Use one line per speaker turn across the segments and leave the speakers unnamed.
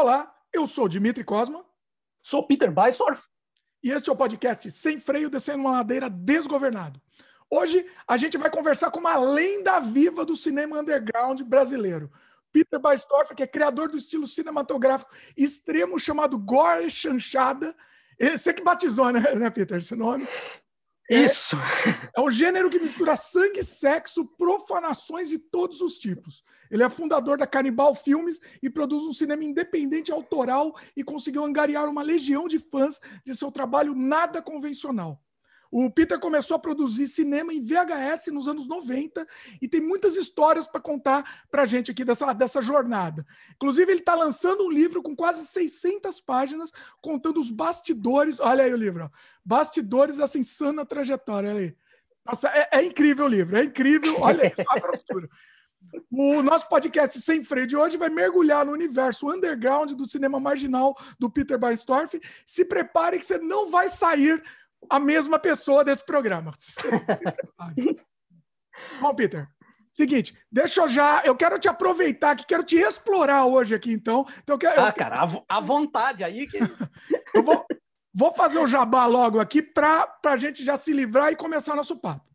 Olá, eu sou Dimitri Cosma.
Sou Peter Beistorff.
E este é o podcast Sem Freio Descendo uma Ladeira Desgovernado. Hoje a gente vai conversar com uma lenda viva do cinema underground brasileiro. Peter Beistorff, que é criador do estilo cinematográfico extremo chamado Gore Chanchada. Você que batizou, né, né Peter, esse nome?
É, Isso.
É, é um gênero que mistura sangue, sexo, profanações de todos os tipos. Ele é fundador da Canibal Filmes e produz um cinema independente autoral e conseguiu angariar uma legião de fãs de seu trabalho nada convencional. O Peter começou a produzir cinema em VHS nos anos 90 e tem muitas histórias para contar para a gente aqui dessa, dessa jornada. Inclusive, ele está lançando um livro com quase 600 páginas contando os bastidores. Olha aí o livro, ó, bastidores dessa insana trajetória. Olha aí. Nossa, é, é incrível o livro, é incrível. Olha isso, a grossura. O nosso podcast Sem Freio de hoje vai mergulhar no universo underground do cinema marginal do Peter Beistorff. Se prepare que você não vai sair a mesma pessoa desse programa. Bom, Peter, seguinte, deixa eu já. Eu quero te aproveitar que quero te explorar hoje aqui, então. então eu quero,
ah,
eu,
cara, à vontade aí. Que...
eu vou, vou fazer o jabá logo aqui para a gente já se livrar e começar nosso papo.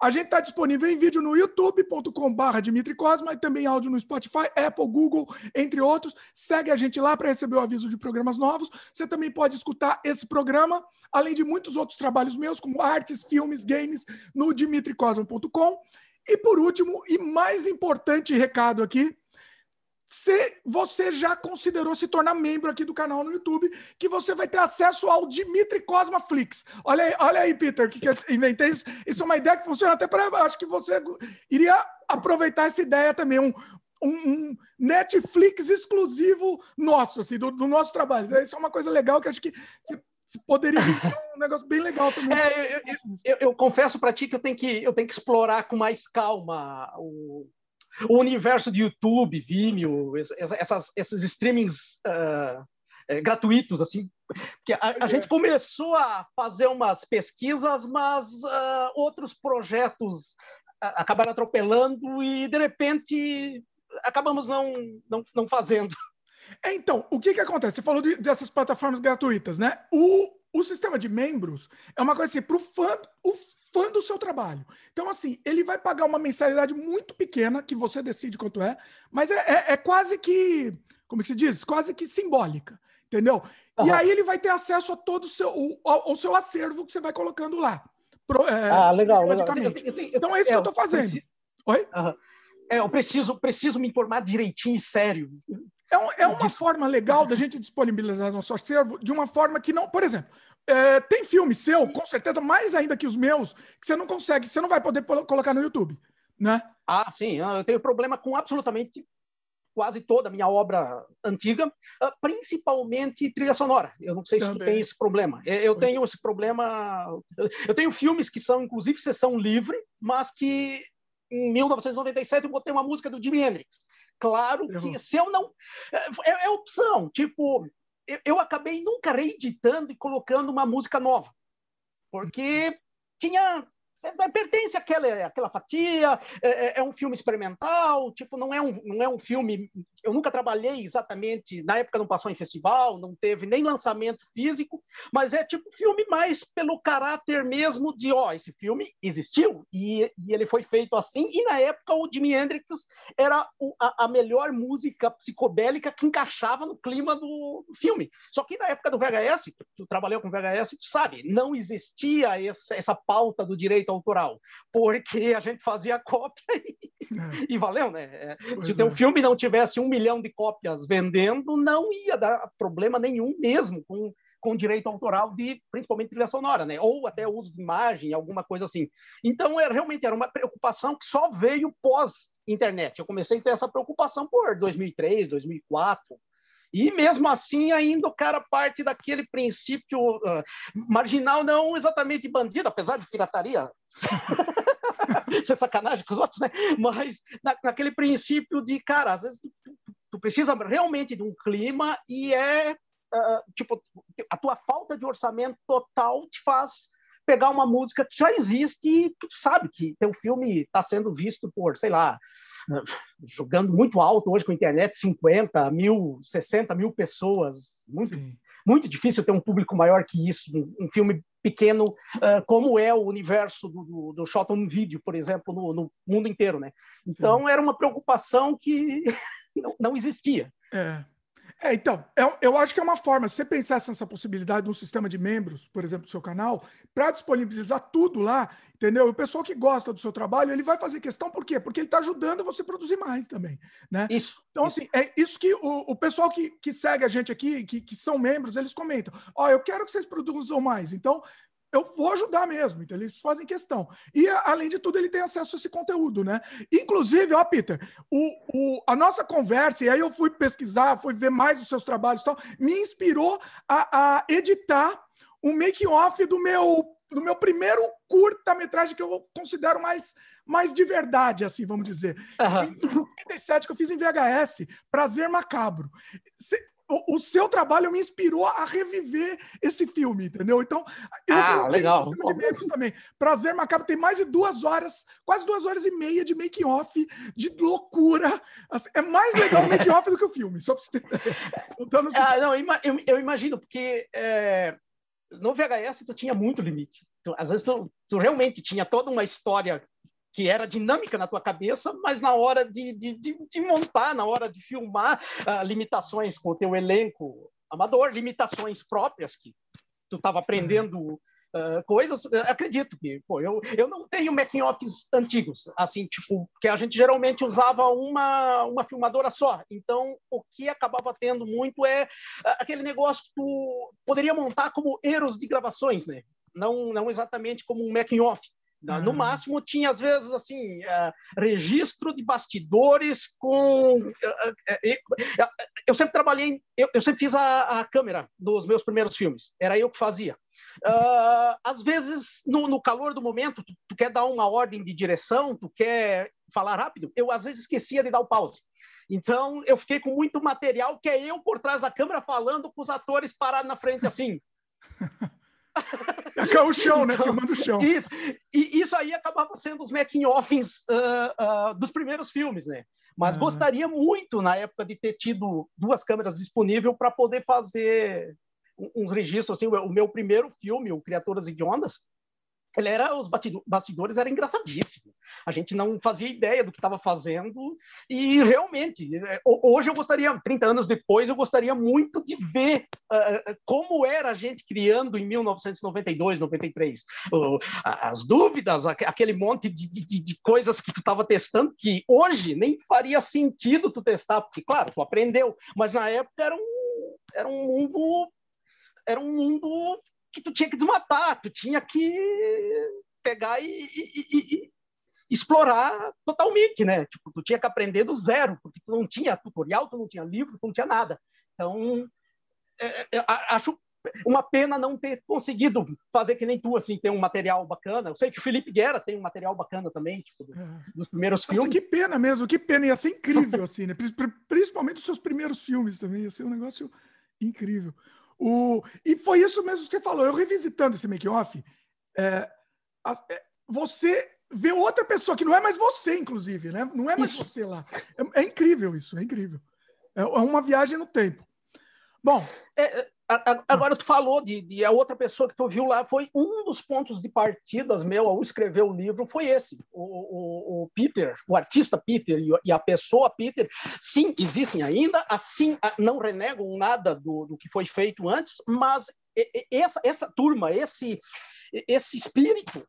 A gente está disponível em vídeo no youtube.com.br Dimitri Cosma e também áudio no Spotify, Apple, Google, entre outros. Segue a gente lá para receber o aviso de programas novos. Você também pode escutar esse programa, além de muitos outros trabalhos meus, como artes, filmes, games, no dimitricosma.com. E por último, e mais importante recado aqui, se você já considerou se tornar membro aqui do canal no YouTube, que você vai ter acesso ao Dimitri Cosma Flix. Olha aí, olha aí Peter, que, que eu inventei isso. Isso é uma ideia que funciona até para. Acho que você iria aproveitar essa ideia também. Um, um, um Netflix exclusivo nosso, assim, do, do, nosso trabalho. Isso é uma coisa legal que acho que você, poderia um negócio bem legal também.
É, eu, eu, eu, eu confesso para ti que eu tenho que, eu tenho que explorar com mais calma o o universo de YouTube, Vimeo, essas, esses streamings uh, é, gratuitos, assim, que a, a, gente começou a fazer umas pesquisas, mas uh, outros projetos uh, acabaram atropelando e, de repente, acabamos não, não, não fazendo.
É, então, o que, que acontece? Você falou de, dessas plataformas gratuitas, né? O, o sistema de membros é uma coisa assim, para o fã, o fã do seu trabalho. Então, assim, ele vai pagar uma mensalidade muito pequena, que você decide quanto é, mas é, é, é quase que, como é que se diz? Quase que simbólica, entendeu? Uhum. E aí ele vai ter acesso a todo o seu, ao seu acervo que você vai colocando lá.
Pro, é, ah, legal, legal. Eu
tenho, eu tenho, então é isso que eu estou fazendo. Preciso...
Oi? Uhum. É, eu preciso, preciso me informar direitinho e sério.
É, um, é uma forma legal da gente disponibilizar nosso acervo de uma forma que não. Por exemplo, é, tem filme seu, com certeza, mais ainda que os meus, que você não consegue, você não vai poder colocar no YouTube, né?
Ah, sim. Eu tenho problema com absolutamente quase toda a minha obra antiga, ah, principalmente trilha sonora. Eu não sei se Também. tu tem esse problema. Eu tenho esse problema. Eu tenho filmes que são, inclusive, sessão livre, mas que em 1997 eu botei uma música do Jimi Hendrix. Claro que se eu não. É, é opção. Tipo, eu, acabei nunca reeditando e colocando uma música nova, porque tinha é, pertence àquela, àquela fatia, é, é, é, um filme experimental, tipo, não é, um, não é um filme. Eu nunca trabalhei exatamente, na época não passou em festival, não teve nem lançamento físico, mas é tipo filme mais pelo caráter mesmo de, ó, esse filme existiu e, e ele foi feito assim, e na época o Jimi Hendrix era o, a, a, melhor música psicodélica que encaixava no clima do filme. Só que na época do VHS, tu trabalhou com VHS, tu sabe, não existia essa, essa pauta do direito autoral, porque a gente fazia cópia e, é. e valeu, né? É, se o teu é. filme não tivesse um milhão de cópias vendendo, não ia dar problema nenhum mesmo com com direito autoral de principalmente trilha sonora, né? Ou até uso de imagem, alguma coisa assim. Então, era, realmente era uma preocupação que só veio pós internet. Eu comecei a ter essa preocupação por 2003, 2004, e mesmo assim, ainda o cara parte daquele princípio uh, marginal, não exatamente bandido, apesar de pirataria. ser sacanagem com os outros, né? Mas na, naquele princípio de, cara, às vezes tu, tu, precisa realmente de um clima e é uh, tipo a tua falta de orçamento total te faz pegar uma música que já existe e tu sabe que teu filme está sendo visto por, sei lá, jogando muito alto hoje com a internet, 50 mil, 60 mil pessoas, muito, muito difícil ter um público maior que isso, um, um filme pequeno, uh, como é o universo do, do, do Shot on Video, por exemplo, no, no mundo inteiro, né? Então, Sim. era uma preocupação que não, não existia.
É. É, então, eu, eu acho que é uma forma, se você pensasse nessa possibilidade de um sistema de membros, por exemplo, do seu canal, para disponibilizar tudo lá, entendeu? O pessoal que gosta do seu trabalho, ele vai fazer questão, por quê? Porque ele está ajudando você a produzir mais também, né?
Isso.
Então,
isso.
assim, é isso que o, o pessoal que, que segue a gente aqui, que, que são membros, eles comentam. Ó, oh, eu quero que vocês produzam mais. Então, eu vou ajudar mesmo, então eles fazem questão. E, além de tudo, ele tem acesso a esse conteúdo, né? Inclusive, ó, Peter, o, o, a nossa conversa, e aí eu fui pesquisar, fui ver mais os seus trabalhos e tal, me inspirou a, a editar um make-off do meu do meu primeiro curta-metragem que eu considero mais, mais de verdade, assim, vamos dizer. Uhum. Em 97, que eu fiz em VHS, Prazer Macabro o, seu trabalho me inspirou a reviver esse filme, entendeu? Então,
eu ah, legal.
De também. Prazer Macabro tem mais de duas horas, quase duas horas e meia de make-off, de loucura. Assim, é mais legal o make-off do que o filme, só para você ter
então, ah, não, eu, eu, imagino, porque é, no VHS tu tinha muito limite. Tu, às vezes tu, tu realmente tinha toda uma história que era dinâmica na tua cabeça, mas na hora de, de, de, de montar, na hora de filmar, uh, limitações com o teu elenco amador, limitações próprias que tu estava aprendendo uh, coisas. Eu acredito que, pô, eu, eu não tenho making-offs antigos, assim, tipo, que a gente geralmente usava uma, uma filmadora só. Então, o que acabava tendo muito é uh, aquele negócio que tu poderia montar como erros de gravações, né? Não, não exatamente como um making-off. No máximo, tinha, às vezes, assim, uh, registro de bastidores com... Uh, uh, eu sempre trabalhei, eu, eu sempre fiz a, a, câmera dos meus primeiros filmes. Era eu que fazia. às vezes, no, no, calor do momento, tu, tu, quer dar uma ordem de direção, tu quer falar rápido, eu, às vezes, esquecia de dar o pause. Então, eu fiquei com muito material que é eu por trás da câmera falando com os atores parados na frente, assim...
É o chão, né? Então, Filmando o chão.
Isso. E isso aí acabava sendo os making-offs uh, uh, dos primeiros filmes, né? Mas uhum. gostaria muito, na época, de ter tido duas câmeras disponíveis para poder fazer uns registros. Assim, o meu primeiro filme, o Criaturas Idiondas, ele era os bastidores era engraçadíssimo. A gente não fazia ideia do que estava fazendo e realmente é, hoje eu gostaria, 30 anos depois, eu gostaria muito de ver uh, como era a gente criando em 1992, 93, uh, as dúvidas, aquele monte de, de, de coisas que tu estava testando que hoje nem faria sentido tu testar, porque claro, tu aprendeu, mas na época era um era um mundo era um mundo que tu tinha que desmatar, tu tinha que pegar e, e, e, explorar totalmente, né? Tipo, tu tinha que aprender do zero, porque tu não tinha tutorial, tu não tinha livro, tu não tinha nada. Então, é, é, acho uma pena não ter conseguido fazer que nem tu, assim, ter um material bacana. Eu sei que o Felipe Guerra tem um material bacana também, tipo, dos, é. dos primeiros filmes.
Nossa, que pena mesmo, que pena. Ia ser incrível, assim, né? Principalmente os seus primeiros filmes também. Ia ser um negócio incrível. O, e foi isso mesmo que você falou. Eu revisitando esse make-off, é, é, você vê outra pessoa que não é mais você, inclusive, né? Não é mais isso. você lá. É, é, incrível isso, é incrível. É, é uma viagem no tempo. Bom.
É, é Agora, tu falou de, de, a outra pessoa que tu viu lá, foi um dos pontos de partidas meu ao escrever o livro, foi esse. O, o, o Peter, o artista Peter e a pessoa Peter, sim, existem ainda, assim, não renegam nada do, do que foi feito antes, mas essa, essa turma, esse, esse espírito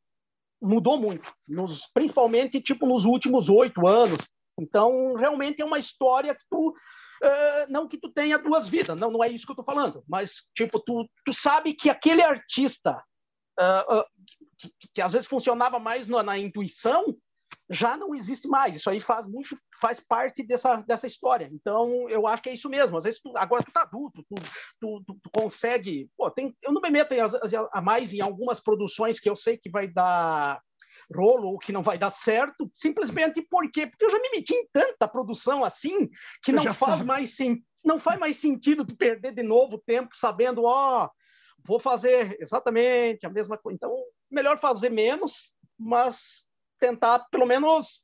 mudou muito, nos, principalmente tipo nos últimos oito anos. Então, realmente é uma história que tu Uh, não que tu tenha duas vidas, não, não é isso que eu estou falando, mas tipo tu, tu sabe que aquele artista uh, uh, que, que, às vezes funcionava mais na, na, intuição já não existe mais. Isso aí faz muito, faz parte dessa, dessa história. Então eu acho que é isso mesmo. Às vezes tu, agora tu tá adulto, tu, tu, tu, tu consegue. Pô, tem, eu não me meto a, a mais em algumas produções que eu sei que vai dar rolo ou que não vai dar certo, simplesmente por quê? Porque eu já me meti em tanta produção assim que não faz, mais não faz mais sentido tu perder de novo tempo sabendo, ó, oh, vou fazer exatamente a mesma coisa. Então, melhor fazer menos, mas tentar pelo menos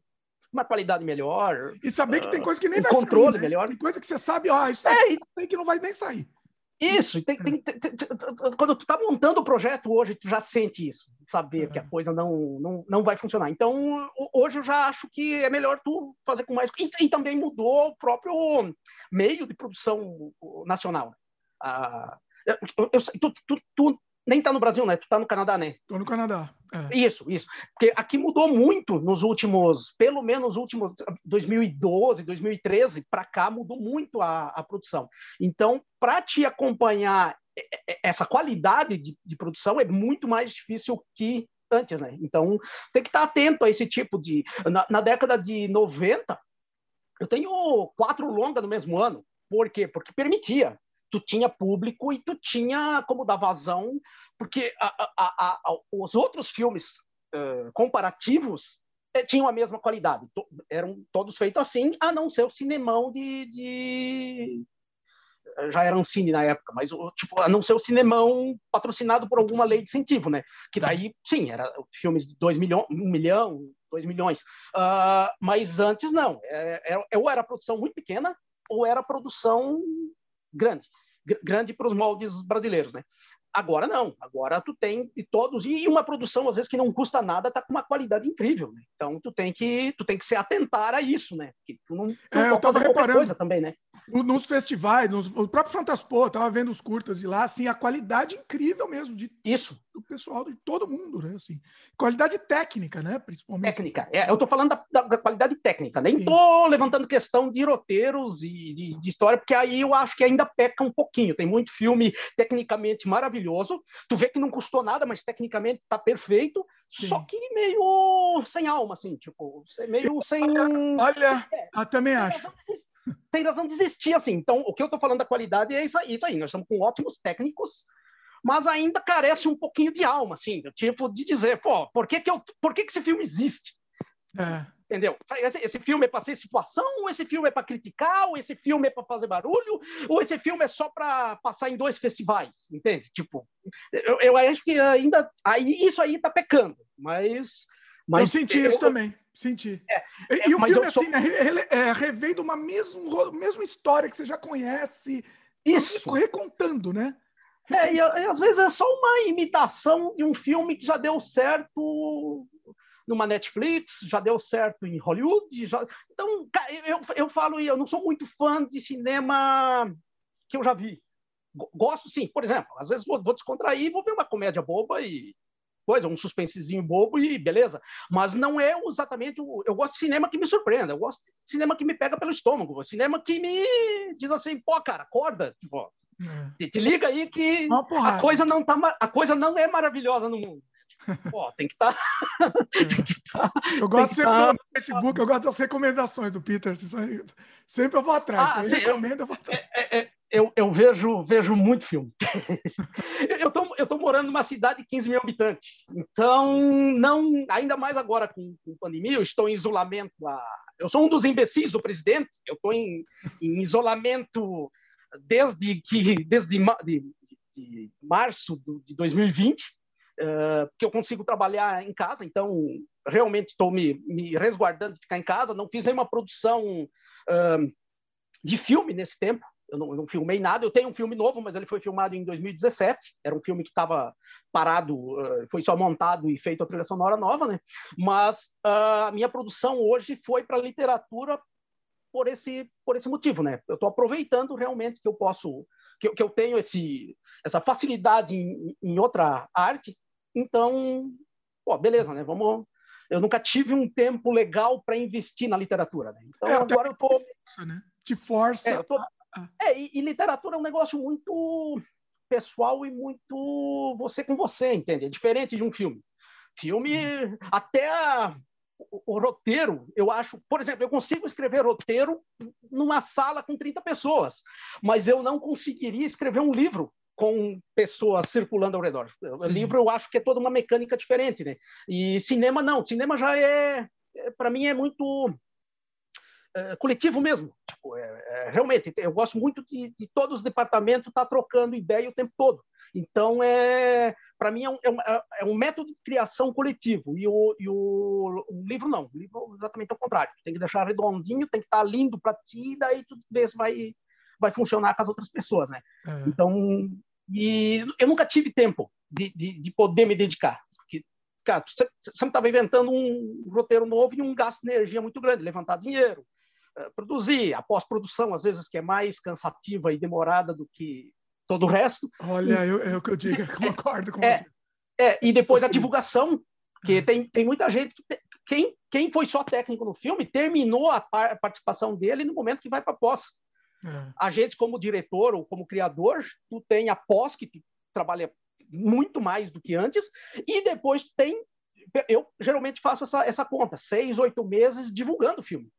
uma qualidade melhor.
E saber que tem coisa que nem
um
vai
controle
sair. Né?
melhor.
Tem coisa que você sabe, ó, isso
É,
é, tem que não vai nem sair.
Isso, tem, tem, tem, tem, quando tu tá montando o projeto hoje, tu já sente isso, saber que a coisa não, não, não vai funcionar. Então, hoje eu já acho que é melhor tu fazer com mais. E, e também mudou o próprio meio de produção nacional. Ah, eu, eu, tu, tu, tu, nem tá no Brasil, né? Tu tá no Canadá, né?
Tô no Canadá. É.
Isso, isso. Porque aqui mudou muito nos últimos, pelo menos últimos 2012, 2013 para cá mudou muito a, a produção. Então, para te acompanhar essa qualidade de, de, produção é muito mais difícil que antes, né? Então, tem que estar atento a esse tipo de. Na, na década de 90, eu tenho quatro longas no mesmo ano. Por quê? Porque permitia tu tinha público e tu tinha como dar vazão, porque a, a, a, os outros filmes uh, comparativos eh, tinham a mesma qualidade, to, eram todos feitos assim, a não ser o cinemão de, de... já era Ancine na época, mas tipo, a não ser o cinemão patrocinado por alguma lei de incentivo, né? Que daí, sim, era filmes de 2 milhões, 1 um milhão, 2 milhões, uh, mas antes não, é, é, ou era produção muito pequena, ou era produção grande, grande para os moldes brasileiros, né? Agora não, agora tu tem de todos e uma produção às vezes que não custa nada tá com uma qualidade incrível, né? Então tu tem que tu tem que se atentar a isso, né? Porque tu não, não
é, eu tava reparando
coisa também, né?
Nos festivais, nos, o próprio Fantaspo, eu tava vendo os curtas de lá, assim, a qualidade incrível mesmo de
isso
do pessoal de todo mundo, né? Assim, qualidade técnica, né? Principalmente.
Técnica. É, eu tô falando da, da, da qualidade técnica. Nem Sim. tô levantando questão de roteiros e de, de, história, porque aí eu acho que ainda peca um pouquinho. Tem muito filme tecnicamente maravilhoso. Tu vê que não custou nada, mas tecnicamente tá perfeito. Sim. Só que meio sem alma, assim, tipo, meio sem.
Olha, é, eu também acho
tem razão de existir, assim. Então, o que eu estou falando da qualidade é isso aí, isso aí. Nós estamos com ótimos técnicos, mas ainda carece um pouquinho de alma, assim, tipo, de dizer, pô, por que que, eu, por que, que esse filme existe?
É.
Entendeu? Esse, esse, filme é para ser situação, ou esse filme é para criticar, ou esse filme é para fazer barulho, ou esse filme é só para passar em dois festivais, entende? Tipo, eu, eu acho que ainda aí, isso aí está pecando, mas, mas
eu senti eu, isso também. Senti.
É,
e, e o filme, assim, né, é, revendo uma mesma, mesma história que você já conhece.
Isso.
Recontando, né?
É, e, e, às vezes é só uma imitação de um filme que já deu certo numa Netflix, já deu certo em Hollywood. Já... Então, eu, eu falo, eu não sou muito fã de cinema que eu já vi. Gosto, sim, por exemplo, às vezes vou, vou descontrair, vou ver uma comédia boba e coisa, um suspensezinho bobo e beleza. Mas não é exatamente. O... Eu gosto de cinema que me surpreenda, eu gosto de cinema que me pega pelo estômago, cinema que me diz assim, pô, cara, acorda, tipo, é. te, liga aí que a coisa não tá, a coisa não é maravilhosa no mundo. Pô, tem que estar. Tá...
tá... Eu gosto sempre tá... no Facebook, eu gosto das recomendações do Peter. Sempre eu vou atrás. Ah, eu, eu vou atrás.
É, é, eu, eu, vejo, vejo muito filme. eu tô, eu tô morando numa cidade de 15 mil habitantes. Então, não, ainda mais agora com, com pandemia, eu estou em isolamento. A, eu sou um dos imbecis do presidente. Eu estou em, em isolamento desde que desde de, de março de 2020, uh, que eu consigo trabalhar em casa. Então, realmente estou me, me resguardando de ficar em casa. Não fiz nenhuma produção uh, de filme nesse tempo. Eu não, eu não, filmei nada. Eu tenho um filme novo, mas ele foi filmado em 2017. Era um filme que estava parado, uh, foi só montado e feito a trilha sonora nova, né? Mas a minha produção hoje foi para literatura por esse por esse motivo, né? Eu estou aproveitando realmente que eu posso que, que eu tenho esse essa facilidade em, em outra arte. Então, pô, beleza, né? Vamos eu nunca tive um tempo legal para investir na literatura. Né? Então,
é,
agora eu tô.
Força, né? Te força.
É, tô... é e, e, literatura é um negócio muito pessoal e muito você com você, entende? É diferente de um filme. Filme, até a... o, o, roteiro, eu acho. Por exemplo, eu consigo escrever roteiro numa sala com 30 pessoas, mas eu não conseguiria escrever um livro com pessoas circulando ao redor. Sim. Livro eu acho que é toda uma mecânica diferente, né? E cinema não, cinema já é, é para mim é muito é, coletivo mesmo. Tipo, é, É, realmente, eu gosto muito de, de todos os departamentos estar tá trocando ideia o tempo todo. Então, é, para mim, é um, é, é um, método de criação coletivo. E o, e o, o livro não. O livro é exatamente ao contrário. Tem que deixar redondinho, tem que estar tá lindo para ti, e daí tu vê se vai, vai funcionar com as outras pessoas, né? Então, e eu nunca tive tempo de, de, de poder me dedicar. Cara, você sempre estava inventando um roteiro novo e um gasto de energia muito grande, levantar dinheiro, produzir, a pós-produção, às vezes, que é mais cansativa e demorada do que todo o resto.
Olha, e, eu, é o que eu digo, eu concordo com
é,
você.
É, e depois a divulgação, que tem, tem muita gente que. Te, quem, quem foi só técnico no filme terminou a, par, a participação dele no momento que vai para pós. É. A gente, como diretor ou como criador, tu tem a pós, que tu trabalha muito mais do que antes, e depois tem. Eu geralmente faço essa, essa conta, seis, oito meses divulgando o filme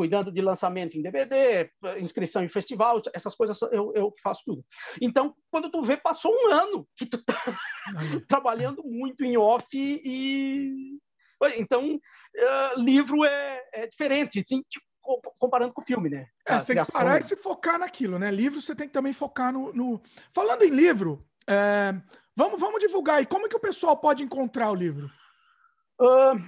cuidando de lançamento em DVD, inscrição em festival, essas coisas eu, eu faço tudo. Então, quando tu vê, passou um ano que tu tá trabalhando muito em off e... Então, uh, livro é, é diferente, assim, tipo, comparando com o filme, né?
É, você tem que parar e se focar naquilo, né? Livro você tem que também focar no... no... Falando em livro, é... vamos, vamos divulgar aí. Como que o pessoal pode encontrar o livro?
Uh,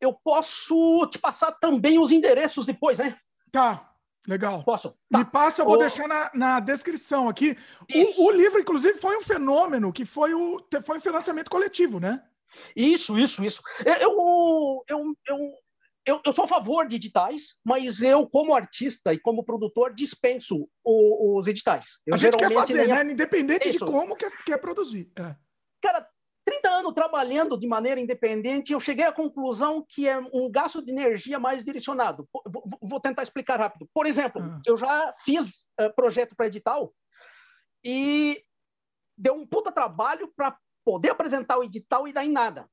eu posso te passar também os endereços depois, né?
Tá, legal.
Posso?
Tá. Me passa, eu vou o... deixar na, na descrição aqui. O, o, livro, inclusive, foi um fenômeno que foi, o, foi um financiamento coletivo, né?
Isso, isso, isso. Eu, eu, eu, eu, eu sou a favor de editais, mas eu, como artista e como produtor, dispenso o, os editais. Eu
a gente quer fazer, né? Independente isso. de como quer, quer produzir. É.
Cara, 30 anos trabalhando de maneira independente, eu cheguei à conclusão que é um gasto de energia mais direcionado. Vou tentar explicar rápido. Por exemplo, uhum. eu já fiz uh, projeto para edital e deu um puta trabalho para poder apresentar o edital e dar em nada.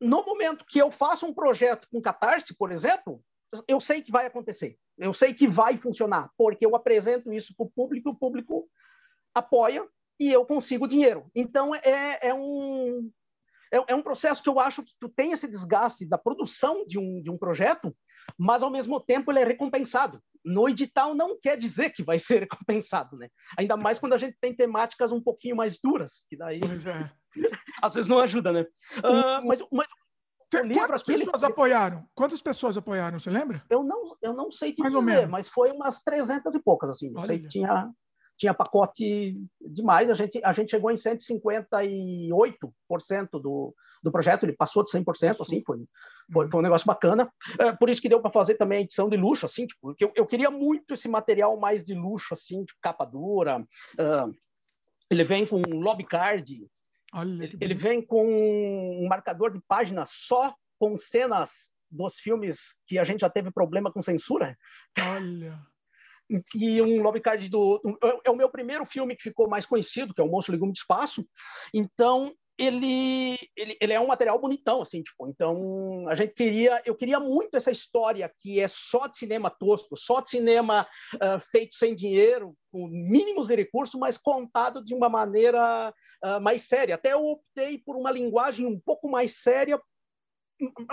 No momento que eu faço um projeto com Catarse, por exemplo, eu sei que vai acontecer. Eu sei que vai funcionar, porque eu apresento isso para o público, o público apoia e eu consigo dinheiro. Então, é, é um, é, é, um processo que eu acho que tu tem esse desgaste da produção de um, de um projeto, mas, ao mesmo tempo, ele é recompensado. No edital não quer dizer que vai ser recompensado, né? Ainda mais quando a gente tem temáticas um pouquinho mais duras, que daí... É. às vezes não ajuda, né? Uh, mas, mas
Quantas pessoas apoiaram? Quantas pessoas apoiaram? Você lembra?
Eu não, eu não sei te Mais dizer, mas foi umas 300 e poucas, assim. Olha. Sei que tinha tinha pacote demais. A gente, a gente chegou em 158% do, do projeto, ele passou de 100%, assim, foi, foi, foi um negócio bacana. É, por isso que deu para fazer também a edição de luxo, assim, tipo, porque eu, eu queria muito esse material mais de luxo, assim, tipo, capa dura. Uh, ele vem com um lobby card, Olha ele vem com um marcador de página só com cenas dos filmes que a gente já teve problema com censura.
Olha
e um lobby card do é o meu primeiro filme que ficou mais conhecido, que é o Monstro Legume de Espaço. Então ele, ele, ele é um material bonitão, assim, tipo, então a gente queria, eu queria muito essa história que é só de cinema tosco, só de cinema uh, feito sem dinheiro, com mínimos de recursos, mas contado de uma maneira uh, mais séria. Até eu optei por uma linguagem um pouco mais séria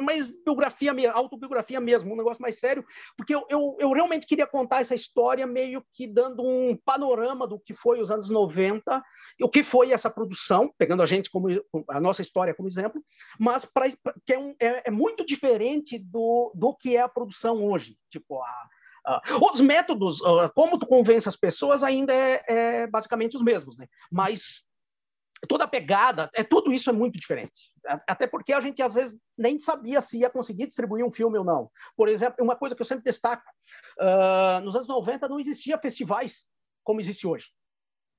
mais biografia, autobiografia mesmo, um negócio mais sério, porque eu, eu, eu, realmente queria contar essa história meio que dando um panorama do que foi os anos 90, o que foi essa produção, pegando a gente como a nossa história como exemplo, mas pra, que é, um, é, é, muito diferente do, do que é a produção hoje. Tipo, a, Uh, os métodos, uh, como tu convence as pessoas, ainda é, é, basicamente os mesmos, né? Mas toda a pegada, é tudo isso é muito diferente. Até porque a gente às vezes nem sabia se ia conseguir distribuir um filme ou não. Por exemplo, uma coisa que eu sempre destaco, uh, nos anos 90 não existia festivais como existe hoje.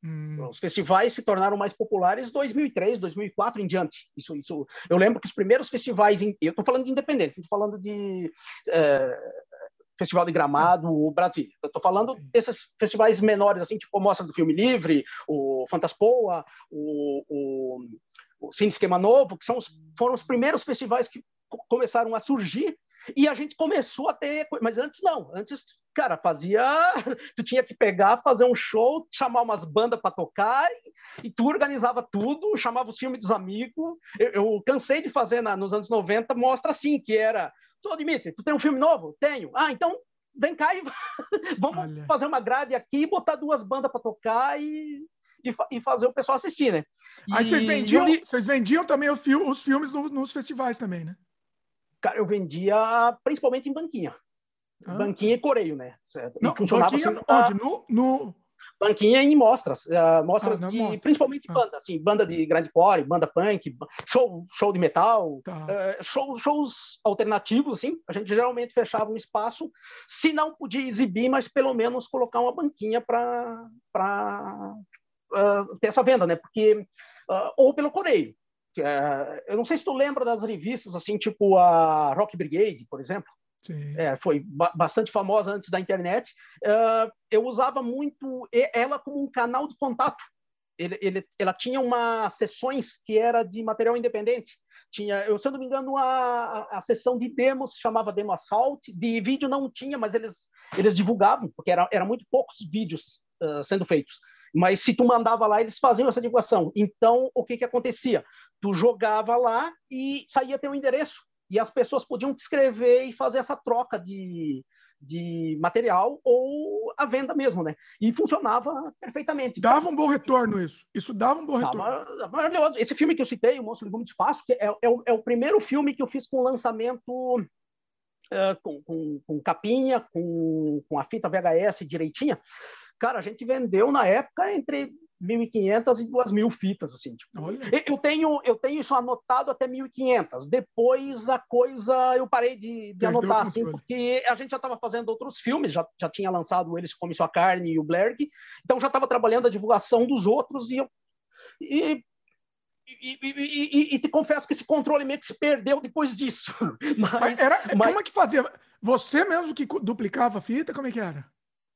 Hum. Os festivais se tornaram mais populares em 2003, 2004 em diante. Isso, isso, eu lembro que os primeiros festivais, eu estou falando de independente, estou falando de uh, Festival de Gramado, o Brasil. Eu estou falando desses festivais menores, assim, tipo Mostra do Filme Livre, o Fantaspoa, o, o, o Cine Esquema Novo, que são os, foram os primeiros festivais que começaram a surgir e a gente começou a ter, mas antes não, antes, cara, fazia, tu tinha que pegar, fazer um show, chamar umas bandas para tocar e, e, tu organizava tudo, chamava os filmes dos amigos. Eu, eu cansei de fazer na, nos anos 90, mostra assim, que era Tô, Dimitri, tu tem um filme novo? Tenho. Ah, então vem cá e vamos Olha. fazer uma grade aqui, botar duas bandas para tocar e, e, e, fazer o pessoal assistir, né?
Aí vocês vendiam, li... vocês vendiam também os filmes no, nos festivais também, né?
Cara, eu vendia principalmente em banquinha. Ah. Banquinha e coreio, né?
Não, funcionava banquinha assim, onde? No, no,
banquinha em mostras, uh, mostras ah, de, mostra. principalmente ah. banda, assim, banda de grande core, banda punk, show, show de metal, tá. uh, show, shows alternativos, assim, a gente geralmente fechava um espaço, se não podia exibir, mas pelo menos colocar uma banquinha para uh, ter essa venda, né? Porque ou pelo correio. eu não sei se tu lembra das revistas assim, tipo a Rock Brigade, por exemplo. É, foi ba bastante famosa antes da internet. Uh, eu usava muito ela como um canal de contato. Ele, ele, ela tinha umas sessões que era de material independente. Tinha, eu, se eu não me engano, a, a, a sessão de demos chamava Demo Assault. De vídeo não tinha, mas eles, eles divulgavam, porque era, era muito poucos vídeos uh, sendo feitos. Mas se tu mandava lá, eles faziam essa divulgação. Então, o que que acontecia? Tu jogava lá e saía teu endereço e as pessoas podiam descrever e fazer essa troca de, de material ou a venda mesmo, né? E funcionava perfeitamente.
Dava um bom retorno isso. Isso dava um bom retorno. Dava,
maravilhoso. Esse filme que eu citei, O Monstro Legume de Espaço, que é, é, o, é o primeiro filme que eu fiz com lançamento uh, com, com, com, capinha, com, com a fita VHS direitinha. Cara, a gente vendeu na época entre 1.500 e 2.000 fitas, assim. Tipo, eu, tenho, eu tenho isso anotado até 1.500. Depois a coisa eu parei de, de anotar, assim, porque a gente já estava fazendo outros filmes, já, já tinha lançado Eles Come Sua Carne e o Blair, então já estava trabalhando a divulgação dos outros e eu... E, e, e, e, e, te confesso que esse controle meio que se perdeu depois disso.
Mas, mas era, mas... como é que fazia? Você mesmo que duplicava a fita? Como é que era?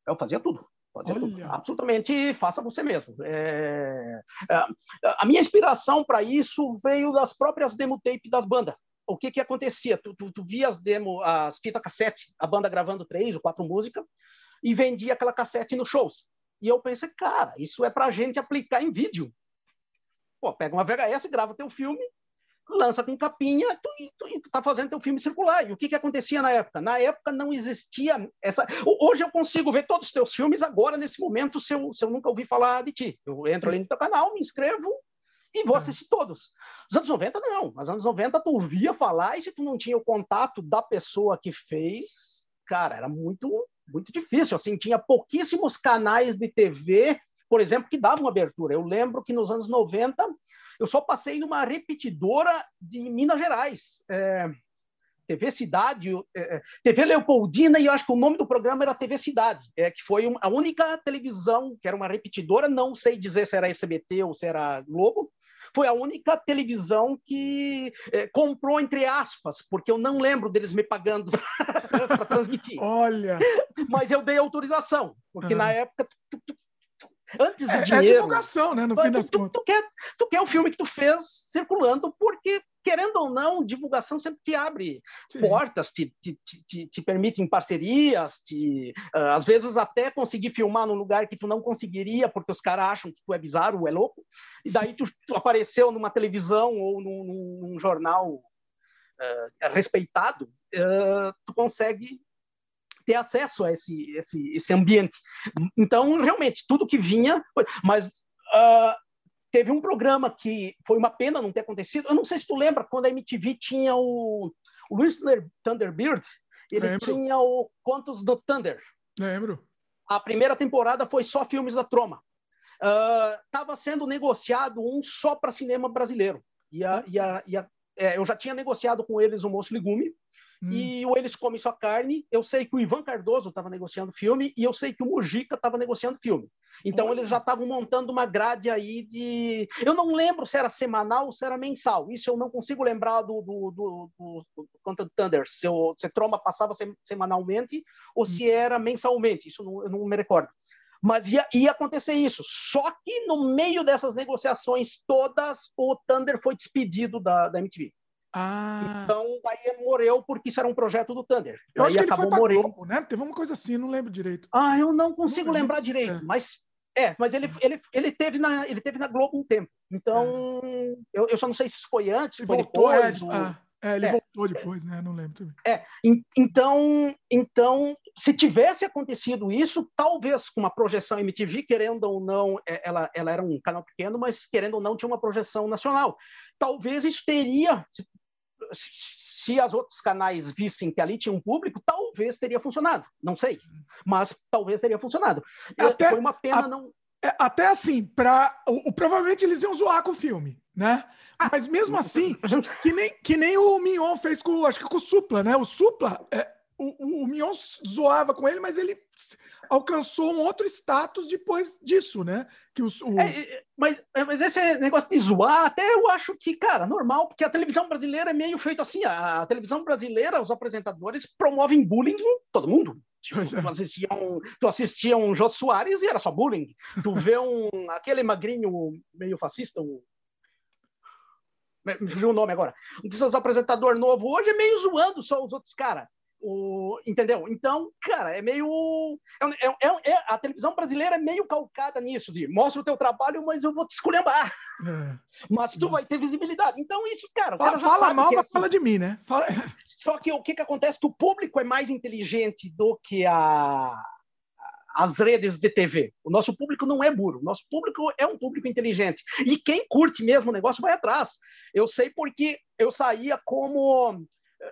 Eu fazia tudo. Pode ser absolutamente faça você mesmo. É, é, a minha inspiração para isso veio das próprias demo tape das bandas. O que que acontecia? Tu, tu, tu via as demo, as fitas cassete, a banda gravando três ou quatro músicas e vendia aquela cassete nos shows. E eu pensei, cara, isso é para a gente aplicar em vídeo. Pô, pega uma VHS, grava teu filme lança com capinha, tu, tu, tu tá fazendo teu filme circular. E o que que acontecia na época? Na época não existia essa... Hoje eu consigo ver todos os teus filmes agora, nesse momento, se eu, se eu nunca ouvi falar de ti. Eu entro ali no teu canal, me inscrevo e vou é. assistir todos. Os anos 90, não. Nos anos 90, tu ouvia falar e se tu não tinha o contato da pessoa que fez, cara, era muito, muito difícil. Assim, tinha pouquíssimos canais de TV, por exemplo, que davam abertura. Eu lembro que nos anos 90 eu só passei numa repetidora de Minas Gerais. É, TV Cidade, é, é TV Leopoldina, e eu acho que o nome do programa era TV Cidade, é, que foi a única televisão que era uma repetidora, não sei dizer se era SBT ou se era Globo, foi a única televisão que é, comprou, entre aspas, porque eu não lembro deles me pagando para transmitir.
Olha!
Mas eu dei autorização, porque uhum. na época tu, tu, antes do
é,
dinheiro.
É divulgação, né? No fim das
tu,
contas.
Tu quer, tu quer o filme que tu fez circulando, porque, querendo ou não, divulgação sempre te abre Sim. portas, te, te, te, te, permite em parcerias, te, uh, às vezes até conseguir filmar num lugar que tu não conseguiria, porque os caras acham que tu é bizarro, é louco, e daí tu, tu apareceu numa televisão ou num, num jornal uh, respeitado, uh, tu consegue ter acesso a esse, esse, esse ambiente. Então, realmente, tudo que vinha, mas uh, teve um programa que foi uma pena não ter acontecido. Eu não sei se tu lembra quando a MTV tinha o, o Whistler Thunderbird, ele Lembro. tinha o Contos do Thunder.
Lembro.
A primeira temporada foi só filmes da Troma. Estava uh, sendo negociado um só para cinema brasileiro. E, a, e, a, e a, é, eu já tinha negociado com eles o Moço Legume, Hum. E o Eles Comem Sua Carne, eu sei que o Ivan Cardoso estava negociando filme e eu sei que o Mujica estava negociando filme. Então Olha. eles já estavam montando uma grade aí de. Eu não lembro se era semanal ou se era mensal. Isso eu não consigo lembrar do, do, do, do, do Content Thunder. Se, eu, se Troma passava semanalmente ou hum. se era mensalmente. Isso não, eu não me recordo. Mas ia, ia acontecer isso. Só que no meio dessas negociações todas, o Thunder foi despedido da, da MTV.
Ah.
Então, daí morreu porque isso era um projeto do Thunder.
Eu daí acho que ele foi pra morrendo. Globo, né? Teve uma coisa assim, não lembro direito.
Ah, eu não consigo não lembrar direito, é. mas é, mas ele, ele, ele, teve na, ele teve na Globo um tempo. Então, é. eu, eu só não sei se foi antes, se foi voltou, depois. É, ou...
ah, é ele é, voltou depois, né? Não lembro também.
É, então, então, se tivesse acontecido isso, talvez com uma projeção MTV, querendo ou não, é, ela, ela era um canal pequeno, mas querendo ou não, tinha uma projeção nacional. Talvez isso teria, se, se as outros canais vissem que ali tinha um público, talvez teria funcionado. Não sei, mas talvez teria funcionado.
Até, Foi uma pena a, não. É, até assim, para provavelmente eles iam zoar com o filme, né? Ah, mas mesmo assim, que nem, que nem o Mignon fez com, acho que com o Supla, né? O Supla, é, o, o Mion zoava com ele, mas ele alcançou um outro status depois disso, né? Que o, o...
É, mas, é, mas esse negócio de zoar, até eu acho que, cara, normal, porque a televisão brasileira é meio feito assim. A, a televisão brasileira, os apresentadores promovem bullying em todo mundo. Tipo, é. tu, assistia um, tu assistia um Jô Soares e era só bullying. Tu vê um, aquele magrinho meio fascista, um, me fugiu o nome agora. Um desses apresentador novo hoje é meio zoando só os outros caras. O, entendeu? Então, cara, é meio. É, é, é, é, a televisão brasileira é meio calcada nisso, de mostra o teu trabalho, mas eu vou te esculhambar. É. Mas tu vai ter visibilidade. Então, isso, cara.
Fala,
cara
fala mal, é mas assim. fala de mim, né? Fala...
Só que o que, que acontece? Que o público é mais inteligente do que a, as redes de TV. O nosso público não é burro, o nosso público é um público inteligente. E quem curte mesmo o negócio vai atrás. Eu sei porque eu saía como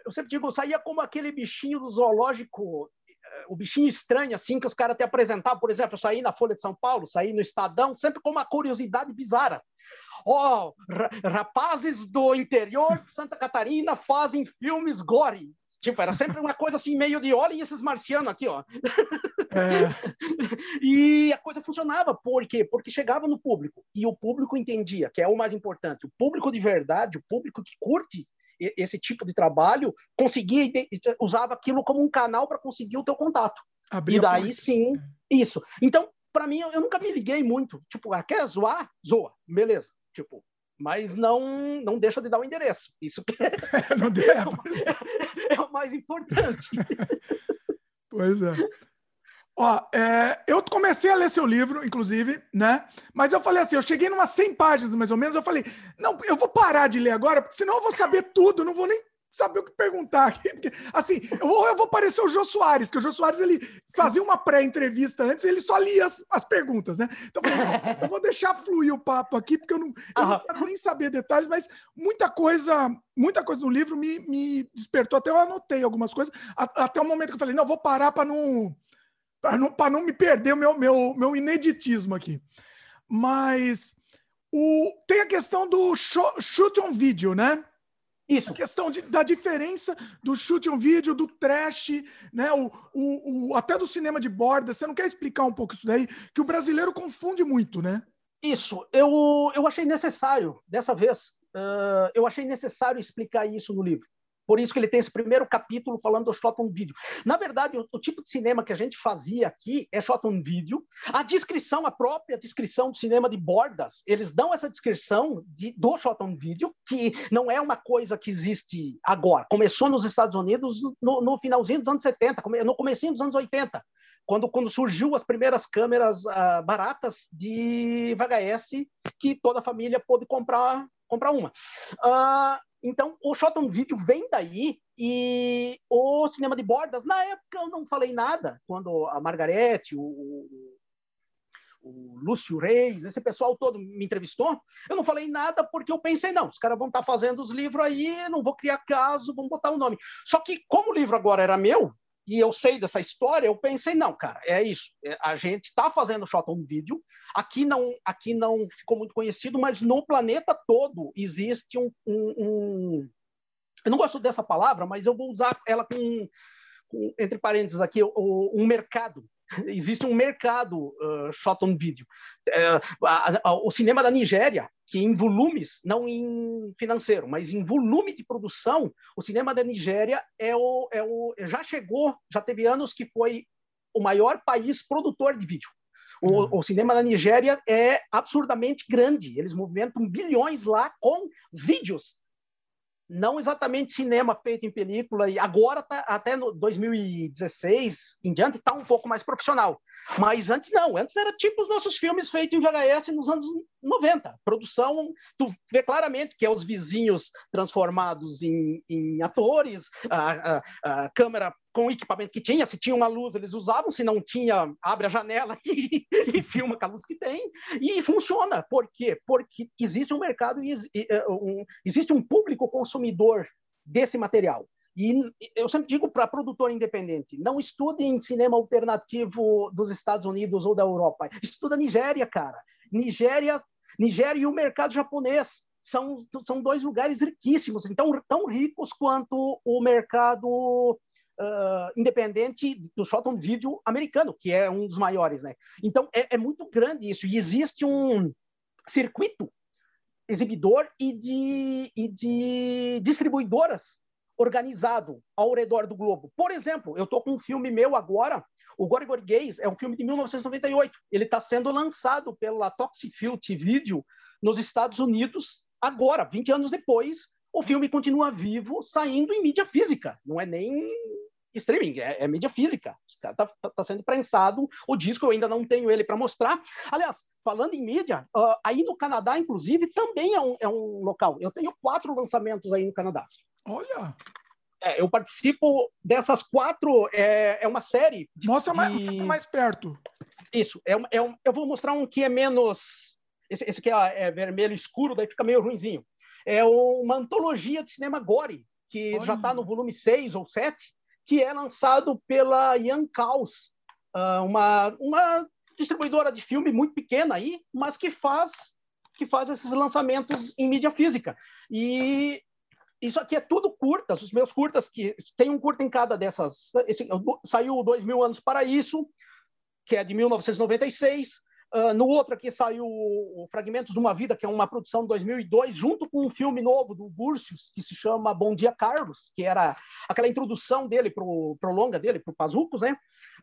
eu sempre digo, eu saía como aquele bichinho do zoológico, eh, o bichinho estranho, assim, que os caras te apresentavam. Por exemplo, eu saí na Folha de São Paulo, saí no Estadão, sempre com uma curiosidade bizarra. Ó, oh, rapazes do interior de Santa Catarina fazem filmes gore. Tipo, era sempre uma coisa assim, meio de olhem esses marcianos aqui, ó. É. e a coisa funcionava. Por quê? Porque chegava no público e o público entendia, que é o mais importante. O público de verdade, o público que curte esse tipo de trabalho, conseguia usava aquilo como um canal para conseguir o teu contato. Abrir e daí sim, é. isso. Então, para mim, eu, eu, nunca me liguei muito. Tipo, ah, quer zoar? Zoa, beleza. Tipo, mas não não deixa de dar o endereço. Isso é, não é, é o mais importante.
pois é. Ó, é, eu comecei a ler seu livro, inclusive, né? Mas eu falei assim, eu cheguei numas 100 páginas, mais ou menos, eu falei, não, eu vou parar de ler agora, porque senão eu vou saber tudo, não vou nem saber o que perguntar. Porque, assim, eu vou, eu vou parecer o Jô Soares, que o Jô Soares, ele fazia uma pré-entrevista antes, ele só lia as, as perguntas, né? Então, eu, falei, eu vou deixar fluir o papo aqui, porque eu não, eu não quero nem saber detalhes, mas muita coisa, muita coisa no livro me, me despertou, até eu anotei algumas coisas, até o momento que eu falei, não, vou parar para não para não, não me perder o meu, meu, meu ineditismo aqui. Mas o, tem a questão do shoot on vídeo, né?
Isso.
A questão de, da diferença do shoot on vídeo, do trash, né? O, o, o, até do cinema de borda. Você não quer explicar um pouco isso daí? Que o brasileiro confunde muito, né?
Isso. Eu, eu achei necessário, dessa vez, uh, eu achei necessário explicar isso no livro. Por isso que ele tem esse primeiro capítulo falando do shot on video. Na verdade, o, o, tipo de cinema que a gente fazia aqui é shot on video. A descrição, a própria descrição do cinema de bordas, eles dão essa descrição de, do shot on video, que não é uma coisa que existe agora. Começou nos Estados Unidos no, no finalzinho dos anos 70, no comecinho dos anos 80. Quando, quando surgiu as primeiras câmeras uh, baratas de VHS que toda a família pôde comprar comprar uma. Uh, então, o shot on video vem daí e o cinema de bordas, na época eu não falei nada, quando a Margarete, o, o Lúcio Reis, esse pessoal todo me entrevistou, eu não falei nada porque eu pensei, não, os caras vão estar tá fazendo os livros aí, não vou criar caso, vão botar o nome. Só que, como o livro agora era meu, e eu sei dessa história, eu pensei, não, cara, é isso. É, a gente está fazendo shot on video. Aqui não, aqui não ficou muito conhecido, mas no planeta todo existe um, um, um... eu não gosto dessa palavra, mas eu vou usar ela com, com entre parênteses aqui, um mercado existe um mercado uh, shot on video. Uh, a, a, o cinema da Nigéria, que em volumes, não em financeiro, mas em volume de produção, o cinema da Nigéria é o, é o, já chegou, já teve anos que foi o maior país produtor de vídeo. O, uhum. o, cinema da Nigéria é absurdamente grande. Eles movimentam bilhões lá com vídeos não exatamente cinema feito em película, e agora tá, até no 2016 em diante está um pouco mais profissional. Mas antes não, antes era tipo os nossos filmes feitos em VHS nos anos 90. Produção, tu vê claramente que é os vizinhos transformados em, em atores, a, a, a câmera com o equipamento que tinha. Se tinha uma luz, eles usavam. Se não tinha, abre a janela e, e filma com a luz que tem. E funciona. Por quê? Porque existe um mercado e é, um, existe um público consumidor desse material. E eu sempre digo para produtor independente, não estude em cinema alternativo dos Estados Unidos ou da Europa. Estuda Nigéria, cara. Nigéria, Nigéria e o mercado japonês são, são dois lugares riquíssimos, então tão ricos quanto o mercado uh, independente do shot on video americano, que é um dos maiores, né? Então é, é muito grande isso e existe um circuito exibidor e de, e de distribuidoras organizado ao redor do globo. Por exemplo, eu estou com um filme meu agora, o Gore Gays, é um filme de 1998. Ele está sendo lançado pela Toxifield Video nos Estados Unidos agora, 20 anos depois. O filme continua vivo, saindo em mídia física. Não é nem streaming, é, é mídia física. Está tá, tá sendo prensado. O disco eu ainda não tenho ele para mostrar. Aliás, falando em mídia, uh, aí no Canadá, inclusive, também é um, é um local. Eu tenho quatro lançamentos aí no Canadá.
Olha!
É, eu participo dessas quatro. É, é uma série.
De, mostra, mais, mostra mais perto.
Isso. É, é um, eu vou mostrar um que é menos. Esse, esse aqui é, é, vermelho escuro, daí fica meio ruinzinho. É uma antologia de cinema gore, que Olha. já está no volume 6 ou 7, que é lançado pela Young Caus, ah, uma, uma distribuidora de filme muito pequena aí, mas que faz que faz esses lançamentos em mídia física. E isso aqui é tudo curtas, os meus curtas, que tem um curta em cada dessas. Esse, saiu Dois Mil Anos para Isso, que é de 1996. Ah, no outro aqui saiu Fragmentos de uma Vida, que é uma produção de 2002, junto com um filme novo do Burcius, que se chama Bom Dia Carlos, que era aquela introdução dele para o longa dele, para o Pazucos, né?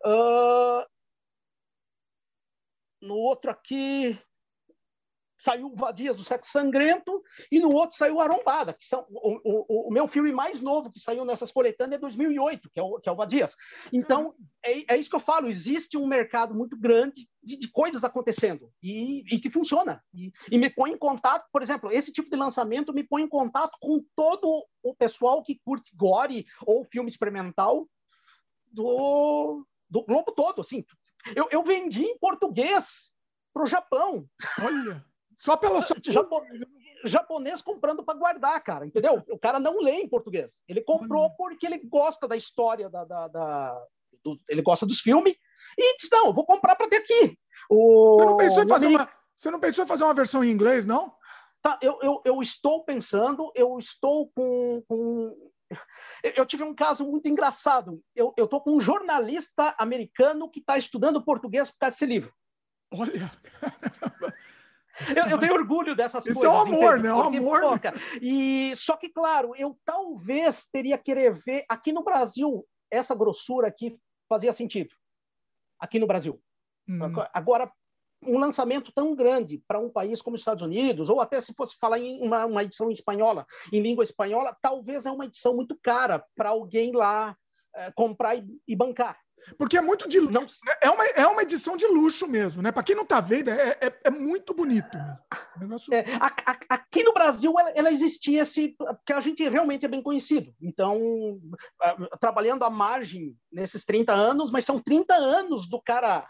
Uh, no outro aqui saiu Vadias do Sexo Sangrento e no outro saiu Arombada, que são o, o, o, meu filme mais novo que saiu nessas coletâneas é 2008, que é o, que é o Vadias. Então, é, é isso que eu falo, existe um mercado muito grande de, de coisas acontecendo e, e que funciona. E, e, me põe em contato, por exemplo, esse tipo de lançamento me põe em contato com todo o pessoal que curte gore ou filme experimental do, do globo todo, assim. Eu, eu vendi em português para o Japão.
Olha! Só pelo
japonês comprando para guardar, cara, entendeu? O cara não lê em português. Ele comprou porque ele gosta da história, da, da, da do, ele gosta dos filmes e diz: não, vou comprar para ter aqui.
O, você, não pensou em fazer uma, você não pensou em fazer uma versão em inglês, não?
Tá, eu, eu, eu estou pensando, eu estou com, com eu tive um caso muito engraçado. Eu estou com um jornalista americano que está estudando português por causa desse livro.
Olha,
Eu, eu, tenho orgulho dessas
Isso
coisas. Isso
é um amor, né? É um amor. Pô,
e, só que, claro, eu talvez teria querer ver aqui no Brasil essa grossura aqui fazia sentido. Aqui no Brasil. Hum. Agora, um lançamento tão grande para um país como os Estados Unidos, ou até se fosse falar em uma, uma edição em espanhola, em língua espanhola, talvez é uma edição muito cara para alguém lá é, comprar e, e bancar.
Porque é muito de luxo. Não... Né? É, uma, é uma edição de luxo mesmo, né? Para quem não está vendo, é, é, é, muito bonito.
Negócio... É, a, a, aqui no Brasil, ela, ela, existia esse. Porque a gente realmente é bem conhecido. Então, trabalhando à margem nesses 30 anos, mas são 30 anos do cara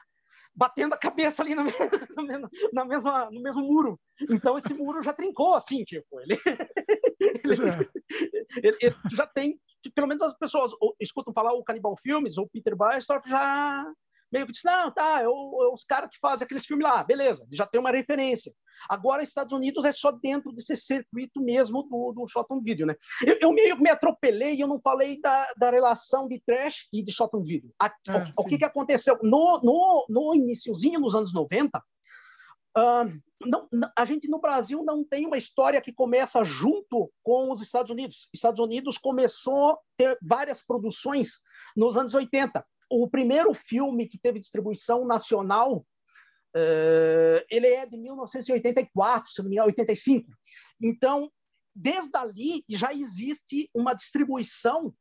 batendo a cabeça ali na, na mesma, no mesmo muro. Então, esse muro já trincou, assim, tipo. Ele, ele, é. ele, ele já tem pelo menos as pessoas escutam falar o Canibal Filmes ou Peter Baestorff já meio que diz, não, tá, é, o, é os caras que fazem aqueles filmes lá, beleza, já tem uma referência. Agora, Estados Unidos é só dentro desse circuito mesmo do, do shot on video, né? Eu, eu meio que me atropelei e eu não falei da, da relação de trash e de shot on video. A, é, o, o, que, que aconteceu? No, no, no iniciozinho, nos anos 90, não, a gente no Brasil não tem uma história que começa junto com os Estados Unidos. Estados Unidos começou a ter várias produções nos anos 80. O primeiro filme que teve distribuição nacional, uh, ele é de 1984, se não me engano, 85. Então, desde ali já existe uma distribuição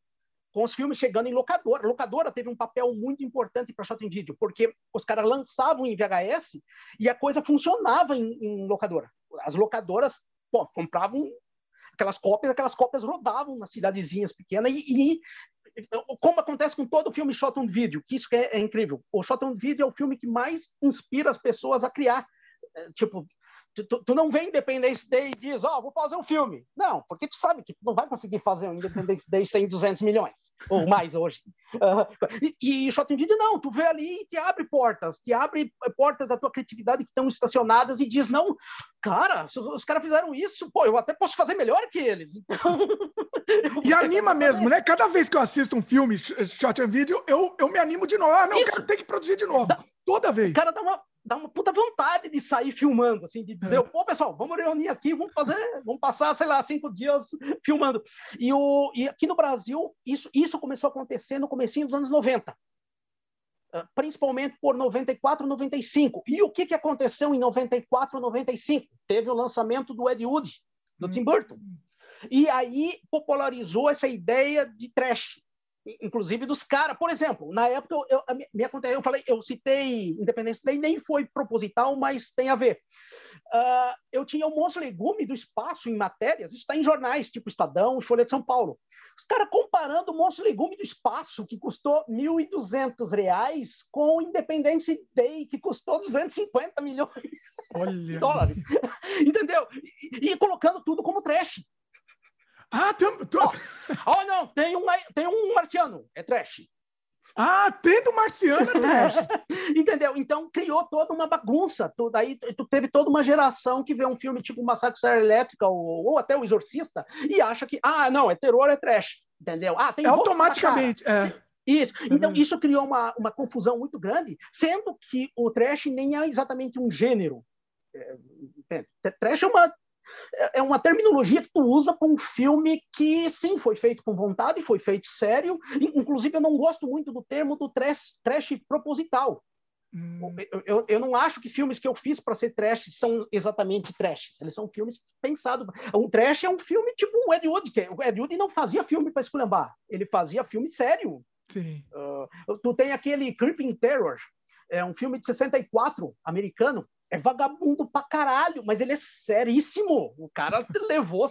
com os filmes chegando em locadora. Locadora teve um papel muito importante para shot em vídeo, porque os caras lançavam em VHS e a coisa funcionava em, em locadora. As locadoras pô, compravam aquelas cópias, aquelas cópias rodavam nas cidadezinhas pequenas e, e como acontece com todo filme shot on video, que isso é, é incrível. O shot on video é o filme que mais inspira as pessoas a criar. É, tipo, Tu, tu, não vem Independence Day e diz, ó, oh, vou fazer um filme. Não, porque tu sabe que tu não vai conseguir fazer um Independence Day sem 200 milhões, ou mais hoje. Uh, e, e Shot Video não, tu vê ali e te abre portas, te abre portas da tua criatividade que estão estacionadas e diz, não, cara, os caras fizeram isso, pô, eu até posso fazer melhor que eles.
Então... e anima mesmo, né? Cada vez que eu assisto um filme, Shot Video, eu, eu me animo de novo. Ah, não, isso. quero ter que produzir de novo. Toda vez.
Cara, dá uma dá uma puta vontade de sair filmando, assim, de dizer, é. pô, pessoal, vamos reunir aqui, vamos fazer, vamos passar, sei lá, cinco dias filmando. E, o, e aqui no Brasil, isso, isso começou a acontecer no comecinho dos anos 90 ah, principalmente por 94, 95. E o que, que aconteceu em 94, 95? Teve o lançamento do Ed Wood, do hum. Tim Burton. E aí popularizou essa ideia de trash inclusive dos caras. Por exemplo, na época eu, eu, me aconteceu, eu falei, eu citei Independência Day, nem foi proposital, mas tem a ver. Uh, eu tinha um monstro legume do espaço em matérias, isso está em jornais, tipo Estadão e Folha de São Paulo. Os caras comparando o monstro legume do espaço, que custou R$ 1.200, com o Independence Day, que custou 250 milhões de dólares. Entendeu? E, e colocando tudo como trash.
Ah, tem.
Oh, oh, não, tem um, tem um marciano, é trash.
Ah, tem do marciano é trash.
Entendeu? Então criou toda uma bagunça. Tu, daí tu teve toda uma geração que vê um filme tipo Massacre Serra Elétrica ou, ou até o Exorcista e acha que, ah, não, é terror, é trash. Entendeu? Ah, tem
é automaticamente. É.
Isso. Então, uhum. isso criou uma, uma confusão muito grande, sendo que o trash nem é exatamente um gênero. É, trash é uma é, é uma terminologia que tu usa para um filme que, sim, foi feito com vontade, foi feito sério. Inclusive, eu não gosto muito do termo do trash, trash proposital. Hum. Eu, eu, eu, não acho que filmes que eu fiz para ser trash são exatamente trash. Eles são filmes pensados. Um trash é um filme tipo um Ed Wood, que o Ed Wood não fazia filme para esculhambar, ele fazia filme sério.
Sim.
Uh, tu tem aquele Creeping Terror, é um filme de 64, americano, é vagabundo pra caralho, mas ele é seríssimo. O cara levou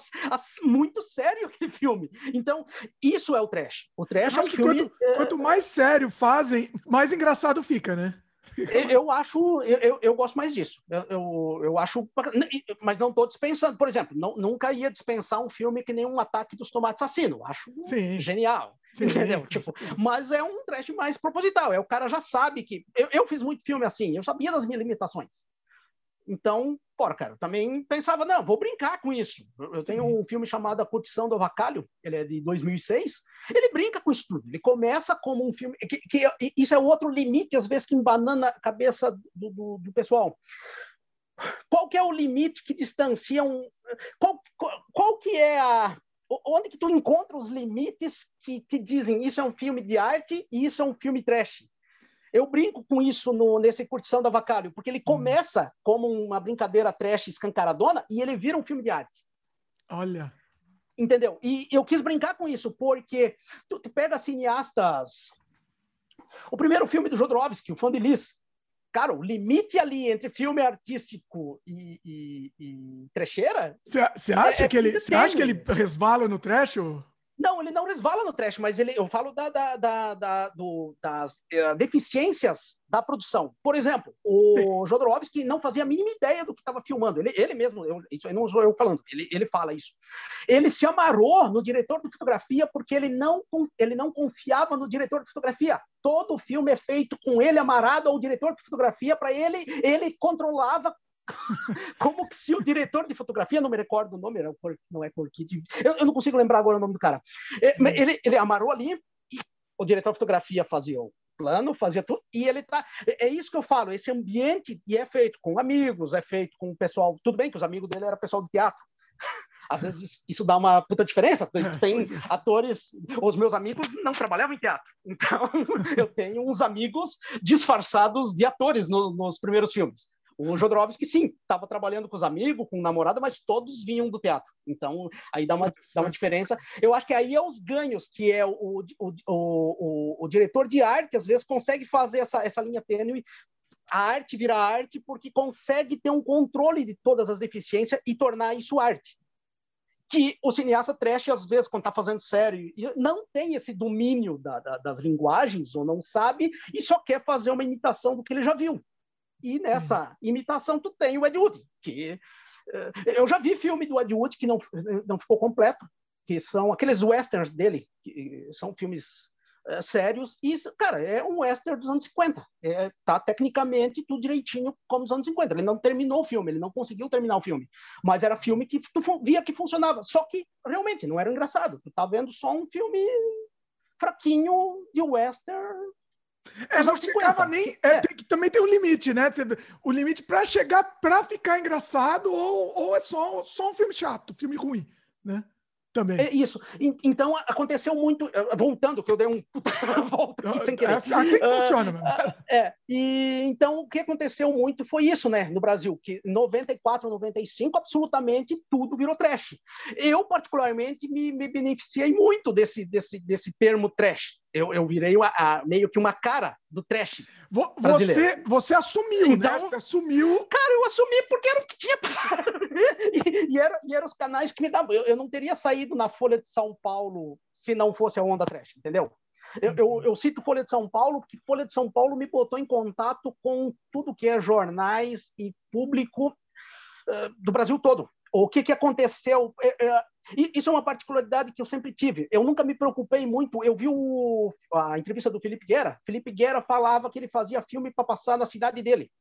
muito sério aquele filme. Então, isso é o trash. O trash é um filme.
Quanto, é... quanto, mais sério fazem, mais engraçado fica, né?
Eu, eu acho, eu, eu, gosto mais disso. Eu, eu, eu, acho, mas não estou dispensando. Por exemplo, não, nunca ia dispensar um filme que nem um ataque dos tomates assassinos. Acho Sim. genial. Sim, entendeu? Tipo, mas é um trash mais proposital. É o cara já sabe que eu, eu fiz muito filme assim. Eu sabia das minhas limitações. Então, porra, cara, também pensava, não, vou brincar com isso. Eu tenho um filme chamado A Curtição do Avacalho, ele é de 2006, ele brinca com isso tudo. Ele começa como um filme, que, que isso é outro limite, às vezes, que embanana a cabeça do, do, do pessoal. Qual que é o limite que distancia um... Qual, qual, qual que é a... Onde que tu encontra os limites que te dizem isso é um filme de arte e isso é um filme trash? Eu brinco com isso no, nesse Curtição da Vacalho, porque ele hum. começa como uma brincadeira trash escancaradona e ele vira um filme de arte.
Olha.
Entendeu? E eu quis brincar com isso, porque tu, tu pega cineastas. O primeiro filme do Jodorowsky, o Fã de Lis, cara, o limite ali entre filme artístico e, e, e trecheira.
Você acha, é, que ele, acha que ele resvala no trash?
Não, ele não resvala no trash, mas ele, eu falo da, da, da, da do, das uh, deficiências da produção. Por exemplo, o Jodorowsky não fazia a mínima ideia do que estava filmando. Ele, ele mesmo, eu, isso não sou eu falando, ele, ele fala isso. Ele se amarrou no diretor de fotografia porque ele não, ele não confiava no diretor de fotografia. Todo o filme é feito com ele amarrado ao diretor de fotografia para ele, ele controlava Como que se o diretor de fotografia, não me recordo o nome, não é Corkid, eu, eu não consigo lembrar agora o nome do cara. É, hum. Ele, ele amarrou ali e o diretor de fotografia fazia o plano, fazia tudo, e ele tá. É, é isso que eu falo, esse ambiente, e é feito com amigos, é feito com o pessoal. Tudo bem que os amigos dele eram pessoal de teatro. Às vezes isso dá uma puta diferença. Tem é. atores, os meus amigos não trabalhavam em teatro, então eu tenho uns amigos disfarçados de atores no, nos primeiros filmes. O Jodorowsky, sim, estava trabalhando com os amigos, com namorada, mas todos vinham do teatro. Então, aí dá uma, dá uma diferença. Eu acho que aí é os ganhos, que é o, o, o, o, o diretor de arte, às vezes, consegue fazer essa, essa linha tênue a arte vira arte porque consegue ter um controle de todas as deficiências e tornar isso arte. que o cineasta trash, às vezes, quando está fazendo sério, não tem esse domínio da, da, das linguagens, ou não sabe, e só quer fazer uma imitação do que ele já viu. E nessa imitação, tu tem o Ed Wood, que uh, eu já vi filme do Ed Wood que não, não ficou completo, que são aqueles westerns dele, que são filmes uh, sérios, e, cara, é um western dos anos 50. É, tá tecnicamente tudo direitinho como os anos 50. Ele não terminou o filme, ele não conseguiu terminar o filme. Mas era filme que tu via que funcionava. Só que realmente não era engraçado. Tu tá vendo só um filme fraquinho de western
é, não nem. É, é. Tem, também tem um limite, né? O limite para chegar, para ficar engraçado, ou, ou é só, só um filme chato, filme ruim, né? Também.
É isso. Então, aconteceu muito. Eh, voltando, que eu dei um volta aqui sem querer.
É assim que funciona,
uh, uh, É. E, então, o que aconteceu muito foi isso, né, no Brasil, que 94, 95, absolutamente tudo virou trash. Eu, particularmente, me, me beneficiei muito desse, desse, desse termo trash eu, eu virei uma, a, meio que uma cara do trash.
Você, você assumiu, né? então, né? Você assumiu.
Cara, eu assumi porque era o que tinha. e, e, era, e eram os canais que me davam. Eu, eu não teria saído na Folha de São Paulo se não fosse a Onda Trash, entendeu? Eu, eu, eu, cito Folha de São Paulo porque Folha de São Paulo me botou em contato com tudo que é jornais e público uh, do Brasil todo. O que, que aconteceu? É, é, isso é uma particularidade que eu sempre tive. Eu nunca me preocupei muito. Eu vi o, a entrevista do Felipe Guerra. Felipe Guerra falava que ele fazia filme para passar na cidade dele.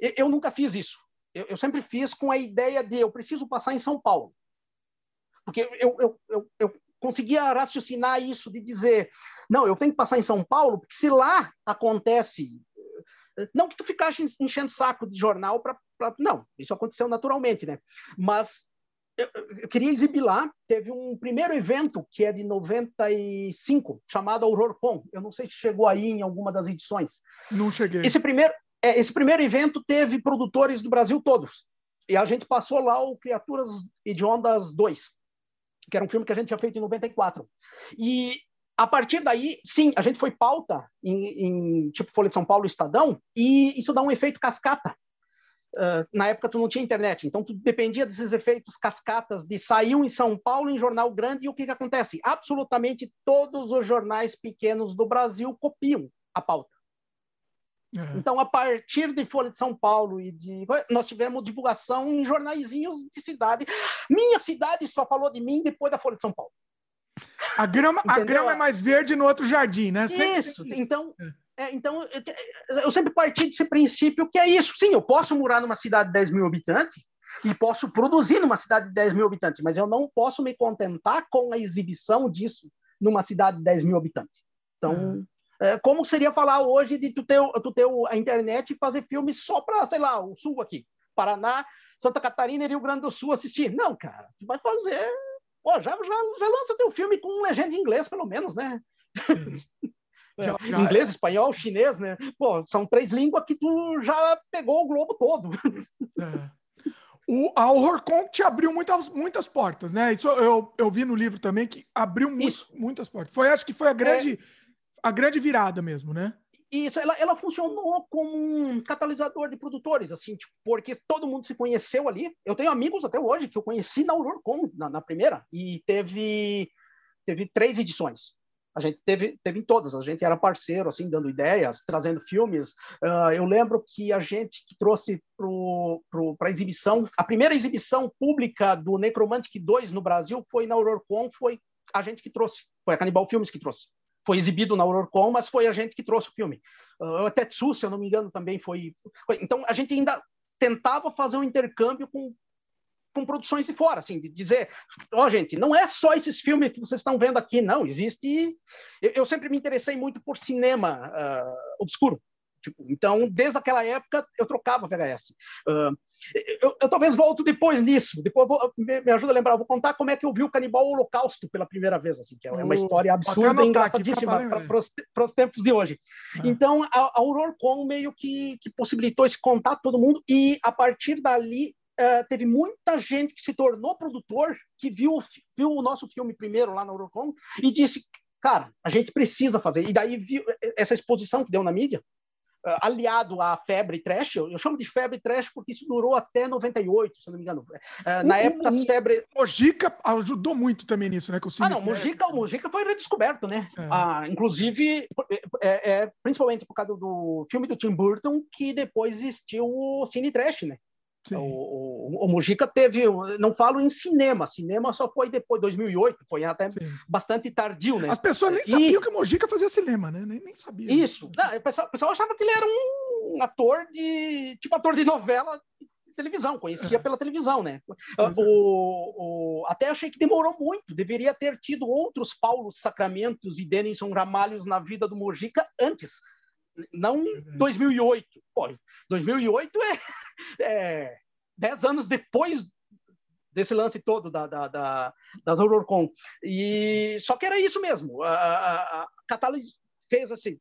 Eu, eu nunca fiz isso. Eu, eu, sempre fiz com a ideia de eu preciso passar em São Paulo. Porque eu, eu, eu, eu conseguia raciocinar isso de dizer, não, eu tenho que passar em São Paulo, porque se lá acontece não que tu ficasse enchendo saco de jornal para. Não, isso aconteceu naturalmente, né? Mas eu, eu, queria exibir lá. Teve um primeiro evento que é de 95, chamado AurorCon. Eu não sei se chegou aí em alguma das edições.
Não cheguei.
Esse primeiro, é, esse primeiro evento teve produtores do Brasil todos. E a gente passou lá o Criaturas Hediondas 2, que era um filme que a gente tinha feito em 94. E a partir daí, sim, a gente foi pauta em, em tipo Folha de São Paulo, Estadão, e isso dá um efeito cascata. Uh, na época tu não tinha internet, então tu dependia desses efeitos cascatas de saiu em São Paulo em jornal grande e o que, que acontece? Absolutamente todos os jornais pequenos do Brasil copiam a pauta. É. Então, a partir de Folha de São Paulo e de nós tivemos divulgação em jornaizinhos de cidade. Minha cidade só falou de mim depois da Folha de São Paulo.
A grama, a grama é mais verde no outro jardim, né?
Sempre isso. Tem... Então, é. então eu sempre parti desse princípio que é isso. Sim, eu posso morar numa cidade de 10 mil habitantes e posso produzir numa cidade de 10 mil habitantes, mas eu não posso me contentar com a exibição disso numa cidade de 10 mil habitantes. Então, é. É, como seria falar hoje de tu ter, tu ter a internet e fazer filmes só para, sei lá, o sul aqui, Paraná, Santa Catarina e Rio Grande do Sul assistir? Não, cara, tu vai fazer Pô, já, já, já lança teu filme com legenda em inglês, pelo menos, né? Já, já, inglês, é. espanhol, chinês, né? Pô, são três línguas que tu já pegou o globo todo.
É. O, a HorrorCon te abriu muitas, muitas portas, né? Isso eu, eu vi no livro também que abriu muitas portas. Foi, acho que foi a grande, é. a grande virada mesmo, né?
Isso, ela, ela funcionou como um catalisador de produtores, assim, tipo, porque todo mundo se conheceu ali. Eu tenho amigos até hoje que eu conheci na AurorCon, na, na primeira, e teve, teve três edições. A gente teve, teve em todas, a gente era parceiro, assim, dando ideias, trazendo filmes. Uh, eu lembro que a gente trouxe para a exibição, a primeira exibição pública do Necromantic 2 no Brasil foi na AurorCon, foi a gente que trouxe, foi a Canibal Filmes que trouxe foi exibido na AurorCon, mas foi a gente que trouxe o filme. Uh, Tetsu, se eu não me engano, também foi, foi. Então, a gente ainda tentava fazer um intercâmbio com, com produções de fora, assim, de dizer, ó, oh, gente, não é só esses filmes que vocês estão vendo aqui, não, existe... Eu, eu sempre me interessei muito por cinema uh, obscuro, Tipo, então, desde aquela época, eu trocava VHS. Uh, eu, eu, talvez volto depois nisso. Depois vou, me, me, ajuda a lembrar. Eu vou contar como é que eu vi o Canibal Holocausto pela primeira vez, assim, que é uma história absurda e engraçadíssima para os tempos de hoje. Ah. Então, a, a meio que, que possibilitou esse contato todo mundo e, a partir dali, Uh, teve muita gente que se tornou produtor, que viu, viu o nosso filme primeiro lá na Eurocon e disse, cara, a gente precisa fazer. E daí viu essa exposição que deu na mídia, uh, aliado à febre trash, eu, eu, chamo de febre trash porque isso durou até 98, se não me engano. Uh, na época, as febre...
Mojica ajudou muito também nisso, né? Com o
ah, não, Mojica, o Mojica foi redescoberto, né? É. Ah, inclusive, é, é, principalmente por causa do filme do Tim Burton, que depois existiu o Cine Trash, né? O, o, o, Mujica teve, não falo em cinema, cinema só foi depois, 2008, foi até Sim. bastante tardio, né?
As pessoas nem e... sabiam que o Mujica fazia cinema, né? Nem, nem sabiam.
Isso, não, o, pessoal, pessoal achava que ele era um ator de, tipo ator de novela de televisão, conhecia é. pela televisão, né? O, o, até achei que demorou muito, deveria ter tido outros Paulo Sacramentos e Denison Ramalhos na vida do Mojica antes, não 2008. Pô, 2008 é, é dez anos depois desse lance todo da, da, da, das HorrorCon. E só que era isso mesmo. A, a, a Catalyst fez assim,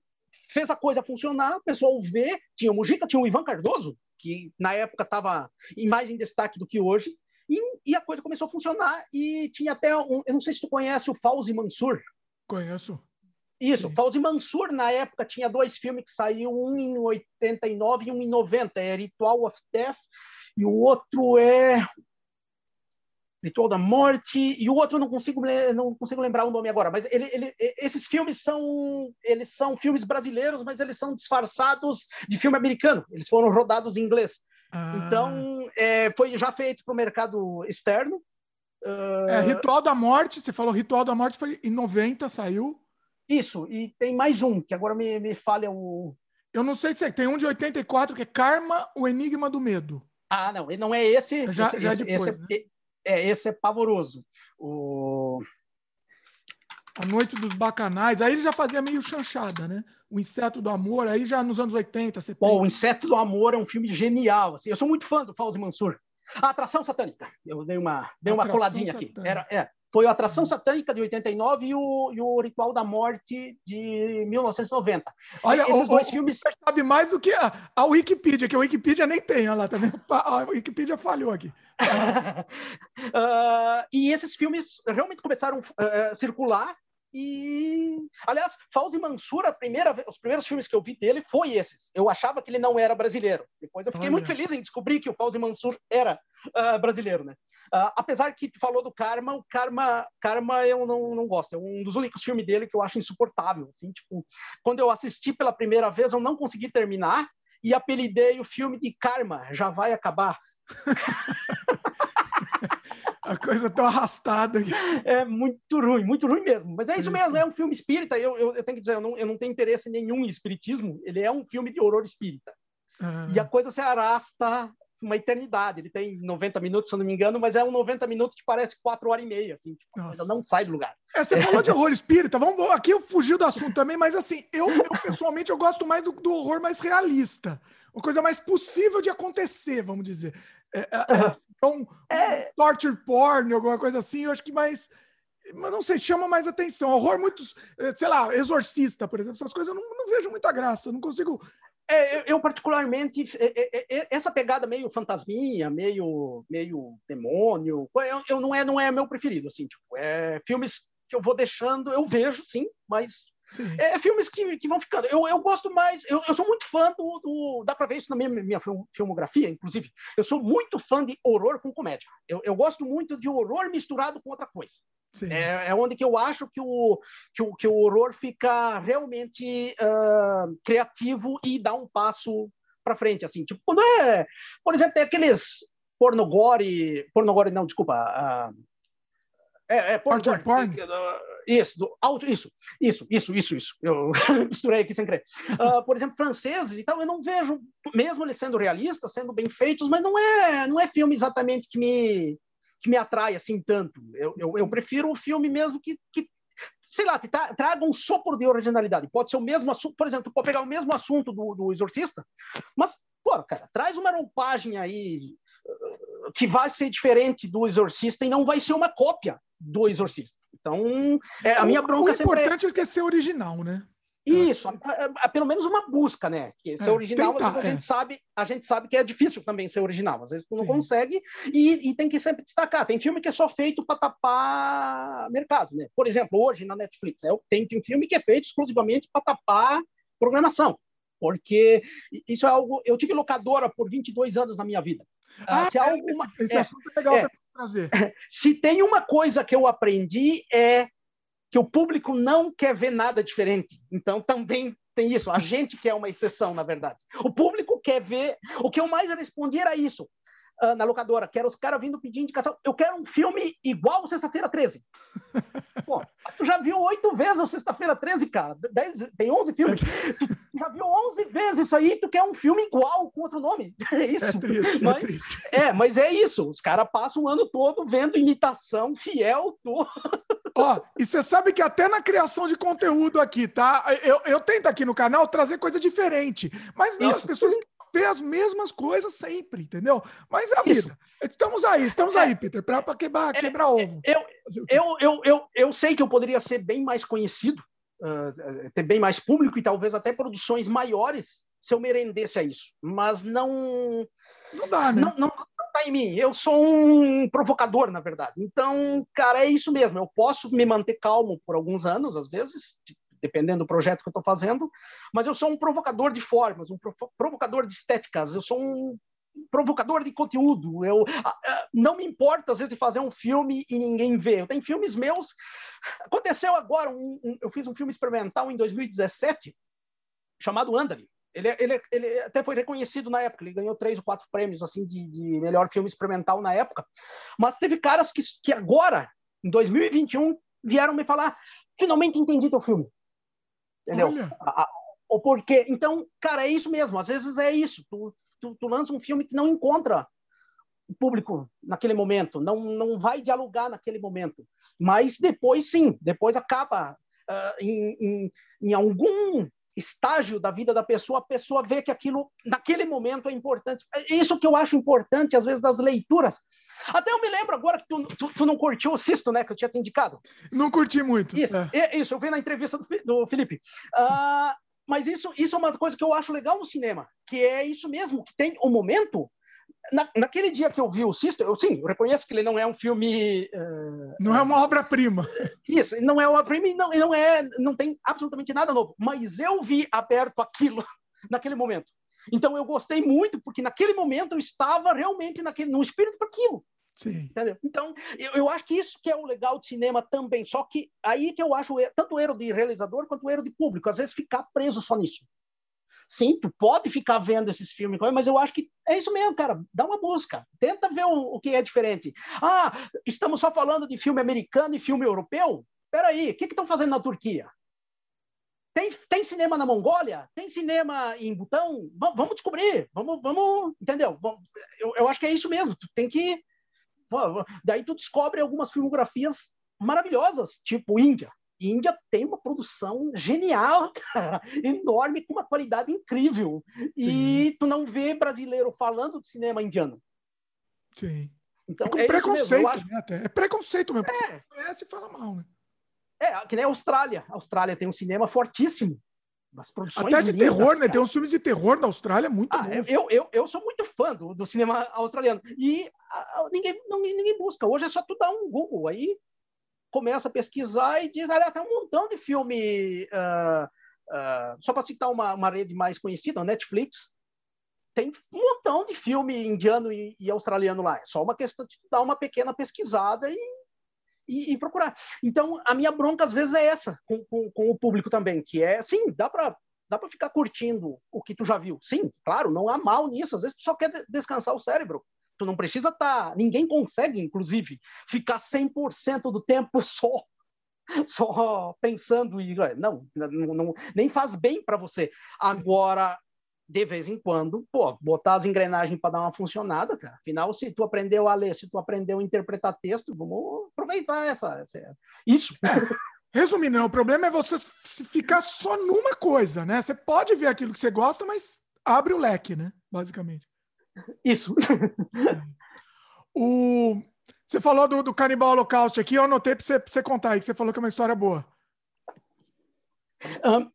fez a coisa funcionar, o pessoal vê, tinha o Mujica, tinha o Ivan Cardoso, que na época estava mais em destaque do que hoje, e, e, a coisa começou a funcionar, e tinha até um, eu não sei se tu conhece o Fauzi Mansur.
Conheço.
Isso, Sim. Fauzi Mansur, na época, tinha dois filmes que saíram, um em 89 e um em 90. É Ritual of Death e o outro é Ritual da Morte e o outro não consigo não consigo lembrar o nome agora, mas ele, ele, esses filmes são eles são filmes brasileiros, mas eles são disfarçados de filme americano. Eles foram rodados em inglês. Ah. Então é, foi já feito para o mercado externo.
É, Ritual da Morte, você falou Ritual da Morte foi em 90, saiu.
Isso, e tem mais um, que agora me, me falha o.
Eu não sei se é, tem um de 84 que é Karma, o Enigma do Medo.
Ah, não, não é esse.
Já,
esse,
já esse, depois,
esse,
né?
é, esse é pavoroso. O...
A Noite dos Bacanais, aí ele já fazia meio chanchada, né? O Inseto do Amor, aí já nos anos 80, 70.
Bom, o Inseto do Amor é um filme genial. Assim, eu sou muito fã do Fauzi Mansur. A Atração Satânica. Eu dei uma, dei uma coladinha satânica. aqui. Era, é, foi a Atração Satânica de 89 e o, e o Ritual da Morte de 1990.
Olha, esses o, dois o, filmes. Você sabe mais do que a, a Wikipedia, que a Wikipedia nem tem, olha lá também. A Wikipedia falhou aqui.
uh, e esses filmes realmente começaram a uh, circular e, aliás, Fauzi Mansur, a primeira, os primeiros filmes que eu vi dele foi esses. Eu achava que ele não era brasileiro. Depois eu fiquei Olha. muito feliz em descobrir que o Fauzi Mansur era uh, brasileiro, né? Uh, apesar que tu falou do Karma, o Karma, Karma eu não, não gosto. É um dos únicos filmes dele que eu acho insuportável. Assim, tipo, quando eu assisti pela primeira vez, eu não consegui terminar e apelidei o filme de Karma, já vai acabar.
A coisa tão arrastada.
É muito ruim, muito ruim mesmo. Mas é isso mesmo, é um filme espírita. Eu, eu, eu tenho que dizer, eu não, eu não tenho interesse nenhum em espiritismo. Ele é um filme de horror espírita. Ah. E a coisa se arrasta uma eternidade. Ele tem 90 minutos, se eu não me engano, mas é um 90 minutos que parece 4 horas e meia, assim, tipo, não sai do lugar.
É, você falou de horror espírita, vamos, aqui eu fugi do assunto também, mas assim, eu, eu pessoalmente eu gosto mais do, do, horror mais realista, uma coisa mais possível de acontecer, vamos dizer. É, é, então, é... torture porn, alguma coisa assim, eu acho que mais mas não sei, chama mais atenção. Horror muitos, eh, sei lá, exorcista, por exemplo, essas coisas eu não, não vejo muita graça, não consigo
é, eu, particularmente, é, essa pegada meio fantasminha, meio, meio demônio, eu, eu, não, é, não é meu preferido, assim, tipo, é filmes que eu vou deixando, eu vejo, sim, mas é, filmes que, que vão ficando. Eu, eu gosto mais, eu, eu sou muito fã do, do Dá pra ver isso na minha, minha filmografia, inclusive. Eu sou muito fã de horror com comédia. Eu, eu gosto muito de horror misturado com outra coisa. É, é, onde que eu acho que o, que o, que o horror fica realmente uh, criativo e dá um passo para frente, assim. Tipo, quando é, por exemplo, tem aqueles pornogore, pornogore não, desculpa, uh, é, é porn, porn, porn. Isso, do, auto, isso, isso, isso, isso, isso. Eu misturei aqui sem querer. Uh, por exemplo, franceses e tal, eu não vejo, mesmo eles sendo realistas, sendo bem feitos, mas não é, não é filme exatamente que me que me atrai assim tanto. Eu, eu, eu prefiro o filme mesmo que, que sei lá, tra, traga um sopro de originalidade. Pode ser o mesmo assunto, por exemplo, pode pegar o mesmo assunto do, do Exorcista, mas, pô, cara, traz uma roupagem aí que vai ser diferente do Exorcista e não vai ser uma cópia do Exorcista. Então, é, a minha bronca
o sempre. O é importante é... é ser original, né?
Isso, pelo menos uma busca, né? Que ser é, original, tentar, a, gente é. sabe, a gente sabe que é difícil também ser original. Às vezes tu não Sim. consegue e, e, tem que sempre destacar. Tem filme que é só feito para tapar mercado, né? Por exemplo, hoje na Netflix, é, tem, tem um filme que é feito exclusivamente para tapar programação. porque isso é algo. Eu tive locadora por 22 anos na minha vida.
Ah, se, é, alguma, esse, esse é, assunto é legal é, trazer.
Se tem uma coisa que eu aprendi é que o público não quer ver nada diferente. Então também tem isso. A gente quer uma exceção, na verdade. O público quer ver. O que eu mais respondi era isso uh, na locadora, que era os caras vindo pedir indicação. Eu quero um filme igual Sexta-feira 13. Pô, tu já viu oito vezes o Sexta-feira 13, cara? Dez, tem onze filmes. tu já viu onze vezes isso aí, tu quer um filme igual com outro nome. É isso. É, triste, mas, é, triste. é, mas é isso. Os caras passam o ano todo vendo imitação fiel.
Ó, e você sabe que até na criação de conteúdo aqui, tá? Eu, eu tento aqui no canal trazer coisa diferente. Mas não, Isso. as pessoas vê as mesmas coisas sempre, entendeu? Mas é a vida. Estamos aí, estamos aí, Peter, para quebrar, é, quebrar ovo.
Eu, eu, eu, eu, eu sei que eu poderia ser bem mais conhecido, uh, ter bem mais público e talvez até produções maiores se eu merendesse a isso. Mas não.
Não dá, né?
Não, não, não tá em mim. Eu sou um provocador, na verdade. Então, cara, é isso mesmo. Eu posso me manter calmo por alguns anos, às vezes, tipo, dependendo do projeto que eu estou fazendo, mas eu sou um provocador de formas, um provocador de estéticas, eu sou um provocador de conteúdo. Eu não me importa às vezes de fazer um filme e ninguém vê. Eu tenho filmes meus. Aconteceu agora, um, um, eu fiz um filme experimental em 2017 chamado Andale. Ele, ele, ele até foi reconhecido na época, ele ganhou três ou quatro prêmios assim de, de melhor filme experimental na época. Mas teve caras que, que agora, em 2021, vieram me falar: finalmente entendi teu filme. Entendeu? A, a, o porquê. Então, cara, é isso mesmo. Às vezes é isso. Tu, tu, tu lança um filme que não encontra o público naquele momento, não, não vai dialogar naquele momento. Mas depois, sim, depois acaba uh, em, em, em algum estágio da vida da pessoa, a pessoa vê que aquilo, naquele momento, é importante. É isso que eu acho importante, às vezes, das leituras. Até eu me lembro agora que tu, tu, tu não curtiu o Cisto, né, que eu tinha te indicado.
Não curti muito.
Isso, é. isso eu vi na entrevista do, do Felipe. Uh, mas isso, isso é uma coisa que eu acho legal no cinema, que é isso mesmo, que tem o momento na, naquele dia que eu vi o Sisto, eu sim, eu reconheço que ele não é um filme. Uh,
não é uma obra-prima.
Isso, não é uma obra-prima e não, não, é, não tem absolutamente nada novo. Mas eu vi aberto aquilo naquele momento. Então eu gostei muito, porque naquele momento eu estava realmente naquele, no espírito para aquilo.
Sim.
Entendeu? Então, eu, eu acho que isso que é o legal de cinema também. Só que aí que eu acho tanto o erro de realizador quanto o erro de público. Às vezes ficar preso só nisso. Sim, tu pode ficar vendo esses filmes, mas eu acho que é isso mesmo, cara. Dá uma busca. Tenta ver o, o que é diferente. Ah, estamos só falando de filme americano e filme europeu? Peraí, o que estão fazendo na Turquia? Tem, tem cinema na Mongólia? Tem cinema em Butão? V vamos descobrir. Vamos, vamos entendeu? Eu, eu acho que é isso mesmo. Tu tem que. Daí tu descobre algumas filmografias maravilhosas, tipo Índia. Índia tem uma produção genial, cara, enorme, com uma qualidade incrível. E Sim. tu não vê brasileiro falando de cinema indiano.
Sim. Então, é com é preconceito, acho... né? Até. É preconceito mesmo. É. Você conhece e fala mal, né?
É, que nem a Austrália. A Austrália tem um cinema fortíssimo.
produções Até de lindas, terror, né? Tem uns filmes de terror na Austrália muito ah, bons.
Eu, eu, eu sou muito fã do, do cinema australiano. E a, ninguém, não, ninguém busca. Hoje é só tu dar um Google aí, começa a pesquisar e diz, olha, tem um montão de filme, uh, uh, só para citar uma, uma rede mais conhecida, a Netflix, tem um montão de filme indiano e, e, australiano lá. É só uma questão de dar uma pequena pesquisada e, e, e procurar. Então, a minha bronca às vezes é essa com, com, com o público também, que é, sim, dá para dá para ficar curtindo o que tu já viu. Sim, claro, não há mal nisso. Às vezes tu só quer descansar o cérebro. Tu não precisa estar. Tá, ninguém consegue, inclusive, ficar 100% do tempo só só pensando e não, não, nem faz bem para você. Agora, de vez em quando, pô, botar as engrenagens para dar uma funcionada, cara. Afinal, se tu aprendeu a ler, se tu aprendeu a interpretar texto, vamos aproveitar essa, essa isso. É.
Resumindo, né, o problema é você ficar só numa coisa, né? Você pode ver aquilo que você gosta, mas abre o leque, né? Basicamente.
Isso.
o... Você falou do, do Canibal Holocaust aqui, eu anotei para você, você contar aí, que você falou que é uma história boa. Um,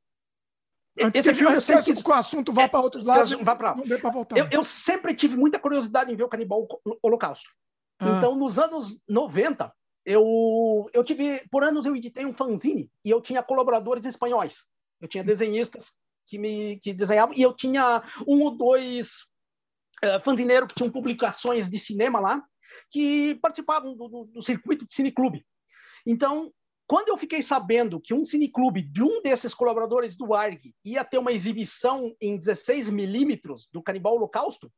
Antes que, filme, antes quis... o assunto vá é, para outros lados,
vá pra... não dê para voltar. Eu, eu, sempre tive muita curiosidade em ver o Canibal Holocausto. Ah. Então, nos anos 90, eu, eu tive, por anos eu editei um fanzine e eu tinha colaboradores espanhóis. Eu tinha desenhistas que me que desenhavam, e eu tinha um ou dois uh, fanzineiros que tinham publicações de cinema lá, que participavam do, do, do circuito de cineclube. Então, quando eu fiquei sabendo que um cineclube de um desses colaboradores do ARG ia ter uma exibição em 16 milímetros do Canibal Holocausto,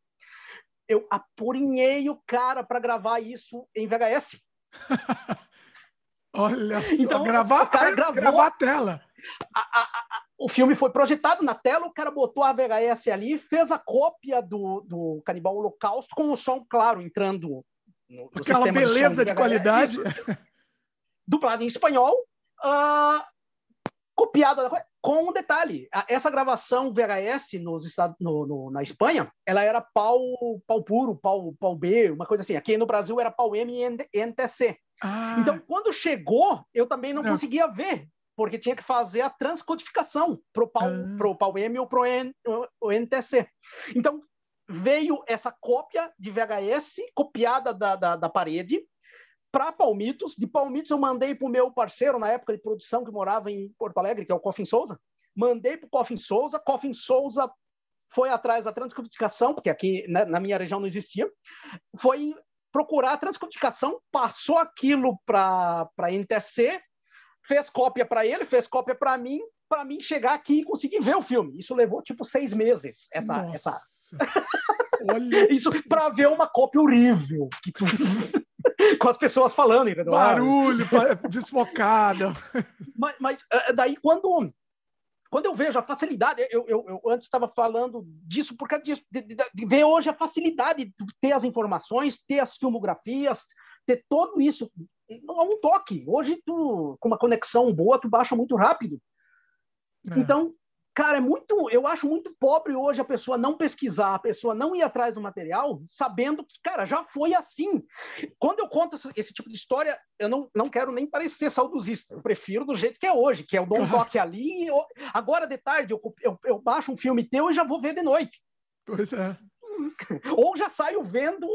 eu apurinhei o cara para gravar isso em VHS.
Olha só, então, gravar, o cara gravou, gravar a tela.
A, a, a, o filme foi projetado na tela, o cara botou a VHS ali, fez a cópia do, do Canibal Holocausto com o som claro entrando
no, no Aquela beleza de, de qualidade.
dublado em espanhol, uh, copiado com um detalhe. Essa gravação VHS nos Estados, no, no, na Espanha, ela era pau, pau puro, pau, pau B, uma coisa assim. Aqui no Brasil era pau M e NTC. Ah. Então, quando chegou, eu também não, não, conseguia ver, porque tinha que fazer a transcodificação para o ah. pro pau M ou para o NTC. Então, veio essa cópia de VHS copiada da, da, da parede, para Palmitos. De Palmitos eu mandei para o meu parceiro na época de produção que morava em Porto Alegre, que é o Coffin Souza. Mandei para o Coffin Souza. Coffin Souza foi atrás da transcodificação, porque aqui né, na minha região não existia. Foi procurar a transcodificação, passou aquilo para a NTC, fez cópia para ele, fez cópia para mim, para mim chegar aqui e conseguir ver o filme. Isso levou tipo seis meses, essa. essa... Olha. Isso para ver uma cópia horrível. Que tu... com as pessoas falando,
entendeu? Barulho, desfocada.
Mas, mas, eh, daí, quando, quando eu vejo a facilidade, eu, eu, eu antes estava falando disso por causa disso, de, de, de, ver hoje a facilidade de ter as informações, ter as filmografias, ter tudo isso a um toque. Hoje, tu, com uma conexão boa, tu baixa muito rápido. É. Então, Cara, é muito, eu acho muito pobre hoje a pessoa não pesquisar, a pessoa não ir atrás do material, sabendo que, cara, já foi assim. Quando eu conto esse, esse tipo de história, eu não, não quero nem parecer saudosista. Eu prefiro do jeito que é hoje, que é o Dom Toque ali. Eu, agora de tarde eu, eu, eu baixo um filme teu e já vou ver de noite.
Pois é.
Ou já saio vendo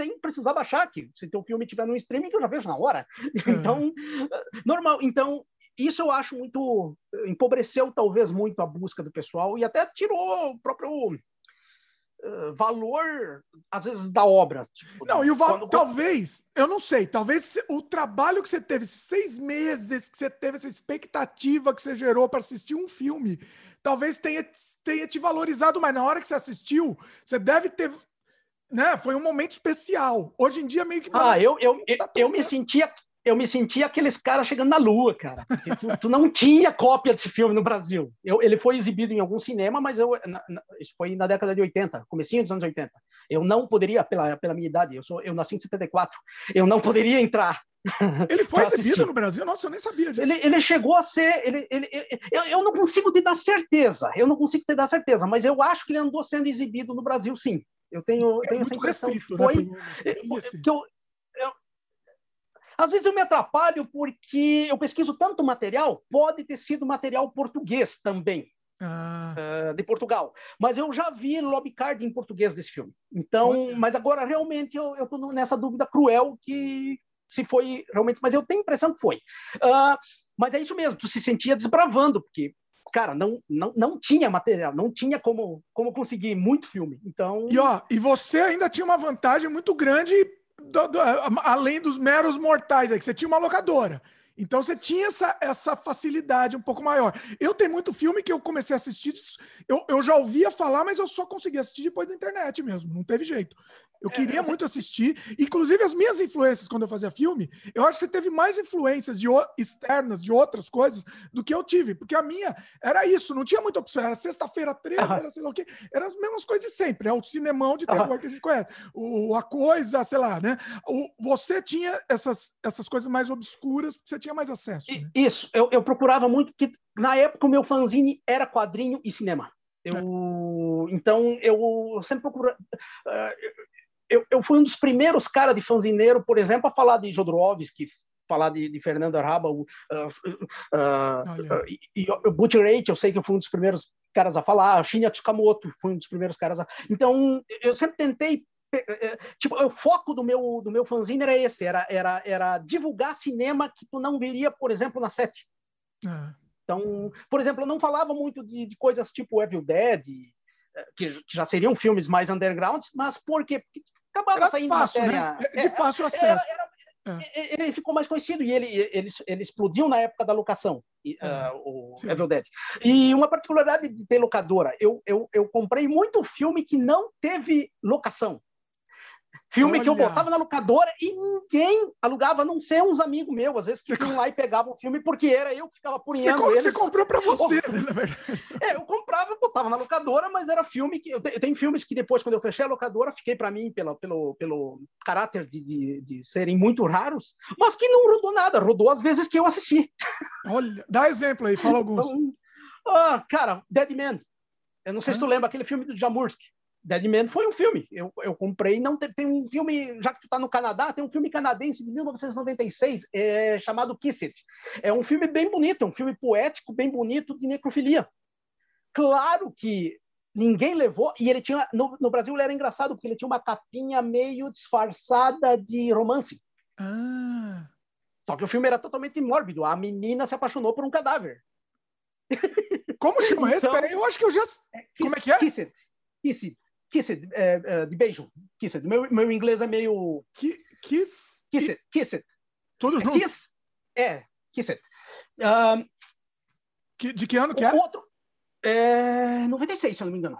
sem precisar baixar aqui. Se teu filme tiver no streaming, eu já vejo na hora. É. Então, normal. Então, isso eu acho muito empobreceu talvez muito a busca do pessoal e até tirou o próprio uh, valor às vezes da obra.
Tipo, não, e o valor talvez, eu não sei, talvez o trabalho que você teve, seis meses que você teve essa expectativa que você gerou para assistir um filme, talvez tenha, tenha te valorizado, mas na hora que você assistiu, você deve ter né? Foi um momento especial. Hoje em dia, meio que.
Ah, eu, eu, eu, eu me sentia eu me senti aqueles caras chegando na lua, cara. Tu, tu, não tinha cópia desse filme no Brasil. Eu, ele foi exibido em algum cinema, mas eu, na, na, isso foi na década de 80, comecinho dos anos 80. Eu não poderia, pela, pela minha idade, eu, sou, eu nasci em 74, eu não poderia entrar.
Ele foi exibido no Brasil? Nossa, eu nem sabia disso.
Ele, ele chegou a ser. Ele, ele, eu, eu não consigo te dar certeza, eu não consigo te dar certeza, mas eu acho que ele andou sendo exibido no Brasil, sim. Eu tenho,
é
tenho
essa impressão restrito, que foi. Né?
Que eu, às vezes eu me atrapalho porque eu pesquiso tanto material, pode ter sido material português também. Ah. Uh, de Portugal. Mas eu já vi lobby card em português desse filme. Então, mas agora realmente eu estou nessa dúvida cruel que se foi realmente, mas eu tenho a impressão que foi. Uh, mas é isso mesmo, tu se sentia desbravando, porque cara, não, não, não tinha material, não tinha como, como conseguir muito filme. Então.
E ó, e você ainda tinha uma vantagem muito grande do, do, além dos meros mortais aí, que você tinha uma locadora. Então você tinha essa, essa facilidade um pouco maior. Eu tenho muito filme que eu comecei a assistir, eu, eu já ouvia falar, mas eu só consegui assistir depois da internet mesmo, não teve jeito. Eu é, queria muito assistir, inclusive as minhas influências quando eu fazia filme, eu acho que você teve mais influências de, externas de outras coisas do que eu tive, porque a minha era isso, não tinha muita opção, era sexta-feira 13, era sei lá o quê, eram as mesmas coisas de sempre, é o cinemão de terror que a gente conhece, o, a coisa, sei lá, né? O, você tinha essas, essas coisas mais obscuras, porque você tinha mais acesso. Né?
Isso, eu, eu procurava muito, que na época o meu fanzine era quadrinho e cinema. Eu, é. Então, eu sempre procuro. Uh, eu, eu fui um dos primeiros caras de fanzineiro, por exemplo, a falar de Jodorowsky, falar de, de Fernando Arraba, uh, uh, e, e Butch Rate, eu sei que eu fui um dos primeiros caras a falar, Shinya Tsukamoto, fui um dos primeiros caras a... Então, eu sempre tentei eh, tipo, o foco do meu do meu fanzine era esse, era era era divulgar cinema que tu não veria, por exemplo, na sete. É. Então, por exemplo, eu não falava muito de, de coisas tipo Evil Dead, eh, que, que, já seriam filmes mais underground, mas por quê? Porque acabava
era
saindo
fácil,
matéria.
Né? De fácil acesso. Era, era,
é. Ele ficou mais conhecido e ele, ele, ele explodiu na época da locação, é. uh, o Sim. Evil Dead. E uma particularidade de ter locadora, eu, eu, eu comprei muito filme que não teve locação. Filme Olha. que eu botava na locadora e ninguém alugava, a não ser uns amigos meus, às vezes que iam lá e pegavam o filme, porque era eu que ficava punhando
você,
eles.
Você comprou para você, oh, né, na verdade.
É, eu comprava, botava na locadora, mas era filme que... Eu tenho filmes que depois, quando eu fechei a locadora, fiquei para mim, pela, pelo, pelo caráter de, de, de, serem muito raros, mas que não rodou nada, rodou as vezes que eu assisti.
Olha, dá exemplo aí, fala alguns. Então,
ah, cara, Dead Man. Eu não sei ah. se tu lembra aquele filme do Jamursky. Dead Man foi um filme. Eu, eu comprei. Não tem, tem um filme, já que tu tá no Canadá, tem um filme canadense de 1996 é, chamado Kiss It. É um filme bem bonito, é um filme poético, bem bonito de necrofilia. Claro que ninguém levou, e ele tinha. No, no Brasil ele era engraçado, porque ele tinha uma capinha meio disfarçada de romance.
Ah.
Só que o filme era totalmente mórbido. A menina se apaixonou por um cadáver.
Como chama então, esse? Peraí, eu acho que eu já. É, Como é que é?
Kiss It. Kiss It. Kiss It, é, é, de beijo. Kiss It. Meu, meu inglês é meio.
Ki, kiss?
Kiss It. Kiss It.
Tudo
é,
junto?
Kiss. É, Kiss It. Um,
que, de que ano que é?
Outro. É 96, se eu não me engano.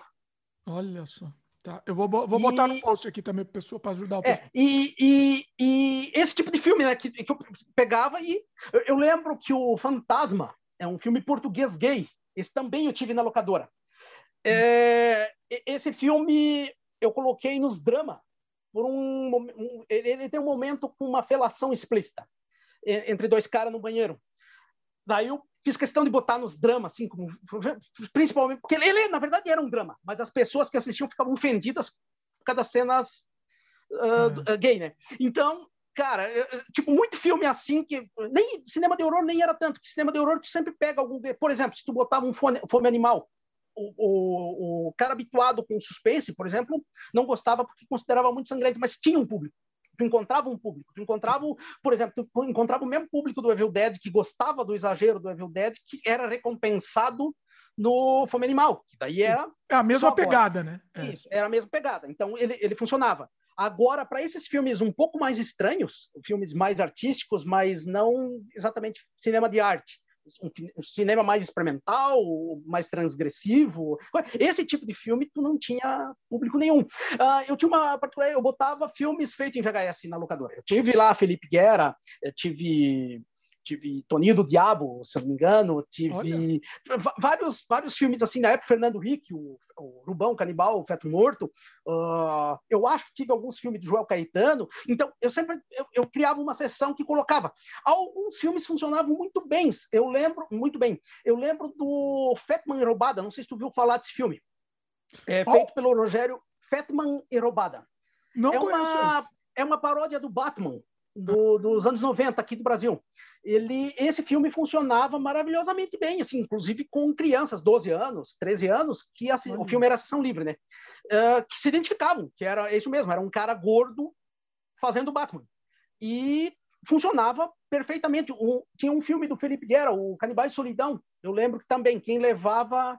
Olha só. Tá, eu vou, vou e... botar no post aqui também para pessoa para ajudar o
pessoal. É, e, e, e, esse tipo de filme, né, que, que eu pegava e eu, eu, lembro que o Fantasma é um filme português gay. Esse também eu tive na locadora. É, esse filme eu coloquei nos drama por um, um, ele tem um momento com uma felação explícita entre dois caras no banheiro. Daí eu fiz questão de botar nos dramas, assim, como, principalmente porque ele, na verdade era um drama, mas as pessoas que assistiam ficavam ofendidas por cada cenas uh, é. gay, né? Então, cara, tipo muito filme assim que nem cinema de horror nem era tanto, que cinema de horror tu sempre pega algum, por exemplo, se tu botava um fome, fome animal o, o, o, cara habituado com suspense, por exemplo, não gostava porque considerava muito sangrento, mas tinha um público. Tu encontrava um público. Tu encontrava, por exemplo, tu encontrava o mesmo público do Evil Dead que gostava do exagero do Evil Dead, que era recompensado no Fome Animal, que daí era.
É a mesma pegada, né?
É. Isso, era a mesma pegada. Então ele, ele funcionava. Agora, para esses filmes um pouco mais estranhos, filmes mais artísticos, mas não exatamente cinema de arte, um, cinema mais experimental, mais transgressivo. Esse tipo de filme tu não tinha público nenhum. Uh, eu tinha uma eu botava filmes feitos em VHS na locadora. Eu tive lá Felipe Guerra, tive tive Toninho do Diabo, se não me engano, tive vários, vários filmes assim na época, Fernando Rick, o, o Rubão Canibal, o Feto Morto, uh, eu acho que tive alguns filmes de Joel Caetano, então eu sempre eu, eu, criava uma sessão que colocava. Alguns filmes funcionavam muito bem, eu lembro, muito bem, eu lembro do Fatman e Roubada, não sei se tu viu falar desse filme, é feito oh. pelo Rogério Fatman e Roubada.
Não
é
conheço
uma, É uma paródia do Batman, do, dos anos 90 aqui do Brasil. Ele, esse filme funcionava maravilhosamente bem, assim, inclusive com crianças, 12 anos, 13 anos, que assim, o filme era sessão livre, né? Uh, que se identificavam, que era isso mesmo, era um cara gordo fazendo Batman. E funcionava perfeitamente. Um, tinha um filme do Felipe Guerra, o Canibais Solidão, eu lembro que também quem levava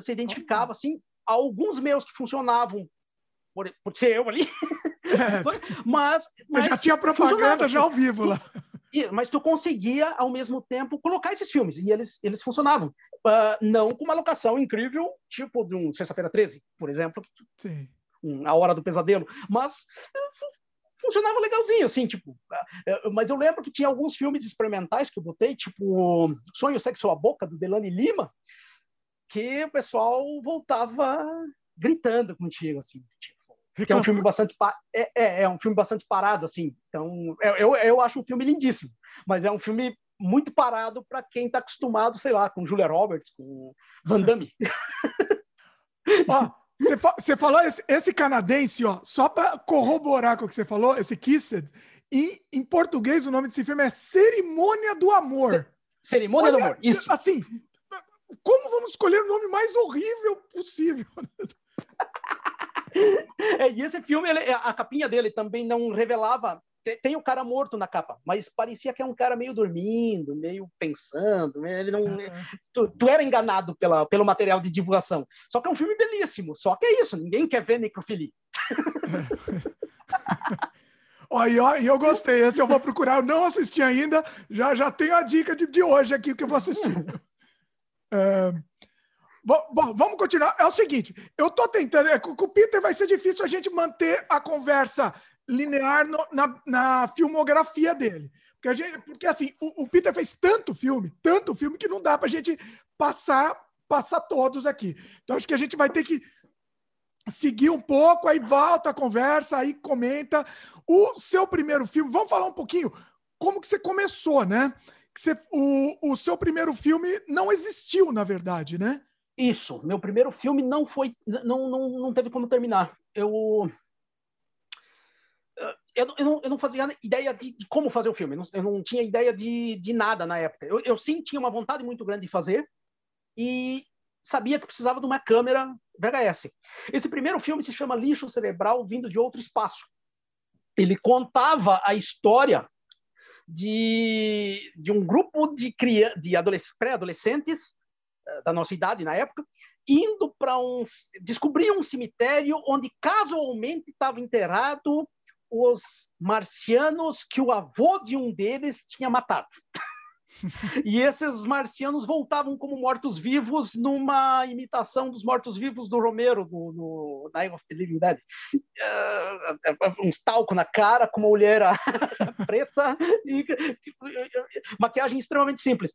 se identificava, assim, alguns meus que funcionavam por, por ser eu ali, mas, mas
já tinha propaganda já ao vivo lá.
mas tu conseguia, ao mesmo tempo, colocar esses filmes, e eles, eles funcionavam. Uh, não com uma locação incrível, tipo de um Sexta-feira 13, por exemplo.
Sim.
Um, a Hora do Pesadelo. Mas uh, funcionava legalzinho, assim, tipo. Uh, mas eu lembro que tinha alguns filmes experimentais que eu botei, tipo Sonho, Sexo à Boca, do Delane Lima, que o pessoal voltava gritando contigo, assim, tipo que é um filme bastante é, é, é, um filme bastante parado assim. Então eu, eu acho um filme lindíssimo. Mas é um filme muito parado para quem está acostumado sei lá com Julia Roberts com Van Damme.
Você, fa você falou esse, esse, canadense ó só para corroborar com o que você falou esse Kissed e em português o nome desse filme é Cerimônia do Amor.
Cerimônia Olha, do Amor isso.
assim como vamos escolher o nome mais horrível possível
é, e esse filme, ele, a capinha dele também não revelava tem o cara morto na capa, mas parecia que é um cara meio dormindo, meio pensando. Ele não, tu, tu, era enganado pela, pelo material de divulgação. Só que é um filme belíssimo. Só que é isso, ninguém quer ver necrofilia.
Olha, eu, eu gostei. Esse eu vou procurar. Eu não assisti ainda. Já, já tenho a dica de, de hoje aqui que eu vou assistir. É, bom, vamos continuar. É o seguinte, eu estou tentando. É, com o Peter vai ser difícil a gente manter a conversa linear no, na, na filmografia dele. Porque, gente, porque assim, o, o, Peter fez tanto filme, tanto filme, que não dá para a gente passar, passar todos aqui. Então, acho que a gente vai ter que seguir um pouco, aí volta a conversa, aí comenta. O seu primeiro filme, vamos falar um pouquinho como que você começou, né? Que você, o, o seu primeiro filme não existiu, na verdade, né?
Isso, meu primeiro filme não foi, não, não, não teve como terminar. Eu eu, eu, não, eu não fazia ideia de, de, como fazer o filme, eu não, tinha ideia de, de nada na época. Eu, eu sim tinha uma vontade muito grande de fazer e sabia que precisava de uma câmera VHS. Esse primeiro filme se chama Lixo Cerebral Vindo de Outro Espaço. Ele contava a história de, de um grupo de, de pré-adolescentes da nossa idade na época, indo para um. descobrir um cemitério onde casualmente estava enterrado os marcianos que o avô de um deles tinha matado. e esses marcianos voltavam como mortos-vivos numa imitação dos mortos-vivos do Romero, no, no Night of the Living Dead. Uh, um talco na cara, com uma mulher preta, e tipo, maquiagem extremamente simples.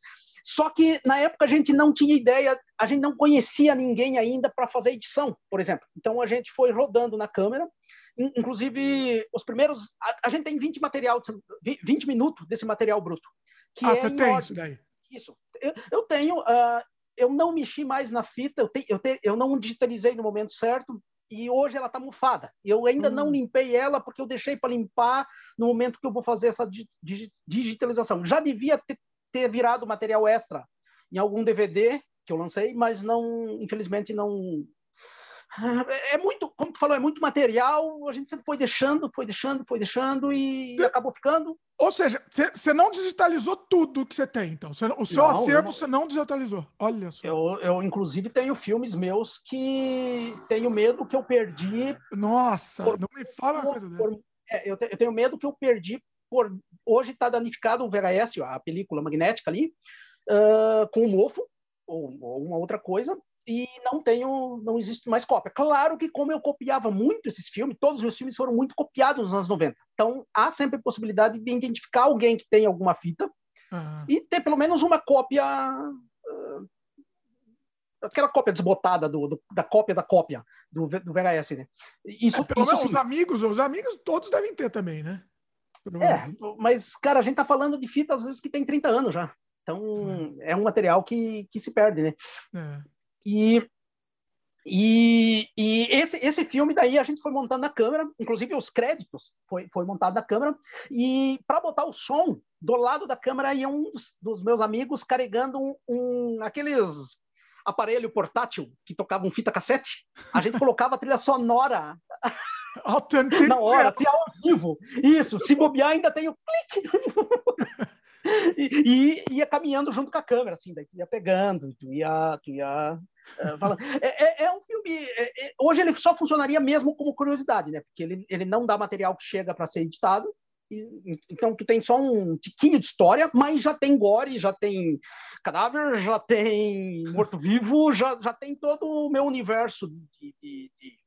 Só que na época a gente não tinha ideia, a gente não conhecia ninguém ainda para fazer edição, por exemplo. Então a gente foi rodando na câmera inclusive, os primeiros. A, a, gente tem 20 material, 20 minutos desse material bruto.
ah, é você tem ordem. isso daí?
Isso. Eu, eu tenho. Uh, eu não mexi mais na fita, eu, te, eu, te, eu não digitalizei no momento certo, e hoje ela está mufada. Eu ainda hum. não limpei ela porque eu deixei para limpar no momento que eu vou fazer essa digitalização. Já devia ter, ter virado material extra em algum DVD que eu lancei, mas não, infelizmente não é muito, como tu falou, é muito material, a gente sempre foi deixando, foi deixando, foi deixando e acabou ficando.
Ou seja, você não digitalizou tudo que você tem, então. Cê, o seu não, acervo você não digitalizou. Olha só.
Eu, eu, inclusive, tenho filmes meus que tenho medo que eu perdi.
Nossa, por, não me fala uma coisa por,
é, eu, te, eu, tenho medo que eu perdi por. Hoje está danificado o VHS, a película magnética ali, uh, com um mofo ou, ou uma outra coisa e não tenho, não existe mais cópia. Claro que como eu copiava muito esses filmes, todos os meus filmes foram muito copiados nos anos 90. Então há sempre a possibilidade de identificar alguém que tem alguma fita uhum. e ter pelo menos uma cópia uh, aquela cópia desbotada do, do, da cópia da cópia do, do VHS, né?
Isso, é, pelo isso menos os amigos, os amigos todos devem ter também, né?
É, mas cara, a gente tá falando de fita às vezes que tem 30 anos já. Então, é, é um material que, que se perde, né? É. E, e, e, esse, esse filme daí a gente foi montando na câmera, inclusive os créditos foi, foi montado na câmera, e para botar o som, do lado da câmera ia um dos, dos meus amigos carregando um, um, aqueles aparelho portátil que tocavam fita cassete. A gente colocava a trilha sonora na hora, assim, ao vivo. Isso, se bobear ainda tem o clique. e, e, ia caminhando junto com a câmera, assim, daí tu ia pegando, tu ia, tu ia uh, falando. É, é, é, um filme. É, é, hoje ele só funcionaria mesmo como curiosidade, né? Porque ele, ele não dá material que chega para ser editado. E, então tu tem só um tiquinho de história, mas já tem gore, já tem cadáver, já tem morto-vivo, já, já tem todo o meu universo de, de, de,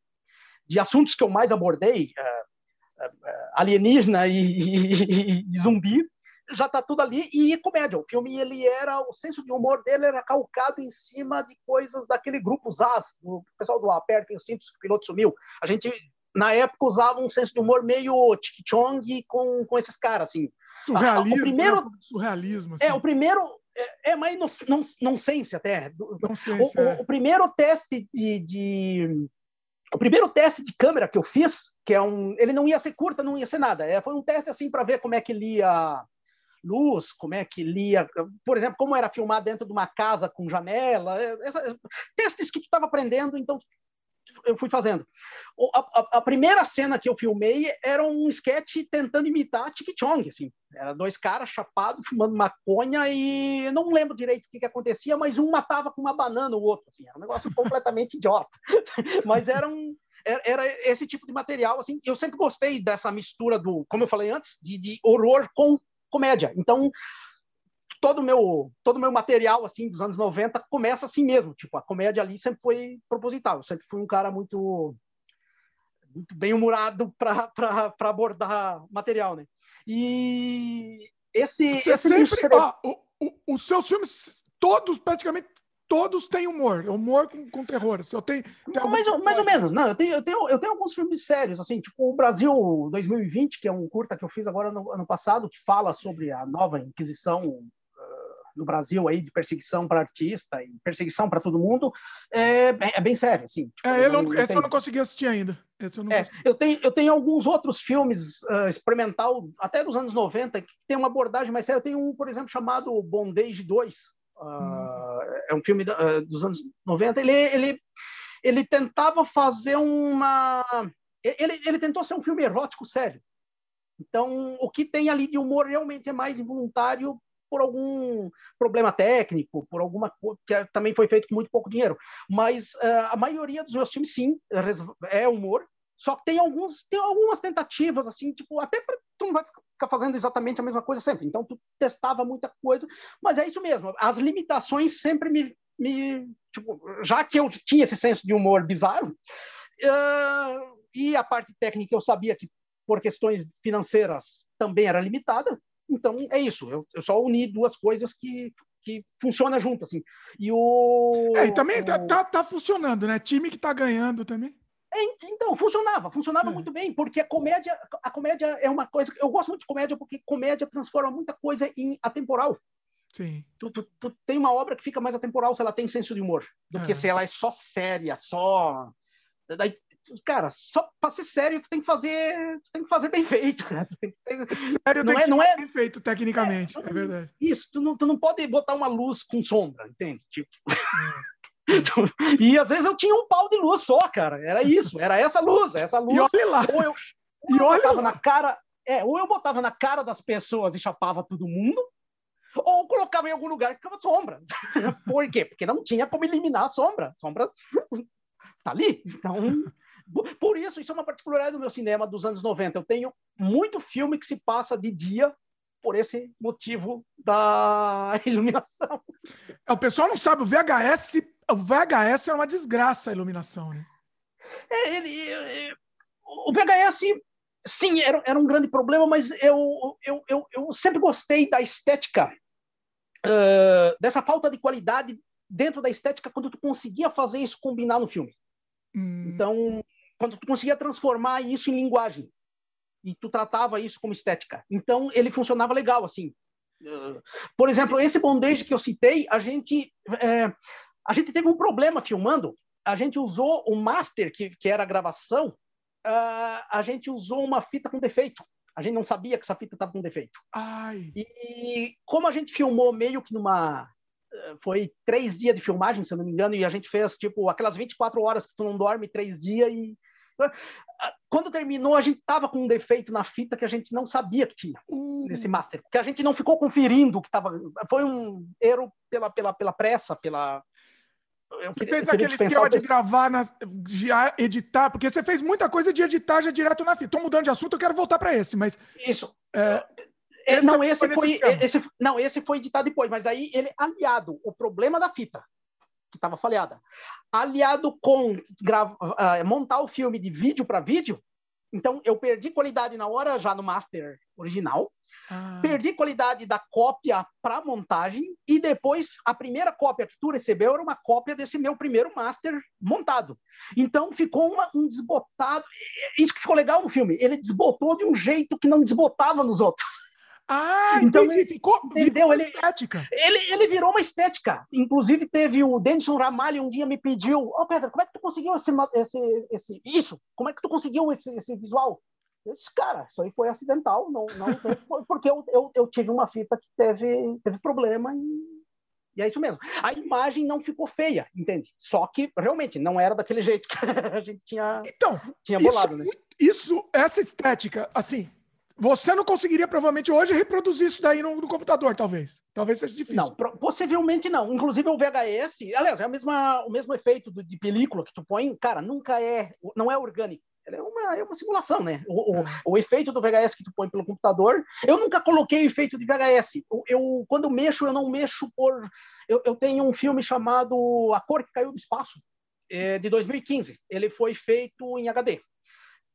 de assuntos que eu mais abordei, uh, uh, alienígena e, e, e, zumbi, já está tudo ali e comédia. O filme ele era o senso de humor dele era calcado em cima de coisas daquele grupo Zaz, o pessoal do Apertem os cintos que o piloto sumiu. A gente na época usava um senso de humor meio Tic Chong com com esses caras assim.
Surrealismo. O primeiro né? surrealismo.
Assim. É o primeiro é, é mais não, não, não sense até. Não sense, o, é. o, o, primeiro teste de, de o primeiro teste de câmera que eu fiz, que é um, ele não ia ser curta, não ia ser nada. É, foi um teste assim para ver como é que lia luz, como é que lia, por exemplo, como era filmar dentro de uma casa com janela, essa, testes que tu estava aprendendo, então eu fui fazendo. A, a, a, primeira cena que eu filmei era um sketch tentando imitar Tik Chong, assim. Era dois caras chapados, fumando maconha e não lembro direito o que, que acontecia, mas um matava com uma banana o outro, assim. Era um negócio completamente idiota. mas era um, era esse tipo de material, assim. Eu sempre gostei dessa mistura do, como eu falei antes, de, de horror com comédia. Então, todo meu todo meu material assim dos anos 90 começa assim mesmo tipo a comédia ali sempre foi proposital eu sempre fui um cara muito muito bem humorado para abordar material né e esse
Você
esse
sempre ah, o, o, os seus filmes todos praticamente todos têm humor, humor com, com terror. Se eu tenho,
tenho mais, ou, mais ou menos. Não, eu tenho, eu tenho, eu tenho alguns filmes sérios, assim, tipo o Brasil 2020, que é um curta que eu fiz agora no ano passado, que fala sobre a nova Inquisição no Brasil aí de perseguição para artista e perseguição para todo mundo é, é, bem sério, assim.
Tipo, é, eu não, esse eu não consegui assistir ainda. Esse eu, não
é, eu, tenho, eu tenho alguns outros filmes uh, experimental, até dos anos 90, que tem uma abordagem mais séria. Eu tenho um, por exemplo, chamado Bondage 2. Uh, hum. É um filme uh, dos anos 90. Ele, ele, ele tentava fazer uma... Ele, ele tentou ser um filme erótico sério. Então, o que tem ali de humor realmente é mais involuntário por algum problema técnico, por alguma coisa que também foi feito com muito pouco dinheiro. Mas uh, a maioria dos meus filmes, sim, é humor. Só que tem alguns, tem algumas tentativas assim, tipo, até para tu não vai ficar fazendo exatamente a mesma coisa sempre. Então tu testava muita coisa, mas é isso mesmo. As limitações sempre me, me tipo, já que eu tinha esse senso de humor bizarro uh, e a parte técnica eu sabia que por questões financeiras também era limitada, então, é isso. Eu, eu só uni duas coisas que, que funcionam junto, assim. E o...
É, e também tá, o... tá, tá, funcionando, né? Time que tá ganhando também.
É, então, funcionava, funcionava é. muito bem, porque a comédia, a comédia é uma coisa. Eu gosto muito de comédia porque comédia transforma muita coisa em atemporal.
Sim.
Tu, tu, tu tem uma obra que fica mais atemporal se ela tem senso de humor, do é. que se ela é só séria, só. Daí cara, só para ser sério, tu tem que fazer, tu tem que fazer bem feito.
Sério, não tem é, que não é bem feito tecnicamente, é, é, verdade.
Isso, tu não, tu não pode botar uma luz com sombra, entende? Tipo. É. e às vezes eu tinha um pau de luz só, cara. Era isso, era essa luz, essa luz.
E olha lá.
Ou eu, ou e eu olha botava lá. na cara, é, ou eu botava na cara das pessoas e chapava todo mundo, ou colocava em algum lugar que ficava sombra. Por quê? Porque não tinha como eliminar a sombra. A sombra tá ali. Então, por isso, isso é uma particularidade do meu cinema dos anos 90. Eu tenho muito filme que se passa de dia por esse motivo da iluminação.
É, o pessoal não sabe, o VHS, o VHS é uma desgraça a iluminação, né?
É, ele, é, o VHS, sim, era, era um grande problema, mas eu, eu, eu, eu sempre gostei da estética, uh, dessa falta de qualidade dentro da estética, quando tu conseguia fazer isso combinar no filme. Hum. Então, quando tu conseguia transformar isso em linguagem e tu tratava isso como estética. Então ele funcionava legal assim. Por exemplo, esse bondage que eu citei, a gente é, a gente teve um problema filmando. A gente usou o master que, que era a gravação, uh, a gente usou uma fita com defeito. A gente não sabia que essa fita estava com defeito.
Ai.
E como a gente filmou meio que numa foi três dias de filmagem, se eu não me engano, e a gente fez tipo aquelas 24 horas que tu não dorme três dias e quando terminou, a gente tava com um defeito na fita que a gente não sabia que tinha uh. nesse master, que a gente não ficou conferindo que tava. Foi um erro pela, pela, pela pressa, pela.
Eu você queria, fez aquele esquema de gravar, na, de editar, porque você fez muita coisa de editar já direto na fita. Estou mudando de assunto, eu quero voltar para esse, mas.
Isso. É, esse não, esse foi, esse, não, esse foi editado depois, mas aí ele aliado o problema da fita que estava falhada, aliado com uh, montar o filme de vídeo para vídeo. Então, eu perdi qualidade na hora já no master original, ah. perdi qualidade da cópia para montagem, e depois a primeira cópia que tu recebeu era uma cópia desse meu primeiro master montado. Então, ficou uma, um desbotado. Isso que ficou legal no filme, ele desbotou de um jeito que não desbotava nos outros.
Ah, então entendi. Ficou,
entendeu? Ele, estética. Ele, ele virou uma estética. Inclusive, teve o Denison Ramalho um dia me pediu: Ô, oh, Pedro, como é que tu conseguiu esse, esse, esse, isso? Como é que tu conseguiu esse, esse visual? Eu disse, cara, isso aí foi acidental, não, não porque eu, eu, eu tive uma fita que teve, teve problema e, E é isso mesmo. A imagem não ficou feia, entende? Só que realmente não era daquele jeito que a gente tinha,
então, tinha bolado, isso, né? Isso, essa estética, assim, você não conseguiria provavelmente hoje reproduzir isso daí no, no, computador, talvez. Talvez seja difícil.
Não, possivelmente não. Inclusive o VHS, aliás, é a mesma, o mesmo efeito de película que tu põe, cara, nunca é, não é orgânico é uma, é uma simulação, né? O, o, o, efeito do VHS que tu põe pelo computador, eu nunca coloquei efeito de VHS. Eu, eu quando eu mexo, eu não mexo por. Eu, eu, tenho um filme chamado A Cor que Caiu do Espaço, é, de 2015. Ele foi feito em HD,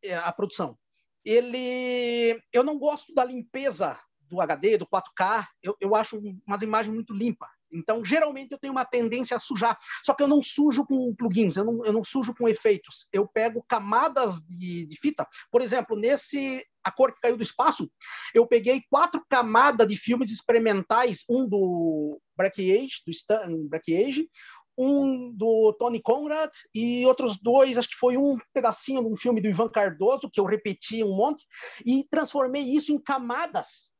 é, a produção. Ele, eu não gosto da limpeza do HD, do 4K. Eu, eu acho umas imagens muito limpas. Então, geralmente, eu tenho uma tendência a sujar. Só que eu não sujo com plugins, eu não, eu não sujo com efeitos. Eu pego camadas de, de fita. Por exemplo, nesse A Cor que Caiu do Espaço, eu peguei quatro camadas de filmes experimentais, um do Black Age, do Stan Black Age, um do Tony Conrad e outros dois, acho que foi um pedacinho de um filme do Ivan Cardoso, que eu repeti um monte, e transformei isso em camadas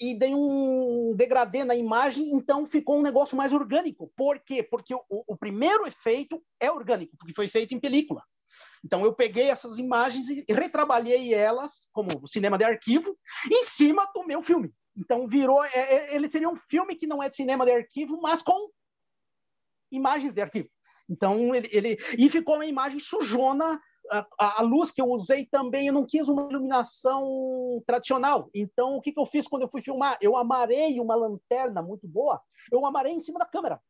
e dei um degradê na imagem, então ficou um negócio mais orgânico. Por quê? Porque o, o, primeiro efeito é orgânico, porque foi feito em película. Então eu peguei essas imagens e retrabalhei elas como cinema de arquivo em cima do meu filme. Então virou, é, é, ele seria um filme que não é de cinema de arquivo, mas com imagens de arquivo. Então ele, ele e ficou uma imagem sujona a, a, luz que eu usei também, eu não quis uma iluminação tradicional. Então, o que, que eu fiz quando eu fui filmar? Eu amarei uma lanterna muito boa, eu amarei em cima da câmera.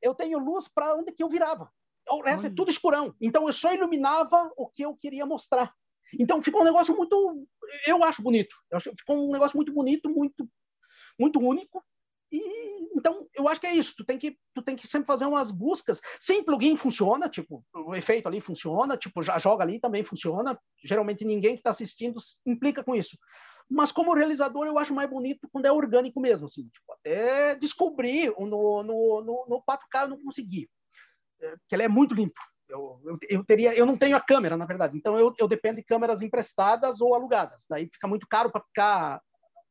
Eu tenho luz para onde que eu virava. O resto é tudo escurão. Então, eu só iluminava o que eu queria mostrar. Então, ficou um negócio muito... Eu acho bonito. Eu acho, ficou um negócio muito bonito, muito, muito único. E, então, eu acho que é isso. Tu tem que, tu tem que sempre fazer umas buscas. Sem plugin funciona, tipo, o efeito ali funciona, tipo, já joga ali também funciona. Geralmente ninguém que está assistindo implica com isso. Mas como realizador, eu acho mais bonito quando é orgânico mesmo, assim. Tipo, até descobrir no, no, no, no 4K eu não consegui. É, porque ele é muito limpo. Eu, eu, eu, teria, eu não tenho a câmera, na verdade. Então eu, eu dependo de câmeras emprestadas ou alugadas. Daí fica muito caro para ficar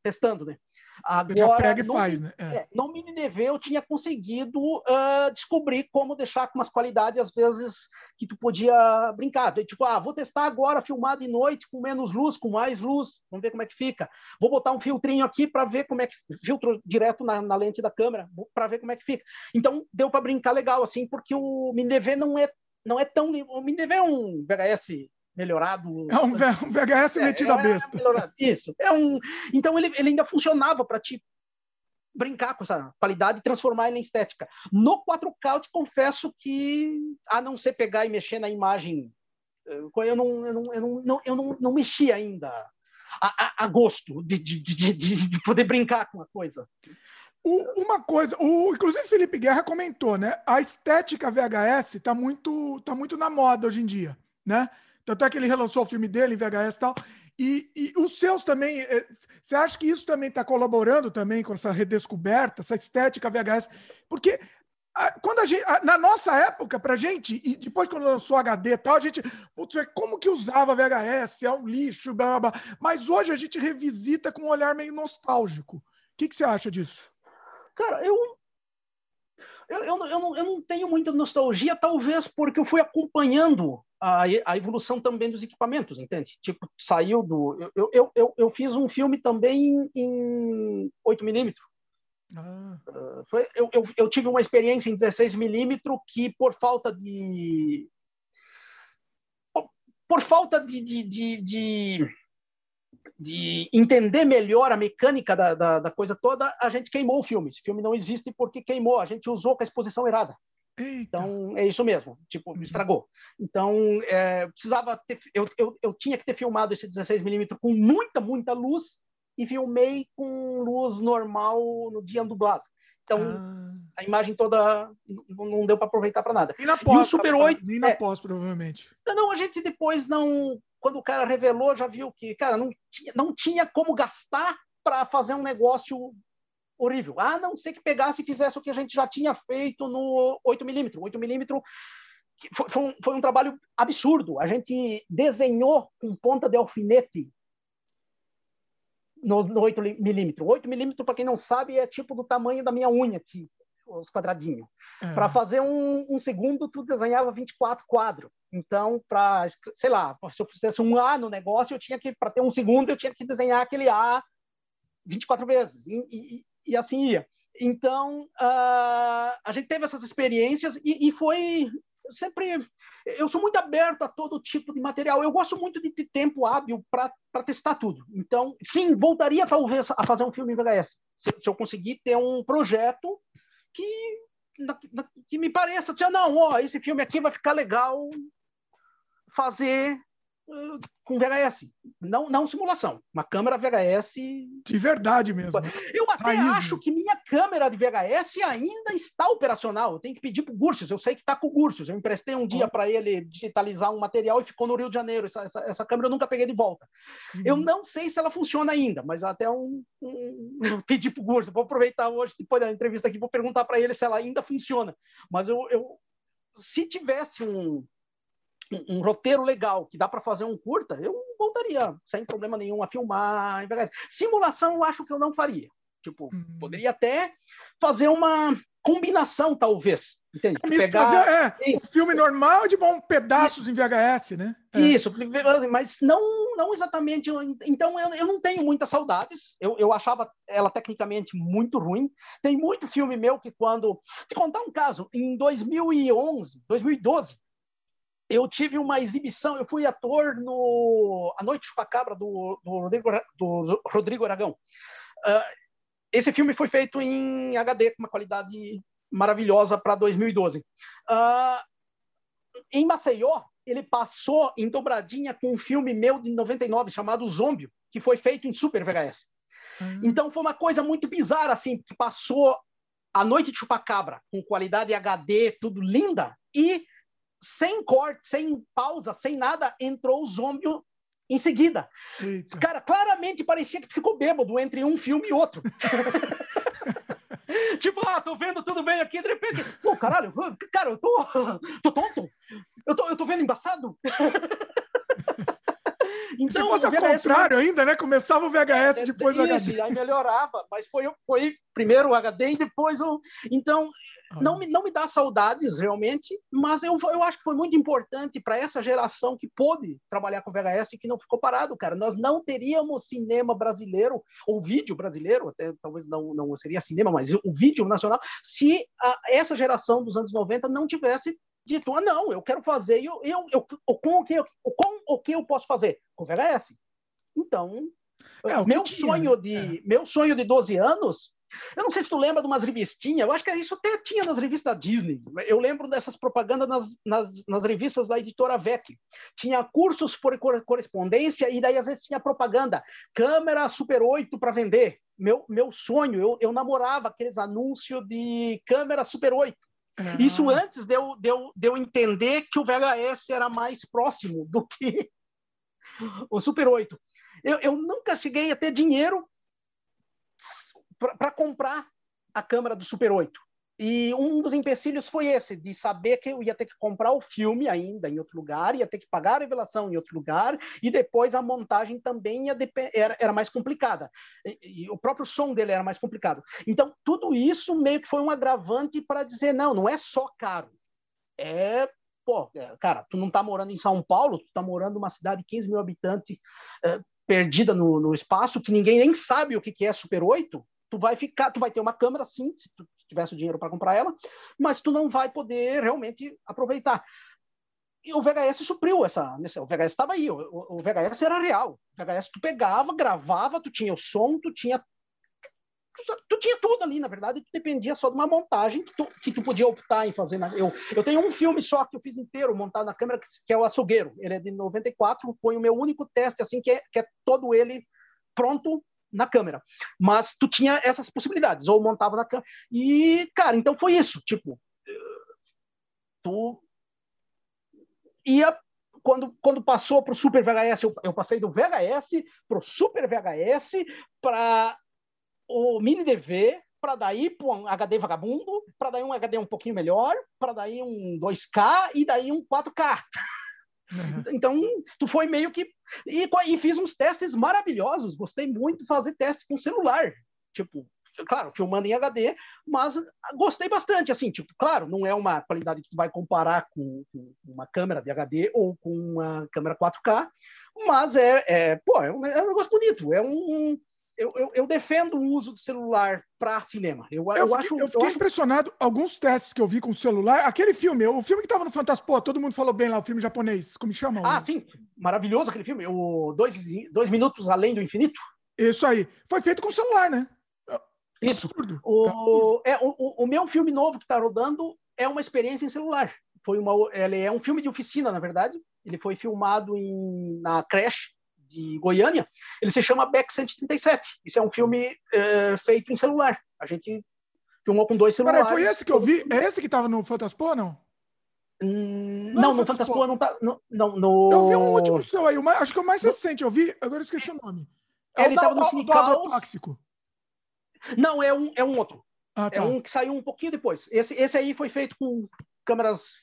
testando, né?
Agora, já pega e faz, né? É.
É, no MiniDV eu tinha conseguido uh, descobrir como deixar com umas qualidades, às vezes, que tu podia brincar. Tipo, ah, vou testar agora, filmar de noite, com menos luz, com mais luz, vamos ver como é que fica. Vou botar um filtrinho aqui para ver como é que... Filtro direto na, na lente da câmera, para ver como é que fica. Então, deu para brincar legal, assim, porque o MiniDV não é, não é tão... O MiniDV é um VHS melhorado.
É um, VHS é, metido é, a besta.
É isso. É um, então ele, ele ainda funcionava para te brincar com essa qualidade e transformar ele em estética. No 4K, eu te confesso que, a não ser pegar e mexer na imagem, eh, eu não, eu não, eu não, eu não, não mexi ainda a, a, a gosto de, de, de, de, poder brincar com a coisa.
O, uma coisa, o, inclusive Felipe Guerra comentou, né? A estética VHS está muito, tá muito na moda hoje em dia, né? Tanto é que ele relançou o filme dele em VHS e tal. E, e os seus também. Eh, você acha que isso também está colaborando também com essa redescoberta, essa estética VHS? Porque quando a gente, na nossa época, pra gente, e depois quando lançou HD e tal, a gente, putz, como que usava VHS? É um lixo, blá, blá, blá. Mas hoje a gente revisita com um olhar meio nostálgico. O que, que você acha disso?
Cara, eu, eu, eu, eu, não, eu não tenho muita nostalgia, talvez porque eu fui acompanhando a, a, evolução também dos equipamentos, entende? Tipo, saiu do. Eu, eu, eu, eu fiz um filme também em 8mm. Ah. Uh, foi, eu, eu, eu tive uma experiência em 16mm que, por falta de. Por, por falta de, de, de, de, de entender melhor a mecânica da, da, da coisa toda, a gente queimou o filme. Esse filme não existe porque queimou, a gente usou com a exposição errada. Eita. Então, é isso mesmo, tipo, me uhum. estragou. Então, é, precisava ter, eu, eu, eu tinha que ter filmado esse 16mm com muita, muita luz e filmei com luz normal no dia dublado. Então, ah. a imagem toda não deu para aproveitar para nada.
E na pós, e o Super 8, nem na é, pós, provavelmente.
Não, a gente depois não, quando o cara revelou, já viu que, cara, não tinha, não tinha como gastar para fazer um negócio horrível. A não ser que pegasse e fizesse o que a gente já tinha feito no 8mm. 8mm foi, foi, um, foi um trabalho absurdo. A gente desenhou com ponta de alfinete no, no 8mm. 8mm, para quem não sabe, é tipo do tamanho da minha unha aqui. os quadradinhos. É. Para fazer um, um, segundo, tu desenhava 24 quadros. Então, para, sei lá, se eu fizesse um A no negócio, eu tinha que, para ter um segundo, eu tinha que desenhar aquele A 24 vezes. E, e, e assim ia. Então, uh, a gente teve essas experiências e, e foi sempre eu sou muito aberto a todo tipo de material. Eu gosto muito de ter tempo hábil para testar tudo. Então, sim, voltaria talvez a fazer um filme em VHS. Se, se eu conseguir ter um projeto que, na, na, que me pareça, assim, não, ó, esse filme aqui vai ficar legal fazer com VHS, não, não simulação, uma câmera VHS.
De verdade mesmo.
Eu até acho que minha câmera de VHS ainda está operacional. Eu tenho que pedir para o Gursius, eu sei que está com o Gursius. Eu emprestei um dia para ele digitalizar um material e ficou no Rio de Janeiro. Essa, essa, essa câmera eu nunca peguei de volta. Uhum. Eu não sei se ela funciona ainda, mas até um, um... pedir para o Gursius. Vou aproveitar hoje, depois da entrevista aqui, vou perguntar para ele se ela ainda funciona. Mas eu, eu se tivesse um, um, um, roteiro legal que dá para fazer um curta, eu voltaria sem problema nenhum a filmar. Simulação eu acho que eu não faria. Tipo, uhum. poderia até fazer uma combinação, talvez. Entende?
Pegar... Fazer, é, um filme normal de bom pedaços Isso. em VHS, né?
É. Isso, mas não, não exatamente. Então, eu, eu não tenho muitas saudades. Eu, eu achava ela tecnicamente muito ruim. Tem muito filme meu que, quando. Te contar um caso, em 2011, 2012, eu tive uma exibição, eu fui ator no A Noite Chupacabra, do, do, Rodrigo, do Rodrigo Aragão. Uh, esse filme foi feito em HD, com uma qualidade maravilhosa para 2012. Uh, em Maceió, ele passou em dobradinha com um filme meu de 99 chamado Zombie, que foi feito em Super VHS. Uhum. Então foi uma coisa muito bizarra, assim, que passou a noite de chupacabra, com qualidade HD, tudo linda, e sem corte, sem pausa, sem nada, entrou o zombie em seguida. Eita. Cara, claramente parecia que tu ficou bêbado entre um filme e outro. tipo, ah, tô vendo tudo bem aqui, de repente, pô, caralho, cara, eu tô, tô tonto? Eu tô, eu tô vendo embaçado?
Então, Se fosse ao contrário ainda, né? Começava o VHS, é, depois o HD.
Aí melhorava, mas foi, foi primeiro o HD e depois o... Então, não me, não me dá saudades realmente, mas eu, eu acho que foi muito importante para essa geração que pôde trabalhar com VHS e que não ficou parado, cara. Nós não teríamos cinema brasileiro, ou vídeo brasileiro, até talvez não, não seria cinema, mas o vídeo nacional, se a, essa geração dos anos 90 não tivesse dito, ah, não, eu quero fazer, eu, eu, eu, com, o que, com o que eu posso fazer? Com VHS. Então, é, meu, sonho de, é. meu sonho de 12 anos eu não sei se tu lembra de umas revistinhas, eu acho que isso até tinha nas revistas da Disney. Eu lembro dessas propagandas nas, nas, nas revistas da editora VEC. Tinha cursos por correspondência e daí às vezes tinha propaganda. Câmera Super 8 para vender. Meu, meu sonho, eu, eu namorava aqueles anúncios de câmera Super 8. Ah. Isso antes de eu, de, eu, de eu entender que o VHS era mais próximo do que o Super 8. Eu, eu nunca cheguei a ter dinheiro para comprar a câmera do Super 8. E um dos empecilhos foi esse, de saber que eu ia ter que comprar o filme ainda em outro lugar, ia ter que pagar a revelação em outro lugar, e depois a montagem também era, era mais complicada. E, e, o próprio som dele era mais complicado. Então, tudo isso meio que foi um agravante para dizer: não, não é só caro. É pô, é, cara, tu não tá morando em São Paulo, tu tá morando numa cidade de 15 mil habitantes é, perdida no, no, espaço, que ninguém nem sabe o que, que é Super 8, tu vai ficar, tu vai ter uma câmera sim, se tu tivesse o dinheiro para comprar ela, mas tu não vai poder realmente aproveitar. E o VHS supriu essa, o VHS estava aí, o, o, VHS era real. O VHS tu pegava, gravava, tu tinha o som, tu tinha tu, tu tinha tudo ali, na verdade, tu dependia só de uma montagem que tu, que tu podia optar em fazer. Na, eu, eu tenho um filme só que eu fiz inteiro, montado na câmera, que, que é o Açougueiro. Ele é de 94, foi o meu único teste, assim, que é, que é todo ele pronto na câmera. Mas tu tinha essas possibilidades, ou montava na câmera. E, cara, então foi isso. Tipo, tu ia. Quando, quando passou para o Super VHS, eu, eu passei do VHS para o Super VHS, para o Mini DV, para daí para um HD vagabundo, para daí um HD um pouquinho melhor, para daí um 2K e daí um 4K. Uhum. Então, tu foi meio que. E, e, fiz uns testes maravilhosos. Gostei muito de fazer teste com celular. Tipo, claro, filmando em HD, mas gostei bastante, assim, tipo, claro, não é uma qualidade que tu vai comparar com, com uma câmera de HD ou com uma câmera 4K, mas é, é pô, é um, é um negócio bonito, é um, eu, eu, eu, defendo o uso do celular para cinema. Eu, eu,
eu
fiquei,
acho, eu fiquei acho... impressionado. Alguns testes que eu vi com o celular. Aquele filme, o filme que estava no Fantaspo, todo mundo falou bem lá, o filme japonês. Como chama?
Ah, sim. Maravilhoso aquele filme. O Dois, dois Minutos Além do Infinito.
Isso aí. Foi feito com celular, né?
Isso. O, é, o, o meu filme novo que está rodando é uma experiência em celular. Foi uma, ele é um filme de oficina, na verdade. Ele foi filmado em, na creche de Goiânia, ele se chama Beck 137. Isso é um filme é, feito em celular. A gente filmou com dois celulares.
Peraí, foi esse que eu vi? É esse que estava no Fantaspo, não?
Hum, não, não, no Fantaspo não tá. No, não, no...
Eu vi um último seu aí, acho que é o mais recente, eu vi, agora eu esqueci o nome.
É ele estava no Cinecaus. Tóxico. Não, é um, é um outro. Ah, é tá. É um que saiu um pouquinho depois. Esse, esse aí foi feito com câmeras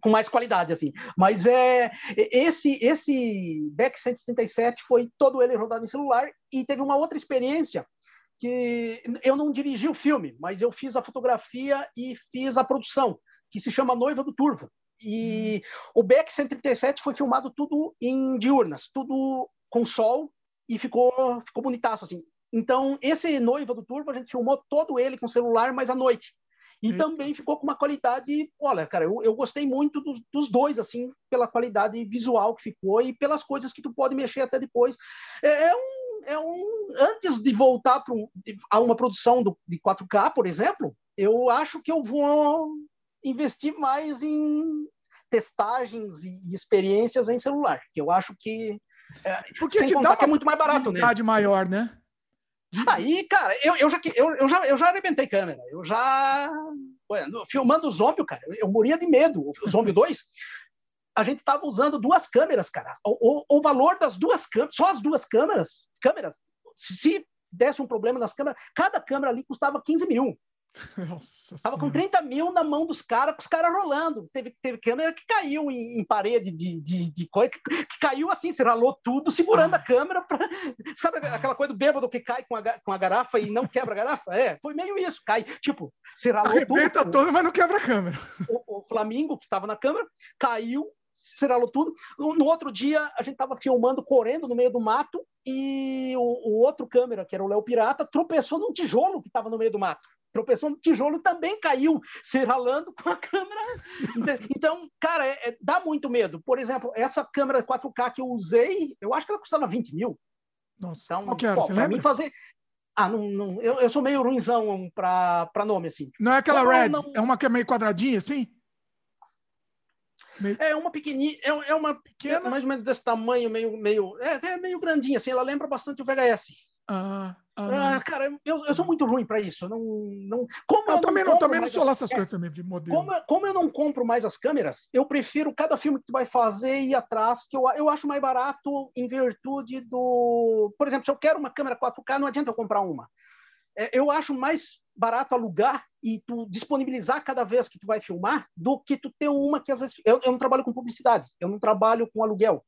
com mais qualidade, assim. Mas é esse esse Beck 137 foi todo ele rodado em celular e teve uma outra experiência que eu não dirigi o filme, mas eu fiz a fotografia e fiz a produção, que se chama Noiva do Turvo. E hum. o Beck 137 foi filmado tudo em diurnas, tudo com sol e ficou ficou bonitaço assim. Então, esse Noiva do Turvo a gente filmou todo ele com celular, mas à noite. E Eita. também ficou com uma qualidade, olha, cara, eu, eu gostei muito dos, dos, dois, assim, pela qualidade visual que ficou e pelas coisas que tu pode mexer até depois. É, é um, é um, antes de voltar um, a uma produção do, de 4K, por exemplo, eu acho que eu vou investir mais em testagens e experiências em celular, que eu acho que
é, Porque sem te contar dá que é muito mais barato, né? maior, né?
Aí, cara, eu, eu, já, eu, eu, já, eu já arrebentei câmera. Eu já. filmando o Zombie, cara, eu, moria de medo. O Zombie 2, a gente tava usando duas câmeras, cara. O, o, o valor das duas câmeras, só as duas câmeras, câmeras, se desse um problema nas câmeras, cada câmera ali custava 15 mil. Nossa Tava com 30 mil na mão dos caras, com os caras rolando. Teve, teve câmera que caiu em, em parede de, de, de coisa, que, que, caiu assim, se ralou tudo, segurando ah. a câmera. Pra, sabe aquela coisa do bêbado que cai com a, com a garrafa e não quebra a garrafa? É, foi meio isso, cai. Tipo, se ralou
Arrebenta tudo. todo, mas não quebra a câmera.
O, o Flamingo, que tava na câmera, caiu, seralou tudo. No, no, outro dia, a gente tava filmando, correndo no meio do mato, e o, o outro câmera, que era o Léo Pirata, tropeçou num tijolo que tava no meio do mato tropeçou no tijolo também caiu, se ralando com a câmera. Então, cara, é, é, dá muito medo. Por exemplo, essa câmera 4K que eu usei, eu acho que ela custava 20 mil.
Nossa, então, qual que era? Pô,
Você lembra? fazer... Ah, não, não, eu, eu sou meio ruimzão para nome, assim.
Não é aquela Red? Não... É uma que é meio quadradinha, assim?
Meio... É uma pequenininha, é, é uma pequena, mais ou menos desse tamanho, meio, meio, é, é meio grandinha, assim, ela lembra bastante o VHS.
Ah,
ah, ah cara, eu, eu sou muito ruim para isso. Eu não, não, como
eu, eu também não, também não sou lá essas coisas também de modelo.
Como, como, eu não compro mais as câmeras, eu prefiro cada filme que tu vai fazer ir atrás, que eu, eu acho mais barato em virtude do. Por exemplo, se eu quero uma câmera 4K, não adianta eu comprar uma. É, eu acho mais barato alugar e tu disponibilizar cada vez que tu vai filmar do que tu ter uma que às vezes. Eu, eu não trabalho com publicidade, eu não trabalho com aluguel.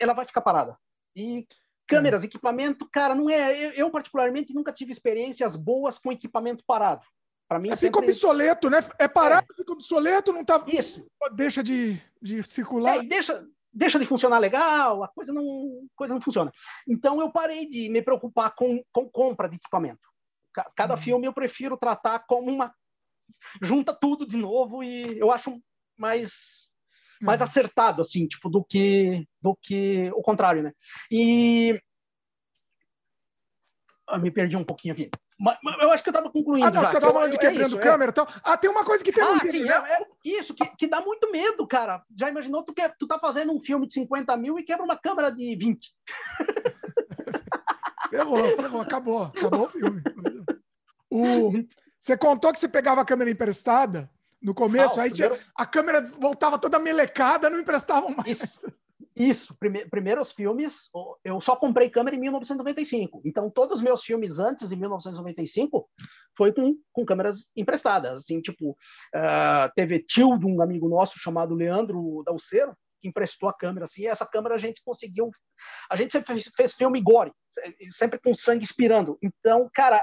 Ela vai ficar parada. E Câmeras, é. equipamento, cara, não é. Eu, eu, particularmente nunca tive experiências boas com equipamento parado. Para mim,
é, sempre... fica obsoleto, né? É parado, é. fica obsoleto, não tá.
Isso.
Deixa de, de circular.
É, e deixa, deixa de funcionar legal, a coisa não, coisa não funciona. Então eu parei de me preocupar com, com compra de equipamento. Cada hum. filme eu prefiro tratar como uma. Junta tudo de novo e eu acho mais mais uhum. acertado, assim, tipo, do que, do que o contrário, né? E... Eu me perdi um pouquinho aqui. Mas, eu acho que eu estava concluindo. Ah,
não, já, você estava falando de é quebrando é câmera e tal. Ah, tem uma coisa que tem
ah, sim, né? é, é, isso, que, que dá muito medo, cara. Já imaginou tu, que, tu tá fazendo um filme de 50 mil e quebra uma câmera de 20?
ferrou, ferrou, acabou. Acabou o filme. O, você contou que você pegava a câmera emprestada no começo, aí primeiro... tinha, a câmera voltava toda melecada, não emprestavam mais.
Isso. Isso, prime primeiros filmes, eu só comprei câmera em 1995. Então, todos os meus filmes antes de 1995 foi com, com câmeras emprestadas. Assim, tipo, uh, teve tio de um amigo nosso chamado Leandro Dalceiro, que emprestou a câmera, assim, e essa câmera a gente conseguiu, a gente sempre fez, fez filme gore, sempre com sangue expirando, então, cara,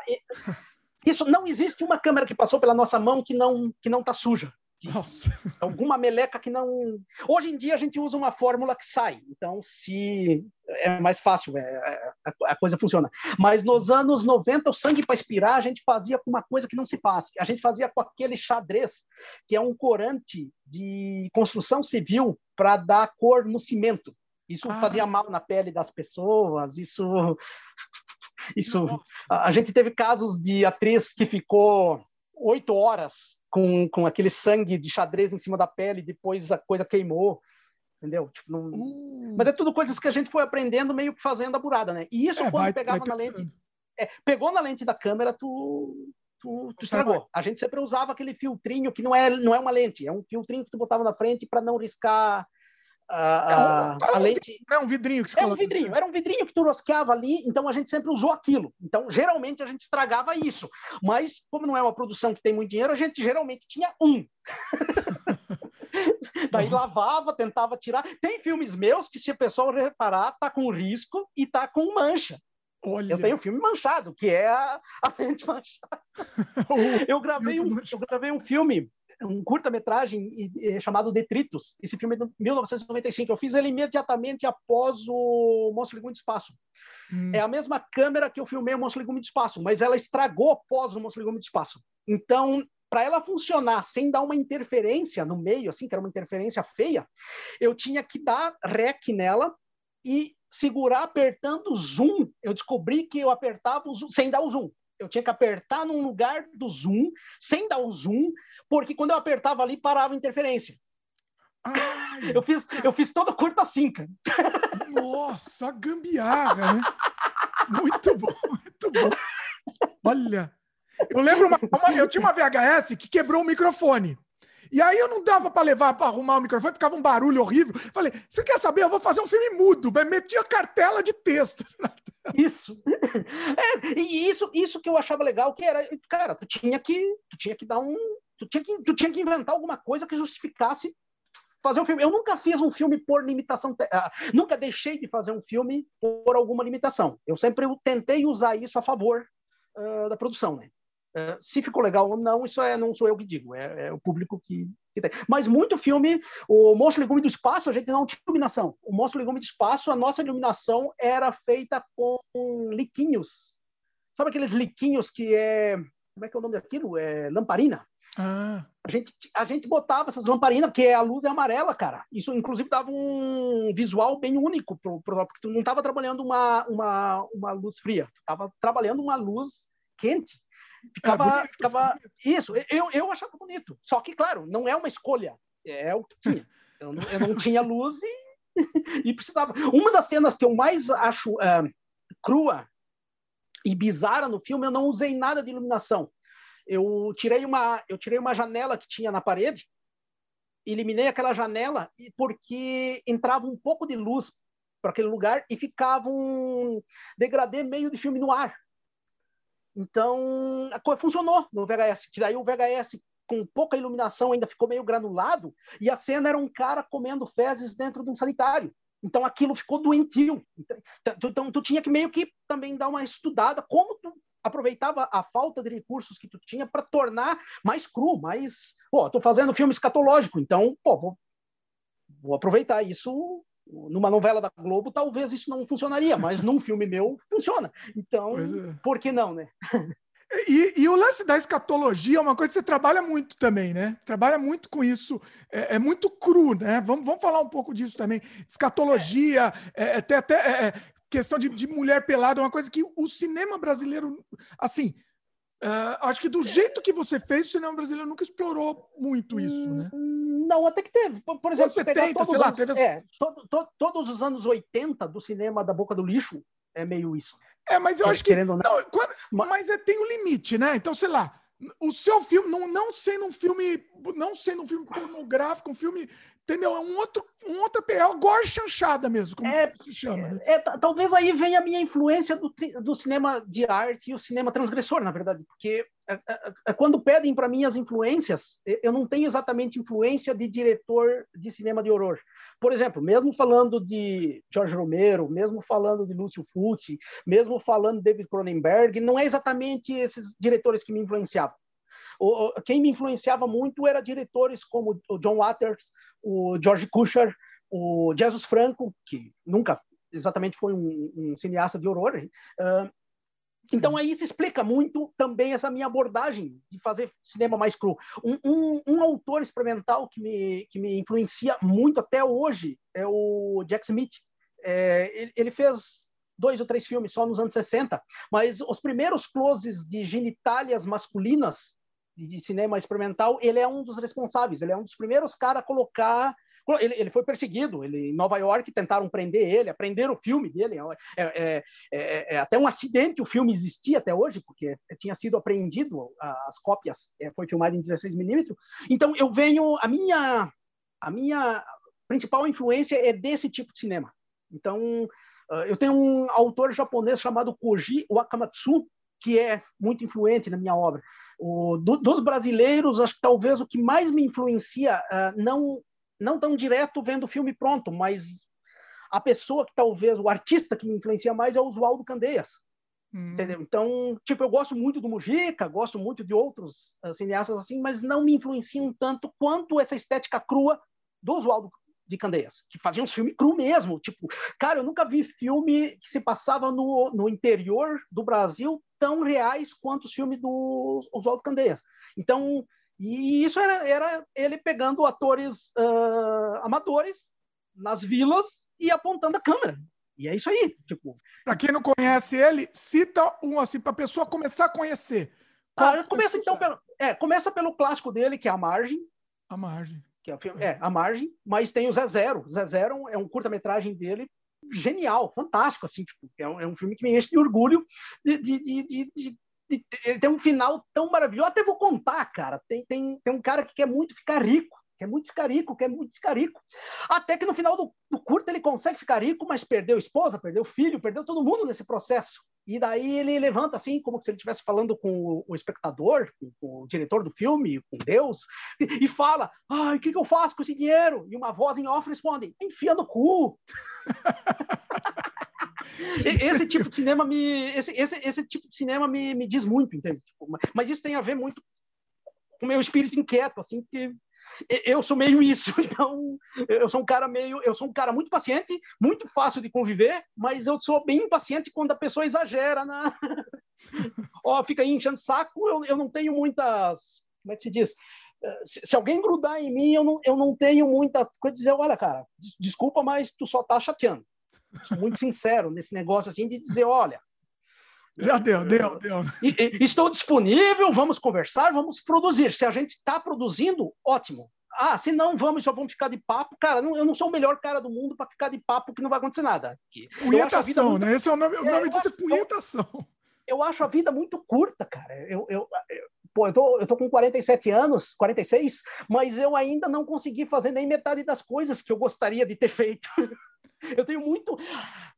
isso não existe uma câmera que passou pela nossa mão que não que não tá suja, nossa. Alguma meleca que não. Hoje em dia a gente usa uma fórmula que sai, então se é mais fácil, é, é a, coisa funciona. Mas nos anos 90, o sangue para expirar a gente fazia com uma coisa que não se faz. A gente fazia com aquele xadrez, que é um corante de construção civil para dar cor no cimento. Isso ah. fazia mal na pele das pessoas, isso. Isso. A gente teve casos de atriz que ficou oito horas com, com aquele sangue de xadrez em cima da pele, depois a coisa queimou, entendeu? Tipo, não... uh. Mas é tudo coisas que a gente foi aprendendo meio que fazendo a burada, né? E isso é, quando vai, pegava vai na lente, é, pegou na lente da câmera, tu, tu, tu estragou. A gente sempre usava aquele filtrinho que não é, não é uma lente, é um filtrinho que tu botava na frente para não riscar a,
a, a lente. É um vidrinho que você
É um vidrinho, era um vidrinho que tu rosqueava ali, então a gente sempre usou aquilo. Então, geralmente a gente estragava isso. Mas, como não é uma produção que tem muito dinheiro, a gente geralmente tinha um. Daí lavava, tentava tirar. Tem filmes meus que, se a pessoa reparar, tá com risco e tá com mancha. Olha. Eu tenho um filme manchado, que é a, a lente manchada. eu, gravei um, eu gravei um filme um curta-metragem chamado Detritos. Esse filme é de 1995. Eu fiz ele imediatamente após o Monstro Legume de Espaço. Hum. É a mesma câmera que eu filmei o Monstro Legume de Espaço, mas ela estragou após o Monstro Legume de Espaço. Então, para ela funcionar sem dar uma interferência no meio, assim, que era uma interferência feia, eu tinha que dar rec nela e segurar apertando o zoom. Eu descobri que eu apertava o zoom sem dar o zoom eu tinha que apertar num lugar do zoom, sem dar o zoom, porque quando eu apertava ali, parava a interferência. Ai, eu, fiz, eu fiz todo curto assim, cara.
Nossa, gambiarra, né? Muito bom, muito bom. Olha, eu lembro, uma, uma, eu tinha uma VHS que quebrou o microfone. E aí eu não dava para levar para arrumar o microfone, ficava um barulho horrível. Falei, você quer saber? Eu vou fazer um filme mudo. Metia cartela de texto.
Isso. É, e isso, isso que eu achava legal, que era, cara, tu tinha que, tu tinha que dar um, tu tinha que, tu tinha que inventar alguma coisa que justificasse fazer um filme. Eu nunca fiz um filme por limitação, uh, nunca deixei de fazer um filme por alguma limitação. Eu sempre tentei usar isso a favor uh, da produção, né? Uh, se ficou legal ou não, isso é, não sou eu que digo, é, é o público que. Mas muito filme, o Monstro Legume do Espaço, a gente não tinha iluminação. O Monstro Legume do Espaço, a nossa iluminação era feita com liquinhos. Sabe aqueles liquinhos que é. Como é que é o nome daquilo? É lamparina. Ah. A, gente, a gente botava essas lamparinas, porque a luz é amarela, cara. Isso, inclusive, dava um visual bem único, pro, pro, porque tu não estava trabalhando uma, uma, uma luz fria, tu estava trabalhando uma luz quente. Ficava, é bonito, ficava... Isso, eu, eu achava bonito. Só que, claro, não é uma escolha. É o que tinha. Eu não, eu não tinha luz e, e precisava. Uma das cenas que eu mais acho uh, crua e bizarra no filme, eu não usei nada de iluminação. Eu tirei uma, eu tirei uma janela que tinha na parede, eliminei aquela janela porque entrava um pouco de luz para aquele lugar e ficava um degradê meio de filme no ar. Então, a coisa funcionou no VHS. Daí o VHS, com pouca iluminação, ainda ficou meio granulado, e a cena era um cara comendo fezes dentro de um sanitário. Então, aquilo ficou doentio. Então, então, tu tinha que meio que também dar uma estudada como tu aproveitava a falta de recursos que tu tinha para tornar mais cru, mais... Pô, tô fazendo filme escatológico, então, pô, vou, vou aproveitar isso numa novela da Globo, talvez isso não funcionaria, mas num filme meu funciona. Então, é. por que não, né?
E, e, o lance da escatologia é uma coisa que você trabalha muito também, né? Trabalha muito com isso. É, é muito cru, né? Vamos, vamos falar um pouco disso também. Escatologia, é, é até, até é, questão de, de mulher pelada, é uma coisa que o cinema brasileiro, assim, Uh, acho que do jeito que você fez, o cinema brasileiro nunca explorou muito isso, né?
Hum, não, até que teve. Por exemplo,
70, todos, sei lá,
anos, teve... é, todo, todo, todos os anos 80 do cinema da boca do lixo é meio isso.
É, mas eu é, acho que. Não, não quando, mas é, tem um limite, né? Então, sei lá, o seu filme, não, não sendo um filme, não sendo um filme pornográfico, um filme entendeu? É um outro, um outro é agora chanchada mesmo, como
é, se chama. Né? É, talvez aí venha a minha influência do, do cinema de arte e o cinema transgressor, na verdade, porque é, é, é, quando pedem para mim as influências, eu não tenho exatamente influência de diretor de cinema de horror. Por exemplo, mesmo falando de George Romero, mesmo falando de Lúcio Fulci, mesmo falando de David Cronenberg, não é exatamente esses diretores que me influenciavam. Quem me influenciava muito era diretores como o John Waters, o George Kusher, o Jesus Franco, que nunca exatamente foi um, um cineasta de horror, uh, então aí se explica muito também essa minha abordagem de fazer cinema mais cru. Um, um, um, autor experimental que me, que me influencia muito até hoje é o Jack Smith. É, ele, ele, fez dois ou três filmes só nos anos 60, mas os primeiros closes de genitálias masculinas de, cinema experimental, ele é um dos responsáveis, ele é um dos primeiros caras a colocar ele, ele foi perseguido. Ele, em Nova York tentaram prender ele, aprender o filme dele. É, é, é, é, até um acidente o filme existia até hoje, porque tinha sido apreendido, as cópias é, foi filmado em 16 milímetros. Então eu venho a minha a minha principal influência é desse tipo de cinema. Então ah, eu tenho um autor japonês chamado Koji Wakamatsu que é muito influente na minha obra. O, do, dos brasileiros, acho que talvez o que mais me influencia, uh, não não tão direto vendo o filme pronto, mas a pessoa que talvez, o artista que me influencia mais é o Oswaldo Candeias. Hum. Entendeu? Então, tipo, eu gosto muito do Mujica, gosto muito de outros uh, cineastas assim, mas não me influenciam tanto quanto essa estética crua do Oswaldo de Candeias, que fazia uns filmes cru mesmo. Tipo, cara, eu nunca vi filme que se passava no, no interior do Brasil tão reais quanto os filmes do Oswaldo Candeias. Então, e isso era, era ele pegando atores uh, amadores nas vilas e apontando a câmera. E é isso aí. Tipo.
Para quem não conhece ele, cita um assim para a pessoa começar a conhecer.
Ah, começa então pelo, é, começa pelo clássico dele que é a Margem.
A Margem.
Que é, filme, é a Margem, mas tem o Zé Zero. Zé Zero é um curta-metragem dele genial, fantástico, assim, tipo, é, um, é um filme que me enche de orgulho de, de, de, de, ele tem um final tão maravilhoso. Até vou contar, cara. Tem, tem, tem um cara que quer muito ficar rico, quer muito ficar rico, quer muito ficar rico. Até que no final do, do curto ele consegue ficar rico, mas perdeu esposa, perdeu filho, perdeu todo mundo nesse processo. E daí ele levanta assim, como se ele estivesse falando com o, espectador, com, o diretor do filme, com Deus, e, fala: Ai, o que, que, eu faço com esse dinheiro? E uma voz em off responde: Enfia no cu. esse tipo de cinema me esse, esse, esse tipo de cinema me, me diz muito entende tipo, mas isso tem a ver muito o meu espírito inquieto assim que eu sou meio isso então eu sou um cara meio eu sou um cara muito paciente muito fácil de conviver mas eu sou bem impaciente quando a pessoa exagera na ó fica aí enchendo saco eu, eu não tenho muitas como é que se diz se, se, alguém grudar em mim, eu não, eu não tenho muita coisa a dizer, olha, cara, desculpa, mas tu só tá chateando. Sou muito sincero nesse negócio assim de dizer, olha,
já deu, deu, deu.
Estou disponível, vamos conversar, vamos produzir. Se a gente está produzindo, ótimo. Ah, se não, vamos, só vamos ficar de papo. Cara, não, eu não sou o melhor cara do mundo para ficar de papo que não vai acontecer nada.
Punhetação, muito... né? Esse é o nome, o nome é, disso é punhetação.
Eu, eu, acho a vida muito curta, cara. Eu, eu, eu, pô, eu tô, eu tô com 47 anos, 46, mas eu ainda não consegui fazer nem metade das coisas que eu gostaria de ter feito. Eu tenho muito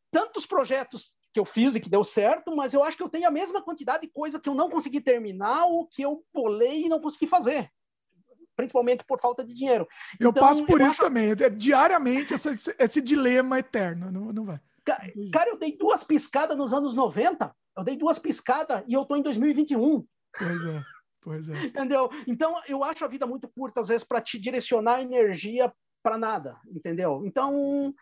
tantos projetos que eu fiz e que deu certo, mas eu acho que eu tenho a mesma quantidade de coisa que eu não consegui terminar ou que eu bolei e não consegui fazer. Principalmente por falta de dinheiro.
Eu então, passo por eu isso acho... também. É diariamente esse, esse dilema eterno. Não, não vai.
Cara, eu dei duas piscadas nos anos 90. Eu dei duas piscadas e eu tô em 2021.
Pois é. Pois é.
Entendeu? Então, eu acho a vida muito curta, às vezes, para te direcionar energia para nada, entendeu? Então,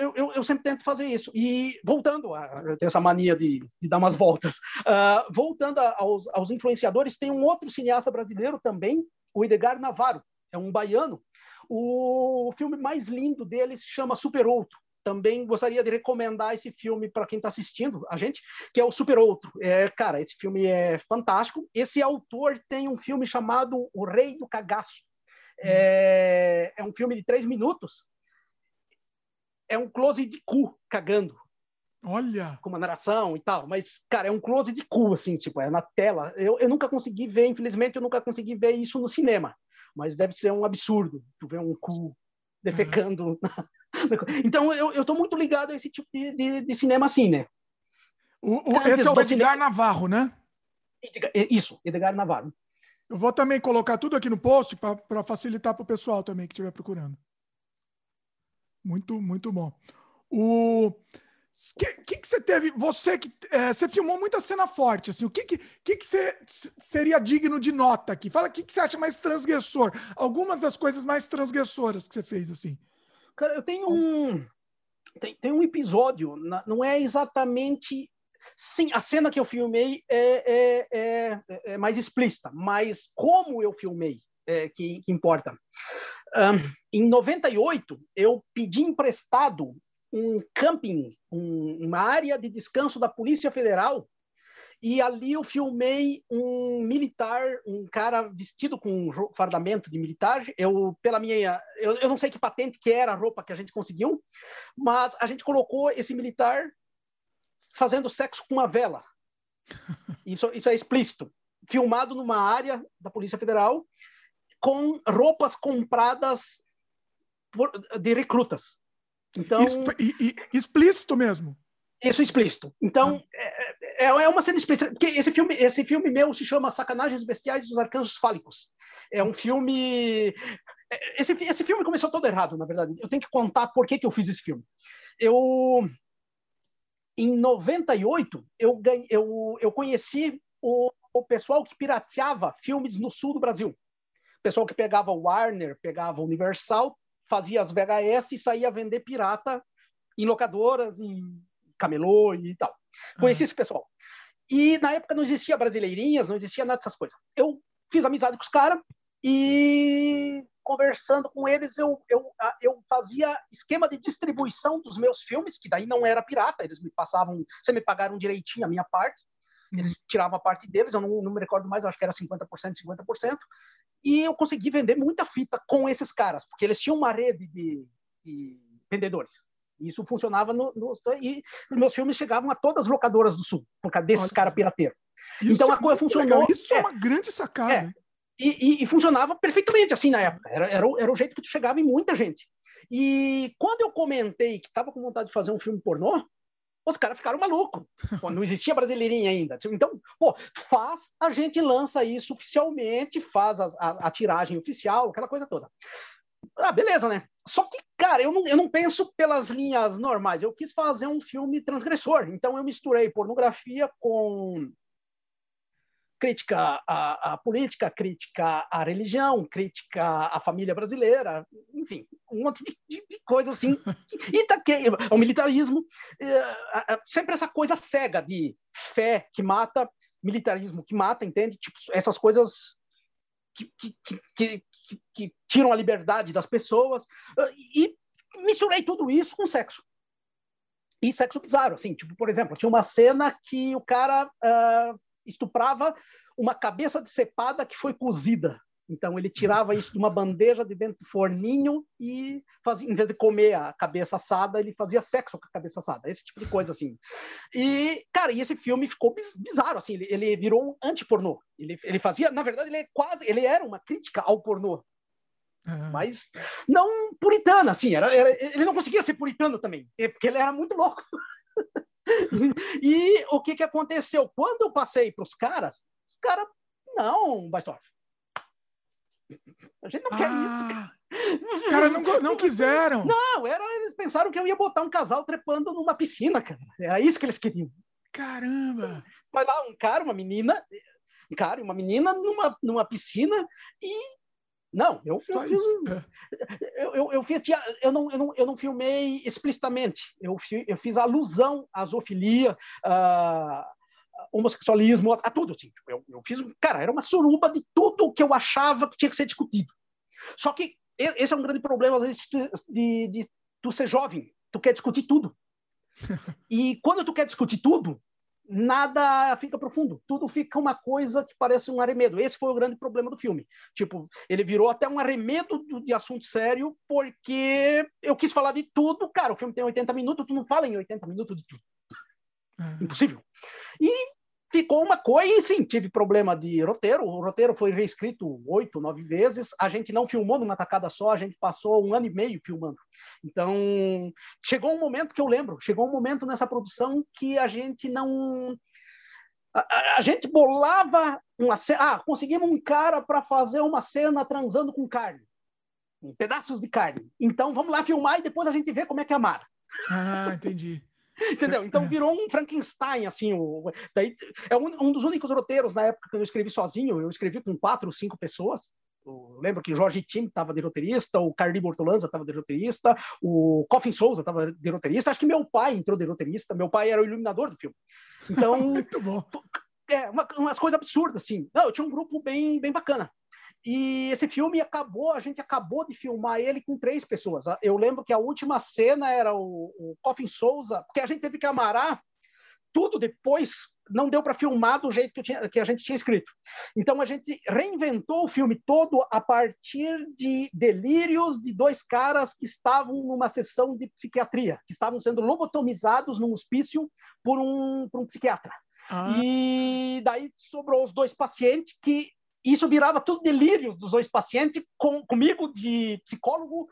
eu, eu, eu, sempre tento fazer isso. E voltando a ter essa mania de, de dar umas voltas, uh, voltando aos, aos, influenciadores, tem um outro cineasta brasileiro também, o Edgar Navarro, é um baiano. O filme mais lindo dele se chama Super Outro. Também gostaria de recomendar esse filme para quem está assistindo a gente, que é o Super Outro. É, cara, esse filme é fantástico. Esse autor tem um filme chamado O Rei do Cagaço. É, é um filme de três minutos é um close de cu cagando.
Olha!
Com uma narração e tal. Mas, cara, é um close de cu, assim, tipo, é na tela. Eu, eu nunca consegui ver, infelizmente, eu nunca consegui ver isso no cinema. mas deve ser um absurdo tu ver um cu defecando. Uhum. então eu, eu tô muito ligado a esse tipo de, de, de cinema assim, né?
O, o, esse é o Edgar cinema... Navarro, né?
Isso, Edgar Navarro.
Eu vou também colocar tudo aqui no post para facilitar para o pessoal também que estiver procurando. Muito, muito bom. O que, que, que você teve? Você que é, você filmou muita cena forte, assim. O que que, que, que você seria digno de nota aqui? Fala o que, que você acha mais transgressor. Algumas das coisas mais transgressoras que você fez, assim.
Cara, eu tenho um tem, tem um episódio, não é exatamente Sim, a cena que eu filmei é, é, é, é mais explícita, mas como eu filmei é que, que importa. Um, em 98, eu pedi emprestado um camping, um, uma área de descanso da Polícia Federal, e ali eu filmei um militar, um cara vestido com um fardamento de militar. Eu, pela minha, eu, eu não sei que patente que era a roupa que a gente conseguiu, mas a gente colocou esse militar fazendo sexo com uma vela. Isso, isso é explícito. Filmado numa área da Polícia Federal com roupas compradas por, de recrutas. Então,
e, e, explícito mesmo.
Isso explícito. Então, ah. é, é, é, uma cena explícita. Porque esse filme, esse filme meu se chama Sacanagens Bestiais dos Arcanjos Fálicos. É um filme. É, esse, esse filme começou todo errado, na verdade. Eu tenho que contar por que, que eu fiz esse filme. Eu em 98, eu, ganhei, eu, eu conheci o, o pessoal que pirateava filmes no sul do Brasil. Pessoal que pegava o Warner, pegava o Universal, fazia as VHS e saía a vender pirata em locadoras, em camelô e tal. Conheci uhum. esse pessoal. E na época não existia brasileirinhas, não existia nada dessas coisas. Eu fiz amizade com os caras e conversando com eles, eu, eu, eu fazia esquema de distribuição dos meus filmes, que daí não era pirata, eles me passavam, você me pagaram direitinho a minha parte, uhum. eles tiravam a parte deles, eu não, não me recordo mais, acho que era 50%, 50%, e eu consegui vender muita fita com esses caras, porque eles tinham uma rede de, de vendedores. Isso funcionava no, no, e meus filmes chegavam a todas as locadoras do Sul, por causa desses caras pirateiros. Então a é coisa funcionou.
Legal. Isso é, é, uma grande sacada. É,
e, e, e, funcionava perfeitamente assim na época. Era, era, o, era o jeito que tu chegava em muita gente. E quando eu comentei que estava com vontade de fazer um filme pornô, os caras ficaram malucos. não existia brasileirinha ainda. Então, pô, faz, a gente lança isso oficialmente, faz a, a, a, tiragem oficial, aquela coisa toda. Ah, beleza, né? Só que, cara, eu não, eu não penso pelas linhas normais. Eu quis fazer um filme transgressor. Então, eu misturei pornografia com crítica à, à, política, crítica à religião, crítica à família brasileira, enfim, um monte de, de, de coisa assim. E tá o militarismo, é, sempre essa coisa cega de fé que mata, militarismo que mata, entende? Tipo, essas coisas que, que, que, que tiram a liberdade das pessoas. E misturei tudo isso com sexo e sexo bizarro, assim, tipo, por exemplo, tinha uma cena que o cara uh, estuprava uma cabeça de cepada que foi cozida. Então ele tirava isso de uma bandeja de dentro do forninho e fazia, em vez de comer a cabeça assada, ele fazia sexo com a cabeça assada, esse tipo de coisa assim. E cara, e esse filme ficou bizarro assim, ele, ele virou um anti-pornô. Ele, ele fazia, na verdade, ele é quase, ele era uma crítica ao pornô. Uhum. Mas não puritana, assim, era, era, ele não conseguia ser puritano também, porque ele era muito louco. e o que, que aconteceu? Quando eu passei para os caras, os caras, não, Bastor. A gente não ah, quer
isso. Cara, não, não quiseram.
Não, era, eles pensaram que eu ia botar um casal trepando numa piscina, cara. Era isso que eles queriam.
Caramba!
Vai lá, um cara, uma menina, um cara e uma menina numa, numa piscina e não, eu, eu fiz, eu, eu, eu, fiz, eu, não, eu, não, eu não filmei explicitamente, eu, eu fiz alusão à zoofilia, a homossexualismo, a, a tudo. Assim. Eu, eu fiz, cara, era uma suruba de tudo o que eu achava que tinha que ser discutido. Só que esse é um grande problema, às vezes, de, de tu ser jovem, tu quer discutir tudo. e quando tu quer discutir tudo, nada fica profundo, tudo fica uma coisa que parece um arremedo. Esse foi o grande problema do filme. Tipo, ele virou até um arremedo de assunto sério, porque eu quis falar de tudo. Cara, o filme tem 80 minutos, tu não fala em 80 minutos de tudo. É. Impossível. E ficou uma coisa, e sim, tive problema de roteiro. O roteiro foi reescrito oito, nove vezes. A gente não filmou numa tacada só, a gente passou um ano e meio filmando. Então, chegou um momento que eu lembro, chegou um momento nessa produção que a gente não. A, a gente bolava uma cena. Ah, conseguimos um cara para fazer uma cena transando com carne, pedaços de carne. Então, vamos lá filmar e depois a gente vê como é que é a Mara.
Ah, entendi.
Entendeu? Então virou um Frankenstein, assim. O, daí, é um, um, dos únicos roteiros na época que eu escrevi sozinho. Eu escrevi com quatro, cinco pessoas. Eu lembro que Jorge Tim estava de roteirista, o Carli Bortolanza estava de roteirista, o Coffin Souza estava de roteirista. Acho que meu pai entrou de roteirista. Meu pai era o iluminador do filme. Então,
Muito bom.
É, uma, umas coisas absurdas, assim. Não, eu tinha um grupo bem, bem bacana. E esse filme acabou, a gente acabou de filmar ele com três pessoas. Eu lembro que a última cena era o, o Coffin Souza, porque a gente teve que amarar tudo depois, não deu para filmar do jeito que, tinha, que, a gente tinha escrito. Então a gente reinventou o filme todo a partir de delírios de dois caras que estavam numa sessão de psiquiatria, que estavam sendo lobotomizados num hospício por um, por um psiquiatra. Ah. E daí sobrou os dois pacientes que isso virava tudo delírios dos dois pacientes, com, comigo de psicólogo,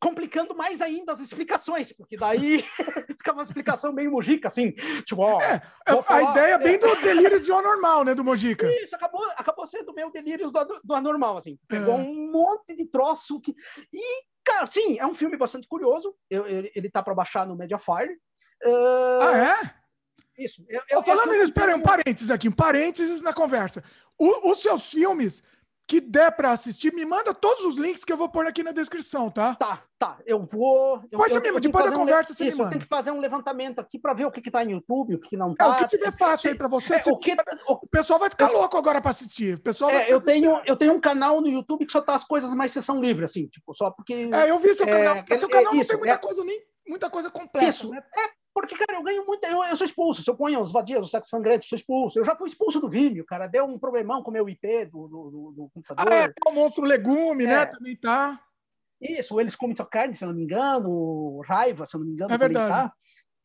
complicando mais ainda as explicações, porque daí ficava uma explicação meio Mojica, assim, tipo, ó... É,
é falar, a ideia é bem do delírio do anormal, né, do Mojica.
Isso, acabou, acabou sendo meio delírio do, do anormal, assim. Pegou é. um monte de troço que... E, cara, sim, é um filme bastante curioso, eu, ele, ele tá para baixar no Mediafire.
Uh... Ah, é?
Isso.
Eu, eu, falando nisso, peraí, um parênteses aqui, um parênteses na conversa. O, os seus filmes que der para assistir, me manda todos os links que eu vou pôr aqui na descrição, tá?
Tá, tá. Eu vou. Eu,
eu, depois da conversa, um, você
isso,
me manda.
Eu tenho que fazer um levantamento aqui para ver o que, que tá no YouTube, o que, que não tá. É,
o que tiver fácil aí para você. É, o, que, o pessoal vai ficar louco agora para assistir. O pessoal
é, eu, tenho, eu tenho um canal no YouTube que só tá as coisas mais sessão livre, assim, tipo, só porque.
É, eu vi seu é, canal. É, seu canal não isso, tem muita é coisa nem. Muita coisa completa.
Isso. Né? É, porque, cara, eu ganho muito. Eu, eu sou expulso. Se eu ponho os vadios, o sexo sangrante, sou expulso. Eu já fui expulso do Vimeo, cara. Deu um problemão com o meu IP do, do, do, do computador. Ah,
é, tá o monstro legume, né, é. né? Também tá.
Isso, eles comem sua carne, se eu não me engano. Raiva, se eu não me engano.
É verdade. Tá.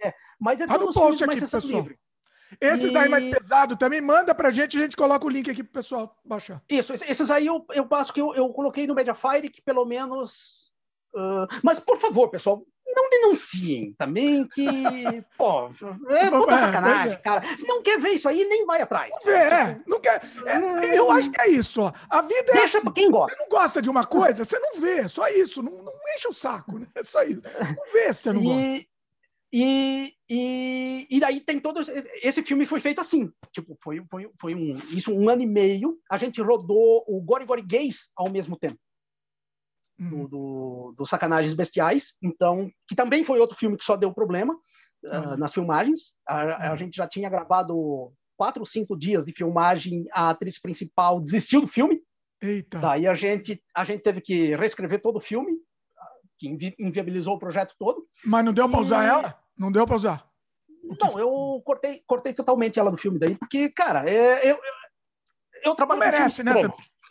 É, mas é
tá no post aqui, pessoal. livre. Esses e... aí mais pesado também manda pra gente, a gente coloca o link aqui pro pessoal baixar.
Isso, esses aí eu, eu passo que eu, eu coloquei no Mediafire que pelo menos. Uh... Mas por favor, pessoal, não denunciem também que, pô, é puta é, sacanagem, é. cara. Se não quer ver isso aí, nem vai atrás.
Não vê, é, não quer. É, eu acho que é isso, ó. A vida
é. Deixa
pra
quem gosta.
Você não gosta de uma coisa, você não vê, só isso. Não, não enche o saco, né? É só isso. Não vê se você não e, gosta.
E, e, e daí tem todo. Esse filme foi feito assim. Tipo, foi, foi, foi um, isso um ano e meio. A gente rodou o Gori Gori Gays ao mesmo tempo do, uhum. do, do, Sacanagens Bestiais, então, que também foi outro filme que só deu problema uh, nas filmagens. A, a, uhum. gente já tinha gravado quatro ou cinco dias de filmagem, a atriz principal desistiu do filme.
Eita.
Daí a gente, a gente teve que reescrever todo o filme, que invi inviabilizou o projeto todo.
Mas não deu para usar ela? Não deu para usar?
Não, eu cortei, cortei totalmente ela do filme daí, porque, cara, é, eu, eu, eu trabalho
não merece, né?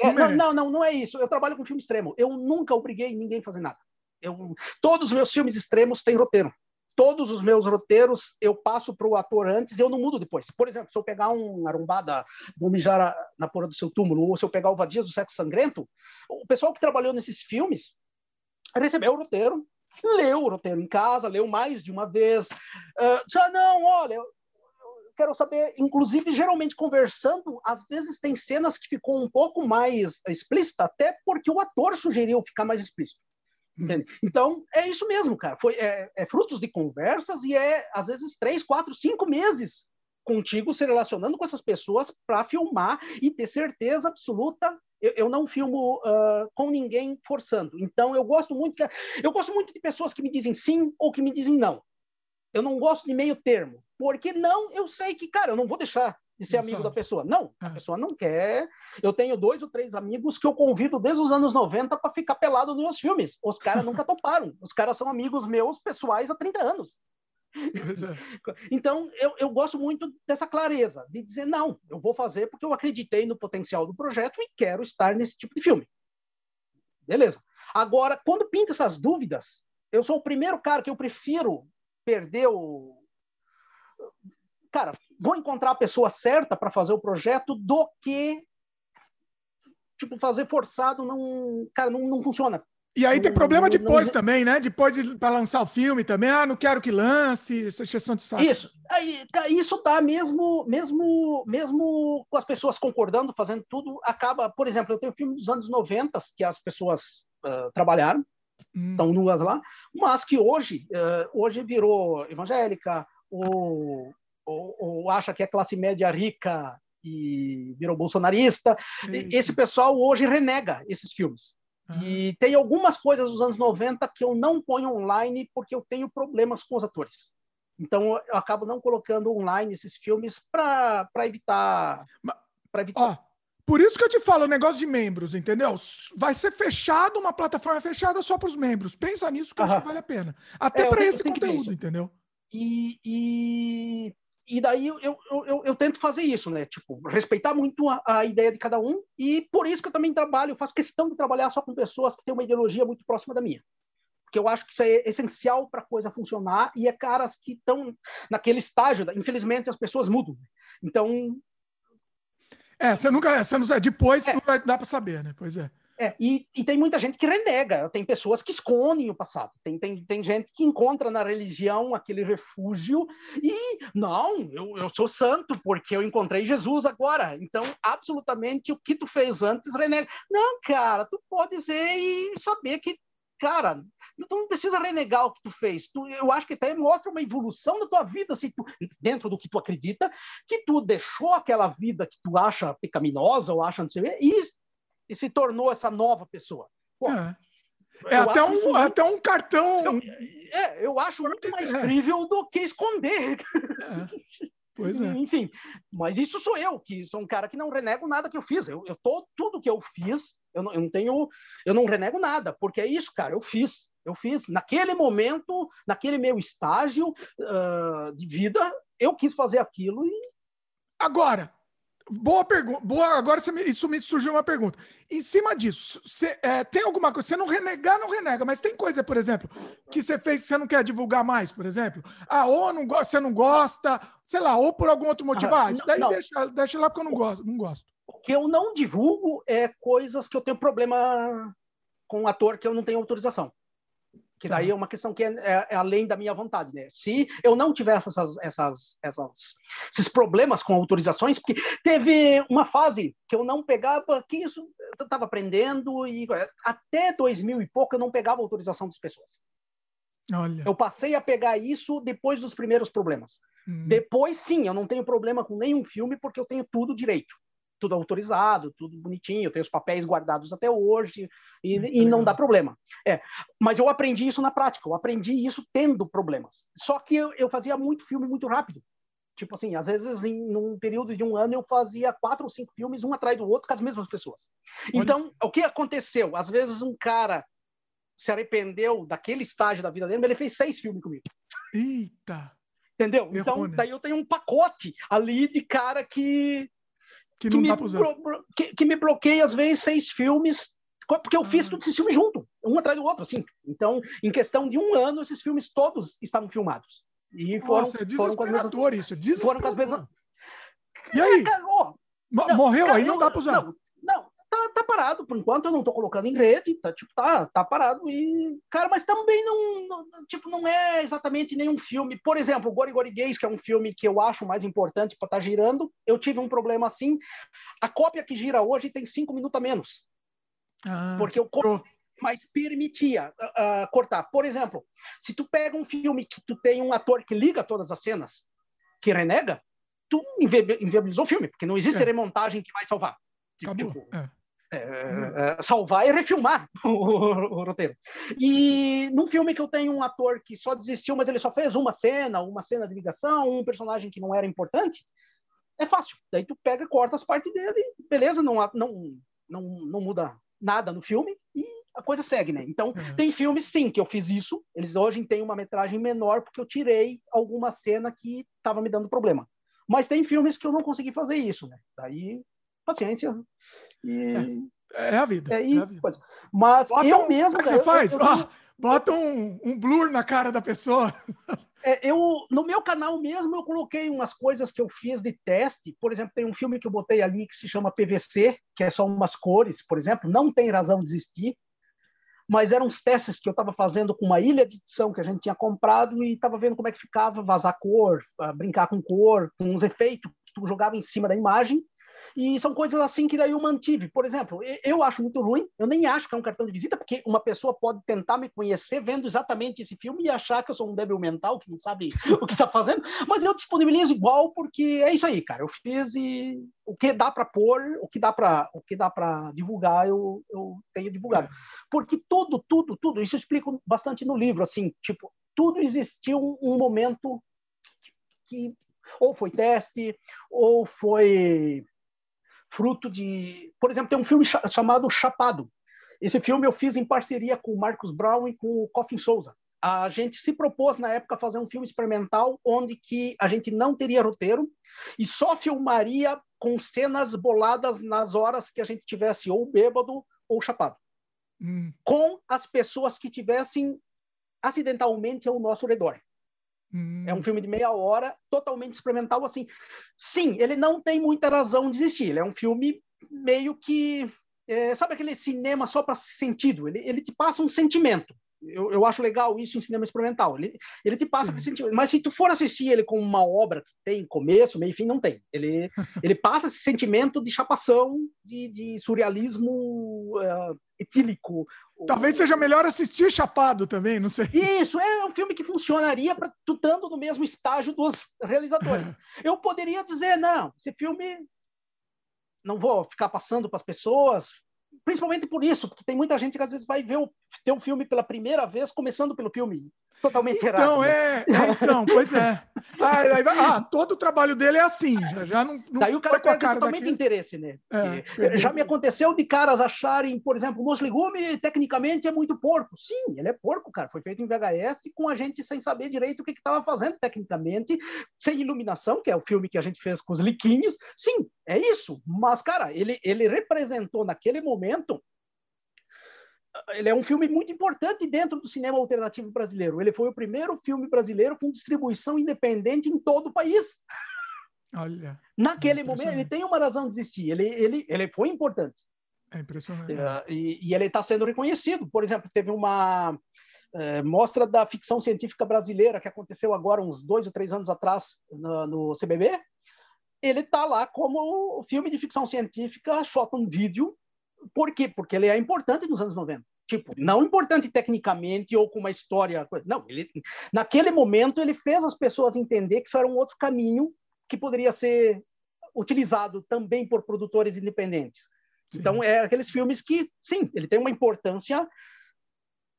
É, não, não, não, não é isso. Eu trabalho com filme extremo. Eu nunca obriguei ninguém a fazer nada. Eu, todos os meus filmes extremos têm roteiro. Todos os meus roteiros eu passo para o ator antes e eu não mudo depois. Por exemplo, se eu pegar um arumbada, vou mijar na porra do seu túmulo, ou se eu pegar o Vadias do Sexo Sangrento, o pessoal que trabalhou nesses filmes recebeu o roteiro, leu o roteiro em casa, leu mais de uma vez. Uh, já não, olha, quero saber, inclusive, geralmente conversando, às vezes tem cenas que ficou um pouco mais explícita, até porque o ator sugeriu ficar mais explícito. Entende? Então, é isso mesmo, cara. Foi, é, é, frutos de conversas e é, às vezes, três, quatro, cinco meses contigo se relacionando com essas pessoas para filmar e ter certeza absoluta. Eu, eu não filmo uh, com ninguém forçando. Então, eu gosto muito que, eu gosto muito de pessoas que me dizem sim ou que me dizem não. Eu não gosto de meio termo. Porque não, eu sei que, cara, eu não vou deixar de ser amigo da pessoa. Não, a é. pessoa não quer. Eu tenho dois ou três amigos que eu convido desde os anos 90 para ficar pelado nos meus filmes. Os caras nunca toparam. Os caras são amigos meus pessoais há 30 anos. É. Então, eu, eu gosto muito dessa clareza, de dizer, não, eu vou fazer porque eu acreditei no potencial do projeto e quero estar nesse tipo de filme. Beleza. Agora, quando pinta essas dúvidas, eu sou o primeiro cara que eu prefiro perder o, cara, vou encontrar a pessoa certa para fazer o projeto do que tipo fazer forçado não, cara, não, não funciona.
E aí tem problema depois também, né? Depois de, para lançar o filme também, ah, não quero que lance, essa exceção de saco.
Isso, aí, isso tá mesmo, mesmo, mesmo com as pessoas concordando, fazendo tudo, acaba, por exemplo, eu tenho filme dos anos 90 que as pessoas uh, trabalharam, hum. estão nuas lá, mas que hoje, uh, hoje virou evangélica, ou, ou, ou acha que é classe média rica e virou bolsonarista. Eita. Esse pessoal hoje renega esses filmes. E tem algumas coisas dos anos 90 que eu não ponho online porque eu tenho problemas com os atores. Então eu acabo não colocando online esses filmes para evitar. Pra evitar.
Ó, por isso que eu te falo o negócio de membros, entendeu? Vai ser fechado, uma plataforma fechada só para os membros. Pensa nisso que eu acho que vale a pena. Até é, para esse conteúdo, entendeu?
E, e e daí eu, eu, eu, eu, tento fazer isso, né? Tipo, respeitar muito a, a, ideia de cada um, e por isso que eu também trabalho, eu faço questão de trabalhar só com pessoas que têm uma ideologia muito próxima da minha. Porque eu acho que isso é essencial para a coisa funcionar, e é caras que estão naquele estágio, infelizmente as pessoas mudam. Então.
É, você nunca. Você não, depois é. não vai dar para saber, né? Pois é.
É, e, e, tem muita gente que renega, tem pessoas que escondem o passado, tem, tem, tem gente que encontra na religião aquele refúgio e, não, eu, eu sou santo porque eu encontrei Jesus agora, então absolutamente o que tu fez antes renega. Não, cara, tu pode ser e saber que, cara, tu não precisa renegar o que tu fez, tu, eu acho que até mostra uma evolução da tua vida, se tu, dentro do que tu acredita, que tu deixou aquela vida que tu acha pecaminosa ou acha não sei o quê, e e se tornou essa nova pessoa.
Pô, é. É até um, muito... até um cartão.
Eu, é, eu acho muito mais é. incrível do que esconder.
É. Pois é.
Enfim, mas isso sou eu, que sou um cara que não renego nada que eu fiz. Eu, eu tô, tudo que eu fiz, eu não, eu não tenho, eu não renego nada, porque é isso, cara, eu fiz. Eu fiz naquele momento, naquele meu estágio uh, de vida, eu quis fazer aquilo e.
Agora, Boa pergunta. Boa, agora me, isso me surgiu uma pergunta. Em cima disso, cê, é, tem alguma coisa? Você não renegar, não renega, mas tem coisa, por exemplo, que você fez que você não quer divulgar mais, por exemplo? Ah, ou não, você não gosta, sei lá, ou por algum outro motivo. Ah, isso daí não. Deixa, deixa lá porque eu não gosto, não gosto.
O que eu não divulgo é coisas que eu tenho problema com um ator que eu não tenho autorização. Que daí é uma questão que é, é, é, além da minha vontade, né? Se eu não tivesse essas, essas, essas, esses problemas com autorizações, porque teve uma fase que eu não pegava, que isso eu estava aprendendo, e até 2000 e pouco eu não pegava autorização das pessoas.
Olha.
Eu passei a pegar isso depois dos primeiros problemas. Hum. Depois, sim, eu não tenho problema com nenhum filme, porque eu tenho tudo direito tudo autorizado, tudo bonitinho, eu tenho os papéis guardados até hoje e, e não dá problema. É, mas eu aprendi isso na prática, eu aprendi isso tendo problemas. Só que eu, eu fazia muito filme muito rápido. Tipo assim, às vezes, em num período de um ano, eu fazia quatro ou cinco filmes, um atrás do outro, com as mesmas pessoas. Olha. Então, o que aconteceu? Às vezes, um cara se arrependeu daquele estágio da vida dele, mas ele fez seis filmes comigo.
Eita!
Entendeu? Então, daí eu tenho um pacote ali de cara que
que que usar.
Que, que, me bloqueia, às vezes, seis filmes, porque eu fiz ah. todos esses filmes junto, um atrás do outro, assim. Então, em questão de um ano, esses filmes todos estavam filmados.
E foram, Nossa, é desesperador foram isso, é desesperador. Foram com as mesmas...
E aí?
Não, Morreu cara, aí, não dá pra usar.
Não, não tá, tá, parado, por enquanto eu não tô colocando em rede, tá, tipo, tá, tá parado e, cara, mas também não, não tipo, não é exatamente nenhum filme, por exemplo, Gori Gori Gays, que é um filme que eu acho mais importante para estar tá girando, eu tive um problema assim, a cópia que gira hoje tem cinco minutos a menos, ah, porque eu mas permitia uh, cortar. Por exemplo, se tu pega um filme que tu tem um ator que liga todas as cenas, que renega, tu inviabilizou o filme, porque não existe é. remontagem que vai salvar.
Tipo, tipo é.
É, é, salvar e refilmar o, o, roteiro. E num filme que eu tenho um ator que só desistiu, mas ele só fez uma cena, uma cena de ligação, um personagem que não era importante, é fácil. Daí tu pega, corta as partes dele, beleza, não, não, não, não muda nada no filme e a coisa segue, né? Então, uhum. tem filmes, sim, que eu fiz isso. Eles hoje têm uma metragem menor porque eu tirei alguma cena que estava me dando problema. Mas tem filmes que eu não consegui fazer isso, né? Daí, paciência.
E... É, é a vida.
É,
e, é a vida.
Mas bota eu um, mesmo.
O que você faz? Eu, eu, bota um, um blur na cara da pessoa.
É, eu, no meu canal mesmo, eu coloquei umas coisas que eu fiz de teste. Por exemplo, tem um filme que eu botei ali que se chama PVC, que é só umas cores, por exemplo. Não tem razão de existir. Mas eram uns testes que eu estava fazendo com uma ilha de edição que a gente tinha comprado e estava vendo como é que ficava vazar cor, brincar com cor, com uns efeitos que tu jogava em cima da imagem e são coisas assim que daí eu mantive. Por exemplo, eu acho muito ruim, eu nem acho que é um cartão de visita, porque uma pessoa pode tentar me conhecer vendo exatamente esse filme e achar que eu sou um débil mental que não sabe o que está fazendo, mas eu disponibilizo igual porque é isso aí, cara. Eu fiz e o que dá para pôr, o que dá para o que dá para divulgar, eu, eu tenho divulgado. Porque tudo, tudo, tudo, isso eu explico bastante no livro, assim, tipo, tudo existiu um, momento que ou foi teste, ou foi fruto de. Por exemplo, tem um filme chamado Chapado. Esse filme eu fiz em parceria com o Marcos Brown e com o Coffin Souza. A gente se propôs na época fazer um filme experimental onde que a gente não teria roteiro e só filmaria com cenas boladas nas horas que a gente tivesse ou bêbado ou chapado. Hum. Com as pessoas que tivessem acidentalmente ao nosso redor. Hum. É um filme de meia hora, totalmente experimental, assim. Sim, ele não tem muita razão de existir. Ele é um filme meio que... É, sabe aquele cinema só para sentido? Ele, ele te passa um sentimento. Eu, eu acho legal isso em cinema experimental. Ele, ele te passa uhum. sentimento. Mas se tu for assistir ele como uma obra que tem começo, meio e fim, não tem. Ele, ele passa esse sentimento de chapação, de, de surrealismo uh, etílico.
Talvez seja melhor assistir Chapado também, não sei.
Isso, é um filme que funcionaria para tu estando no mesmo estágio dos realizadores. Eu poderia dizer, não, esse filme não vou ficar passando para as pessoas, principalmente por isso, porque tem muita gente que às vezes vai ver o, ter um filme pela primeira vez, começando pelo filme totalmente
então,
errado.
Então, né? é, é, então, pois é. Ah, ah, todo o trabalho dele é assim, já, já não, não
Daí o cara perde cara totalmente daqui. interesse, né? É, já me aconteceu de caras acharem, por exemplo, o Legume, tecnicamente, é muito porco. Sim, ele é porco, cara. Foi feito em VHS com a gente sem saber direito o que estava fazendo tecnicamente, sem iluminação, que é o filme que a gente fez com os liquinhos. Sim, é isso. Mas, cara, ele, ele representou naquele momento ele é um filme muito importante dentro do cinema alternativo brasileiro. Ele foi o primeiro filme brasileiro com distribuição independente em todo o país.
Olha.
Naquele momento, ele tem uma razão de existir. Ele, ele, ele foi importante.
É impressionante.
Uh, e, e, ele está sendo reconhecido. Por exemplo, teve uma uh, mostra da ficção científica brasileira que aconteceu agora, uns dois ou três anos atrás, no, no CBB. Ele está lá como filme de ficção científica shot on video por quê? Porque ele é importante nos anos 90. Tipo, não importante tecnicamente ou com uma história. Não, ele, naquele momento ele fez as pessoas entender que isso era um outro caminho que poderia ser utilizado também por produtores independentes. Sim. Então, é aqueles filmes que, sim, ele tem uma importância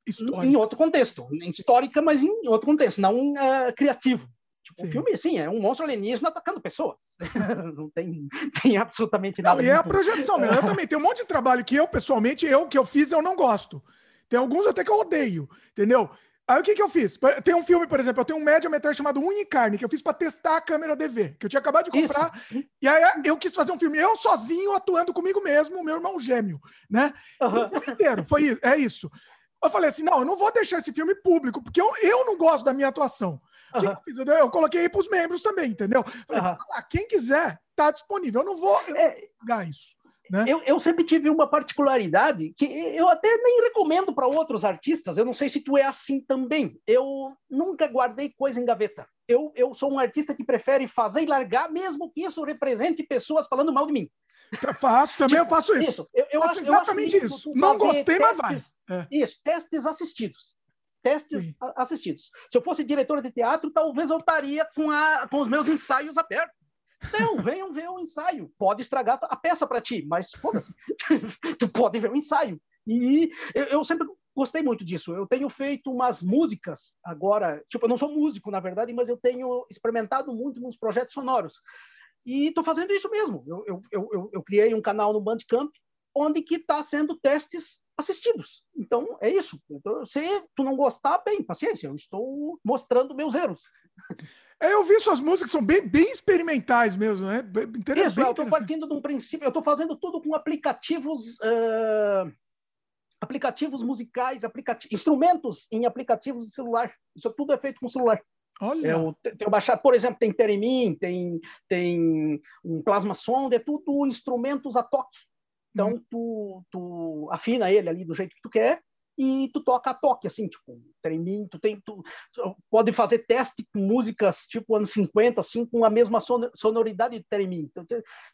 Histórica. em outro contexto, histórica, mas em outro contexto, não uh, criativo. Tipo, o filme, sim, é um monstro alienígena atacando pessoas. não tem, tem absolutamente nada.
Não, e é a projeção mesmo. Eu também tenho um monte de trabalho que eu, pessoalmente, eu que eu fiz, eu não gosto. Tem alguns até que eu odeio, entendeu? Aí o que, que eu fiz? Tem um filme, por exemplo, eu tenho um média metragem chamado Unicarne, que eu fiz para testar a câmera DV, que eu tinha acabado de comprar. Isso. E aí eu quis fazer um filme, eu sozinho, atuando comigo mesmo, meu irmão gêmeo, né? Uhum. O filme inteiro, foi é isso. Eu falei assim: não, eu não vou deixar esse filme público, porque eu, eu não gosto da minha atuação. Que, que eu fiz? Eu, eu coloquei aí para os membros também, entendeu? Falei, ah, quem quiser, tá disponível. Eu não vou pagar é, isso. Né?
Eu, eu, sempre tive uma particularidade que eu até nem recomendo para outros artistas. Eu não sei se tu é assim também. Eu nunca guardei coisa em gaveta. Eu, eu sou um artista que prefere fazer e largar, mesmo que isso represente pessoas falando mal de mim.
Faço, também tipo, eu faço isso. isso. Eu, eu faço acho, exatamente eu isso. Não gostei, testes, mas
vai. É. Isso, testes assistidos. Testes Sim. assistidos. Se eu fosse diretor de teatro, talvez eu estaria com, a, com os meus ensaios abertos. Não, venham ver o ensaio. Pode estragar a peça para ti, mas foda-se. tu pode ver o ensaio. E eu, eu, sempre gostei muito disso. Eu tenho feito umas músicas agora, tipo, eu não sou músico, na verdade, mas eu tenho experimentado muito nos projetos sonoros. E estou fazendo isso mesmo. Eu, eu, eu, eu, criei um canal no Bandcamp onde que está sendo testes assistidos. Então, é isso. Então, se tu não gostar, bem, paciência, eu estou mostrando meus erros.
É, eu vi suas músicas, são bem, bem experimentais mesmo, né?
Isso, eu estou partindo de um princípio, eu estou fazendo tudo com aplicativos... Uh, aplicativos musicais, aplicati instrumentos em aplicativos de celular. Isso tudo é feito com celular. Olha. Eu tenho baixado, por exemplo, tem Teremin, tem, tem um Plasma Sound, é tudo instrumentos a toque. Então, hum. tu, tu afina ele ali do jeito que tu quer e tu toca a toque, assim, tipo, Teremin, tu tem, tu, tu pode fazer teste com músicas tipo anos 50, assim, com a mesma sonoridade de Teremin. Então,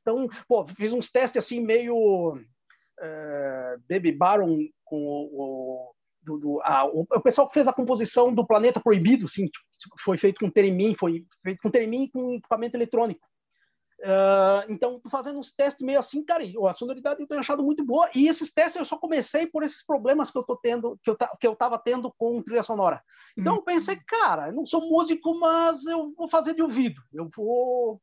então, pô, fiz uns testes assim meio uh, Baby Baron com o, do, do a, o, pessoal que fez a composição do Planeta Proibido, assim, tipo, foi feito com Teremin, foi feito com Teremin com equipamento eletrônico. Uh, então, fazendo uns testes meio assim, cara, a sonoridade eu tenho achado muito boa, e esses testes eu só comecei por esses problemas que eu tô tendo, que eu, que eu tava tendo com trilha sonora. Então, hum. eu pensei, cara, eu não sou músico, mas eu vou fazer de ouvido, eu vou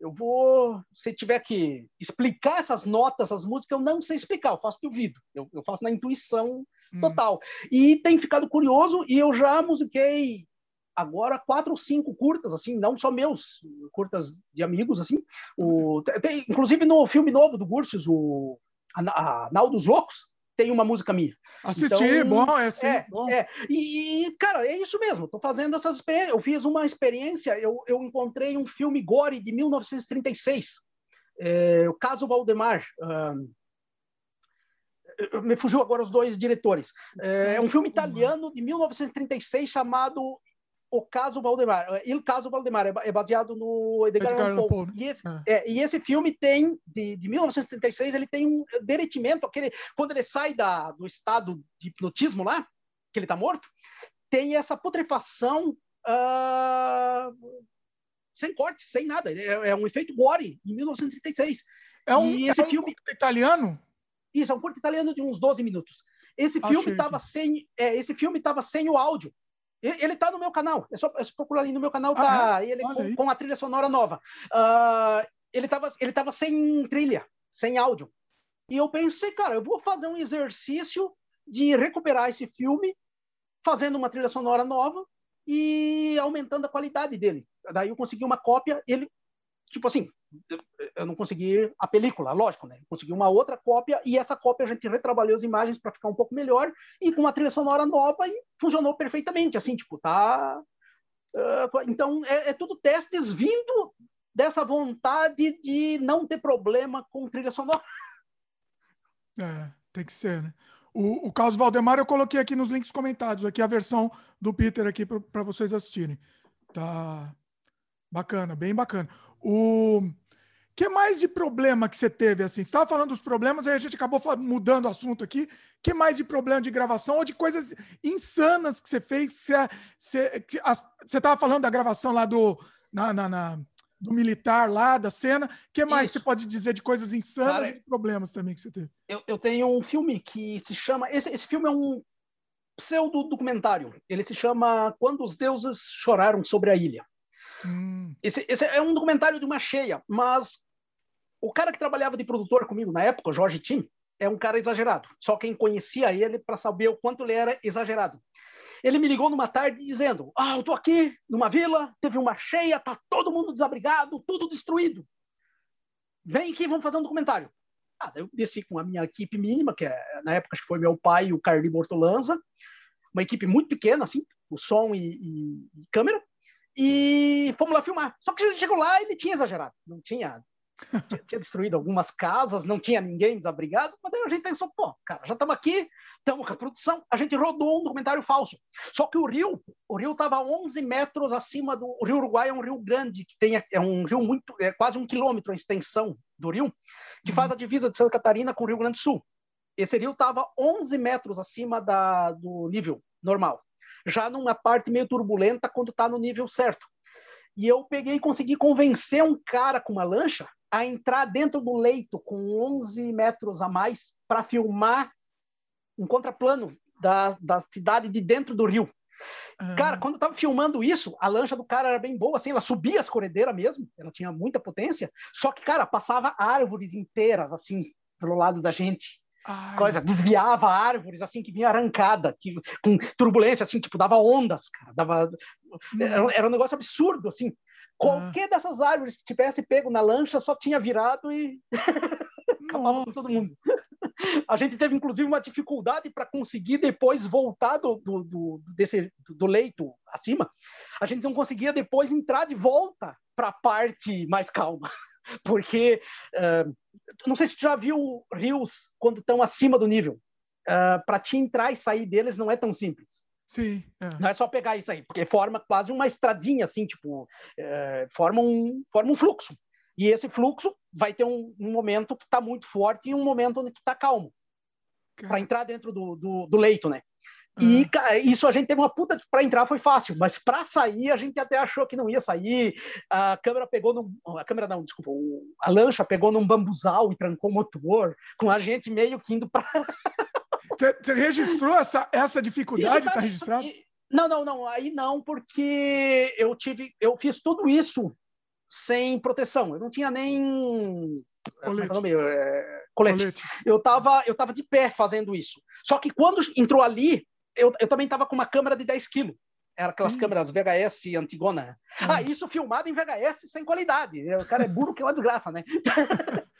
eu vou, se tiver que explicar essas notas, essas músicas, eu não sei explicar, eu faço de ouvido, eu, eu faço na intuição hum. total. E tem ficado curioso, e eu já musiquei agora quatro ou cinco curtas, assim, não só meus, curtas de amigos, assim. O, tem, inclusive no filme novo do Gursius, o a, a Nau dos Loucos, tem uma música minha.
Assisti, então, bom, é sim,
é,
bom.
É. E, cara, é isso mesmo, estou fazendo essas experiências. Eu fiz uma experiência, eu, eu encontrei um filme gore de 1936, é, o Caso Valdemar. Um, me fugiu agora os dois diretores. É, é um filme italiano de 1936 chamado o caso Valdemar, Il caso Valdemar é baseado no Edgar Allan Poe. E, esse, é. É, e esse filme tem de, de 1976 ele tem um derretimento, aquele quando ele sai da, do estado de hipnotismo lá, que ele está morto, tem essa putrefação uh, sem corte, sem nada. É, é, um efeito gore em 1936.
É um, e esse é um filme italiano.
Isso, é um curto italiano de uns 12 minutos. Esse filme estava sem, é, esse filme estava sem o áudio. Ele está no meu canal. É só, é só, procurar ali no meu canal, tá ah, é? ele com, com, a trilha sonora nova. Uh, ele estava ele tava sem trilha, sem áudio. E eu pensei, cara, eu vou fazer um exercício de recuperar esse filme, fazendo uma trilha sonora nova e aumentando a qualidade dele. Daí eu consegui uma cópia, ele, tipo assim, eu não consegui a película, lógico, né? Consegui uma outra cópia e essa cópia a gente retrabalhou as imagens para ficar um pouco melhor e com uma trilha sonora nova e funcionou perfeitamente, assim, tipo, tá... Uh, então, é, é, tudo testes vindo dessa vontade de não ter problema com trilha sonora.
É, tem que ser, né? O, o Carlos Valdemar eu coloquei aqui nos links comentados, aqui a versão do Peter aqui para vocês assistirem. Tá bacana, bem bacana. O que mais de problema que você teve assim? Você estava falando dos problemas, aí a gente acabou mudando o assunto aqui. que mais de problema de gravação ou de coisas insanas que você fez? Você estava falando da gravação lá do, na, na, na, do militar lá, da cena. que mais Isso. você pode dizer de coisas insanas Cara, e problemas também que você teve?
Eu, eu tenho um filme que se chama. Esse, esse filme é um pseudo-documentário. Ele se chama Quando os Deuses Choraram sobre a Ilha. Hum. Esse, esse, é um documentário de uma cheia, mas o cara que trabalhava de produtor comigo na época, Jorge Tim, é um cara exagerado. Só quem conhecia ele para saber o quanto ele era exagerado. Ele me ligou numa tarde dizendo: Ah, eu tô aqui numa vila, teve uma cheia, tá todo mundo desabrigado, tudo destruído. Vem aqui, vamos fazer um documentário. Ah, eu desci com a minha equipe mínima, que é, na época foi meu pai e o Carli Bortolanza, uma equipe muito pequena, assim, o som e, e, e câmera, e fomos lá filmar. Só que a gente chegou lá e ele tinha exagerado, não tinha tinha destruído algumas casas, não tinha ninguém desabrigado, mas daí a gente pensou, pô, cara, já estamos aqui, estamos com a produção, a gente rodou um documentário falso. Só que o rio, o rio estava 11 metros acima do o Rio Uruguai, é um rio grande, que tem, é um rio muito, é quase um quilômetro a extensão do rio, que faz a uhum. divisa de Santa Catarina com o Rio Grande do Sul. Esse rio estava 11 metros acima da, do nível normal, já numa parte meio turbulenta quando está no nível certo. E eu peguei e consegui convencer um cara com uma lancha a entrar dentro do leito com 11 metros a mais para filmar um contraplano da, da cidade de dentro do rio. Uhum. Cara, quando eu tava filmando isso, a lancha do cara era bem boa, assim, ela subia as corredeiras mesmo, ela tinha muita potência, só que, cara, passava árvores inteiras, assim, pelo lado da gente. Ai. Coisa, desviava árvores, assim, que vinha arrancada, que, com turbulência, assim, tipo, dava ondas, cara, dava... Era, era um negócio absurdo, assim. Qualquer ah. dessas árvores que tivesse pego na lancha só tinha virado e acabava com todo mundo. a gente teve inclusive uma dificuldade para conseguir depois voltar do, do, do, desse, do leito acima. A gente não conseguia depois entrar de volta para a parte mais calma, porque uh, não sei se tu já viu rios quando estão acima do nível. Uh, para te entrar e sair deles não é tão simples.
Sim.
É. Não é só pegar isso aí, porque forma quase uma estradinha, assim, tipo, é, forma, um, forma um fluxo. E esse fluxo vai ter um, um momento que está muito forte e um momento que está calmo. Para entrar dentro do, do, do leito, né? E uhum. isso a gente teve uma puta para entrar foi fácil, mas para sair a gente até achou que não ia sair. A câmera pegou num, a câmera não, desculpa, a lancha pegou num bambuzal e trancou o motor, com a gente meio que indo para
Você registrou essa, essa dificuldade? Está tá registrado?
Não, não, não. Aí não, porque eu tive, eu fiz tudo isso sem proteção. Eu não tinha nem
colete.
É, colete. colete. Eu estava eu tava de pé fazendo isso. Só que quando entrou ali, eu, eu também estava com uma câmera de 10 quilos. Era aquelas hum. câmeras VHS antigona. Hum. Ah, isso filmado em VHS sem qualidade. O cara é burro que é uma desgraça, né?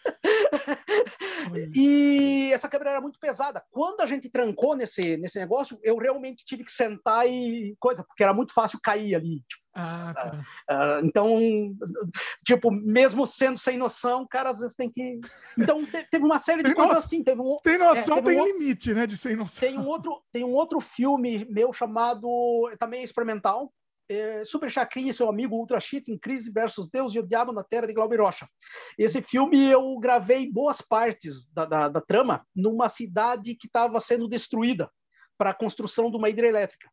e essa câmera era muito pesada. Quando a gente trancou nesse, nesse negócio, eu realmente tive que sentar e coisa, porque era muito fácil cair ali. Tipo,
ah, tá.
uh, então, tipo, mesmo sendo sem noção, o cara às vezes tem que. Então, teve uma série de coisas assim. Teve um,
sem noção é, tem um limite, né? De sem noção.
Tem um, outro, tem um outro filme meu chamado, também experimental, é, Super Chacrinha e seu amigo Ultra Cheat em Crise versus Deus e o Diabo na Terra de Glauber Rocha. Esse filme eu gravei boas partes da, da, da trama numa cidade que estava sendo destruída para a construção de uma hidrelétrica.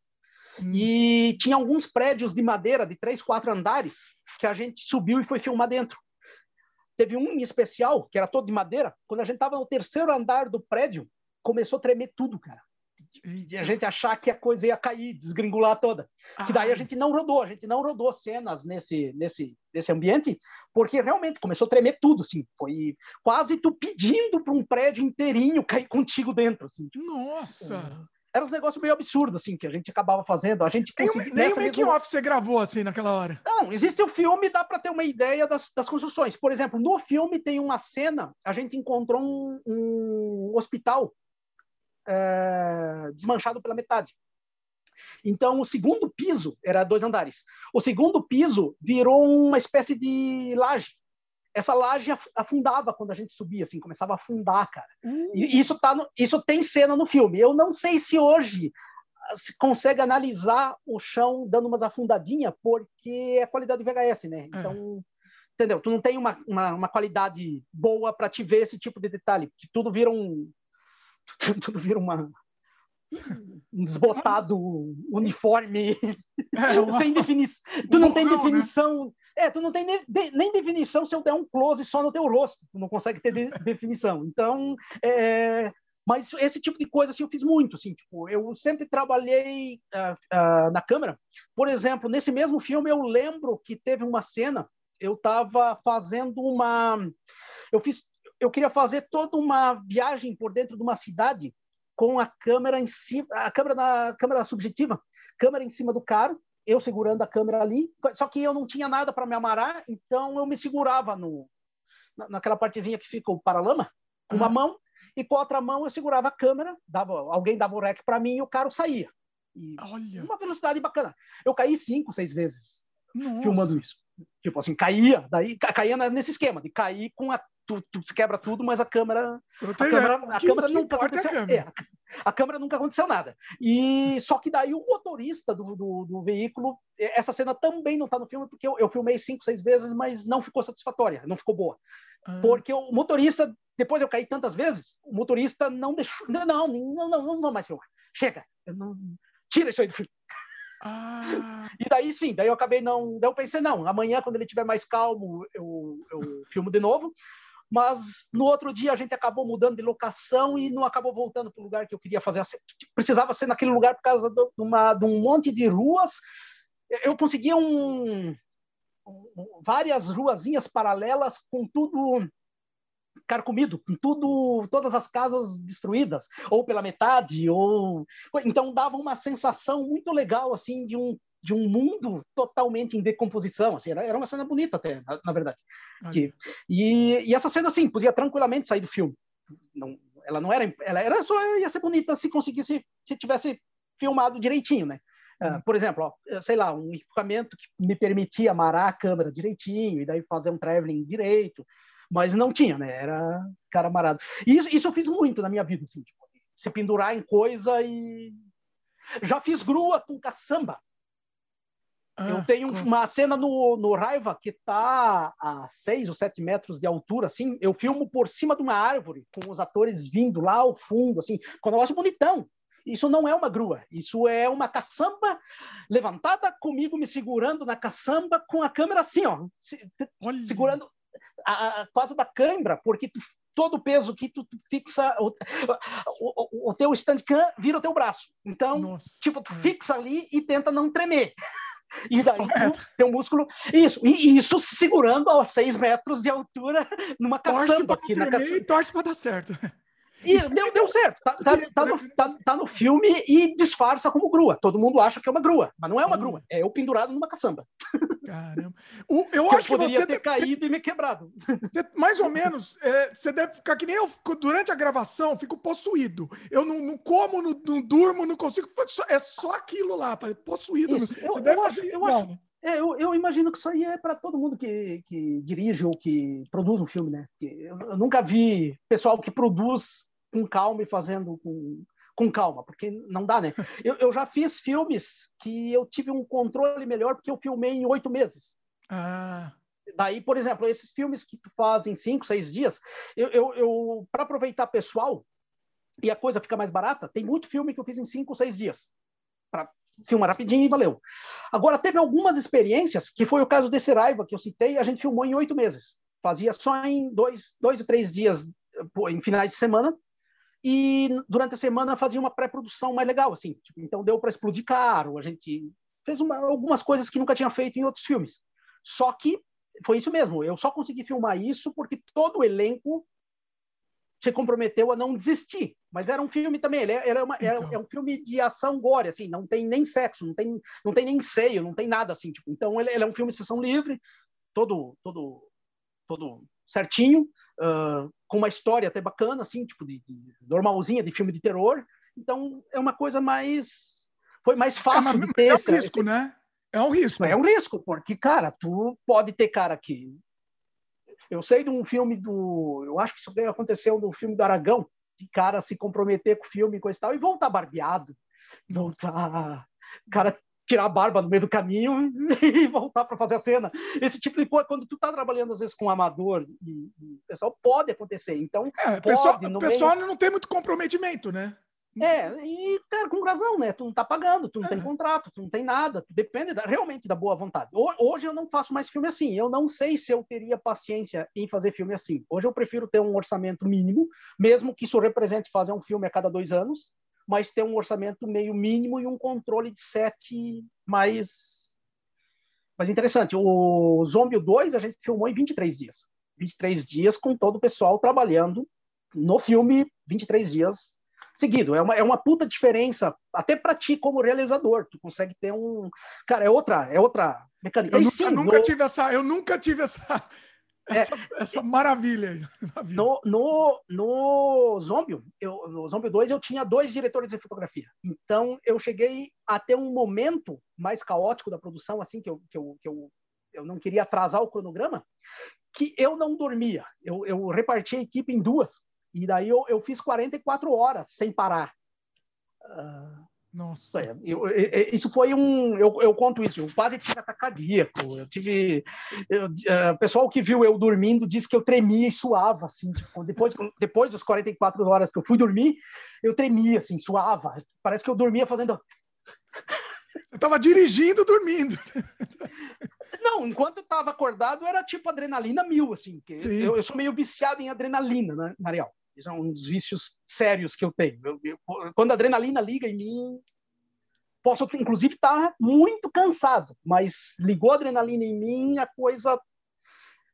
Hum. E tinha alguns prédios de madeira de três, quatro andares que a gente subiu e foi filmar dentro. Teve um em especial, que era todo de madeira, quando a gente estava no terceiro andar do prédio, começou a tremer tudo, cara. De a gente achar que a coisa ia cair, desgringolar toda. Que daí a gente não rodou, a gente não rodou cenas nesse, nesse, nesse ambiente, porque realmente começou a tremer tudo, assim. Foi quase tu pedindo para um prédio inteirinho cair contigo dentro, assim.
Nossa!
É era um negócio meio absurdo, assim, que a gente acabava fazendo. A gente
nem, nem o making off você gravou, assim, naquela hora.
Não, existe o filme, dá para ter uma ideia das, das construções. Por exemplo, no filme tem uma cena, a gente encontrou um, um hospital é, desmanchado pela metade. Então, o segundo piso era dois andares. O segundo piso virou uma espécie de laje essa laje afundava quando a gente subia, assim, começava a afundar, cara. Uhum. E isso, tá no, isso tem cena no filme. Eu não sei se hoje ah, se consegue analisar o chão dando umas afundadinhas, porque é qualidade VHS, né? É. Então, é. entendeu? Tu não tem uma, uma, uma qualidade boa para te ver esse tipo de detalhe, que tudo vira um... Tudo vira uma, um desbotado uniforme é, uma... sem definição. Tu não tem né? definição. Né? É, tu não tem nem, nem, definição se eu der um close só no teu rosto. Tu não consegue ter de, definição. Então, é, mas esse tipo de coisa assim, eu fiz muito. Assim, tipo, eu sempre trabalhei uh, uh, na câmera. Por exemplo, nesse mesmo filme, eu lembro que teve uma cena. Eu estava fazendo uma. Eu fiz. Eu queria fazer toda uma viagem por dentro de uma cidade com a câmera em cima, a câmera na câmera subjetiva, câmera em cima do carro eu segurando a câmera ali, só que eu não tinha nada para me amarrar, então eu me segurava no, naquela partezinha que fica o paralama, com uma mão, e com a outra mão eu segurava a câmera, dava, alguém dava o rec para mim e o carro saía. E
Olha.
uma velocidade bacana. Eu caí cinco, seis vezes Nossa. filmando isso. Tipo assim, caía, daí caía nesse esquema de cair com a tu, tu se quebra tudo, mas a câmera a câmera, a que, câmera que nunca aconteceu. A câmera. É, a câmera nunca aconteceu nada. E só que daí o motorista do, do, do veículo, essa cena também não está no filme, porque eu, eu, filmei cinco, seis vezes, mas não ficou satisfatória, não ficou boa. Ah. Porque o motorista, depois eu caí tantas vezes, o motorista não deixou. Não, não, não, não, não vou mais filmar. Chega, não, tira isso aí do filme.
Ah.
E daí sim, daí eu acabei não. Daí eu pensei, não, amanhã, quando ele estiver mais calmo, eu, eu filmo de novo mas no outro dia a gente acabou mudando de locação e não acabou voltando para o lugar que eu queria fazer. Precisava ser naquele lugar por causa de, uma, de um monte de ruas. Eu conseguia um, um, várias ruazinhas paralelas com tudo carcomido, com tudo, todas as casas destruídas, ou pela metade, ou então dava uma sensação muito legal assim de um de um mundo totalmente em decomposição. Assim, era, uma cena bonita até, na, na verdade. Que, e, e, essa cena, assim, podia tranquilamente sair do filme. Não, ela não era, ela era só ia ser bonita se conseguisse, se tivesse filmado direitinho, né? Uh, por exemplo, ó, sei lá, um equipamento que me permitia amarrar a câmera direitinho e daí fazer um traveling direito, mas não tinha, né? Era cara amarrado. E isso, isso eu fiz muito na minha vida, assim, tipo, se pendurar em coisa e já fiz grua com caçamba. Ah, eu tenho com... uma cena no, no Raiva que está a seis ou sete metros de altura, assim. Eu filmo por cima de uma árvore, com os atores vindo lá ao fundo, assim, com um negócio bonitão. Isso não é uma grua, isso é uma caçamba levantada comigo me segurando na caçamba com a câmera assim, ó, segurando a, a, quase da câimbra, porque tu, todo o peso que tu, tu fixa, o, o, o, teu standcam vira o teu braço. Então, Nossa. tipo, tu é. fixa ali e tenta não tremer. E daí tem um músculo. Isso, e isso segurando a 6 metros de altura numa caçamba aqui na caçamba.
E torce para dar certo.
E deu, deu certo. Tá, tá, tá, no, tá, tá, no, filme e disfarça como grua. Todo mundo acha que é uma grua, mas não é uma grua. É eu pendurado numa caçamba.
Caramba. O, eu que acho eu
que
você
ter caído e me quebrado.
Mais ou menos, é, você deve ficar que nem eu. Durante a gravação, fico possuído. Eu não, não como, não, não, durmo, não consigo. É só aquilo lá, possuído.
Isso. Eu, eu, acho, eu, acho, né? É, eu, eu, imagino que isso aí é para todo mundo que, que dirige ou que produz um filme, né? Eu, eu, nunca vi pessoal que produz com calma e fazendo com, com calma, porque não dá, né? Eu, eu já fiz filmes que eu tive um controle melhor porque eu filmei em oito meses.
Ah.
Daí, por exemplo, esses filmes que tu faz em cinco, seis dias, eu, eu, eu para aproveitar pessoal e a coisa fica mais barata, tem muito filme que eu fiz em cinco, seis dias para filmar rapidinho e valeu. Agora, teve algumas experiências, que foi o caso desse Raiva que eu citei, a gente filmou em oito meses. Fazia só em dois, dois ou três dias, em finais de semana, e durante a semana fazia uma pré-produção mais legal, assim. Tipo, então deu para explodir caro, a gente fez uma, algumas coisas que nunca tinha feito em outros filmes. Só que foi isso mesmo, eu só consegui filmar isso porque todo o elenco se comprometeu a não desistir. Mas era um filme também, ele era, uma, era então. é um filme de ação gore, assim, não tem nem sexo, não tem, não tem nem seio, não tem nada assim. Tipo, então ele, ele é um filme de sessão livre, todo, todo, todo certinho, uh, com uma história até bacana, assim, tipo de, de, normalzinha de filme de terror. Então é uma coisa mais foi mais fácil é,
de ter. É um risco, esse... né? É um risco.
É um risco, porque cara, tu pode ter cara que eu sei de um filme do. Eu acho que isso aconteceu no filme do Aragão, de cara se comprometer com o filme e coisa e tal, e voltar barbeado. Voltar. Cara, tirar a barba no meio do caminho e voltar para fazer a cena. Esse tipo de coisa, quando tu tá trabalhando às vezes com um amador e, e pessoal, pode acontecer. Então,
é, o pessoal, o pessoal meio... não tem muito comprometimento, né?
É, e, cara, com razão, né? Tu não tá pagando, tu não é. tem contrato, tu não tem nada, tu depende da, realmente da boa vontade. Hoje eu não faço mais filme assim, eu não sei se eu teria paciência em fazer filme assim. Hoje eu prefiro ter um orçamento mínimo, mesmo que isso represente fazer um filme a cada dois anos, mas ter um orçamento meio mínimo e um controle de set mais, mais interessante. O Zombie 2 a gente filmou em 23 dias. 23 dias com todo o pessoal trabalhando no filme 23 dias seguido. É uma, é uma puta diferença, até para ti como realizador. Tu consegue ter um. Cara, é outra, é outra mecânica.
Eu, nunca, sim, nunca no... tive essa. Eu nunca tive essa. É, essa, é, essa maravilha aí.
No, no, no Zombie, eu, no Zombie 2, eu tinha dois diretores de fotografia. Então, eu cheguei a ter um momento mais caótico da produção, assim, que eu, que eu, que eu, eu não queria atrasar o cronograma, que eu não dormia. Eu, eu reparti a equipe em duas. E daí eu, eu fiz 44 horas sem parar. Uh,
nossa.
É, eu, eu, isso foi um. Eu, eu conto isso, eu quase tive ataque cardíaco. Eu tive. Uh, pessoal que viu eu dormindo disse que eu tremia e suava, assim. Tipo, depois, depois dos 44 horas que eu fui dormir, eu tremia, assim, suava. Parece que eu dormia fazendo.
Você estava dirigindo dormindo.
Não, enquanto eu estava acordado, era tipo adrenalina mil, assim. Eu, eu, sou meio viciado em adrenalina, né, Mariel? Isso é um dos vícios sérios que eu tenho. Eu, eu, quando a adrenalina liga em mim, posso inclusive estar tá muito cansado, mas ligou a adrenalina em mim, a coisa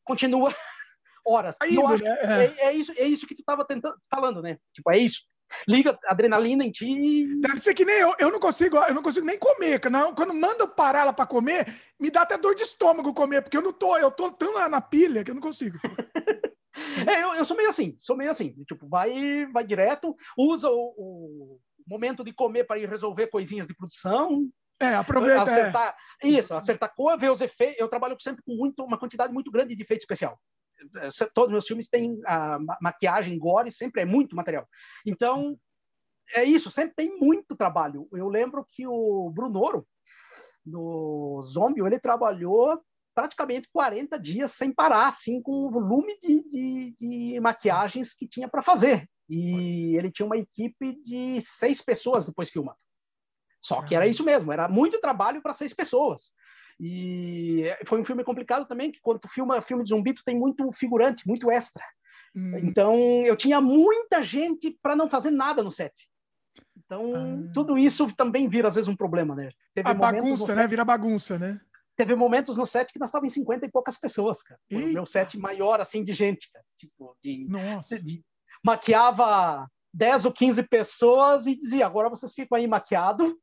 continua horas.
Tá indo,
né? é, é, isso, é isso que tu estava tentando falando, né? Tipo, é isso. Liga adrenalina em ti.
Deve ser que nem eu. Eu não consigo, eu não consigo nem comer. Quando, quando manda eu parar ela para comer, me dá até dor de estômago comer, porque eu não tô, eu tô tão na, na pilha que eu não consigo.
É, eu, eu, sou meio assim, sou meio assim. Tipo, vai, vai direto, usa o, o momento de comer para ir resolver coisinhas de produção.
É, aproveita. É.
Acertar, é. Isso, acertar cor, ver os efeitos. Eu trabalho sempre com muito, uma quantidade muito grande de efeito especial. É, todos os meus filmes têm a maquiagem, gore, sempre é muito material. Então, é isso, sempre tem muito trabalho. Eu lembro que o Brunoro, no Zombie, ele trabalhou praticamente 40 dias sem parar, assim, com o volume de, de, de maquiagens que tinha para fazer. E ele tinha uma equipe de seis pessoas depois filmando. Só que era isso mesmo, era muito trabalho para seis pessoas. E foi um filme complicado também, que quando tu filma filme de zumbi, tu tem muito figurante, muito extra. Hum. Então, eu tinha muita gente para não fazer nada no set. Então, ah. tudo isso também vira, às vezes, um problema, né?
Teve a bagunça, né? Vira bagunça, né?
Teve momentos no set que nós estávamos em 50 e poucas pessoas, cara. O meu set maior, assim, de gente, cara. Tipo, de,
Nossa.
De, maquiava 10 ou 15 pessoas e dizia, agora vocês ficam aí maquiado.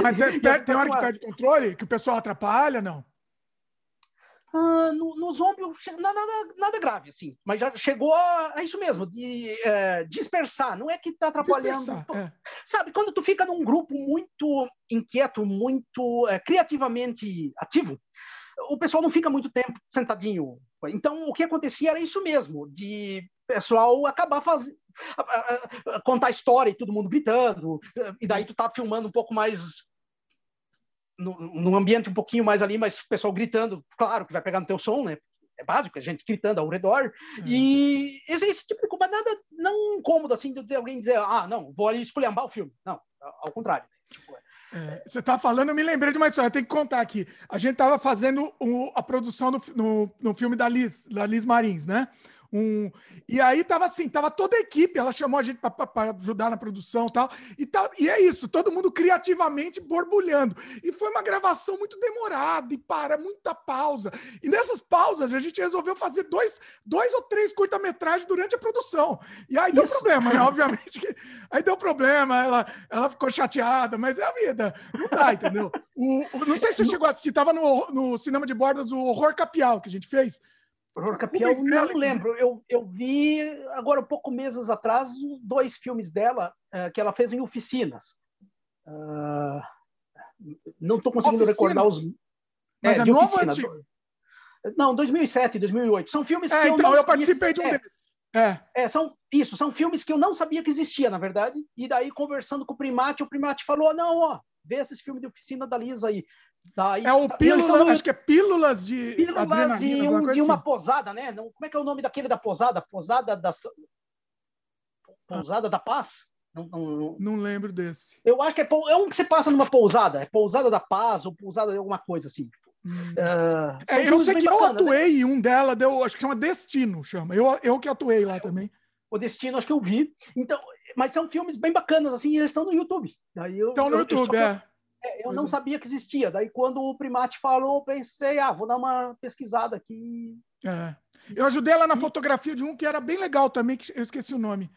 Mas tem, tem hora que perde controle? Que o pessoal atrapalha, não?
Ah, no, no zombie, nada, nada, grave, assim. Mas já chegou a, a isso mesmo, de é, dispersar. Não é que está atrapalhando. É. Sabe, quando tu fica num grupo muito inquieto, muito é, criativamente ativo, o pessoal não fica muito tempo sentadinho. Então, o que acontecia era isso mesmo, de pessoal acabar fazendo contar história e todo mundo gritando, e daí tu tá filmando um pouco mais num ambiente um pouquinho mais ali, mas o pessoal gritando, claro que vai pegar no teu som, né? É básico, a gente gritando ao redor. Uhum. E esse, esse, tipo de coisa, nada não incômodo assim de alguém dizer, ah, não, vou ali esculhambar o filme. Não, ao contrário. Tipo,
é, você tá falando, eu me lembrei de uma história, tem que contar aqui. A gente tava fazendo o, a produção no, no, no filme da Liz, da Liz Marins, né? Um... E aí tava assim, tava toda a equipe, ela chamou a gente para ajudar na produção tal, e tal. E é isso, todo mundo criativamente borbulhando. E foi uma gravação muito demorada e para muita pausa. E nessas pausas a gente resolveu fazer dois, dois ou três curta-metragens durante a produção. E aí deu isso. problema, né? Obviamente que aí deu problema, ela, ela ficou chateada, mas é a vida. Não dá, entendeu? O, o não sei se você chegou a assistir, tava no, no cinema de bordas o Horror Capial que a gente fez.
Horror Capial, não lembro. Eu, eu vi, agora, um pouco meses atrás, dois filmes dela uh, que ela fez em oficinas. Uh, não estou conseguindo Oficina. recordar os.
Mas é, é de novo oficina. Antigo?
Não, 2007, 2008. São filmes
é,
que
eu então, não eu participei de um é, desses.
É. é, são isso, são filmes que eu não sabia que existia, na verdade. E daí, conversando com o Primate, o Primate falou: não, ó, vê esses filmes de oficina da Lisa aí.
Daí, é o tá, pílula, acho que é pílulas de
pílulas de, um, de uma assim. posada, né? Como é que é o nome daquele da posada? Posada da Pousada da Paz?
Não, não, não, lembro desse.
Eu acho que é, é, um que você passa numa pousada, é pousada da paz ou pousada de alguma coisa assim.
Hum. Uh, é, eu sei que eu né? atuei né? em um dela, deu, acho que chama Destino, chama. Eu, eu que atuei lá também.
O Destino, acho que eu vi. Então, mas são filmes bem bacanas, assim, e eles estão no YouTube.
Daí eu, estão no eu, YouTube, eu. É,
eu não é. sabia que existia. Daí, quando o Primate falou, eu pensei, ah, vou dar uma pesquisada aqui.
É. Eu ajudei ela na fotografia de um que era bem legal também, que eu esqueci o nome.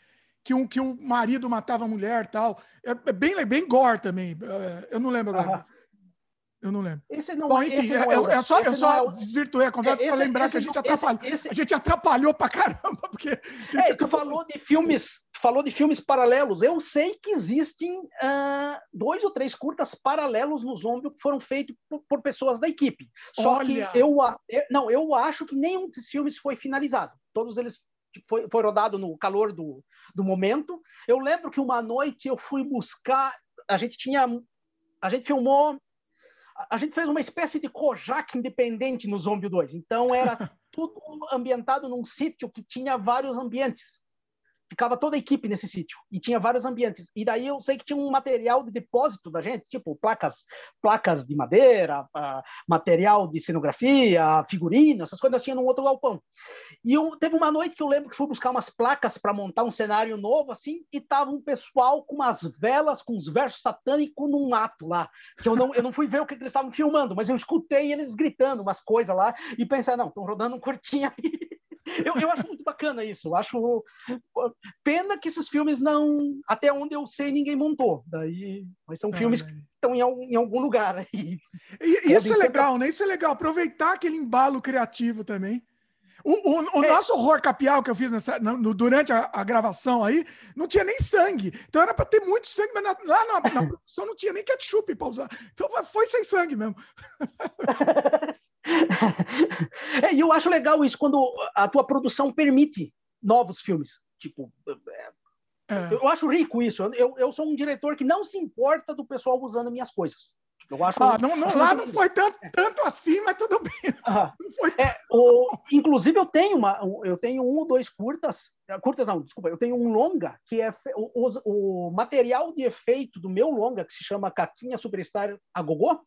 Que, um, que o marido matava a mulher tal. É, é bem, bem gore também. É, eu não lembro agora. Eu não lembro.
Esse não, Bom, enfim,
é, é, é, só, eu só é desvirtuei a conversa é, para lembrar que a gente, atrapalhou, esse, a gente atrapalhou para caramba. Porque
é, tu falou de filmes, falou de filmes paralelos. Eu sei que existem uh, dois ou três curtas paralelos no Zombie que foram feitos por, por pessoas da equipe. Só Olha. que eu, eu, não, eu acho que nenhum desses filmes foi finalizado. Todos eles foi, foi rodado no calor do, do momento. Eu lembro que uma noite eu fui buscar, a gente tinha, a gente filmou a gente fez uma espécie de Kojak independente no Zombie 2. Então era tudo ambientado num sítio que tinha vários ambientes ficava toda a equipe nesse sítio e tinha vários ambientes. E daí eu sei que tinha um material de depósito da gente, tipo placas, placas de madeira, uh, material de cenografia, figurino, essas coisas tinha num outro galpão. E eu, teve uma noite que eu lembro que fui buscar umas placas para montar um cenário novo assim, e tava um pessoal com umas velas com os versos satânicos num ato lá, que eu não eu não fui ver o que, que eles estavam filmando, mas eu escutei eles gritando umas coisas lá e pensei, não, estão rodando um curtinho. Eu, eu acho muito bacana isso. Eu acho pena que esses filmes não, até onde eu sei, ninguém montou. Daí, mas são é, filmes que estão em, em, algum lugar aí.
E, isso é legal, né? Isso é legal. Aproveitar aquele embalo criativo também. O, o, o é. nosso horror capial que eu fiz nessa, no, durante a, a, gravação aí, não tinha nem sangue. Então era para ter muito sangue, mas na, lá na, na, produção não tinha nem ketchup para usar. Então foi sem sangue mesmo.
é, e eu acho legal isso quando a tua produção permite novos filmes. Tipo, é. é. eu acho rico isso. Eu, eu sou um diretor que não se importa do pessoal usando minhas coisas.
Eu acho ah, não, não, lá não foi tanto, tanto assim, mas tudo bem.
Ah, é, o, inclusive, eu tenho, uma, eu tenho um ou dois curtas, curtas não, desculpa, eu tenho um longa, que é o, o, o material de efeito do meu longa, que se chama Caquinha Superstar a Gogô,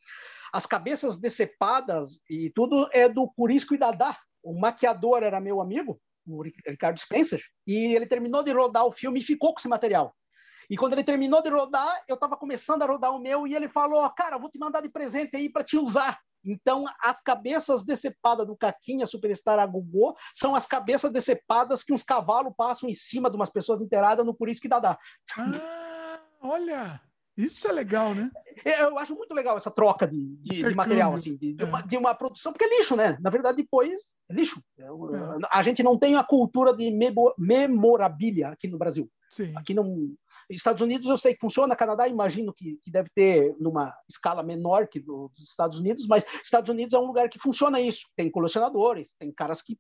as cabeças decepadas e tudo é do Curisco e Dadá. O maquiador era meu amigo, o Ricardo Spencer, e ele terminou de rodar o filme e ficou com esse material. E quando ele terminou de rodar, eu estava começando a rodar o meu e ele falou: Cara, vou te mandar de presente aí para te usar. Então, as cabeças decepadas do Caquinha Superstar Agugô são as cabeças decepadas que uns cavalos passam em cima de umas pessoas inteiradas no Por Isso que Dá.
Ah, olha! Isso é legal, né?
É, eu acho muito legal essa troca de, de, de material, assim, de, de, uma, de, uma, produção, porque é lixo, né? Na verdade, depois é lixo. É, é. A gente não tem a cultura de memorabilia aqui no Brasil. Sim. Aqui não. Estados Unidos eu sei que funciona, Canadá imagino que, que deve ter numa escala menor que do, dos Estados Unidos, mas Estados Unidos é um lugar que funciona isso. Tem colecionadores, tem caras que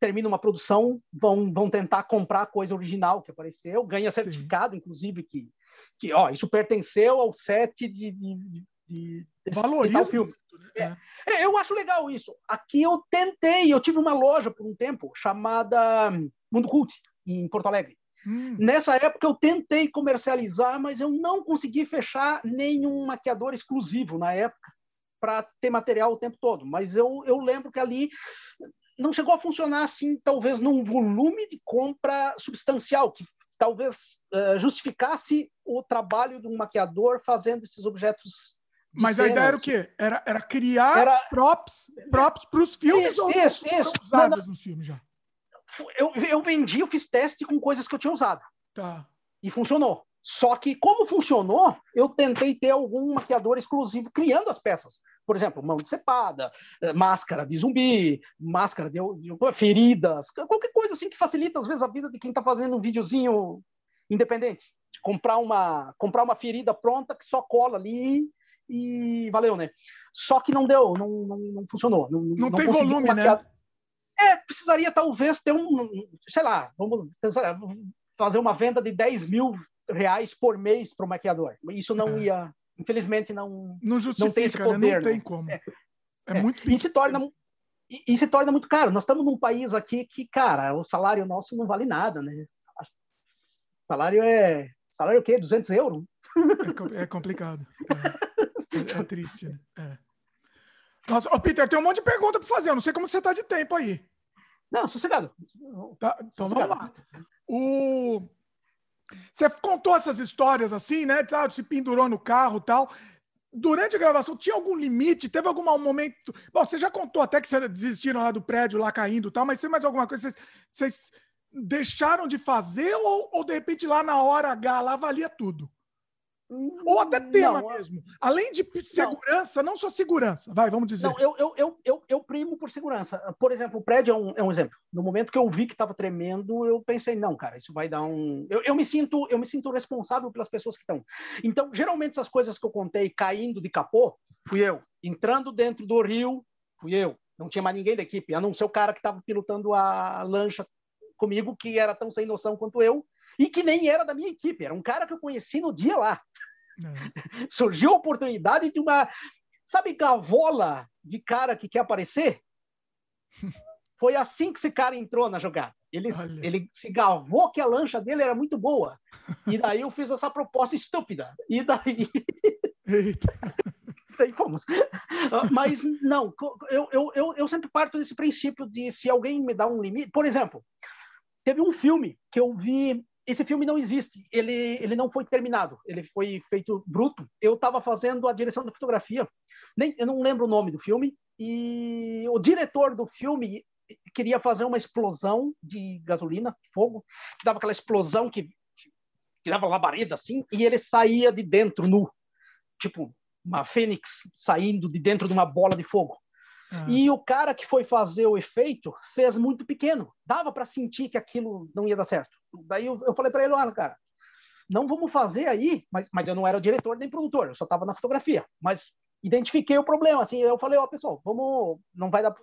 terminam uma produção, vão, vão tentar comprar a coisa original que apareceu, ganha certificado, Sim. inclusive, que que ó, isso pertenceu ao set de, de, de, de
Valoriza filme.
Né? é. É, eu acho legal isso. Aqui eu tentei, eu tive uma loja por um tempo chamada Mundo Cult, em Porto Alegre. Hum. Nessa época eu tentei comercializar, mas eu não consegui fechar nenhum maquiador exclusivo na época para ter material o tempo todo. Mas eu, eu lembro que ali não chegou a funcionar assim, talvez num volume de compra substancial, que talvez uh, justificasse o trabalho de um maquiador fazendo esses objetos.
Mas cenas. a ideia era o quê? Era, era criar era... props props para os filmes
isso, ou isso, isso.
usadas no filme já?
Eu, eu vendi, eu fiz teste com coisas que eu tinha usado.
Tá.
E funcionou. Só que, como funcionou, eu tentei ter algum maquiador exclusivo criando as peças. Por exemplo, mão de cepada, eh, máscara de zumbi, máscara de, de feridas, qualquer coisa assim que facilita, às vezes, a vida de quem está fazendo um videozinho independente. De comprar uma, comprar uma ferida pronta que só cola ali e valeu, né? Só que não deu, não, não, não funcionou. Não,
não, não tem volume, né?
É, precisaria talvez ter um, sei lá, vamos fazer uma venda de 10 mil reais por mês para o maquiador. Isso não é. ia, infelizmente, não,
não, não tem esse poder. Né? Não tem né? como. É, é, é. muito
e se torna e, e, se torna muito caro. Nós estamos num país aqui que, cara, o salário nosso não vale nada, né? Salário é salário é o quê? 200 euros?
É, é complicado. É, triste, né? É. Nossa, ô Peter, tem um monte de pergunta para fazer. Eu não sei como você está de tempo aí.
Não, sossegado.
Tá, então sossegado. vamos lá. O... Você contou essas histórias assim, né? Tal, se pendurou no carro tal. Durante a gravação, tinha algum limite? Teve algum momento. Bom, você já contou até que vocês desistiram lá do prédio, lá caindo tal, mas tem mais alguma coisa? Vocês, vocês deixaram de fazer ou, ou de repente lá na hora H lá valia tudo? Ou até tema não, mesmo. Além de segurança, não. não só segurança. Vai, vamos dizer.
Não, eu, eu, eu, eu, eu primo por segurança. Por exemplo, o prédio é um, é um exemplo. No momento que eu vi que estava tremendo, eu pensei, não, cara, isso vai dar um. Eu, eu, me sinto eu me sinto responsável pelas pessoas que estão. Então, geralmente, essas coisas que eu contei caindo de capô, fui eu. Entrando dentro do rio, fui eu. Não tinha mais ninguém da equipe, a não ser o cara que estava pilotando a lancha comigo, que era tão sem noção quanto eu e que nem era da minha equipe, era um cara que eu conheci no dia lá. É. Surgiu a oportunidade de uma, sabe, gavola de cara que quer aparecer? Foi assim que esse cara entrou na jogada. Ele, ele se gavou que a lancha dele era muito boa. E daí eu fiz essa proposta estúpida. E daí. Eita. daí fomos. Mas não, eu, eu, eu, eu sempre parto desse princípio de se alguém me dá um limite. Por exemplo, teve um filme que eu vi esse filme não existe, ele, ele não foi terminado, ele foi feito bruto. Eu estava fazendo a direção da fotografia, nem, eu não lembro o nome do filme, e o diretor do filme queria fazer uma explosão de gasolina, fogo, que dava aquela explosão que, que dava labareda assim, e ele saía de dentro nu, tipo uma fênix saindo de dentro de uma bola de fogo. Ah. E o cara que foi fazer o efeito fez muito pequeno. Dava para sentir que aquilo não ia dar certo. Daí eu, eu falei para ele, olha, cara, não vamos fazer aí, mas, mas eu não era diretor nem produtor, eu só estava na fotografia. Mas identifiquei o problema, assim, eu falei, ó, oh, pessoal, vamos, não vai dar,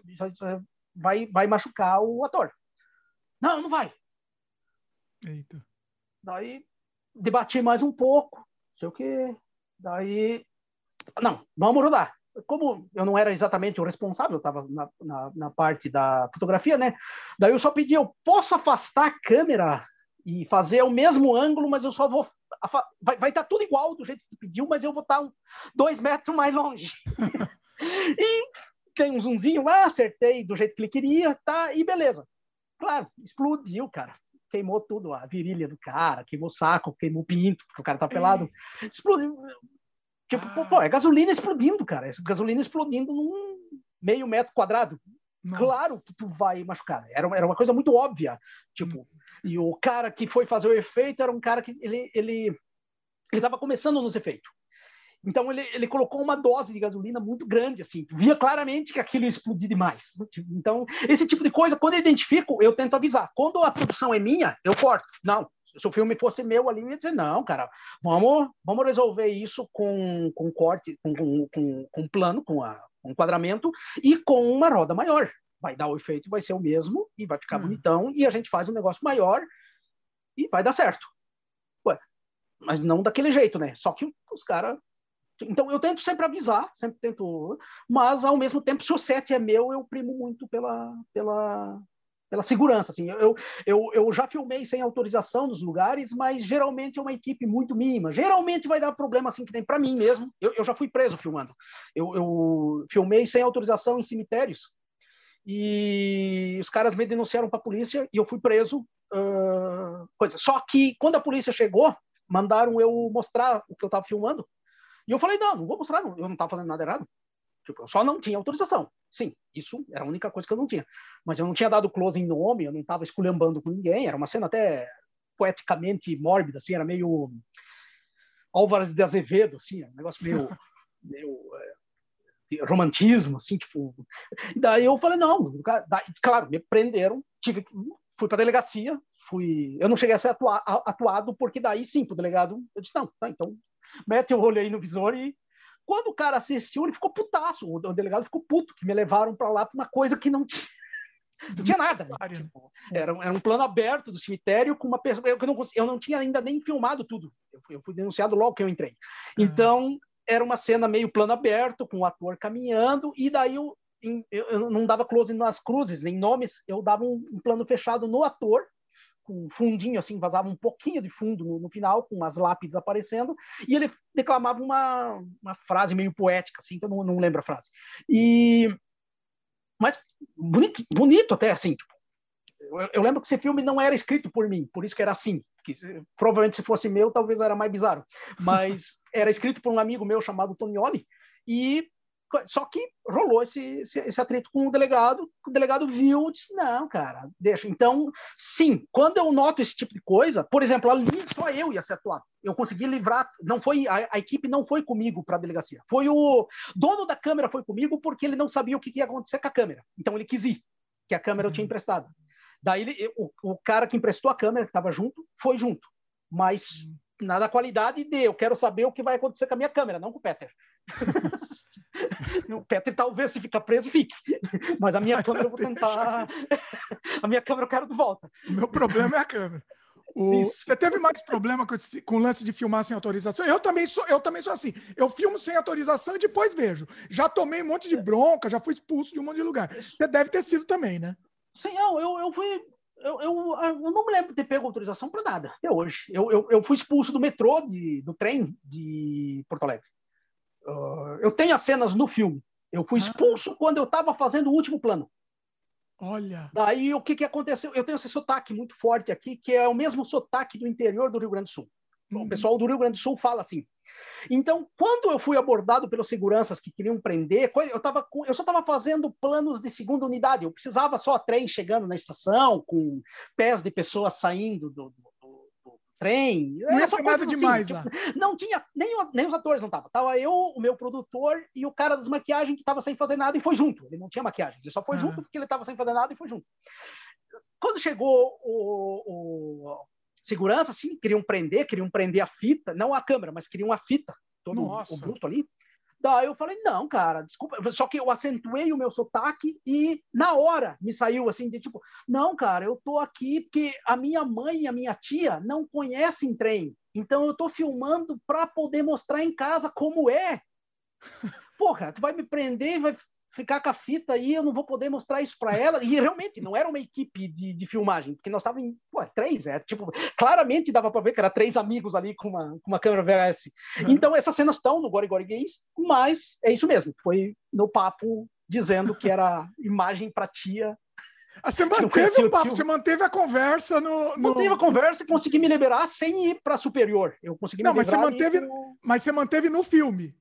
vai, vai machucar o ator. Não, não vai.
Eita.
Daí debati mais um pouco, não sei o quê. Daí, não, vamos rodar. Como eu não era exatamente o responsável, eu estava na, na, na, parte da fotografia, né? Daí eu só pedi, eu posso afastar a câmera e fazer o mesmo ângulo, mas eu só vou. Vai, vai estar tá tudo igual do jeito que tu pediu, mas eu vou estar tá um, dois metros mais longe. e tem um zoomzinho lá, acertei do jeito que ele queria, tá? E beleza. Claro, explodiu, cara queimou tudo, a virilha do cara, queimou o saco, queimou o pinto, porque o cara tá pelado. Explodiu. Tipo, ah. pô, é gasolina explodindo, cara. É gasolina explodindo num meio metro quadrado. Nossa. Claro que tu vai machucar. Era, era uma coisa muito óbvia. Tipo, hum. E o cara que foi fazer o efeito era um cara que ele, ele, ele tava começando nos efeitos. Então ele, ele colocou uma dose de gasolina muito grande, assim, via claramente que aquilo ia explodir demais. Então, esse tipo de coisa, quando eu identifico, eu tento avisar. Quando a produção é minha, eu corto. Não, se o filme fosse meu ali, eu ia dizer, não, cara, vamos, vamos resolver isso com, com corte, com, com, com plano, com, a, com enquadramento e com uma roda maior. Vai dar o efeito, vai ser o mesmo e vai ficar hum. bonitão e a gente faz um negócio maior e vai dar certo. Ué, mas não daquele jeito, né? Só que os caras então, eu tento sempre avisar, sempre tento, mas ao mesmo tempo, se o set é meu, eu primo muito pela, pela, pela segurança. Assim, eu, eu, eu já filmei sem autorização nos lugares, mas geralmente é uma equipe muito mínima. Geralmente vai dar problema assim que tem para mim mesmo. Eu, eu já fui preso filmando. Eu, eu filmei sem autorização em cemitérios e os caras me denunciaram para a polícia e eu fui preso. Uh, coisa. Só que quando a polícia chegou, mandaram eu mostrar o que eu estava filmando e eu falei, não, não vou mostrar, não. eu não estava fazendo nada errado. Tipo, eu só não tinha autorização. Sim, isso era a única coisa que eu não tinha. Mas eu não tinha dado close em nome, eu não estava esculhambando com ninguém, era uma cena até poeticamente mórbida, assim, era meio Álvares de Azevedo, assim, um negócio meio, meio é, romantismo, assim, tipo... Daí eu falei, não, daí, claro, me prenderam, tive que fui para a delegacia, fui, eu não cheguei a ser atua, atuado porque daí sim, o delegado, eu disse não, tá, então mete o olho aí no visor e quando o cara assistiu, ele ficou putaço. O delegado ficou puto, que me levaram para lá para uma coisa que não tinha, não tinha nada. Tipo, era, era, um plano aberto do cemitério com uma pessoa. Eu não, eu não tinha ainda nem filmado tudo. Eu fui, eu fui denunciado logo que eu entrei. Então, era uma cena meio plano aberto, com o ator caminhando, e daí eu, eu não dava close nas cruzes, nem nomes, eu dava um, um plano fechado no ator com fundinho, assim, vazava um pouquinho de fundo no, no, final, com umas lápides aparecendo, e ele declamava uma, uma frase meio poética, assim, que eu não, não lembro a frase. E... Mas bonito, bonito até, assim, tipo, eu, eu, lembro que esse filme não era escrito por mim, por isso que era assim, que provavelmente se fosse meu, talvez era mais bizarro, mas era escrito por um amigo meu chamado Tonioli, e só que rolou esse, esse, esse, atrito com o delegado, o delegado viu e disse, não, cara, deixa. Então, sim, quando eu noto esse tipo de coisa, por exemplo, ali só eu ia ser atuado. Eu consegui livrar, não foi a, a equipe não foi comigo para a delegacia. Foi o dono da câmera foi comigo porque ele não sabia o que ia acontecer com a câmera. Então ele quis ir, que a câmera eu tinha uhum. emprestado. Daí ele, o, o cara que emprestou a câmera, que estava junto, foi junto. Mas uhum. nada qualidade de eu quero saber o que vai acontecer com a minha câmera, não com o Peter. o Petri talvez se ficar preso, fique. Mas a minha câmera eu vou tentar. a minha câmera eu quero de volta.
O meu problema é a câmera. O... Você teve mais problema com, esse, com o lance de filmar sem autorização? Eu também, sou, eu também sou assim. Eu filmo sem autorização e depois vejo. Já tomei um monte de bronca, já fui expulso de um monte de lugar. Você deve ter sido também, né?
Sim, eu, eu, eu fui. Eu, eu, eu não me lembro de ter pego autorização para nada, até hoje. Eu, eu, eu fui expulso do metrô, de, do trem de Porto Alegre. Uh, eu tenho as cenas no filme. Eu fui ah. expulso ah. quando eu estava fazendo o último plano.
Olha.
Daí o que, que aconteceu? Eu tenho esse sotaque muito forte aqui, que é o mesmo sotaque do interior do Rio Grande do Sul. Uhum. O pessoal do Rio Grande do Sul fala assim. Então, quando eu fui abordado pelos seguranças que queriam prender, eu, tava eu só estava fazendo planos de segunda unidade. Eu precisava só trem chegando na estação, com pés de pessoas saindo do, trem.
Não ia nada assim, demais tipo, lá.
Não tinha, nem, nem os atores não estavam. Tava eu, o meu produtor e o cara das maquiagens que estava sem fazer nada e foi junto. Ele não tinha maquiagem, ele só foi ah. junto porque ele estava sem fazer nada e foi junto. Quando chegou o, o segurança, assim, queriam prender, queriam prender a fita, não a câmera, mas queriam a fita, todo Nossa. o bruto ali. Daí eu falei, não, cara, desculpa. Só que eu acentuei o meu sotaque e na hora me saiu assim, de tipo, não, cara, eu tô aqui porque a minha mãe e a minha tia não conhecem trem. Então eu tô filmando para poder mostrar em casa como é. Porra, tu vai me prender, vai ficar com a fita aí, eu não vou poder mostrar isso para ela. E realmente não era uma equipe de, de filmagem, porque nós estávamos em pô, três, é tipo, claramente dava para ver que era três amigos ali com uma, com uma câmera VHS. Uhum. Então essas cenas estão no Gori Gori Gays, mas é isso mesmo, foi no papo dizendo que era imagem para tia
ah, você manteve o papo, você manteve a conversa no,
no... Manteve a conversa e consegui me liberar sem ir para superior. Eu consegui
Não,
me
mas você manteve, mas você manteve no filme.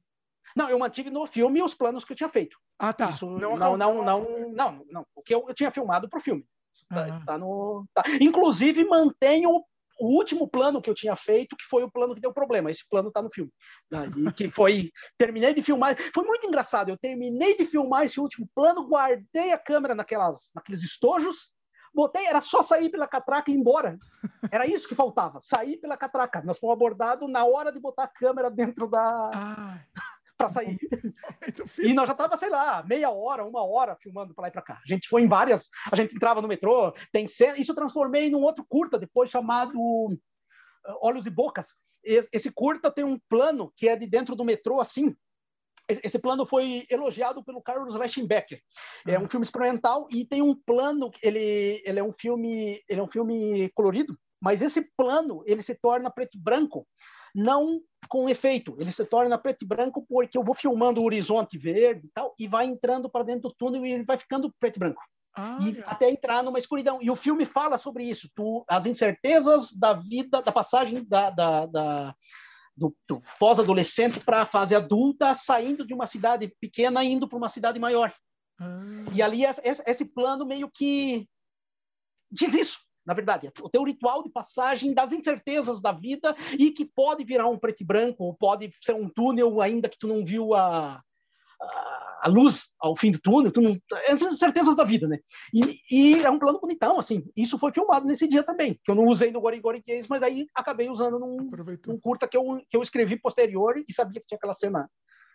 Não, eu mantive no filme os planos que eu tinha feito.
Ah, tá.
Isso, não, não, não, não, não, não, O que eu, eu tinha filmado para o filme. Tá, tá, no, tá. Inclusive, mantenho o último plano que eu tinha feito, que foi o plano que deu problema. Esse plano está no filme. E que foi. Terminei de filmar. Foi muito engraçado. Eu terminei de filmar esse último plano, guardei a câmera naquelas, naqueles estojos, botei, era só sair pela catraca e ir embora. Era isso que faltava, sair pela catraca. Nós fomos abordados na hora de botar a câmera dentro da. Ah para sair. e nós já tava, sei lá, meia hora, uma hora filmando para lá e para cá. A gente foi em várias, a gente entrava no metrô, tem cena, isso eu transformei num outro curta depois chamado uh, Olhos e Bocas. Esse curta tem um plano que é de dentro do metrô assim. Esse plano foi elogiado pelo Carlos Leschenbecker. É um filme experimental e tem um plano, ele, ele é um filme, ele é um filme colorido, mas esse plano ele se torna preto e branco não com efeito, ele se torna preto e branco porque eu vou filmando o horizonte verde e tal, e vai entrando para dentro do túnel e ele vai ficando preto e branco. Ah, e até entrar numa escuridão. E o filme fala sobre isso, tu, as incertezas da vida, da passagem da, da, da do, do pós-adolescente para a fase adulta, saindo de uma cidade pequena indo para uma cidade maior. Ah. E ali esse, esse plano meio que diz isso na verdade, o teu ritual de passagem das incertezas da vida e que pode virar um preto e branco, ou pode ser um túnel ainda que tu não viu a, a, a luz ao fim do túnel, tu não, essas incertezas da vida, né? E, e, é um plano bonitão, assim, isso foi filmado nesse dia também, que eu não usei no Gori Gori Games, mas aí acabei usando num, num curta que eu, que eu escrevi posterior e sabia que tinha aquela cena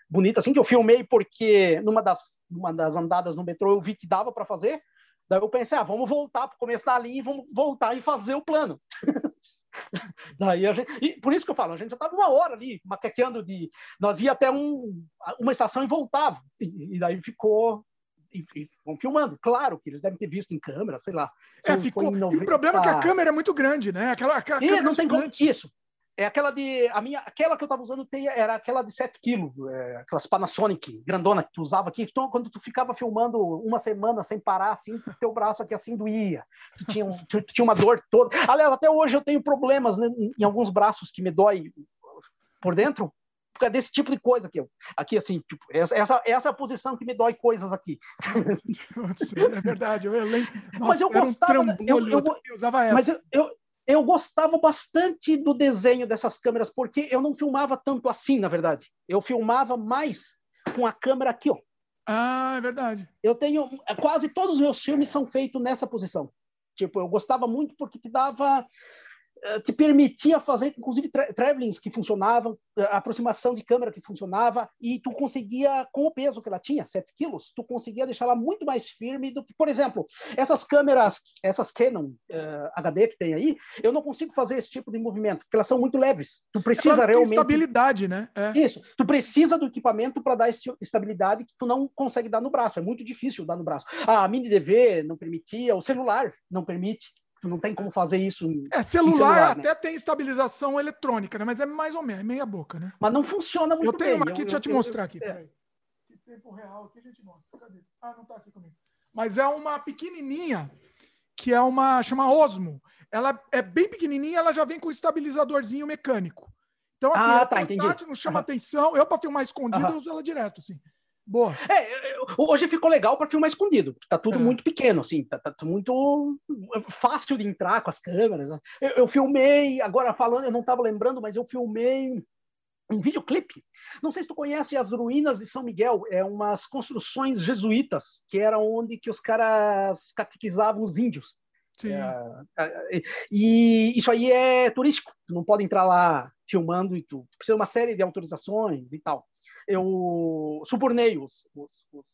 bonita, assim, que eu filmei porque numa das, numa das andadas no metrô eu vi que dava para fazer, Daí eu pensei, ah, vamos voltar para o começo da linha e vamos voltar e fazer o plano. Daí a gente, e por isso que eu falo, a gente já estava uma hora ali maqueteando de, nós ia até um, uma estação e voltava, e, e daí ficou e, e vão filmando. Claro que eles devem ter visto em câmera, sei lá.
É, ficou. 90... O problema é que a câmera é muito grande, né? Aquela, aquela
e não tem como... Isso. É aquela de. A minha, aquela que eu estava usando era aquela de 7 quilos, é, aquelas Panasonic grandona que tu usava aqui. Então, quando tu ficava filmando uma semana sem parar, assim, teu braço aqui assim doía. Tu tinha, um, tu, tu tinha uma dor toda. Aliás, até hoje eu tenho problemas né, em alguns braços que me dói por dentro, é desse tipo de coisa aqui. Aqui, assim, tipo, essa, essa é a posição que me dói coisas aqui.
É verdade. Eu lembro. Nossa,
mas eu gostava. Um eu, eu, eu, usava essa. Mas eu, eu, eu gostava bastante do desenho dessas câmeras, porque eu não filmava tanto assim, na verdade. Eu filmava mais com a câmera aqui, ó.
Ah, é verdade.
Eu tenho. Quase todos os meus filmes são feitos nessa posição. Tipo, eu gostava muito porque te dava te permitia fazer, inclusive, tra travelings que funcionavam, eh, aproximação de câmera que funcionava, e tu conseguia, com o peso que ela tinha, 7 quilos, tu conseguia deixar ela muito mais firme do que, por exemplo, essas câmeras, essas Canon uh, eh, HD que tem aí, eu não consigo fazer esse tipo de movimento, porque elas são muito leves. Tu precisa ela realmente...
estabilidade, né?
É. Isso. Tu precisa do equipamento para dar estabilidade que tu não consegue dar no braço. É muito difícil dar no braço. A mini DV não permitia, o celular não permite. Tu não tem como fazer isso. Em,
é, celular, celular né? até tem estabilização eletrônica, né? Mas é mais ou menos, é meia boca, né?
Mas não funciona muito
bem. Eu tenho uma aqui, eu, deixa eu, te mostrar aqui. É. Que tempo real aqui a gente mostra. Cadê? Ah, não tá aqui comigo. Mas é uma pequenininha, que é uma, chama Osmo. Ela é bem pequenininha, ela já vem com estabilizadorzinho mecânico. Então, assim, ah, é tá, portátil, não chama uhum. atenção. Eu, para filmar escondido, uhum. eu uso ela direto, assim. Boa.
É, hoje ficou legal para filmar escondido, tá tudo é. muito pequeno, assim, tá, tá, muito fácil de entrar com as câmeras. Né? Eu, eu filmei, agora falando, eu não estava lembrando, mas eu filmei um videoclipe. Não sei se tu conhece as ruínas de São Miguel, é umas construções jesuítas, que era onde que os caras catequizavam os índios.
Sim.
É, e isso aí é turístico, tu não pode entrar lá filmando e tu precisa de uma série de autorizações e tal. Eu subornei os, os, os,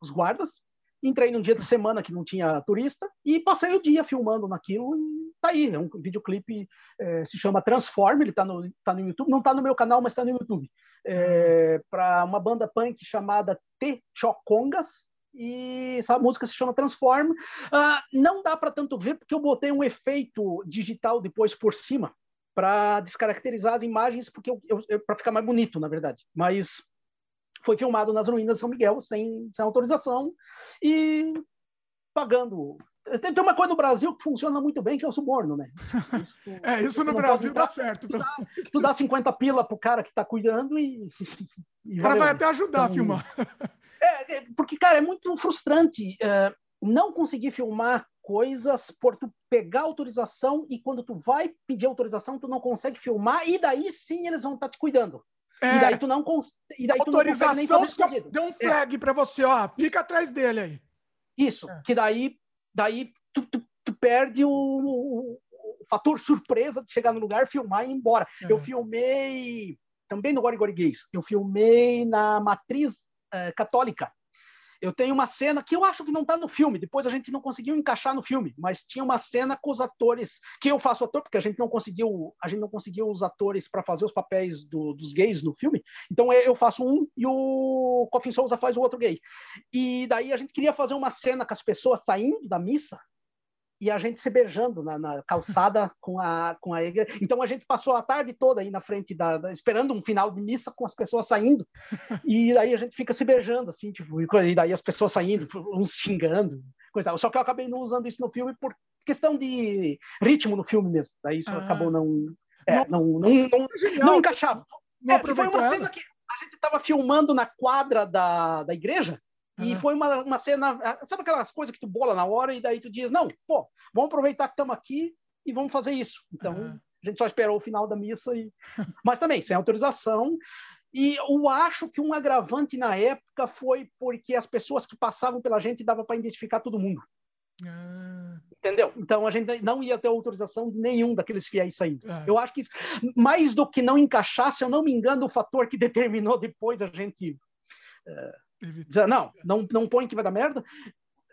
os guardas, entrei num dia de semana que não tinha turista e passei o dia filmando naquilo e tá aí, é um videoclipe, é, se chama Transform, ele tá no, tá no YouTube, não tá no meu canal, mas tá no YouTube, é, para uma banda punk chamada T Chocongas, e essa música se chama Transform. Uh, não dá para tanto ver porque eu botei um efeito digital depois por cima para descaracterizar as imagens, porque para ficar mais bonito, na verdade. Mas foi filmado nas ruínas de São Miguel sem, sem autorização e pagando. Tem, tem uma coisa no Brasil que funciona muito bem, que é o suborno, né?
Isso, é, isso no Brasil dá certo.
Tu dá, tu dá 50 pila pro cara que está cuidando e.
e o cara vai até ajudar então, a filmar.
É, é, porque, cara, é muito frustrante é, não conseguir filmar coisas por tu pegar autorização e quando tu vai pedir autorização, tu não consegue filmar e daí sim eles vão estar tá te cuidando. É, e daí tu não cons... e daí
autorização tu não nem fazer deu um é. flag é. para você, ó, fica atrás dele aí.
Isso, é. que daí daí tu, tu, tu perde o, o, o, fator surpresa de chegar no lugar, filmar e ir embora. Eu filmei também no Gori Gays, eu filmei na matriz é, católica. Eu tenho uma cena que eu acho que não está no filme, depois a gente não conseguiu encaixar no filme, mas tinha uma cena com os atores, que eu faço ator, porque a gente não conseguiu, a gente não conseguiu os atores para fazer os papéis do, dos gays no filme. Então eu faço um e o Coffin Souza faz o outro gay. E daí a gente queria fazer uma cena com as pessoas saindo da missa e a gente se beijando na, na, calçada com a, com a igreja. Então a gente passou a tarde toda aí na frente da, da, esperando um final de missa com as pessoas saindo. E daí a gente fica se beijando assim, tipo, e daí as pessoas saindo, uns xingando, coisa. Só que eu acabei não usando isso no filme por questão de ritmo no filme mesmo. Daí isso ah. acabou não é, não, não, não, não, não encaixava. Não é, foi uma cena que a gente estava filmando na quadra da, da igreja e foi uma, uma cena, ah, sabe aquelas coisas que tu bola na hora e daí tu diz, não, pô, vamos aproveitar que estamos aqui e vamos fazer isso. Então, uhum. a gente só esperou o final da missa, e... mas também sem autorização. E eu acho que um agravante na época foi porque as pessoas que passavam pela gente dava para identificar todo mundo. Uhum. Entendeu? Então a gente não ia ter autorização de nenhum daqueles fiéis saindo. Uhum. Eu acho que isso, mais do que não encaixar, se eu não me engano, o fator que determinou depois a gente uh, dizer, não, não, não põe que vai dar merda,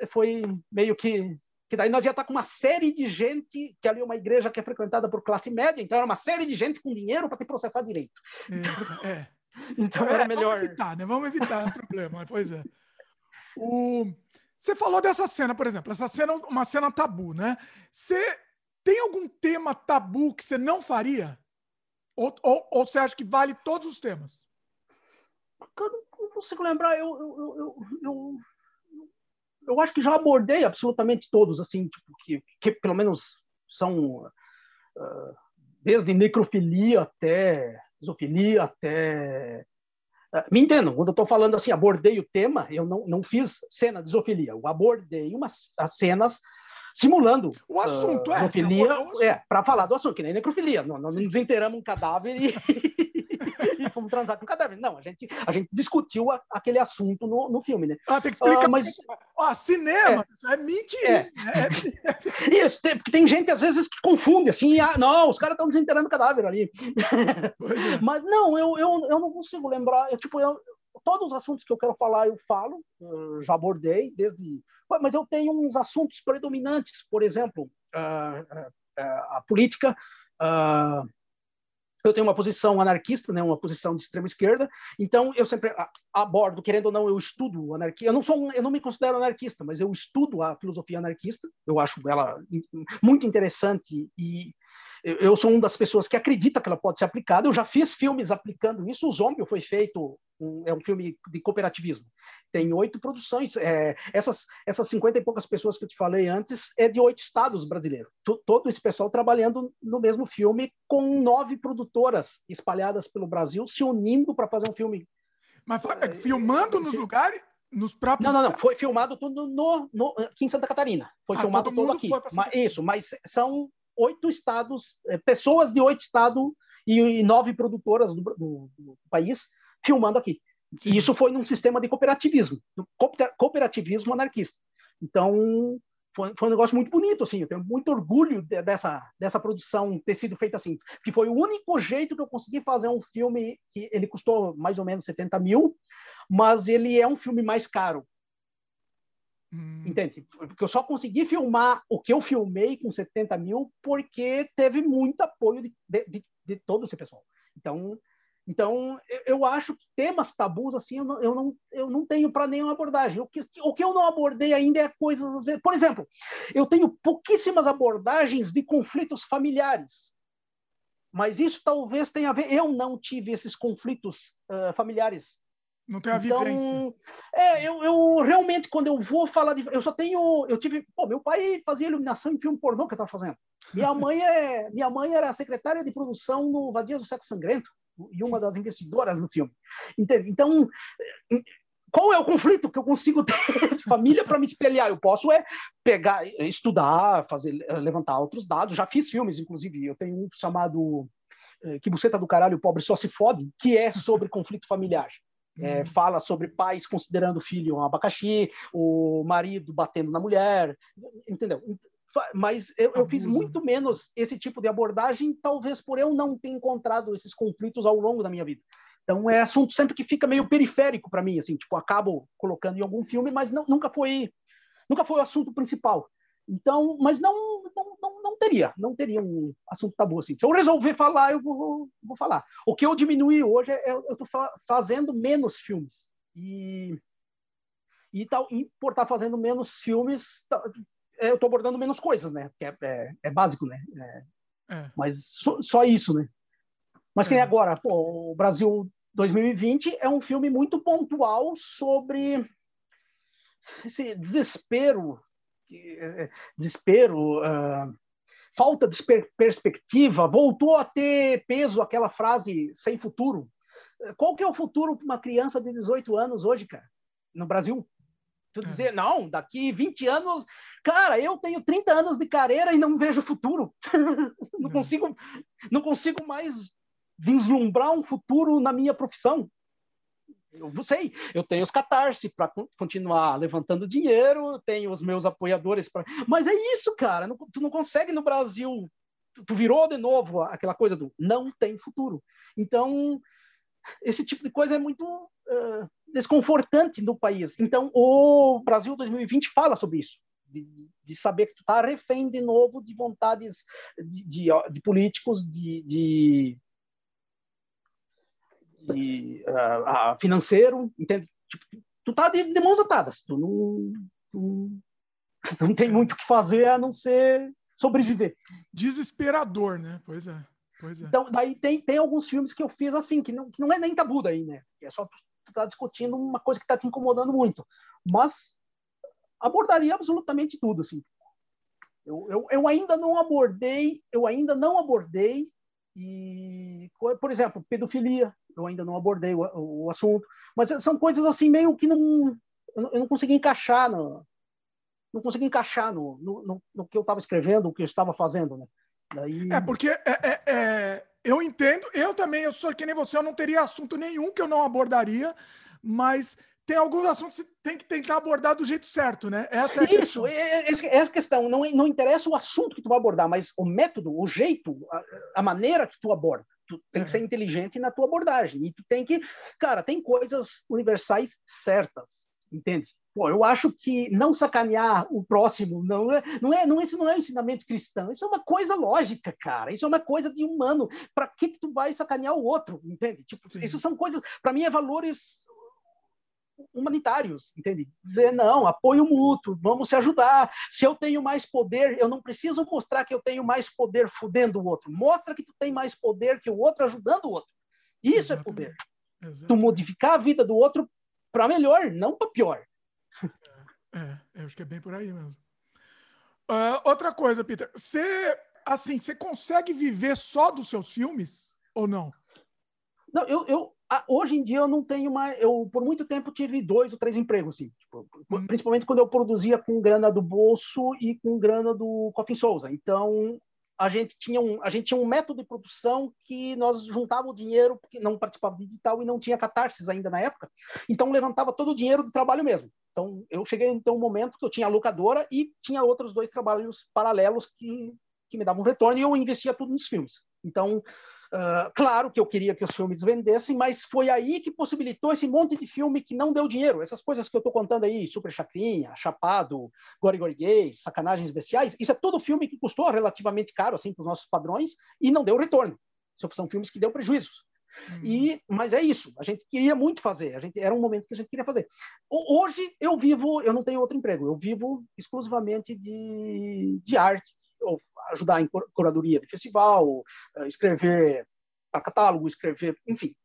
foi meio que que daí nós ia estar com uma série de gente, que ali é uma igreja que é frequentada por classe média, então era uma série de gente com dinheiro para te processar direito.
Então, é.
então era é, melhor.
Vamos evitar, né? Vamos evitar o problema. Pois é. O... Você falou dessa cena, por exemplo, essa cena é uma cena tabu, né? Você tem algum tema tabu que você não faria? Ou, ou, ou você acha que vale todos os temas?
não consigo lembrar, eu, eu, eu, eu, eu, acho que já abordei absolutamente todos, assim, tipo, que, que pelo menos são uh, desde necrofilia até zoofilia, até. Uh, me entendam, quando eu estou falando assim, abordei o tema, eu não, não fiz cena de zoofilia, eu abordei umas as cenas simulando
o assunto, uh, é,
zoofilia, é, para falar do assunto, que nem necrofilia, não, não desenterramos um cadáver e e fomos transar com cadáver. Não, a gente, a gente discutiu a, aquele assunto no, no filme, né?
Ah, tem que explicar. Uh, mas... Ah, cinema, é, é mentira. É.
É. Isso, tem, porque tem gente às vezes que confunde, assim, ah, não, os caras estão desenterrando o cadáver ali. É. Mas não, eu, eu, eu não consigo lembrar. Eu, tipo, eu, todos os assuntos que eu quero falar eu falo, eu já abordei desde. Mas eu tenho uns assuntos predominantes, por exemplo, a, a, a política, eu tenho uma posição anarquista, né, uma posição de extrema esquerda, então eu sempre abordo, querendo ou não, eu estudo anarquia. Eu não sou, um, eu não me considero anarquista, mas eu estudo a filosofia anarquista. Eu acho ela muito interessante e eu sou uma das pessoas que acredita que ela pode ser aplicada. Eu já fiz filmes aplicando isso. O Zombie foi feito, um, é um filme de cooperativismo. Tem oito produções. É, essas, essas 50 e poucas pessoas que eu te falei antes é de oito estados brasileiros. T todo esse pessoal trabalhando no mesmo filme, com nove produtoras espalhadas pelo Brasil, se unindo para fazer um filme
Mas é, filmando nos lugares? Nos próprios.
Não, não, não. Foi filmado tudo no, no, aqui em Santa Catarina. Foi ah, filmado todo, todo aqui. Mas, isso, mas são oito estados, é, pessoas de oito estados e, nove produtoras do, do, do, país filmando aqui. E isso foi num sistema de cooperativismo, cooperativismo anarquista. Então, foi, foi, um negócio muito bonito, assim, eu tenho muito orgulho de, dessa, dessa produção ter sido feita assim, que foi o único jeito que eu consegui fazer um filme que ele custou mais ou menos 70 mil, mas ele é um filme mais caro. Hum. Entende? Porque eu só consegui filmar o que eu filmei com 70 mil porque teve muito apoio de, de, de todo esse pessoal. Então, então, eu acho que temas tabus, assim, eu não, eu não, eu não tenho para nenhuma abordagem. O que, o que eu não abordei ainda é coisas, às vezes. Por exemplo, eu tenho pouquíssimas abordagens de conflitos familiares. Mas isso talvez tenha a ver. Eu não tive esses conflitos uh, familiares.
Não tem a então,
vivência. É, eu, eu realmente, quando eu vou falar de. Eu só tenho. Eu tive. Pô, meu pai fazia iluminação em filme pornô que eu estava fazendo. Minha mãe, é, minha mãe era secretária de produção no Vadias do Sexo Sangrento e uma das investidoras no filme. Entende? Então, qual é o conflito que eu consigo ter de família para me espelhar? Eu posso é pegar, estudar, fazer, levantar outros dados. Já fiz filmes, inclusive. Eu tenho um chamado eh, Que Buceta do Caralho, o Pobre Só Se Fode, que é sobre conflito familiar. É, hum. fala sobre pais considerando o filho um abacaxi, o marido batendo na mulher, entendeu? mas eu, eu, fiz muito menos esse tipo de abordagem, talvez por eu não ter encontrado esses conflitos ao longo da minha vida. Então é assunto sempre que fica meio periférico para mim, assim, tipo acabo colocando em algum filme, mas não, nunca foi nunca foi o assunto principal. Então, mas não, não, não, não teria, não teria um assunto tabu assim. Se eu resolver falar, eu vou, vou falar. O que eu diminui hoje é eu estou fa fazendo menos filmes e e tal, e por estar tá fazendo menos filmes, eu estou abordando menos coisas, né? Porque é, é, é básico, né? É, é. Mas só, só, isso, né? Mas que nem é. agora, pô, o Brasil 2020 é um filme muito pontual sobre esse desespero, desespero, uh, falta de perspectiva, voltou a ter peso aquela frase sem futuro. Qual que é o futuro para uma criança de 18 anos hoje, cara, no Brasil? Tu dizer, é. não, daqui 20 anos, cara, eu tenho 30 anos de carreira e não vejo futuro. não, é. consigo, não consigo mais vislumbrar um futuro na minha profissão. Eu sei, eu tenho os catarse para continuar levantando dinheiro, tenho os meus apoiadores para. Mas é isso, cara. Não, tu não consegue no Brasil. Tu virou de novo aquela coisa do não tem futuro. Então, esse tipo de coisa é muito uh, desconfortante no país. Então, o Brasil 2020 fala sobre isso, de, de saber que tu está refém de novo de vontades de, de, de políticos, de, de, uh, uh, financeiro, entende? Tipo, tu tá de, de, mãos atadas, tu não, tu, tu não tem muito o que fazer a não ser sobreviver.
Desesperador, né? Pois é. Pois é.
Então, daí tem, tem alguns filmes que eu fiz assim, que não, que não é nem tabu daí, né? É só tu, tu tá discutindo uma coisa que tá te incomodando muito. Mas abordaria absolutamente tudo, assim. Eu, eu, eu ainda não abordei, eu ainda não abordei, e, por exemplo, pedofilia, eu ainda não abordei o, o assunto, mas são coisas assim meio que não, eu não consegui encaixar no, não consegui encaixar no, no, no, que eu estava escrevendo, o que eu estava fazendo, né?
Daí... É, porque é, é, é, eu entendo, eu também, eu sou que nem você, eu não teria assunto nenhum que eu não abordaria, mas tem alguns assuntos que tem que tentar abordar do jeito certo, né?
Essa é a Isso, é, é, é a questão. Não, não interessa o assunto que tu vai abordar, mas o método, o jeito, a, a maneira que tu aborda. Tu tem que ser inteligente na tua abordagem. E tu tem que. Cara, tem coisas universais certas, entende? Pô, eu acho que não sacanear o próximo não é, não é, não, isso não é um ensinamento cristão. Isso é uma coisa lógica, cara. Isso é uma coisa de humano. Para que que tu vai sacanear o outro, entende? Tipo, isso são coisas, para mim é valores humanitários, entende? Dizer não, apoio mútuo, vamos se ajudar. Se eu tenho mais poder, eu não preciso mostrar que eu tenho mais poder fudendo o outro. Mostra que tu tem mais poder que o outro ajudando o outro. Isso Exatamente. é poder. Exatamente. Tu modificar a vida do outro para melhor, não para pior.
É, eu acho que é bem por aí mesmo. Uh, outra coisa, Peter, você assim, você consegue viver só dos seus filmes ou não?
Não, eu, eu, hoje em dia eu não tenho mais. Eu, por muito tempo, tive dois ou três empregos, assim, tipo, hum. principalmente quando eu produzia com grana do bolso e com grana do Coffin Souza. Então, a gente tinha um, a gente tinha um método de produção que nós juntava o dinheiro, porque não participava de digital e não tinha catarses ainda na época, então levantava todo o dinheiro do trabalho mesmo. Então, eu cheguei então um momento que eu tinha a locadora e tinha outros dois trabalhos paralelos que, que me davam retorno e eu investia tudo nos filmes. Então, Uh, claro que eu queria que os filmes vendessem, mas foi aí que possibilitou esse monte de filme que não deu dinheiro. Essas coisas que eu estou contando aí, Super Chacrinha, Chapado, Gori Gori Gays, Sacanagens Especiais, isso é todo filme que custou relativamente caro, assim, para os nossos padrões, e não deu retorno. São filmes que deu prejuízos. Uhum. E, mas é isso, a gente queria muito fazer, a gente, era um momento que a gente queria fazer. Hoje eu vivo, eu não tenho outro emprego, eu vivo exclusivamente de, de arte, ou ajudar em curadoria de festival, eh, escrever para catálogo, escrever, enfim,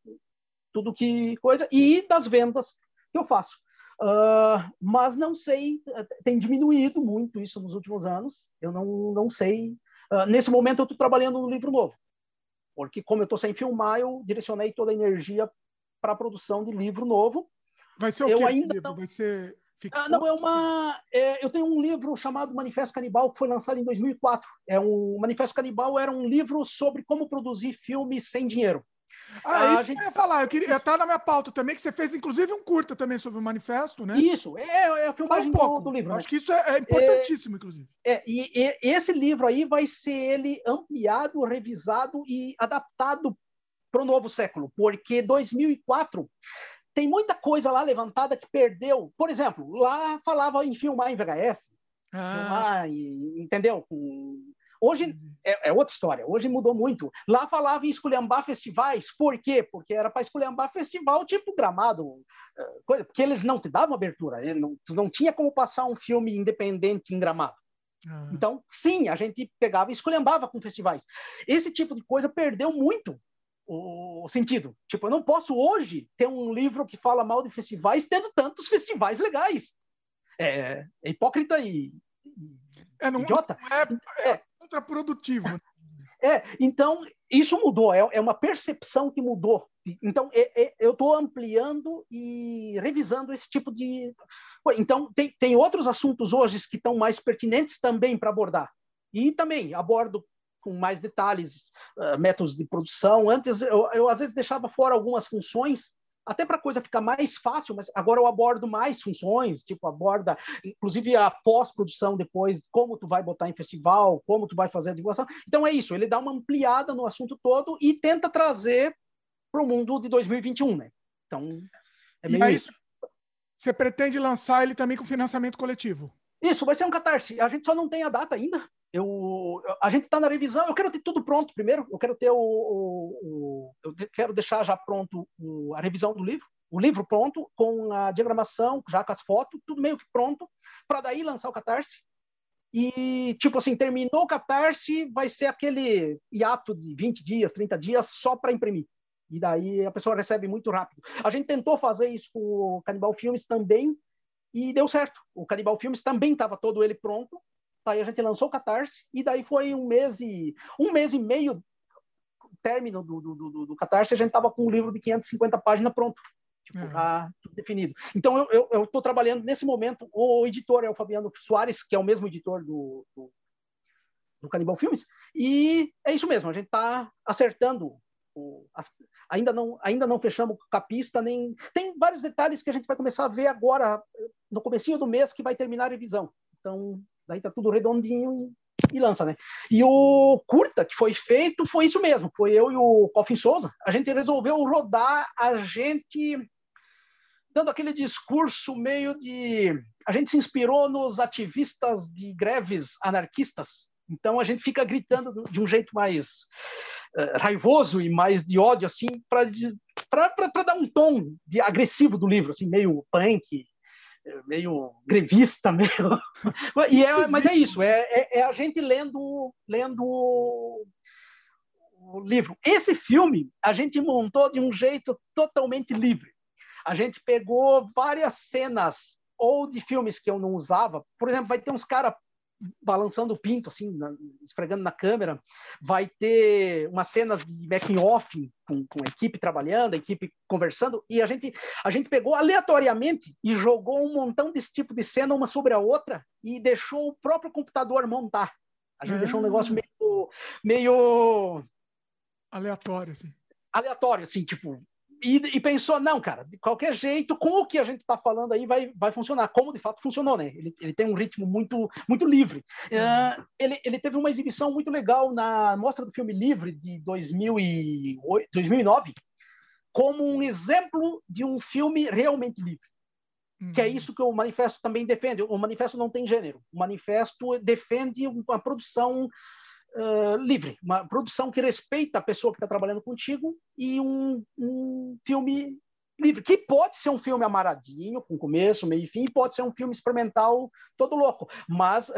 tudo que coisa, e das vendas que eu faço. Uh, mas não sei, eh, tem diminuído muito isso nos últimos anos, eu não, não sei. Uh, nesse momento eu estou trabalhando no livro novo, porque como eu estou sem filmar, eu direcionei toda a energia para a produção de livro novo.
Vai ser o eu quê? Ainda não... Vai ser
Ficção? Ah, não, é uma. É, eu tenho um livro chamado Manifesto Canibal, que foi lançado em 2004. É um Manifesto Canibal era um livro sobre como produzir filmes sem dinheiro.
Ah, isso gente... que eu ia falar. Eu queria estar na minha pauta também, que você fez, inclusive, um curta também sobre o manifesto, né?
Isso, é, é a filmagem um do, do, livro.
Né? Acho que isso é, é importantíssimo, é, inclusive.
É, e, e, esse livro aí vai ser ele ampliado, revisado e adaptado para o novo século, porque 2004 tem muita coisa lá levantada que perdeu. Por exemplo, lá falava em filmar em VHS, ah. filmar, em, entendeu? Hoje uhum. é, é, outra história, hoje mudou muito. Lá falava em esculhambar festivais, por quê? Porque era para esculhambar festival tipo gramado, eh, coisa, porque eles não te davam abertura, não, não tinha como passar um filme independente em gramado. Ah. Então, sim, a gente pegava e esculhambava com festivais. Esse tipo de coisa perdeu muito o sentido. Tipo, eu não posso hoje ter um livro que fala mal de festivais tendo tantos festivais legais. É, é hipócrita e,
é, não, idiota. É, é, é, contraprodutivo. Né?
É, então isso mudou, é, é uma percepção que mudou. Então é, é, eu estou ampliando e revisando esse tipo de. Então tem, tem outros assuntos hoje que estão mais pertinentes também para abordar. E também abordo com mais detalhes, uh, métodos de produção. Antes, eu, eu às vezes deixava fora algumas funções, até para a coisa ficar mais fácil, mas agora eu abordo mais funções, tipo, aborda, inclusive a pós-produção depois, como tu vai botar em festival, como tu vai fazer a divulgação. Então é isso, ele dá uma ampliada no assunto todo e tenta trazer para o mundo de 2021, né? Então, é meio e isso.
Você pretende lançar ele também com financiamento coletivo?
Isso, vai ser um catarse. A gente só não tem a data ainda, eu, a gente está na revisão, eu quero ter tudo pronto primeiro, eu quero ter o, o, o eu quero deixar já pronto o, a revisão do livro, o livro pronto, com a diagramação, já com as fotos, tudo meio que pronto, para daí lançar o Catarse. E, tipo assim, terminou o Catarse, vai ser aquele hiato de 20 dias, 30 dias, só para imprimir. E daí a pessoa recebe muito rápido. A gente tentou fazer isso com o Canibal Filmes também, e deu certo. O Canibal Filmes também estava todo ele pronto, Aí a gente lançou o Catarse, e daí foi um mês e, um mês e meio, término do, do, do, do Catarse, a gente estava com um livro de 550 páginas pronto. Tipo, uhum. já tudo definido. Então, eu estou trabalhando nesse momento. O editor é o Fabiano Soares, que é o mesmo editor do, do, do Canibal Filmes, e é isso mesmo, a gente está acertando. O, as, ainda não ainda não fechamos capista nem tem vários detalhes que a gente vai começar a ver agora no comecinho do mês que vai terminar a revisão então daí tá tudo redondinho e lança, né? E o curta que foi feito foi isso mesmo, foi eu e o Coffin Souza, a gente resolveu rodar a gente dando aquele discurso meio de a gente se inspirou nos ativistas de greves anarquistas, então a gente fica gritando de um jeito mais uh, raivoso e mais de ódio assim para para dar um tom de agressivo do livro, assim meio punk, meio grevista, meio... e é, mas é isso, é, é, é, a gente lendo, lendo o livro. Esse filme a gente montou de um jeito totalmente livre. A gente pegou várias cenas ou de filmes que eu não usava. Por exemplo, vai ter uns caras balançando o pinto, assim, na, esfregando na câmera. Vai ter umas cenas de making off com, com a equipe trabalhando, a equipe conversando, e a gente, a gente pegou aleatoriamente e jogou um montão desse tipo de cena uma sobre a outra e deixou o próprio computador montar. A gente deixou um negócio ah. meio, meio
aleatório, assim.
Aleatório, assim, tipo, e, e, pensou, não, cara, de qualquer jeito, com o que a gente está falando aí, vai, vai funcionar. Como de fato funcionou, né? Ele, ele tem um ritmo muito, muito livre. Uh, ele, ele teve uma exibição muito legal na Mostra do Filme Livre de 2008, 2009, como um exemplo de um filme realmente livre. Uhum. Que é uhum. isso que o manifesto também defende. O manifesto não tem gênero. O manifesto defende uma produção uh, livre, uma produção que respeita a pessoa que está trabalhando contigo e um, um filme livre, que pode ser um filme amaradinho, com começo, meio e fim, pode ser um filme experimental todo louco, mas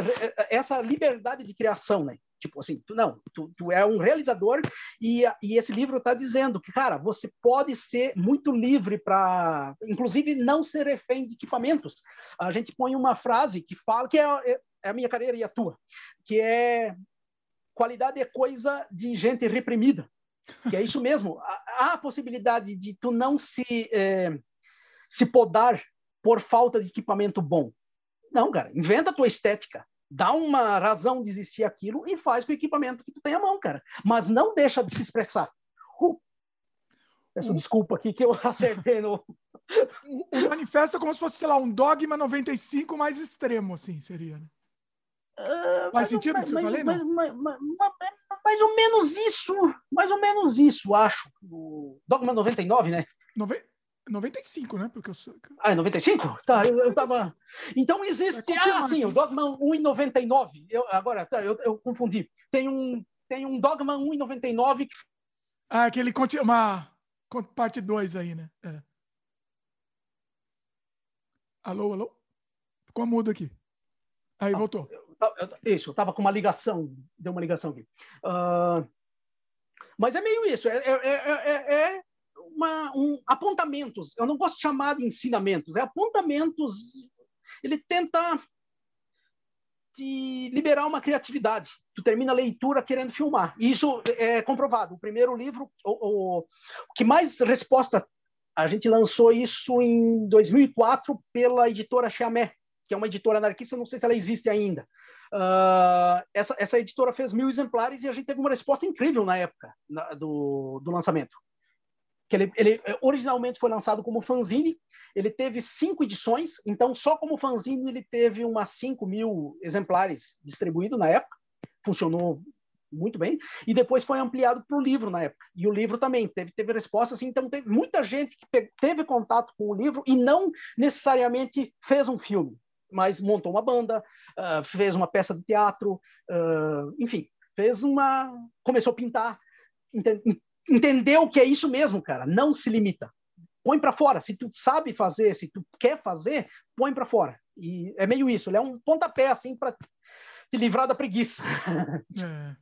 essa liberdade de criação, né? Tipo assim, tu, não, tu, tu é um realizador e, e esse livro está dizendo que, cara, você pode ser muito livre para, inclusive, não ser refém de equipamentos. A gente põe uma frase que fala, que é, é, é a minha carreira e a tua, que é qualidade é coisa de gente reprimida. Que é isso mesmo. Há a possibilidade de tu não se, é, se podar por falta de equipamento bom. Não, cara. Inventa a tua estética. Dá uma razão de existir aquilo e faz com o equipamento que tu tem à mão, cara. Mas não deixa de se expressar. Uh, peço desculpa aqui que eu acertei no...
O manifesto é como se fosse, sei lá, um dogma 95 mais extremo, assim, seria, né? Uh, Faz sentido o que eu falei,
mais, mais, mais, mais, ou menos isso, mais ou menos isso, acho. O Dogma 99, né?
Nove... 95, né? Porque eu sou...
Ah, é 95? Tá, eu, eu tava. Então existe. Ah, sim, o Dogma 1,99. Eu, agora, tá, eu, eu confundi. Tem um, tem um Dogma 1,99 que.
Ah, aquele. Uma parte 2 aí, né? É. Alô, alô? Ficou mudo aqui. Aí, ah, voltou. Eu,
isso, eu estava com uma ligação, deu uma ligação aqui. Uh, mas é meio isso, é, é, é, é uma, um, apontamentos. Eu não gosto de chamar de ensinamentos, é apontamentos. Ele tenta te liberar uma criatividade. Tu termina a leitura querendo filmar. E isso é comprovado. O primeiro livro, o, o que mais resposta a gente lançou isso em 2004 pela editora Chamé, que é uma editora anarquista, não sei se ela existe ainda. Uh, essa, essa editora fez mil exemplares e a gente teve uma resposta incrível na época na, do, do lançamento. Que ele, ele originalmente foi lançado como fanzine, ele teve cinco edições, então só como fanzine ele teve umas 5 mil exemplares distribuídos na época, funcionou muito bem, e depois foi ampliado para o livro na época. E o livro também teve, teve resposta, assim, então teve muita gente que teve contato com o livro e não necessariamente fez um filme mas montou uma banda, uh, fez uma peça de teatro, uh, enfim, fez uma. começou a pintar, ent entendeu que é isso mesmo, cara, não se limita. Põe para fora. Se tu sabe fazer, se tu quer fazer, põe para fora. E é meio isso, ele é um pontapé assim para te livrar da preguiça.
É.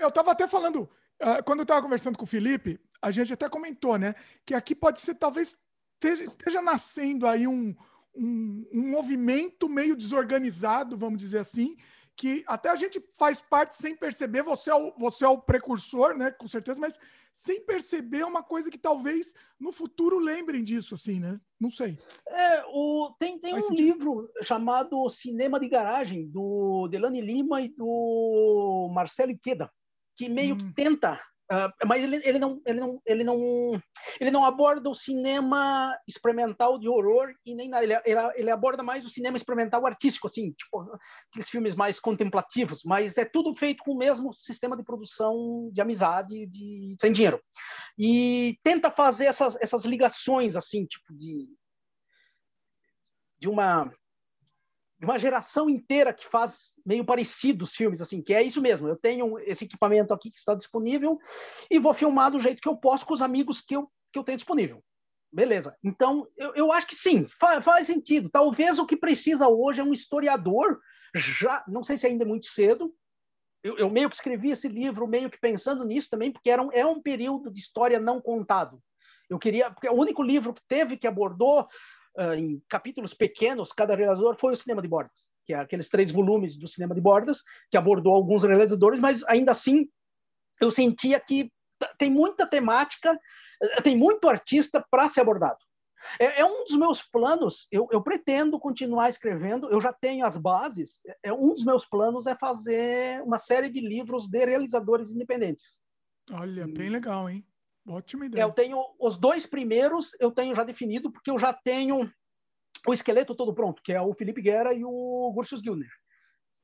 Eu estava até falando, uh, quando eu estava conversando com o Felipe, a gente até comentou, né, que aqui pode ser, talvez esteja, esteja nascendo aí um, um, um movimento meio desorganizado, vamos dizer assim, que até a gente faz parte sem perceber, você é o, você é o precursor, né, com certeza, mas sem perceber é uma coisa que talvez no futuro lembrem disso, assim, né? Não sei.
É, o, tem tem um sentido. livro chamado Cinema de Garagem, do Delane Lima e do Marcelo Iqueda, que meio hum. que tenta Uh, mas ele, ele, não, ele, não, ele, não, ele não aborda o cinema experimental de horror e nem nada. Ele, ele, ele, aborda mais o cinema experimental artístico, assim, tipo aqueles filmes mais contemplativos, mas é tudo feito com o mesmo sistema de produção de amizade, de sem dinheiro. E tenta fazer essas, essas ligações, assim, tipo de de uma uma geração inteira que faz meio parecido os filmes, assim, que é isso mesmo. Eu tenho esse equipamento aqui que está disponível e vou filmar do jeito que eu posso com os amigos que eu, que eu tenho disponível. Beleza. Então, eu, eu acho que sim, faz, faz sentido. Talvez o que precisa hoje é um historiador, já, não sei se ainda é muito cedo. Eu, eu meio que escrevi esse livro, meio que pensando nisso também, porque era um, é um período de história não contado. Eu queria, porque é o único livro que teve que abordou uh, em capítulos pequenos, cada realizador foi o cinema de Borges, que é aqueles três volumes do cinema de bordas, que abordou alguns realizadores, mas ainda assim eu sentia que tem muita temática, tem muito artista para ser abordado. É, é, um dos meus planos. Eu, eu, pretendo continuar escrevendo. Eu já tenho as bases. É, é um dos meus planos é fazer uma série de livros de realizadores independentes.
Olha, bem legal, hein? Ótima
é,
ideia.
Eu tenho os dois primeiros, eu tenho já definido, porque eu já tenho o esqueleto todo pronto, que é o Felipe Guerra e o Gursius Gilner.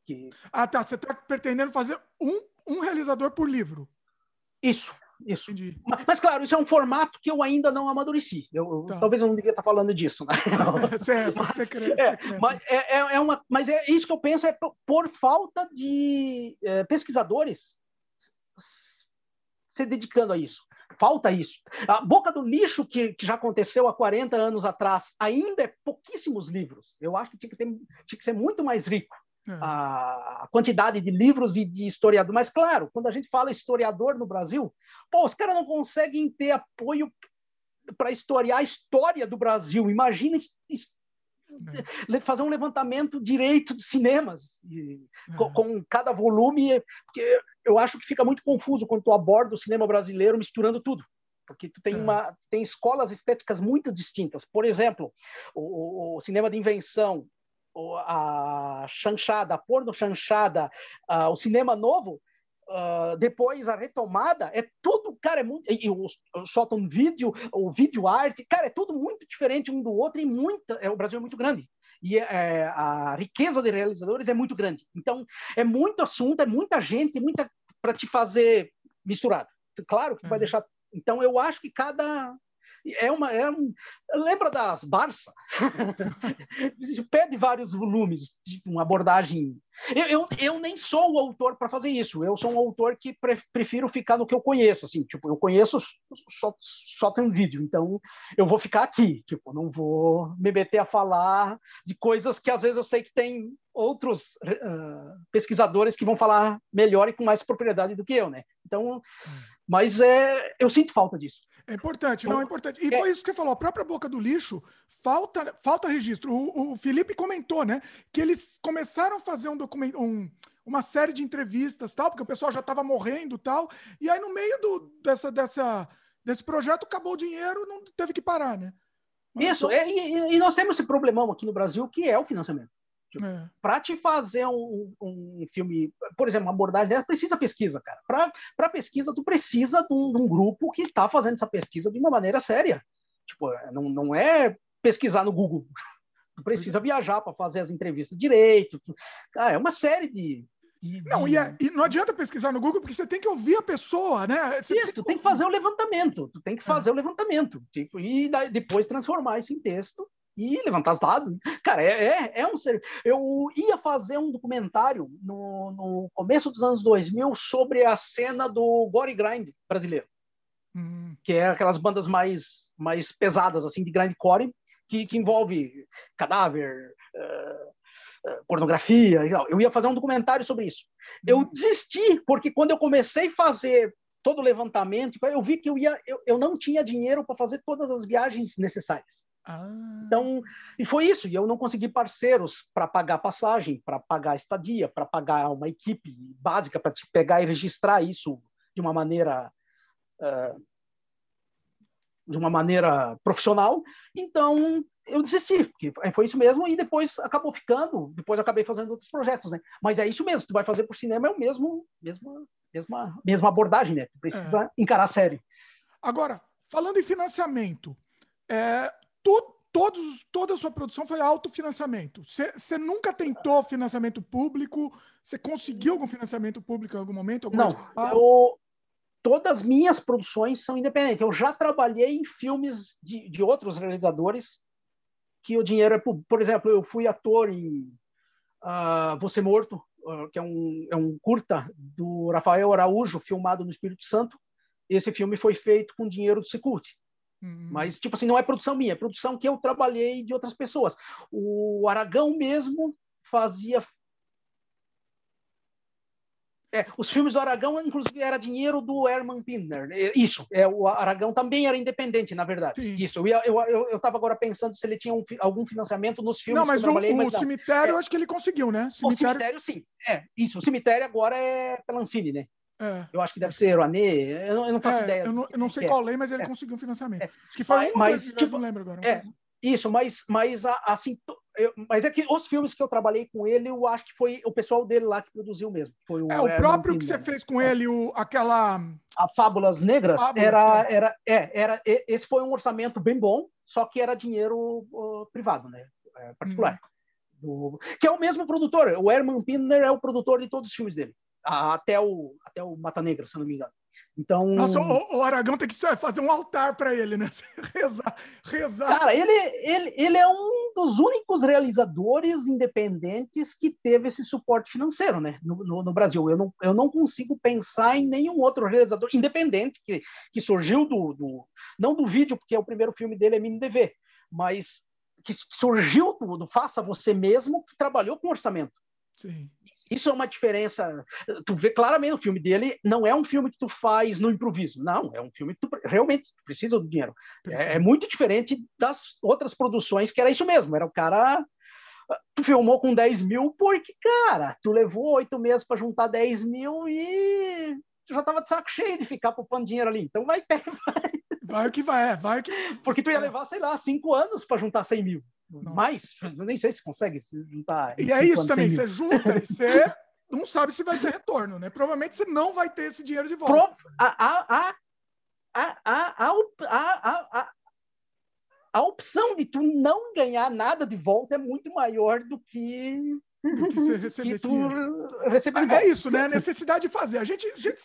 Que... Ah, tá. Você está pretendendo fazer um, um realizador por livro.
Isso, isso. Mas, mas, claro, isso é um formato que eu ainda não amadureci. Eu, tá. Talvez eu não devia estar falando disso. Né?
certo, mas, secreto, é, secreto.
Mas, é, é, é, uma, mas é isso que eu penso, é por falta de é, pesquisadores se dedicando a isso. Falta isso. A boca do lixo que, que, já aconteceu há 40 anos atrás ainda é pouquíssimos livros. Eu acho que tinha que, ter, tinha que ser muito mais rico. É. A quantidade de livros e de historiador. Mas, claro, quando a gente fala historiador no Brasil, pô, os caras não conseguem ter apoio para historiar a história do Brasil. Imagina é. fazer um levantamento direito de cinemas e, é. com, com, cada volume, porque eu acho que fica muito confuso quando tu aborda o cinema brasileiro misturando tudo. Porque tu tem, é. uma, tem escolas estéticas muito distintas. Por exemplo, o, o cinema de invenção, a chanchada, a porno chanchada, uh, o cinema novo, uh, depois a retomada, é tudo, cara, é muito. E, o, o um vídeo, o vídeo arte, cara, é tudo muito diferente um do outro e muita. É, o Brasil é muito grande. E é, a riqueza de realizadores é muito grande. Então, é muito assunto, é muita gente, muita para te fazer misturado. Claro que tu vai uhum. deixar. Então, eu acho que cada é uma. É um, lembra das Barça? Pede vários volumes, tipo, uma abordagem. Eu, eu, eu nem sou o autor para fazer isso. Eu sou um autor que pre, prefiro ficar no que eu conheço. Assim, tipo, eu conheço só, só tem um vídeo, então eu vou ficar aqui. Tipo, não vou me meter a falar de coisas que às vezes eu sei que tem outros uh, pesquisadores que vão falar melhor e com mais propriedade do que eu, né? Então, hum. Mas é, eu sinto falta disso.
É importante, não é importante. E é. foi isso que você falou, a própria boca do lixo, falta, falta registro. O, o Felipe comentou, né, que eles começaram a fazer um documento, um, uma série de entrevistas, tal, porque o pessoal já estava morrendo, tal. E aí no meio do, dessa, dessa, desse projeto acabou o dinheiro, não teve que parar, né?
Mas, isso. Então... É, e, e nós temos esse problemão aqui no Brasil que é o financiamento. É. Para te fazer um, um, filme, por exemplo, uma abordagem dessa, precisa pesquisa, cara. Para pesquisa, tu precisa de um, de um grupo que está fazendo essa pesquisa de uma maneira séria. Tipo, não, não é pesquisar no Google. Tu precisa viajar para fazer as entrevistas direito. Ah, é uma série de,
de, não, E, é, e, não adianta pesquisar no Google porque você tem que ouvir a pessoa, né?
Você isso, tem tu tem que fazer o levantamento, tu tem que é. fazer é. o levantamento, tipo, e daí, depois transformar isso em texto e levantar os dados. Cara, é, é, é um ser. Eu ia fazer um documentário no, no começo dos anos 2000 sobre a cena do Gore Grind brasileiro, hum. que é aquelas bandas mais, mais pesadas, assim, de grindcore, que, que envolve cadáver, uh, pornografia e tal. Eu ia fazer um documentário sobre isso. Hum. Eu desisti, porque quando eu comecei a fazer todo o levantamento, eu vi que eu, ia, eu, eu não tinha dinheiro para fazer todas as viagens necessárias. Ah. Então, e foi isso. E eu não consegui parceiros para pagar passagem, para pagar estadia, para pagar uma equipe básica para te pegar e registrar isso de uma maneira uh, de uma maneira profissional. Então, eu desisti, porque foi isso mesmo, e depois acabou ficando, depois acabei fazendo outros projetos, né? Mas é isso mesmo, tu vai fazer por cinema, é o mesmo, mesma, mesma, mesma abordagem, né? Tu precisa é. encarar a série.
Agora, falando em financiamento, é, tu, todos, toda a sua produção foi autofinanciamento. Você nunca tentou financiamento público? Você conseguiu algum financiamento público em algum momento?
Não, eu, todas as minhas produções são independentes. Eu já trabalhei em filmes de, de outros realizadores que o dinheiro é por, por exemplo, eu fui ator em uh, Você Morto, uh, que é um, é um curta do Rafael Araújo, filmado no Espírito Santo. Esse filme foi feito com dinheiro do Secult. Uhum. Mas, tipo assim, não é produção minha, é produção que eu trabalhei de outras pessoas. O Aragão mesmo fazia. É, os filmes do Aragão, inclusive, era dinheiro do Herman Pinner. É, isso, é, o Aragão também era independente, na verdade. Sim. Isso, eu estava eu, eu, eu agora pensando se ele tinha um, algum financiamento nos filmes
não, mas
que eu trabalhei.
O,
mas
o cemitério, é, eu acho que ele conseguiu, né?
Cemitério... O cemitério, sim. É, isso. O cemitério agora é Pelancini, né? É. Eu acho que deve ser Rouanet, eu não, eu não faço
é,
ideia.
Eu não, eu não sei qual lei, mas ele conseguiu um financiamento. Acho que foi mas, um, mas, tipo, não lembro agora.
É, isso, mas, mas assim, eu, mas é que os filmes que eu trabalhei com ele, eu acho que foi o pessoal dele lá que produziu mesmo. Foi
o, é, o próprio que você fez com ele, o, aquela.
A Fábulas Negras, Fábulas, era, é. era, é, era, esse foi um orçamento bem bom, só que era dinheiro uh, privado, né? É, particular. Hum. Do, que é o mesmo produtor. O Herman Pinner é o produtor de todos os filmes dele. Até o, até o Mata Negra, se eu não me engano. Então.
Nossa, o, o Aragão tem que fazer um altar para ele, né? rezar, rezar.
Cara, ele, ele, ele é um dos únicos realizadores independentes que teve esse suporte financeiro, né? No, no, no, Brasil. Eu não, eu não consigo pensar em nenhum outro realizador independente que, que surgiu do, do. Não do vídeo, porque é o primeiro filme dele é MiniDV, mas que surgiu do, do Faça Você Mesmo, que trabalhou com orçamento.
Sim.
Isso é uma diferença. Tu vê claramente o filme dele não é um filme que tu faz no improviso. Não, é um filme que tu realmente precisa do dinheiro. É, é, muito diferente das outras produções, que era isso mesmo. Era o cara. Tu filmou com 10 mil porque, cara, tu levou oito meses para juntar 10 mil e tu já tava de saco cheio de ficar poupando dinheiro ali. Então vai,
vai. Vai o que vai, é, vai o que.
Porque tu ia levar, sei lá, cinco anos para juntar 100 mil. Nossa. mais, eu nem sei se consegue se juntar.
E é isso também, você junta e você não sabe se vai ter retorno, né? Provavelmente você não vai ter esse dinheiro de volta.
Pro, a, a, a, a, a, a, a, opção de tu não ganhar nada de volta é muito maior do que
do que você receber que receber é, é isso, né? A necessidade de fazer. A gente, a gente,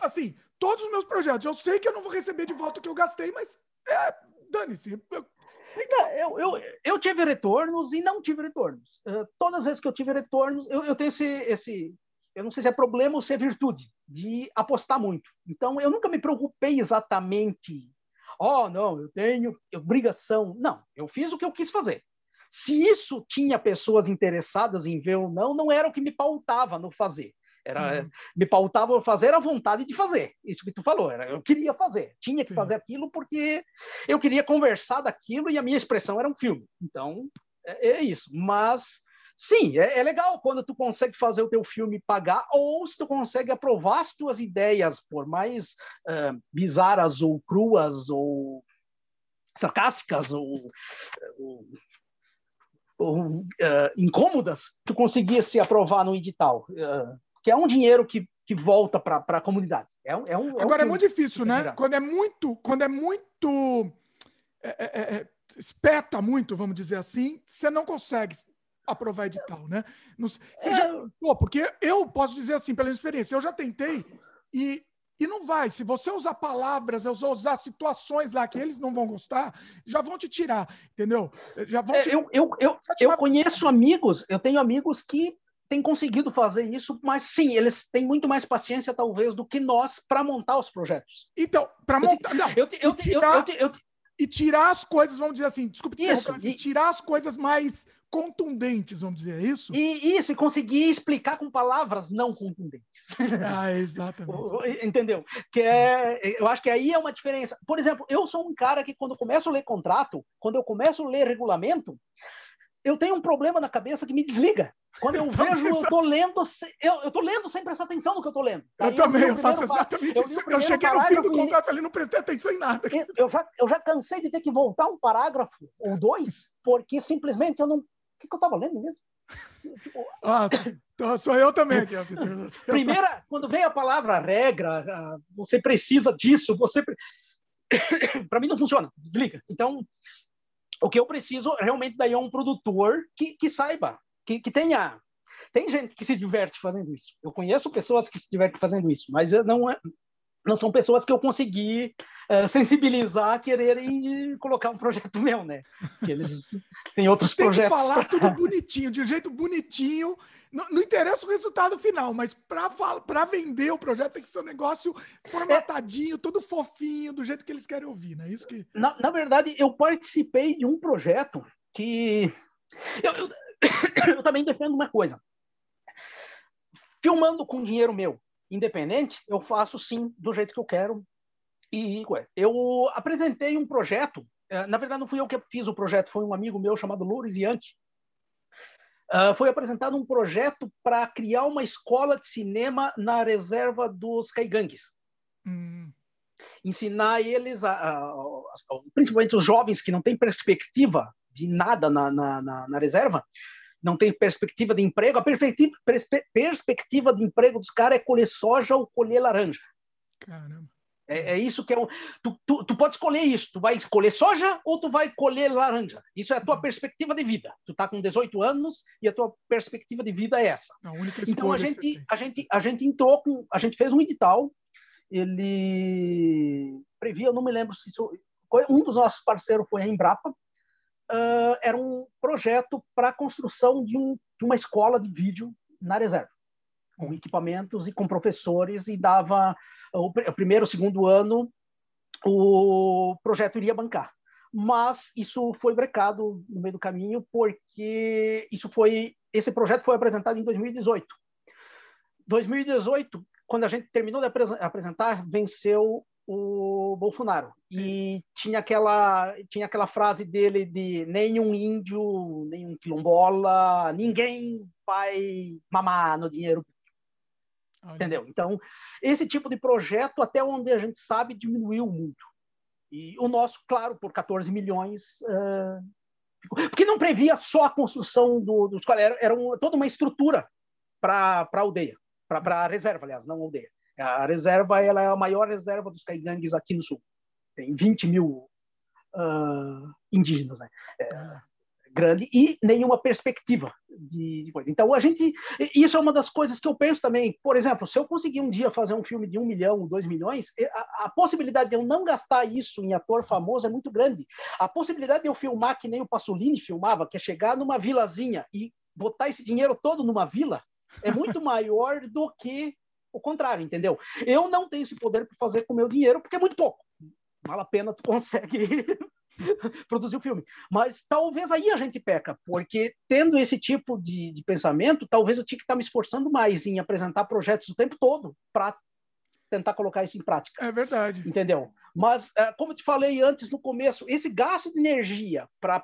assim, todos os meus projetos, eu sei que eu não vou receber de volta o que eu gastei, mas é, dane-se. Eu
eu, eu, eu tive retornos e não tive retornos. Uh, todas as vezes que eu tive retornos, eu, eu tenho esse, esse. Eu não sei se é problema ou se é virtude, de apostar muito. Então, eu nunca me preocupei exatamente. Oh, não, eu tenho obrigação. Não, eu fiz o que eu quis fazer. Se isso tinha pessoas interessadas em ver ou não, não era o que me pautava no fazer. Era, uhum. Me pautava fazer a vontade de fazer. Isso que tu falou, era, eu queria fazer. Tinha que Sim. fazer aquilo porque eu queria conversar daquilo e a minha expressão era um filme. Então, é, é isso. Mas, sim, é, é, legal quando tu consegue fazer o teu filme pagar ou se tu consegue aprovar as tuas ideias, por mais uh, bizarras ou cruas ou sarcásticas ou, ou ou, uh, incômodas, tu conseguia se aprovar no edital. Uh, que é um dinheiro que, que volta para a comunidade. É um, é um,
é Agora um é muito difícil, né? Quando é muito, quando é muito é, é, é, é, espeta muito, vamos dizer assim, você não consegue aprovar edital, né? Você já, pô, porque eu posso dizer assim, pela experiência, eu já tentei e, e não vai. Se você usar palavras, usar situações lá que eles não vão gostar, já vão te tirar, entendeu? Já vão te...
eu, eu, eu, eu conheço amigos, eu tenho amigos que tem conseguido fazer isso, mas sim, eles têm muito mais paciência, talvez, do que nós para montar os projetos.
Então, para montar. Não, eu, eu, eu, e tirar as coisas, vamos dizer assim, desculpe isso, assim, e, tirar as coisas mais contundentes, vamos dizer, é isso?
E isso, e conseguir explicar com palavras não contundentes.
Ah, exatamente.
Entendeu? Que é, eu acho que aí é uma diferença. Por exemplo, eu sou um cara que quando começo a ler contrato, quando eu começo a ler regulamento, eu tenho um problema na cabeça que me desliga. Quando eu, eu vejo, eu tô lendo, eu, eu lendo sem prestar atenção no que eu tô lendo.
Eu Aí também, eu, faço exatamente isso. Eu cheguei no fim do contrato ali, não prestei atenção em nada.
Eu já, eu já cansei de ter que voltar um parágrafo ou dois, porque simplesmente eu não. O que, que eu tava lendo mesmo?
Ah, sou eu também aqui,
Primeira, quando vem a palavra regra, você precisa disso, você. Para mim não funciona, desliga. Então, o que eu preciso realmente daí é um produtor que, que saiba, que, que tenha. Tem gente que se diverte fazendo isso. Eu conheço pessoas que se divertem fazendo isso, mas não é, não são pessoas que eu consegui uh, sensibilizar a quererem colocar um projeto meu, né? Que eles têm outros
Tem
projetos.
Tem que falar tudo bonitinho, de um jeito bonitinho. Não, não interessa o resultado final, mas para vender o projeto tem que ser um negócio formatadinho, é, todo fofinho, do jeito que eles querem ouvir, né? Isso que...
na, na verdade, eu participei de um projeto que... Eu, eu, eu também defendo uma coisa Filmando com dinheiro meu, independente, eu faço sim do jeito que eu quero. E eu apresentei um projeto. Eh, na verdade, não fui eu que fiz o projeto, foi um amigo meu chamado Lourdes Yankee. Uh, foi apresentado um projeto para criar uma escola de cinema na reserva dos caigangues. Hum. Ensinar eles, a, a, a, principalmente os jovens que não têm perspectiva de nada na, na, na, na reserva, não tem perspectiva de emprego. A perspectiva, perspe, perspectiva de emprego dos caras é colher soja ou colher laranja. Caramba. É, é, isso que é um. Tu, tu, tu, pode escolher isso. Tu vai escolher soja ou tu vai colher laranja. Isso é a tua uhum. perspectiva de vida. Tu tá com 18 anos e a tua perspectiva de vida é essa. A então a gente, a gente, a gente entrou com, a gente fez um edital. Ele previa, eu não me lembro se isso, um dos nossos parceiros foi a Embrapa. Uh, era um projeto para a construção de, um, de uma escola de vídeo na reserva com equipamentos e com professores, e dava o, o primeiro, segundo ano, o projeto iria bancar. Mas isso foi brecado no meio do caminho, porque isso foi esse projeto foi apresentado em 2018. 2018, quando a gente terminou de apresentar, venceu o Bolsonaro. E tinha aquela, tinha aquela frase dele de nenhum índio, nenhum quilombola, ninguém vai mamar no dinheiro Entendeu? Então, esse tipo de projeto, até onde a gente sabe, diminuiu muito. E o nosso, claro, por 14 milhões. Uh, porque não previa só a construção do, dos era, era um, toda uma estrutura para a aldeia, para a reserva, aliás, não aldeia. A reserva ela é a maior reserva dos caigangues aqui no sul. Tem 20 mil uh, indígenas. Né? É, ah grande e nenhuma perspectiva de, de, coisa. Então, a gente. Isso é uma das coisas que eu penso também. Por exemplo, se eu conseguir um dia fazer um filme de um milhão, dois milhões, a, a possibilidade de eu não gastar isso em ator famoso é muito grande. A possibilidade de eu filmar que nem o Pasolini filmava, que é chegar numa vilazinha e botar esse dinheiro todo numa vila, é muito maior do que o contrário, entendeu? Eu não tenho esse poder para fazer com o meu dinheiro, porque é muito pouco. Vale a pena, tu consegue produzir o filme. Mas talvez aí a gente peca, porque tendo esse tipo de, de pensamento, talvez eu tinha que estar me esforçando mais em apresentar projetos o tempo todo para tentar colocar isso em prática.
É verdade.
Entendeu? Mas, é, como eu te falei antes no começo, esse gasto de energia para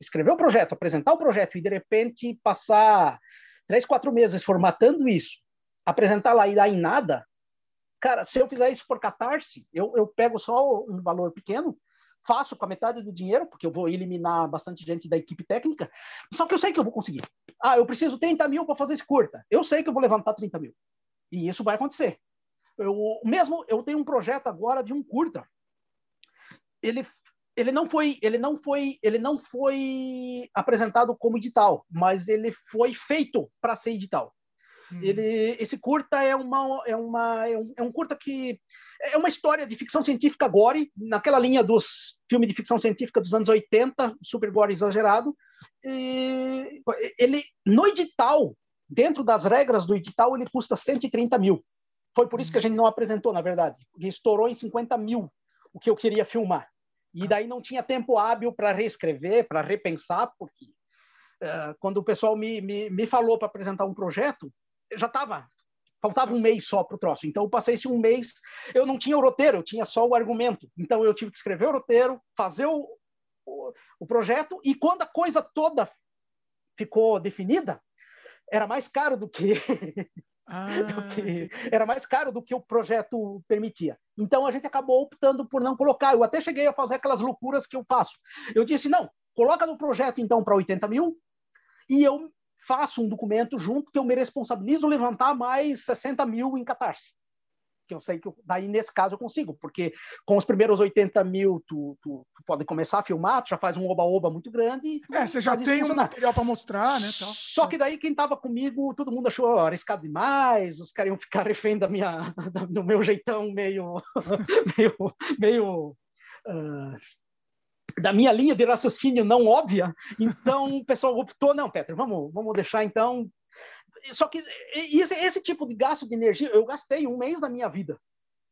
escrever o projeto, apresentar o projeto e de repente passar três, quatro meses formatando isso, apresentar lá e dar em nada, cara, se eu fizer isso por catarse, eu, eu pego só um valor pequeno faço com a metade do dinheiro, porque eu vou eliminar bastante gente da equipe técnica, só que eu sei que eu vou conseguir. Ah, eu preciso 30 mil para fazer esse curta. Eu sei que eu vou levantar 30 mil. E isso vai acontecer. Eu, mesmo eu tenho um projeto agora de um curta. Ele ele não foi ele não foi ele não foi apresentado como edital, mas ele foi feito para ser edital. Hum. Ele, esse curta é uma é uma é um, é um curta que é uma história de ficção científica gore, naquela linha dos filmes de ficção científica dos anos 80, super gore exagerado. E ele, no edital, dentro das regras do edital, ele custa 130 mil. Foi por isso que a gente não apresentou, na verdade, porque estourou em 50 mil o que eu queria filmar. E daí não tinha tempo hábil para reescrever, para repensar, porque uh, quando o pessoal me, me, me falou para apresentar um projeto, já estava faltava um mês só para o troço. Então, eu passei esse um mês, eu não tinha o roteiro, eu tinha só o argumento. Então, eu tive que escrever o roteiro, fazer o, o, o projeto, e quando a coisa toda ficou definida, era mais caro do que. Ah. do que era mais caro do que o projeto permitia. Então a gente acabou optando por não colocar. Eu até cheguei a fazer aquelas loucuras que eu faço. Eu disse: não, coloca no projeto então para 80 mil e eu faço um documento junto que eu me responsabilizo levantar mais 60 mil em catarse. Que eu sei que eu, daí nesse caso eu consigo, porque com os primeiros 80 mil tu, tu, tu pode começar a filmar, tu já faz um oba-oba muito grande.
É, você já tem um material para mostrar, né? Tal.
Só que daí quem estava comigo, todo mundo achou arriscado demais, os caras iam ficar refém da minha, do meu jeitão meio, meio, meio uh, da minha linha de raciocínio não óbvia, então o pessoal optou, não, Peter, vamos, vamos deixar então. Só que esse, esse tipo de gasto de energia, eu gastei um mês da minha vida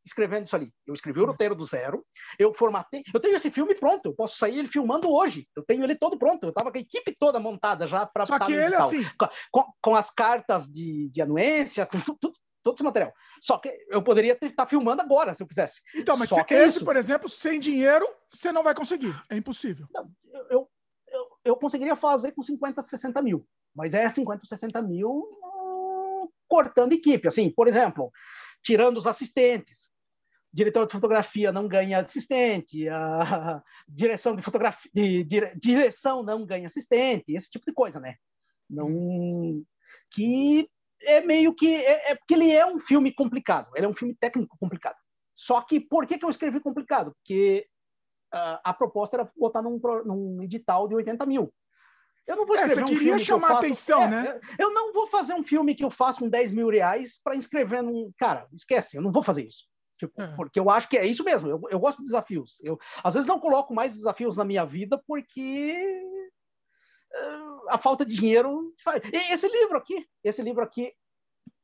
escrevendo isso ali. Eu escrevi o roteiro do zero, eu formatei. Eu tenho esse filme pronto, eu posso sair ele filmando hoje. Eu tenho ele todo pronto. Eu estava com a equipe toda montada já para.
Só que ele assim.
Com, com, as cartas de, de anuência, com tudo, todo esse material. Só que eu poderia estar tá filmando agora, se eu quisesse.
Então, mas Só que é esse, por exemplo, sem dinheiro, você não vai conseguir. É impossível.
Não, eu, eu, eu, conseguiria fazer com 50, 60 mil. Mas é 50, 60 mil hum, cortando equipe. Assim, por exemplo, tirando os assistentes. Diretor de fotografia não ganha assistente, a direção de fotografia, de, dire, direção não ganha assistente, esse tipo de coisa, né? Não que é meio que. É, é, porque ele é um filme complicado, ele é um filme técnico complicado. Só que por que, que eu escrevi complicado? Porque uh, a proposta era botar num, num edital de 80 mil. Eu não vou é, escrever é, um filme
chamar
que eu faço,
atenção, é, né?
Eu não vou fazer um filme que eu faço com 10 mil reais para inscrever num. Cara, esquece, eu não vou fazer isso. Tipo, é. Porque eu acho que é isso mesmo. Eu, eu gosto de desafios. Eu, às vezes, não coloco mais desafios na minha vida porque a falta de dinheiro. Esse livro aqui, esse livro aqui,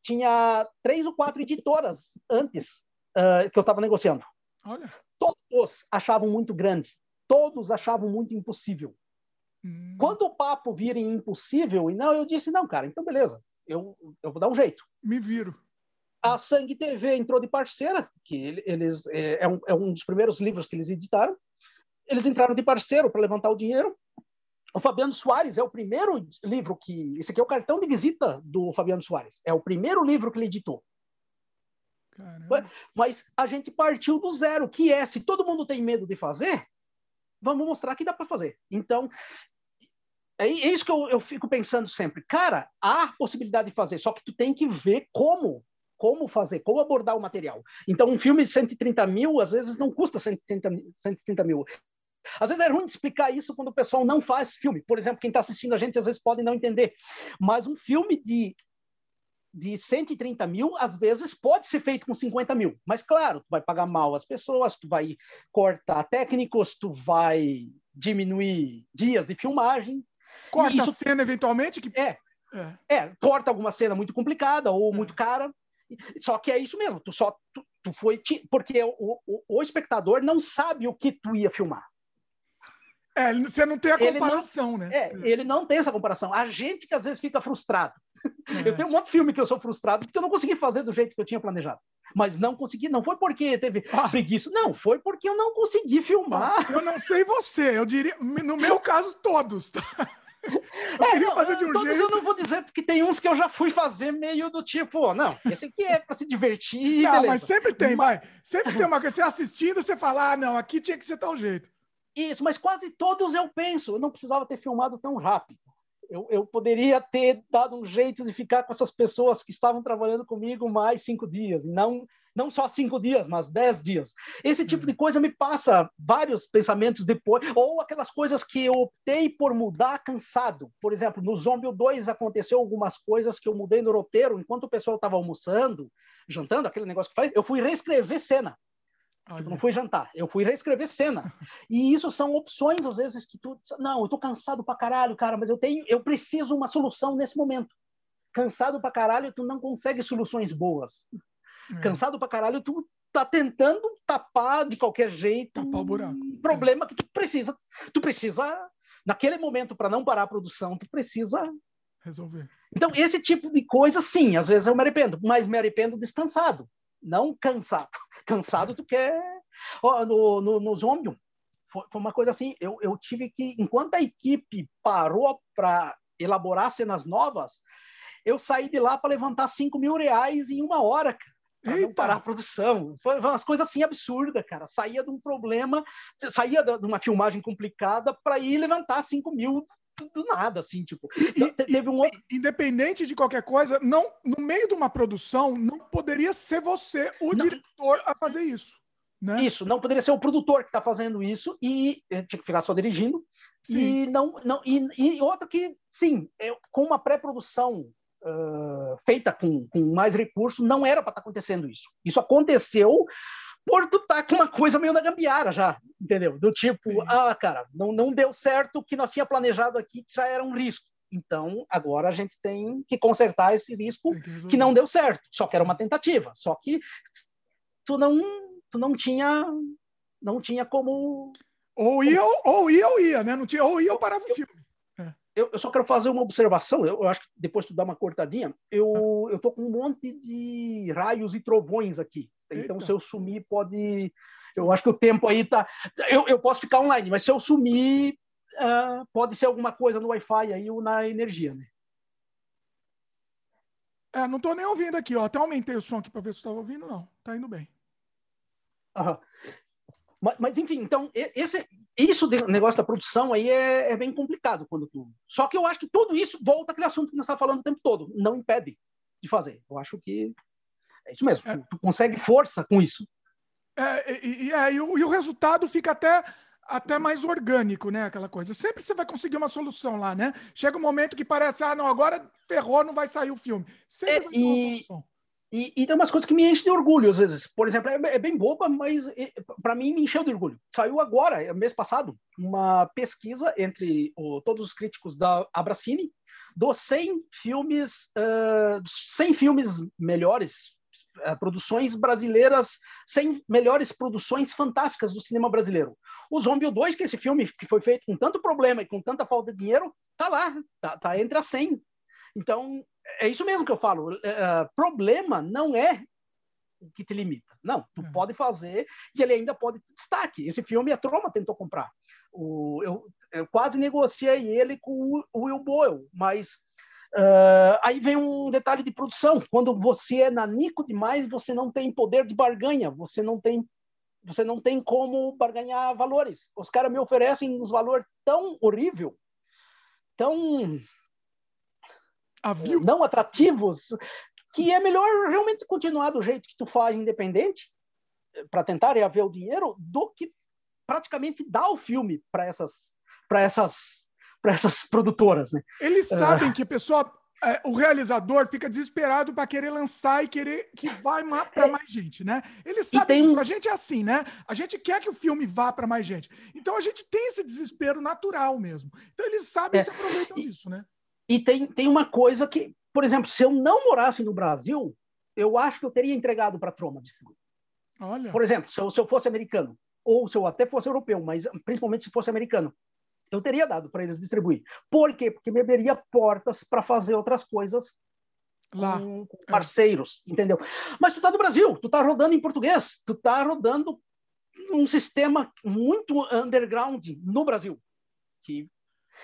tinha três ou quatro editoras antes uh, que eu estava negociando.
Olha.
Todos achavam muito grande. Todos achavam muito impossível. Hum. Quando o papo vira impossível, e não, eu disse, não, cara, então beleza, eu, eu vou dar um jeito.
Me viro.
A Sangue TV entrou de parceira, que eles é, é, um, é um dos primeiros livros que eles editaram. Eles entraram de parceiro para levantar o dinheiro. O Fabiano Soares é o primeiro livro que. Esse aqui é o cartão de visita do Fabiano Soares. É o primeiro livro que ele editou. Caramba. Mas a gente partiu do zero, que é: se todo mundo tem medo de fazer, vamos mostrar que dá para fazer. Então, é isso que eu, eu fico pensando sempre. Cara, há possibilidade de fazer, só que tu tem que ver como como fazer, como abordar o material. Então, um filme de 130 mil, às vezes, não custa 130, 130 mil. Às vezes é ruim explicar isso quando o pessoal não faz filme. Por exemplo, quem está assistindo a gente às vezes pode não entender. Mas um filme de, de 130 mil, às vezes, pode ser feito com 50 mil. Mas, claro, tu vai pagar mal as pessoas, tu vai cortar técnicos, tu vai diminuir dias de filmagem.
Corta isso... a cena, eventualmente? Que...
É, é, é. corta alguma cena muito complicada ou é. muito cara. Só que é isso mesmo, tu só tu, tu foi porque o, o, o espectador não sabe o que tu ia filmar.
É, você não tem a comparação,
não,
né?
É, ele não tem essa comparação. A gente que às vezes fica frustrado. É. Eu tenho um monte de filme que eu sou frustrado porque eu não consegui fazer do jeito que eu tinha planejado. Mas não consegui, não foi porque teve ah. preguiça, não, foi porque eu não consegui filmar.
Eu não sei você, eu diria, no meu caso, todos. Tá?
Eu é, não, fazer de um todos jeito... eu não vou dizer, porque tem uns que eu já fui fazer meio do tipo, não, esse aqui é para se divertir. Não, beleza.
mas sempre tem, vai. Sempre tem uma coisa, você assistindo, você fala, ah, não, aqui tinha que ser tal jeito.
Isso, mas quase todos eu penso. Eu não precisava ter filmado tão rápido. Eu, eu, poderia ter dado um jeito de ficar com essas pessoas que estavam trabalhando comigo mais cinco dias, não não só cinco dias, mas dez dias. Esse tipo de coisa me passa vários pensamentos depois, ou aquelas coisas que eu optei por mudar cansado. Por exemplo, no Zombie 2 aconteceu algumas coisas que eu mudei no roteiro enquanto o pessoal estava almoçando, jantando, aquele negócio que faz, eu fui reescrever cena. Tipo, não fui jantar, eu fui reescrever cena. E isso são opções, às vezes, que tu. Não, eu tô cansado pra caralho, cara, mas eu tenho, eu preciso uma solução nesse momento. Cansado pra caralho, tu não consegue soluções boas. É. Cansado pra caralho, tu tá tentando tapar de qualquer jeito
tapar o buraco.
um problema é. que tu precisa. Tu precisa, naquele momento, para não parar a produção, tu precisa
resolver.
Então, esse tipo de coisa, sim, às vezes eu me arrependo, mas me arrependo descansado não cansado. Cansado tu quer. No, no, no Zombie, foi, foi, uma coisa assim, eu, eu tive que, enquanto a equipe parou para elaborar cenas novas, eu saí de lá para levantar 5 mil reais em uma hora, cara. Pra não parar a produção. Foi umas coisas assim absurdas, cara. Saía de um problema, saía de uma filmagem complicada para ir levantar 5 mil do nada, assim, tipo.
E, teve um outro... Independente de qualquer coisa, não, no meio de uma produção, não poderia ser você, o não. diretor, a fazer isso. Né?
Isso, não poderia ser o produtor que está fazendo isso e eh, tinha que ficar só dirigindo. Sim. E não, não e, e outra que, sim, é, com uma pré-produção uh, feita com, com mais recursos, não era para estar tá acontecendo isso. Isso aconteceu por tu tá com uma coisa meio na gambiara já, entendeu? Do tipo, Sim. ah, cara, não, não deu certo o que nós tinha planejado aqui, que já era um risco. Então, agora a gente tem que consertar esse risco que, que não deu certo. Só que era uma tentativa. Só que tu não, tu não tinha, não tinha como.
Ou ia, ou, ou ia, ou ia, né? Não tinha, ou ia ou parava o filme.
É. Eu, eu, só quero fazer uma observação. Eu, eu, acho que depois tu dá uma cortadinha. Eu, eu tô com um monte de raios e trovões aqui. Então, Eita. se eu sumir, pode. Eu acho que o tempo aí tá. Eu, eu posso ficar online, mas se eu sumir, uh, pode ser alguma coisa no Wi-Fi aí ou na energia, né?
É, não estou nem ouvindo aqui, ó. Até aumentei o som aqui para ver se estava ouvindo, não. Tá indo bem.
Mas, mas, enfim, então, esse, isso do negócio da produção aí é, é, bem complicado quando tu. Só que eu acho que tudo isso volta àquele assunto que nós está falando o tempo todo. Não impede de fazer. Eu acho que é isso mesmo. É. Tu, consegue força com isso.
É, e, e, é, e, o, e o resultado fica até até mais orgânico, né? Aquela coisa. Sempre você vai conseguir uma solução lá, né? Chega um momento que parece, ah, não, agora ferrou, não vai sair o filme. Sempre é, vai ter e... uma solução.
E, e, tem umas coisas que me enchem de orgulho, às vezes. Por exemplo, é, é bem boba, mas para mim me encheu de orgulho. Saiu agora, mês passado, uma pesquisa entre o, todos os críticos da Abracine dos 100 filmes, uh, 100 filmes melhores produções brasileiras, 100 melhores produções fantásticas do cinema brasileiro. O Zombie 2, que é esse filme que foi feito com tanto problema e com tanta falta de dinheiro, tá lá, tá, tá entre as 100. Então, é isso mesmo que eu falo. Uh, problema não é o que te limita. Não, tu é. pode fazer e ele ainda pode destaque. Esse filme a Troma tentou comprar. O, eu, eu quase negociei ele com o Will Boyle, mas Uh, aí vem um detalhe de produção. Quando você é nanico demais, você não tem poder de barganha, você não tem, você não tem como barganhar valores. Os caras me oferecem uns valores tão horrível, tão não atrativos, que é melhor realmente continuar do jeito que tu faz independente para tentar reaver o dinheiro do que praticamente dar o filme para essas para essas para essas produtoras, né?
Eles sabem uh... que a pessoa, é, o realizador fica desesperado para querer lançar e querer que vá para mais gente, né? Eles sabem tem... que a gente é assim, né? A gente quer que o filme vá para mais gente. Então a gente tem esse desespero natural mesmo. Então eles sabem é. se aproveitam e, disso, né?
E tem, tem uma coisa que, por exemplo, se eu não morasse no Brasil, eu acho que eu teria entregado para a Troma distribuir. Olha. Por exemplo, se eu, se eu fosse americano, ou se eu até fosse europeu, mas principalmente se fosse americano, eu teria dado para eles distribuir. Por quê? Porque me abriria portas para fazer outras coisas lá com, é. parceiros, é. entendeu? Mas tu tá no Brasil, tu tá rodando em português, tu tá rodando um sistema muito underground no Brasil, que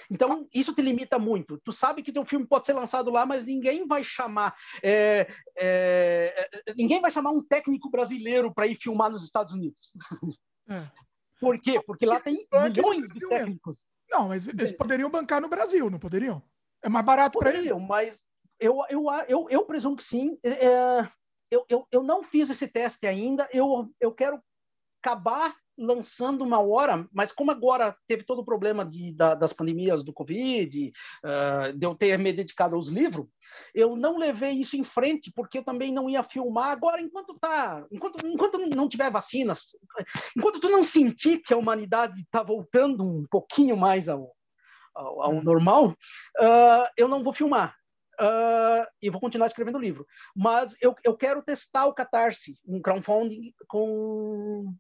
então, isso te limita muito. Tu sabe que teu filme pode ser lançado lá, mas ninguém vai chamar é, é, ninguém vai chamar um técnico brasileiro para ir filmar nos Estados Unidos. É. Por quê? Porque lá tem milhões de técnicos.
Não, mas eles poderiam bancar no Brasil, não poderiam? É mais barato para eles.
mas eu, eu, eu, eu presumo que sim. É, eu, eu, eu não fiz esse teste ainda. Eu, eu quero acabar lançando uma hora, mas como agora teve todo o problema de, da, das pandemias do Covid, uh, de eu ter me dedicado aos livros, eu não levei isso em frente, porque eu também não ia filmar agora, enquanto tá, enquanto, enquanto não tiver vacinas, enquanto tu não sentir que a humanidade está voltando um pouquinho mais ao, ao, ao hum. normal, uh, eu não vou filmar. Uh, e vou continuar escrevendo livro. Mas eu, eu quero testar o Catarse, um crowdfunding com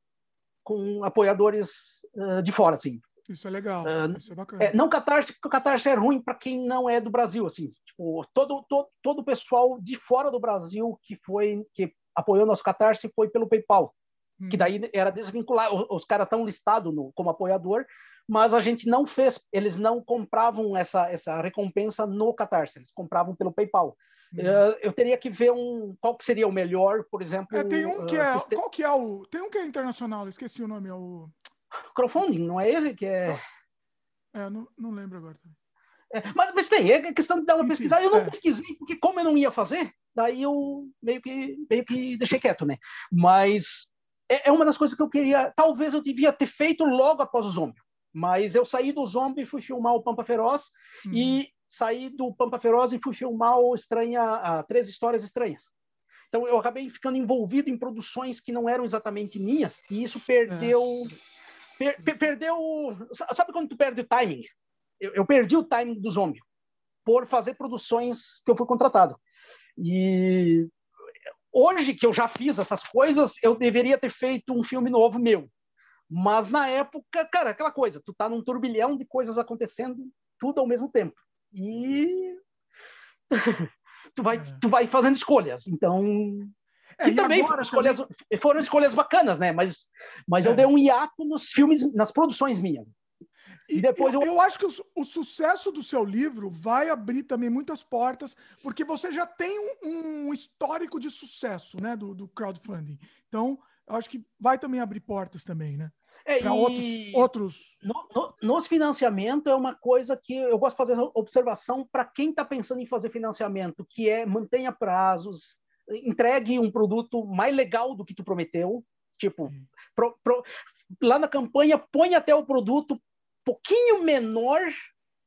com apoiadores uh, de fora, assim.
Isso é legal, uh, isso é bacana.
É, não Catarse, porque o Catarse é ruim para quem não é do Brasil, assim. Tipo, todo, todo, todo o pessoal de fora do Brasil que foi, que apoiou nosso Catarse foi pelo PayPal, hum. que daí era desvincular. Os, os caras estão listados como apoiador, mas a gente não fez, eles não compravam essa, essa recompensa no Catarse, eles compravam pelo PayPal. Uhum. Eu teria que ver um qual que seria o melhor, por exemplo.
É, tem um que é. Uh, qual que é o. Tem um que é internacional, esqueci o nome, é o.
Crowdfunding, não é ele que é.
É, não, não lembro agora.
É, mas, mas tem, é questão de dar uma Enfim, pesquisada. Eu não é. pesquisei, porque como eu não ia fazer, daí eu meio que, meio que deixei quieto, né? Mas é, é uma das coisas que eu queria. Talvez eu devia ter feito logo após o zombie. Mas eu saí do zombie e fui filmar o Pampa Feroz. Hum. E saí do Pampa Feroz e fui filmar o Estranha, Três Histórias Estranhas. Então eu acabei ficando envolvido em produções que não eram exatamente minhas e isso perdeu é. per, perdeu sabe quando tu perde o timing? Eu, eu, perdi o timing do Zombie por fazer produções que eu fui contratado. E Hoje que eu já fiz essas coisas, eu deveria ter feito um filme novo meu. Mas na época, cara, aquela coisa, tu tá num turbilhão de coisas acontecendo tudo ao mesmo tempo. E tu vai, é. tu vai fazendo escolhas. Então, é, e, também, foram escolhas, também foram escolhas bacanas, né? Mas, mas é. eu dei um hiato nos filmes, nas produções minhas.
E depois eu, eu... eu acho que o, o, sucesso do seu livro vai abrir também muitas portas, porque você já tem um, um histórico de sucesso, né, do, do, crowdfunding. Então, eu acho que vai também abrir portas também, né?
É, para outros, outros... No, no, nos financiamento é uma coisa que eu gosto de fazer observação para quem está pensando em fazer financiamento, que é mantenha prazos, entregue um produto mais legal do que tu prometeu, tipo, pro, pro, lá na campanha põe até o produto pouquinho menor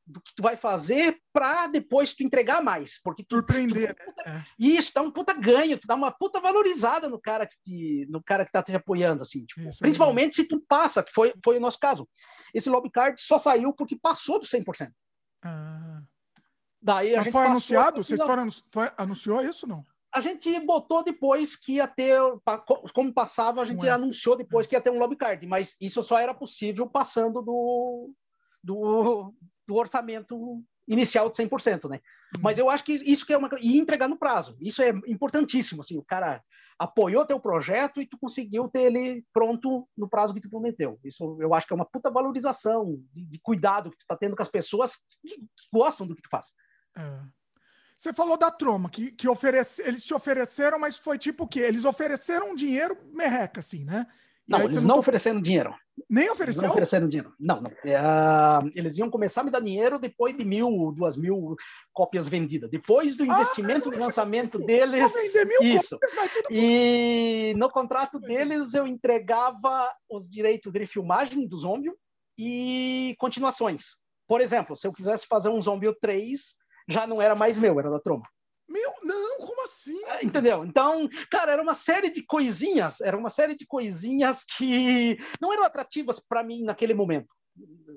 do que tu vai fazer para depois tu entregar mais, porque tu,
surpreender,
tu puta, né? isso dá um puta ganho, tu dá uma puta valorizada no cara que te, no cara que tá te apoiando assim, tipo, principalmente é se tu passa, que foi foi o nosso caso. Esse lobby card só saiu porque passou do 100%. Ah.
Daí a Mas gente foi anunciado? Vocês foram foi, anunciou isso não?
A gente botou depois que ia ter, como passava, a gente anunciou depois que ia ter um lobby card, mas isso só era possível passando do, do, do orçamento inicial de 100%, né? Hum. Mas eu acho que isso que é uma e entregar no prazo. Isso é importantíssimo, assim, o cara apoiou teu projeto e tu conseguiu ter ele pronto no prazo que tu prometeu. Isso eu acho que é uma puta valorização de, de cuidado que tu tá tendo com as pessoas que, que gostam do que tu faz. É.
Você falou da Troma, que, que oferece, eles te ofereceram, mas foi tipo o quê? Eles ofereceram dinheiro merreca, assim, né?
Não, eles não, não ofereceram dinheiro.
Nem ofereceram?
Não ofereceram dinheiro. Não, não. É, eles iam começar a me dar dinheiro depois de mil, duas mil cópias vendidas. Depois do ah, investimento ah, do lançamento deles. Vender mil isso. Cópias, e no contrato deles eu entregava os direitos de filmagem do Zombie e continuações. Por exemplo, se eu quisesse fazer um Zombie 3, já não era mais meu, era da Troma.
Meu, não, como assim?
É, entendeu? Então, cara, era uma série de coisinhas, era uma série de coisinhas que não eram atrativas para mim naquele momento,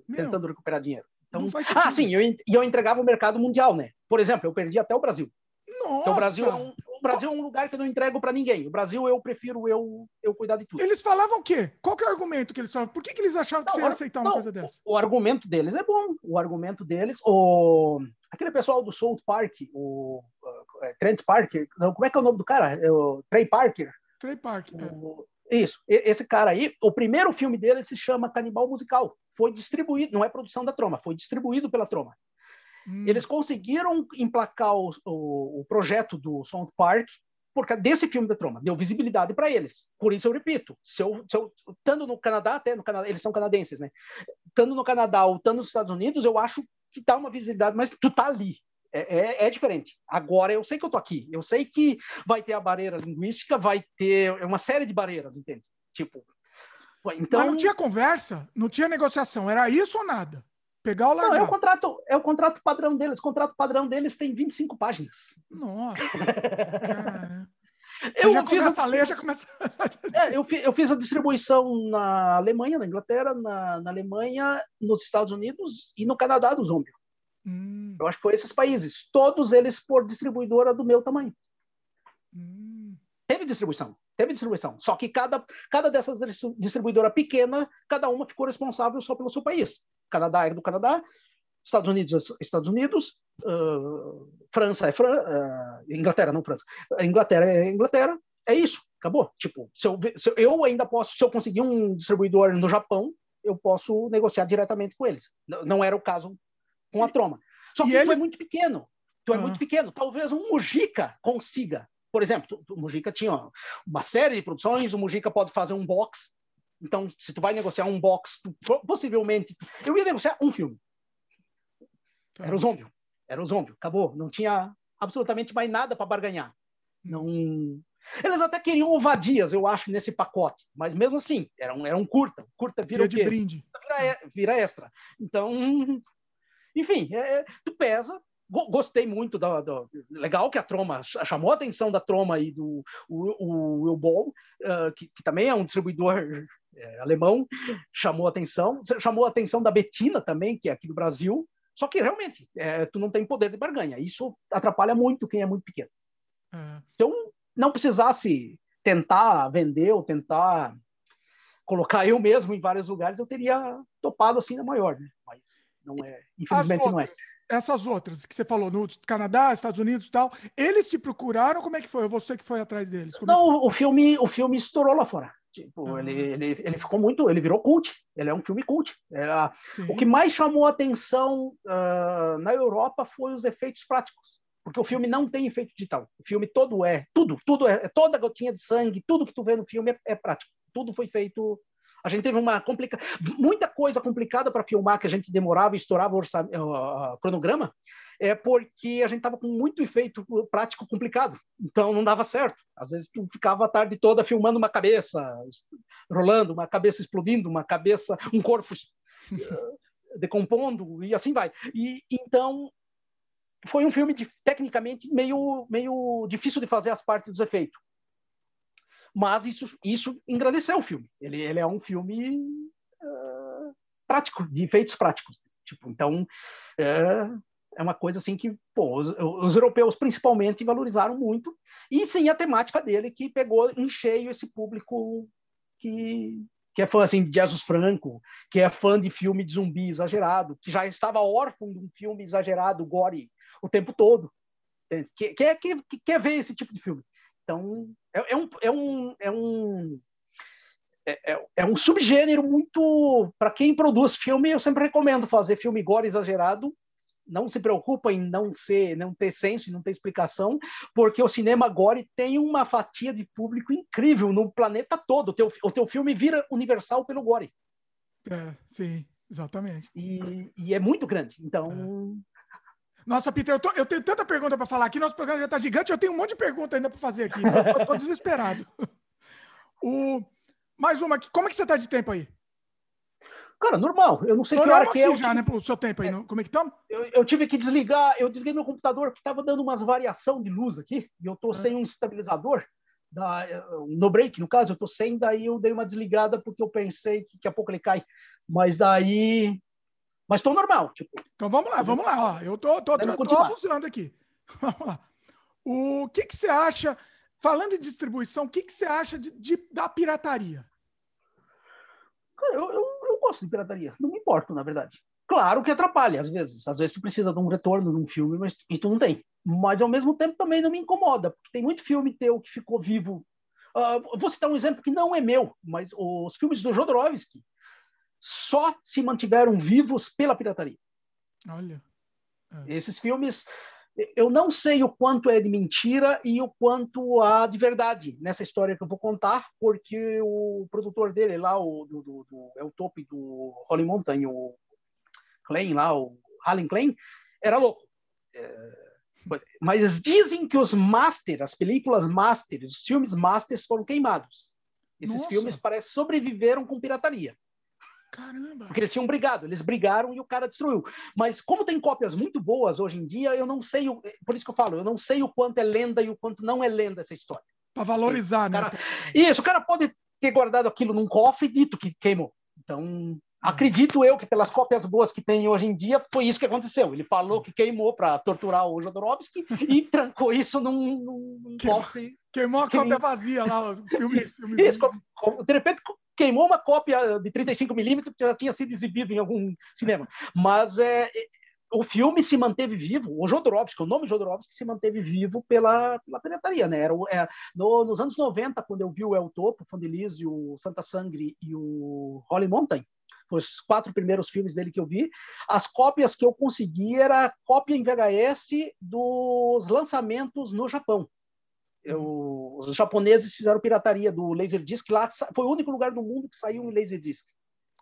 Meu, tentando recuperar dinheiro. Então, ah, sim, eu, eu entregava o mercado mundial, né? Por exemplo, eu perdi até o Brasil. Nossa! Então, o Brasil é um, o Brasil é um lugar que eu não entrego para ninguém. O Brasil eu prefiro eu, eu cuidar de tudo.
Eles falavam o quê? Qual que é o argumento que eles falavam? Por que, que eles achavam que não, você ia aceitar uma não, coisa dessa?
O, o, argumento deles é bom. O argumento deles, o aquele pessoal do South Park, o uh, Trent Parker, não, como é que é o nome do cara? É o Trey Parker.
Trey Parker.
O, é. Isso, esse cara aí, o primeiro filme dele se chama Canibal Musical. Foi distribuído, não é produção da Troma, foi distribuído pela Troma. Hum. Eles conseguiram emplacar o, o, o, projeto do South Park por causa desse filme da Troma. Deu visibilidade para eles. Por isso eu repito, se eu, se eu estando no Canadá, até no Canadá, eles são canadenses, né? Estando no Canadá ou estando nos Estados Unidos, eu acho que dá uma visibilidade, mas tu tá ali. É, é, é, diferente. Agora eu sei que eu tô aqui. Eu sei que vai ter a barreira linguística, vai ter uma série de barreiras, entende? Tipo.
Então... Mas não tinha conversa, não tinha negociação, era isso ou nada? Pegar o largar.
Não, é o contrato, é o contrato padrão deles. O contrato padrão deles tem 25 páginas.
Nossa. cara. Eu já fiz essa lei, já começa.
é, eu, eu fiz a distribuição na Alemanha, na Inglaterra, na, na Alemanha, nos Estados Unidos e no Canadá do Zombie. Hum. Eu acho que foi esses países. Todos eles por distribuidora do meu tamanho. Hum. Teve distribuição, teve distribuição. Só que cada, cada dessas distribuidora pequena, cada uma ficou responsável só pelo seu país. Canadá é do Canadá, Estados Unidos é Estados Unidos, uh, França é França, uh, Inglaterra não França, Inglaterra é Inglaterra, é isso, acabou. Tipo, se eu, se eu ainda posso, se eu conseguir um distribuidor no Japão, eu posso negociar diretamente com eles. Não, não era o caso com a Troma. Só que tu eles... é muito pequeno. Tu é muito pequeno. Talvez um Mujica consiga. Por exemplo, o Mujica tinha uma série de produções, o Mujica pode fazer um box então, se tu vai negociar um box, tu, possivelmente. Eu ia negociar um filme. Era o Zombie. Era o Zombie. Acabou. Não tinha absolutamente mais nada para barganhar. Não. Eles até queriam ovadias, eu acho, nesse pacote. Mas mesmo assim, era um, era um curta. Curta vira o
quê? de brinde.
Vira, vira, extra. Então, enfim, é, tu pesa, gostei muito da, da, legal que a Troma chamou a atenção da Troma e do o, Will Ball, uh, que, que, também é um distribuidor é, alemão, chamou a atenção, chamou a atenção da Betina também, que é aqui do Brasil. Só que realmente é, tu não tem poder de barganha. Isso atrapalha muito quem é muito pequeno. É. Então não precisasse tentar vender ou tentar colocar eu mesmo em vários lugares, eu teria topado assim na maior, né? Mas não é, infelizmente outras, não é.
Essas outras que você falou, no Canadá, Estados Unidos e tal, eles te procuraram, como é que foi? Você que foi atrás deles? Como
não,
é
o filme, o filme estourou lá fora. Tipo, uhum. ele, ele, ele ficou muito, ele virou cult. Ele é um filme cult. É, o que mais chamou atenção uh, na Europa foi os efeitos práticos porque o filme não tem efeito digital. O filme todo é, tudo, tudo é, toda gotinha de sangue, tudo que tu vê no filme é, é prático. Tudo foi feito. A gente teve uma complica... muita coisa complicada para filmar que a gente demorava e estourava o orçam... uh, cronograma, é porque a gente estava com muito efeito prático complicado. Então não dava certo. Às vezes tu ficava a tarde toda filmando uma cabeça rolando, uma cabeça explodindo, uma cabeça, um corpo uh, decompondo e assim vai. E então foi um filme de, tecnicamente meio, meio difícil de fazer as partes dos efeitos. Mas isso, isso engrandeceu o filme. Ele, ele é um filme uh, prático, de efeitos práticos. Tipo, então, é, é uma coisa assim que pô, os, os, europeus principalmente valorizaram muito. E sim a temática dele, que pegou em cheio esse público que, que é fã assim, de Jesus Franco, que é fã de filme de zumbi exagerado, que já estava órfão de um filme exagerado, gore, o tempo todo. Que, quer, que, que ver esse tipo de filme. Então, é, é um, é um, é um é, é, é um subgênero muito para quem produz filme eu sempre recomendo fazer filme gore exagerado não se preocupa em não ser não ter senso não ter explicação porque o cinema gore tem uma fatia de público incrível no planeta todo o teu, o teu filme vira universal pelo gore
é, sim exatamente
e, e é muito grande então é.
Nossa, Peter, eu, tô, eu tenho tanta pergunta para falar aqui. Nosso programa já está gigante. Eu tenho um monte de pergunta ainda para fazer aqui. Eu tô, tô desesperado. o, mais uma aqui. Como é que você está de tempo aí?
Cara, normal. Eu não sei que hora que é.
já, tive... né, pro seu tempo aí. É. Como é que estamos?
Eu, eu, tive que desligar. Eu desliguei meu computador que estava dando umas variação de luz aqui. E eu estou ah. sem um estabilizador. Da, no break, no caso, eu estou sem. Daí eu dei uma desligada porque eu pensei que daqui a pouco ele cai. Mas daí mas estou normal. Tipo,
então vamos lá, vamos lá. Ó. Eu tô, tô, tô, tô abusando aqui. Vamos lá. O que, que você acha, falando em distribuição, o que, que você acha de, de da pirataria?
Cara, eu, eu, gosto de pirataria. Não me importo, na verdade. Claro que atrapalha, às vezes. Às vezes tu precisa de um retorno num filme, mas e tu não tem. Mas, ao mesmo tempo, também não me incomoda, porque tem muito filme teu que ficou vivo. Uh, vou citar um exemplo que não é meu, mas os filmes do Jodorowsky, só se mantiveram vivos pela pirataria.
Olha.
É. Esses filmes, eu não sei o quanto é de mentira e o quanto há de verdade nessa história que eu vou contar, porque o produtor dele lá, o, do, do, do é o topo do Holly Mountain, o Klein lá, o Allen Klein, era louco. É, mas dizem que os master, as películas master, os filmes masters foram queimados. Esses Nossa. filmes parece sobreviveram com pirataria.
Caramba!
Porque eles tinham brigado, eles brigaram e o cara destruiu. Mas como tem cópias muito boas hoje em dia, eu não sei, o, por isso que eu falo, eu não sei o quanto é lenda e o quanto não é lenda essa história.
Para valorizar, né?
Cara, isso, o cara pode ter guardado aquilo num cofre e dito que queimou. Então, Acredito eu que pelas cópias boas que tem hoje em dia foi isso que aconteceu. Ele falou que queimou para torturar o Jodorowsky e trancou isso num, num cofre.
Queimou a cópia vazia lá, o filme.
Isso, filme isso, de repente queimou uma cópia de 35mm que já tinha sido exibido em algum cinema. Mas é, o filme se manteve vivo, o Jodorowsky, o nome Jodorowsky se manteve vivo pela, pela pirataria, né? Era, é, no, nos anos 90, quando eu vi o El Topo, o Fandelise, o Santa Sangre e o Holy Mountain, os quatro primeiros filmes dele que eu vi, as cópias que eu consegui era cópia em VHS dos lançamentos no Japão. Eu, os japoneses fizeram pirataria do Laserdisc lá, foi o único lugar do mundo que saiu em Laserdisc.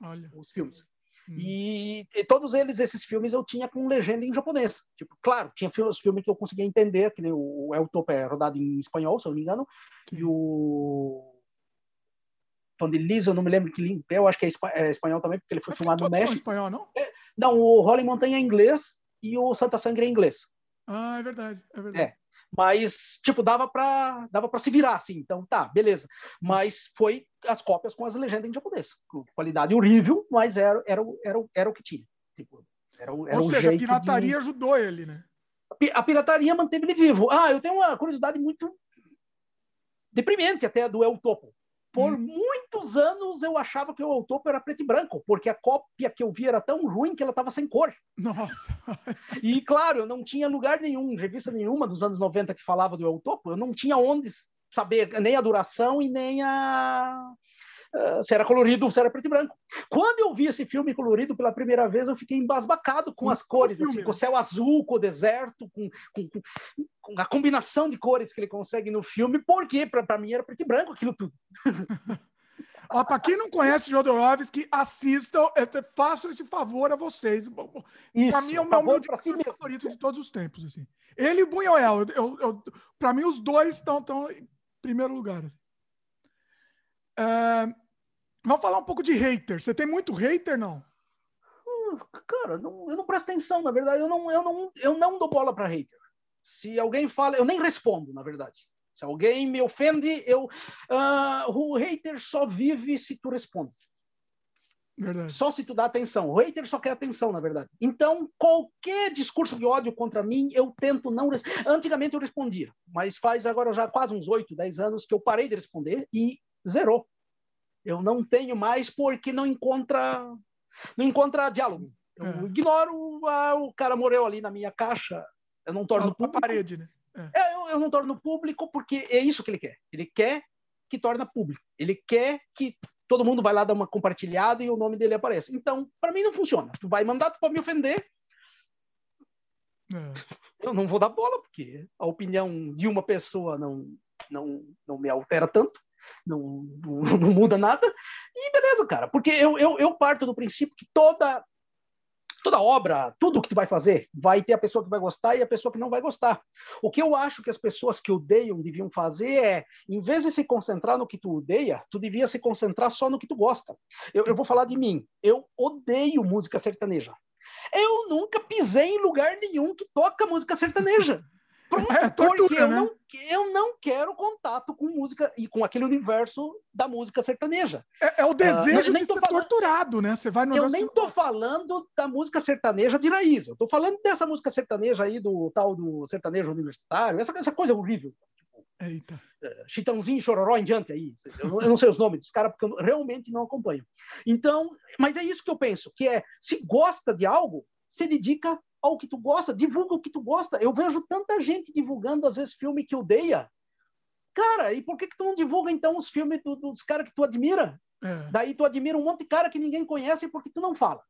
Olha.
Os filmes. Hum. E, e, todos eles, esses filmes, eu tinha com legenda em japonês. Tipo, claro, tinha os filmes que eu conseguia entender, que o El Topo é rodado em espanhol, se eu não me engano, Sim. e o Lisa, eu não me lembro que língua é, eu acho que é, espanhol também, porque ele foi filmado no México.
espanhol, não?
É, não, o Rolling Montanha é inglês e o Santa Sangre é inglês.
Ah, é verdade, é verdade.
É. Mas, tipo, dava para dava para se virar, assim. Então, tá, beleza. Mas foi as cópias com as legendas em japonês. Qualidade horrível, mas era, era, era, era o que tinha. Tipo, era, era
Ou seja, a pirataria de... ajudou ele, né?
A pirataria manteve ele vivo. Ah, eu tenho uma curiosidade muito deprimente até do El Topo. Por hum. muitos anos eu achava que o El Topo era preto e branco, porque a cópia que eu vi era tão ruim que ela estava sem cor.
Nossa!
e claro, eu não tinha lugar nenhum, revista nenhuma dos anos 90 que falava do El Topo, eu não tinha onde saber nem a duração e nem a, Uh, se era colorido ou se era preto e branco. Quando eu vi esse filme colorido pela primeira vez, eu fiquei embasbacado com as cores, assim, com o céu azul, com o deserto, com, com, com, a combinação de cores que ele consegue no filme, porque para mim era preto e branco aquilo tudo.
Para quem não conhece Jodorowsky, assistam, façam esse favor a vocês. Para mim é o meu, meu si favorito de todos os tempos. Assim. Ele e o Buñuel, para mim os dois estão em primeiro lugar. Uh, Vamos falar um pouco de hater. Você tem muito hater, não?
Hum, cara, não, eu não presto atenção, na verdade. Eu não, eu não, eu não dou bola para hater. Se alguém fala, eu nem respondo, na verdade. Se alguém me ofende, eu. Uh, o hater só vive se tu responde.
Verdade.
Só se tu dá atenção. O hater só quer atenção, na verdade. Então, qualquer discurso de ódio contra mim, eu tento não. Antigamente eu respondia, mas faz agora já quase uns 8, 10 anos que eu parei de responder e zerou. Eu não tenho mais porque não encontra não encontra diálogo. Eu é. ignoro ah, o cara morreu ali na minha caixa. Eu não torno a, público.
A parede, né?
É. É, eu, eu, não torno público porque é isso que ele quer. Ele quer que torna público. Ele quer que todo mundo vai lá dar uma compartilhada e o nome dele apareça. Então, para mim não funciona. Tu vai mandar tu para me ofender. É. Eu não vou dar bola porque a opinião de uma pessoa não não não me altera tanto não, não, não, muda nada. E beleza, cara, porque eu, eu, eu parto do princípio que toda toda obra, tudo que tu vai fazer, vai ter a pessoa que vai gostar e a pessoa que não vai gostar. O que eu acho que as pessoas que odeiam deviam fazer é, em vez de se concentrar no que tu odeia, tu devia se concentrar só no que tu gosta. Eu, eu vou falar de mim. Eu odeio música sertaneja. Eu nunca pisei em lugar nenhum que toca música sertaneja. É, tortura, porque eu, né? não, eu não quero contato com música e com aquele universo da música sertaneja.
É, é o desejo uh, de ser falando, torturado, né? Você vai no
Eu nem tô falando da música sertaneja de raiz. Eu tô falando dessa música sertaneja aí do tal do sertanejo universitário, essa, essa coisa horrível.
Eita.
Uh, Chitãozinho, Chororó em diante aí. Eu não, eu não sei os nomes dos caras porque eu realmente não acompanho. Então, mas é isso que eu penso, que é se gosta de algo, se dedica ao que tu gosta, divulga o que tu gosta. Eu vejo tanta gente divulgando, às vezes, filme que odeia. Cara, e por que, que tu não divulga, então, os filmes do, dos caras que tu admira? É. Daí tu admira um monte de cara que ninguém conhece porque tu não fala.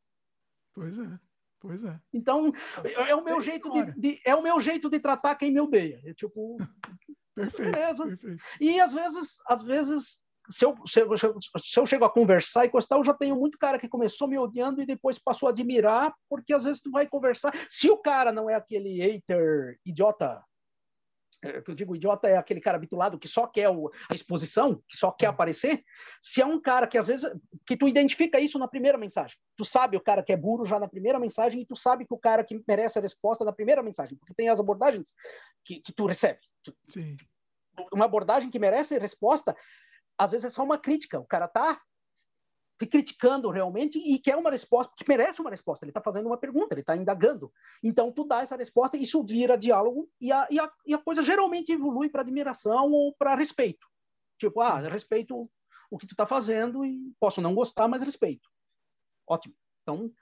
Pois é. Pois é.
Então, é, é o meu jeito de, de, é o meu jeito de tratar quem me odeia. É tipo,
perfeito. Perfeito.
E às vezes, às vezes se eu, se, eu, se eu chego a conversar e gostar, eu já tenho muito cara que começou me odiando e depois passou a admirar, porque às vezes tu vai conversar. Se o cara não é aquele hater idiota, é, que eu digo idiota é aquele cara habituado que só quer o, a exposição, que só quer aparecer. Se é um cara que às vezes que tu identifica isso na primeira mensagem, tu sabe o cara que é burro já na primeira mensagem e tu sabe que o cara que merece a resposta na primeira mensagem, porque tem as abordagens que, que tu recebe.
Sim.
Uma abordagem que merece resposta às vezes é só uma crítica. O cara tá te criticando realmente e quer uma resposta, que merece uma resposta. Ele está fazendo uma pergunta, ele está indagando. Então, tu dá essa resposta, isso vira diálogo e a, e a, e a coisa geralmente evolui para admiração ou para respeito. Tipo, ah, respeito o que tu está fazendo e posso não gostar, mas respeito. Ótimo. Então,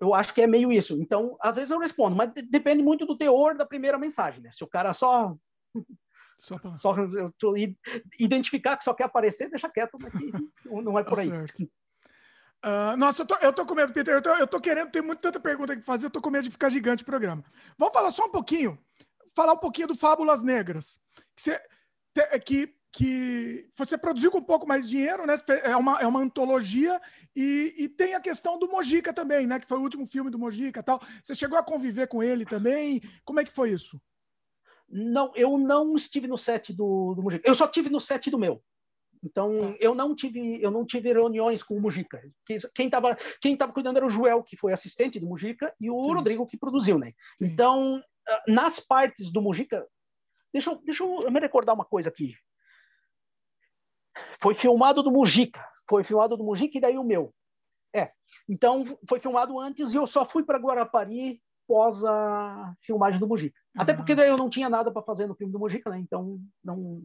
eu acho que é meio isso. Então, às vezes eu respondo, mas depende muito do teor da primeira mensagem, né? Se o cara só só, pra... só identificar que só quer aparecer, deixa quieto, mas não é por tá aí.
Uh, nossa, eu tô, eu tô com medo, Peter. Eu tô, eu tô querendo ter muita tanta pergunta que fazer, eu tô com medo de ficar gigante o programa. Vamos falar só um pouquinho, falar um pouquinho do Fábulas Negras. Que, você, que, que você produziu com um pouco mais de dinheiro, né? É uma, é uma antologia e, e tem a questão do Mojica também, né? Que foi o último filme do Mojica tal. Você chegou a conviver com ele também? Como é que foi isso?
Não, eu não estive no set do, do Mujica. Eu só tive no set do meu. Então, tá. eu não tive, eu não tive reuniões com o Mujica. Quem estava quem tava cuidando era o Joel, que foi assistente do Mujica, e o Sim. Rodrigo, que produziu, né? Sim. Então, ah, nas partes do Mujica, deixa, eu, deixa eu me recordar uma coisa aqui. Foi filmado do Mujica, foi filmado do Mujica e daí o meu. É. Então, foi filmado antes e eu só fui para Guarapari pós a filmagem do Mujica. Até porque daí eu não tinha nada para fazer no filme do Mujica, né? Então não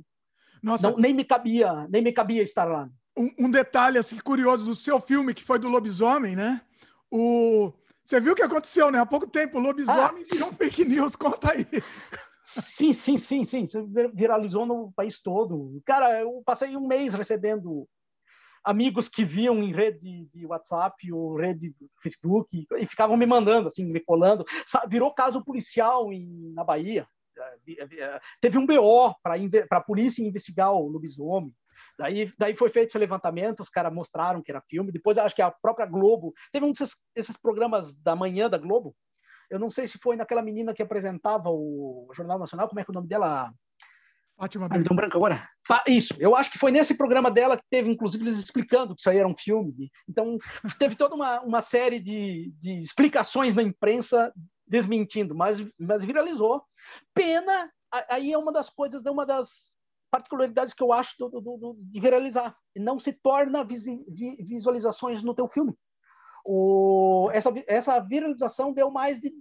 Nossa, não, nem me cabia, nem me cabia estar lá.
Um, um, detalhe assim curioso do seu filme que foi do lobisomem, né? O você viu o que aconteceu, né? Há pouco tempo o lobisomem ah, virou um fake news. Conta aí.
Sim, sim, sim, sim. Isso viralizou no país todo. Cara, eu passei um mês recebendo amigos que viam em rede de WhatsApp ou rede de Facebook e ficavam me mandando, assim, me colando. Virou caso policial em, na Bahia. É, teve um BO para a polícia investigar o lobisomem. Daí, daí foi feito esse levantamento, os caras mostraram que era filme. Depois, acho que a própria Globo. Teve um desses, desses programas da manhã da Globo. Eu não sei se foi naquela menina que apresentava o Jornal Nacional, como é que é o nome dela?
Fátima
ah, branco agora. Isso, eu acho que foi nesse programa dela que teve, inclusive, eles explicando que isso aí era um filme. Então, teve toda uma, uma série de, de explicações na imprensa desmentindo, mas, mas viralizou. Pena, aí é uma das coisas, é uma das particularidades que eu acho do, do, do, de viralizar. Não se torna visualizações no teu filme. O, essa, essa viralização deu mais de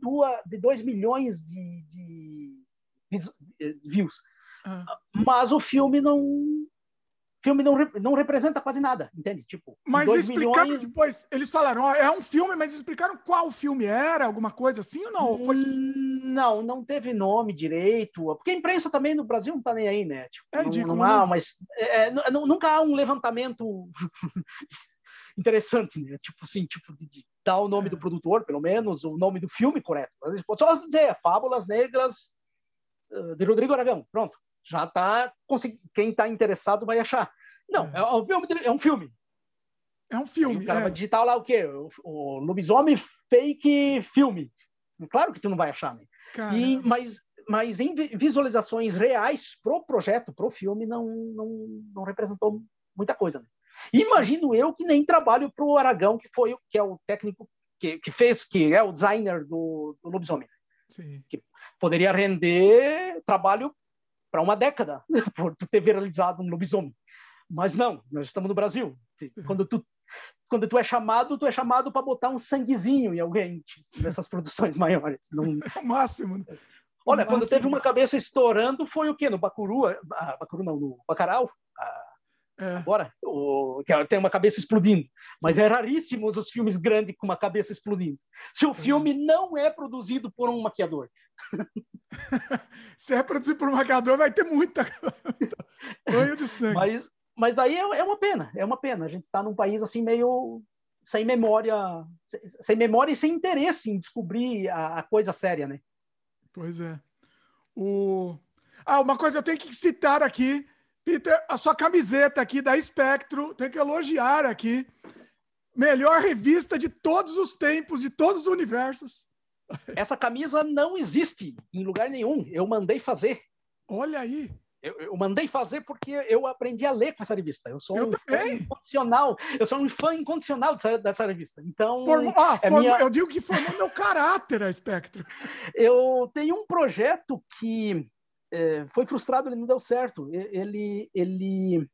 2 milhões de, de, de views. Ah. Mas o filme não filme não, não representa quase nada, entende? Tipo,
mas explicaram milhões... depois, eles falaram, ó, é um filme, mas explicaram qual filme era, alguma coisa assim ou não? Foi...
Não, não teve nome direito, porque a imprensa também no Brasil não tá nem aí, né? Tipo, é,
não, digo,
não há, mas é, nunca há um levantamento interessante, né? Tipo assim, tipo de, de dar o nome é. do produtor, pelo menos, o nome do filme correto. Só dizer, Fábulas Negras de Rodrigo Aragão, pronto já está quem está interessado vai achar. Não, é, é, um filme, é um filme.
É um filme.
o cara é. vai digitar lá o quê? O, o, lobisomem fake filme. Claro que tu não vai achar, né? E, mas, mas em visualizações reais pro projeto, pro filme, não, não, não representou muita coisa. Né? Imagino eu que nem trabalho pro Aragão, que foi que é o técnico que, que fez, que é o designer do, do lobisomem. Sim. Que poderia render trabalho para uma década por ter viralizado um lobisomem. Mas não, nós estamos no Brasil. Quando tu quando tu é chamado, tu é chamado para botar um sanguezinho em alguém nessas produções maiores. Não...
É o máximo. Né?
Olha, o quando máximo. teve uma cabeça estourando, foi o quê? No Bacuru? Ah, Bacuru não, no Bacaral? Ah, é. Agora, o, que tem uma cabeça explodindo. Mas é raríssimo os filmes grandes com uma cabeça explodindo. Se o filme não é produzido por um maquiador,
Se é produzido por um maquiador, vai ter muita banho de sangue.
Mas, mas daí é, é uma pena, é uma pena. A gente está num país assim meio sem memória, sem memória e sem interesse em descobrir a, a coisa séria, né?
Pois é. O... Ah, uma coisa eu tenho que citar aqui, Peter, a sua camiseta aqui da Espectro, tenho que elogiar aqui. Melhor revista de todos os tempos, de todos os universos.
Essa camisa não existe em lugar nenhum. Eu mandei fazer.
Olha aí.
Eu, eu, mandei fazer porque eu aprendi a ler com essa revista. Eu sou eu um também. fã incondicional. Eu sou um fã incondicional dessa, dessa revista. Então,
ah, é minha... eu digo que formou meu caráter a Espectro.
Eu tenho um projeto que é, foi frustrado, ele não deu certo. Ele, ele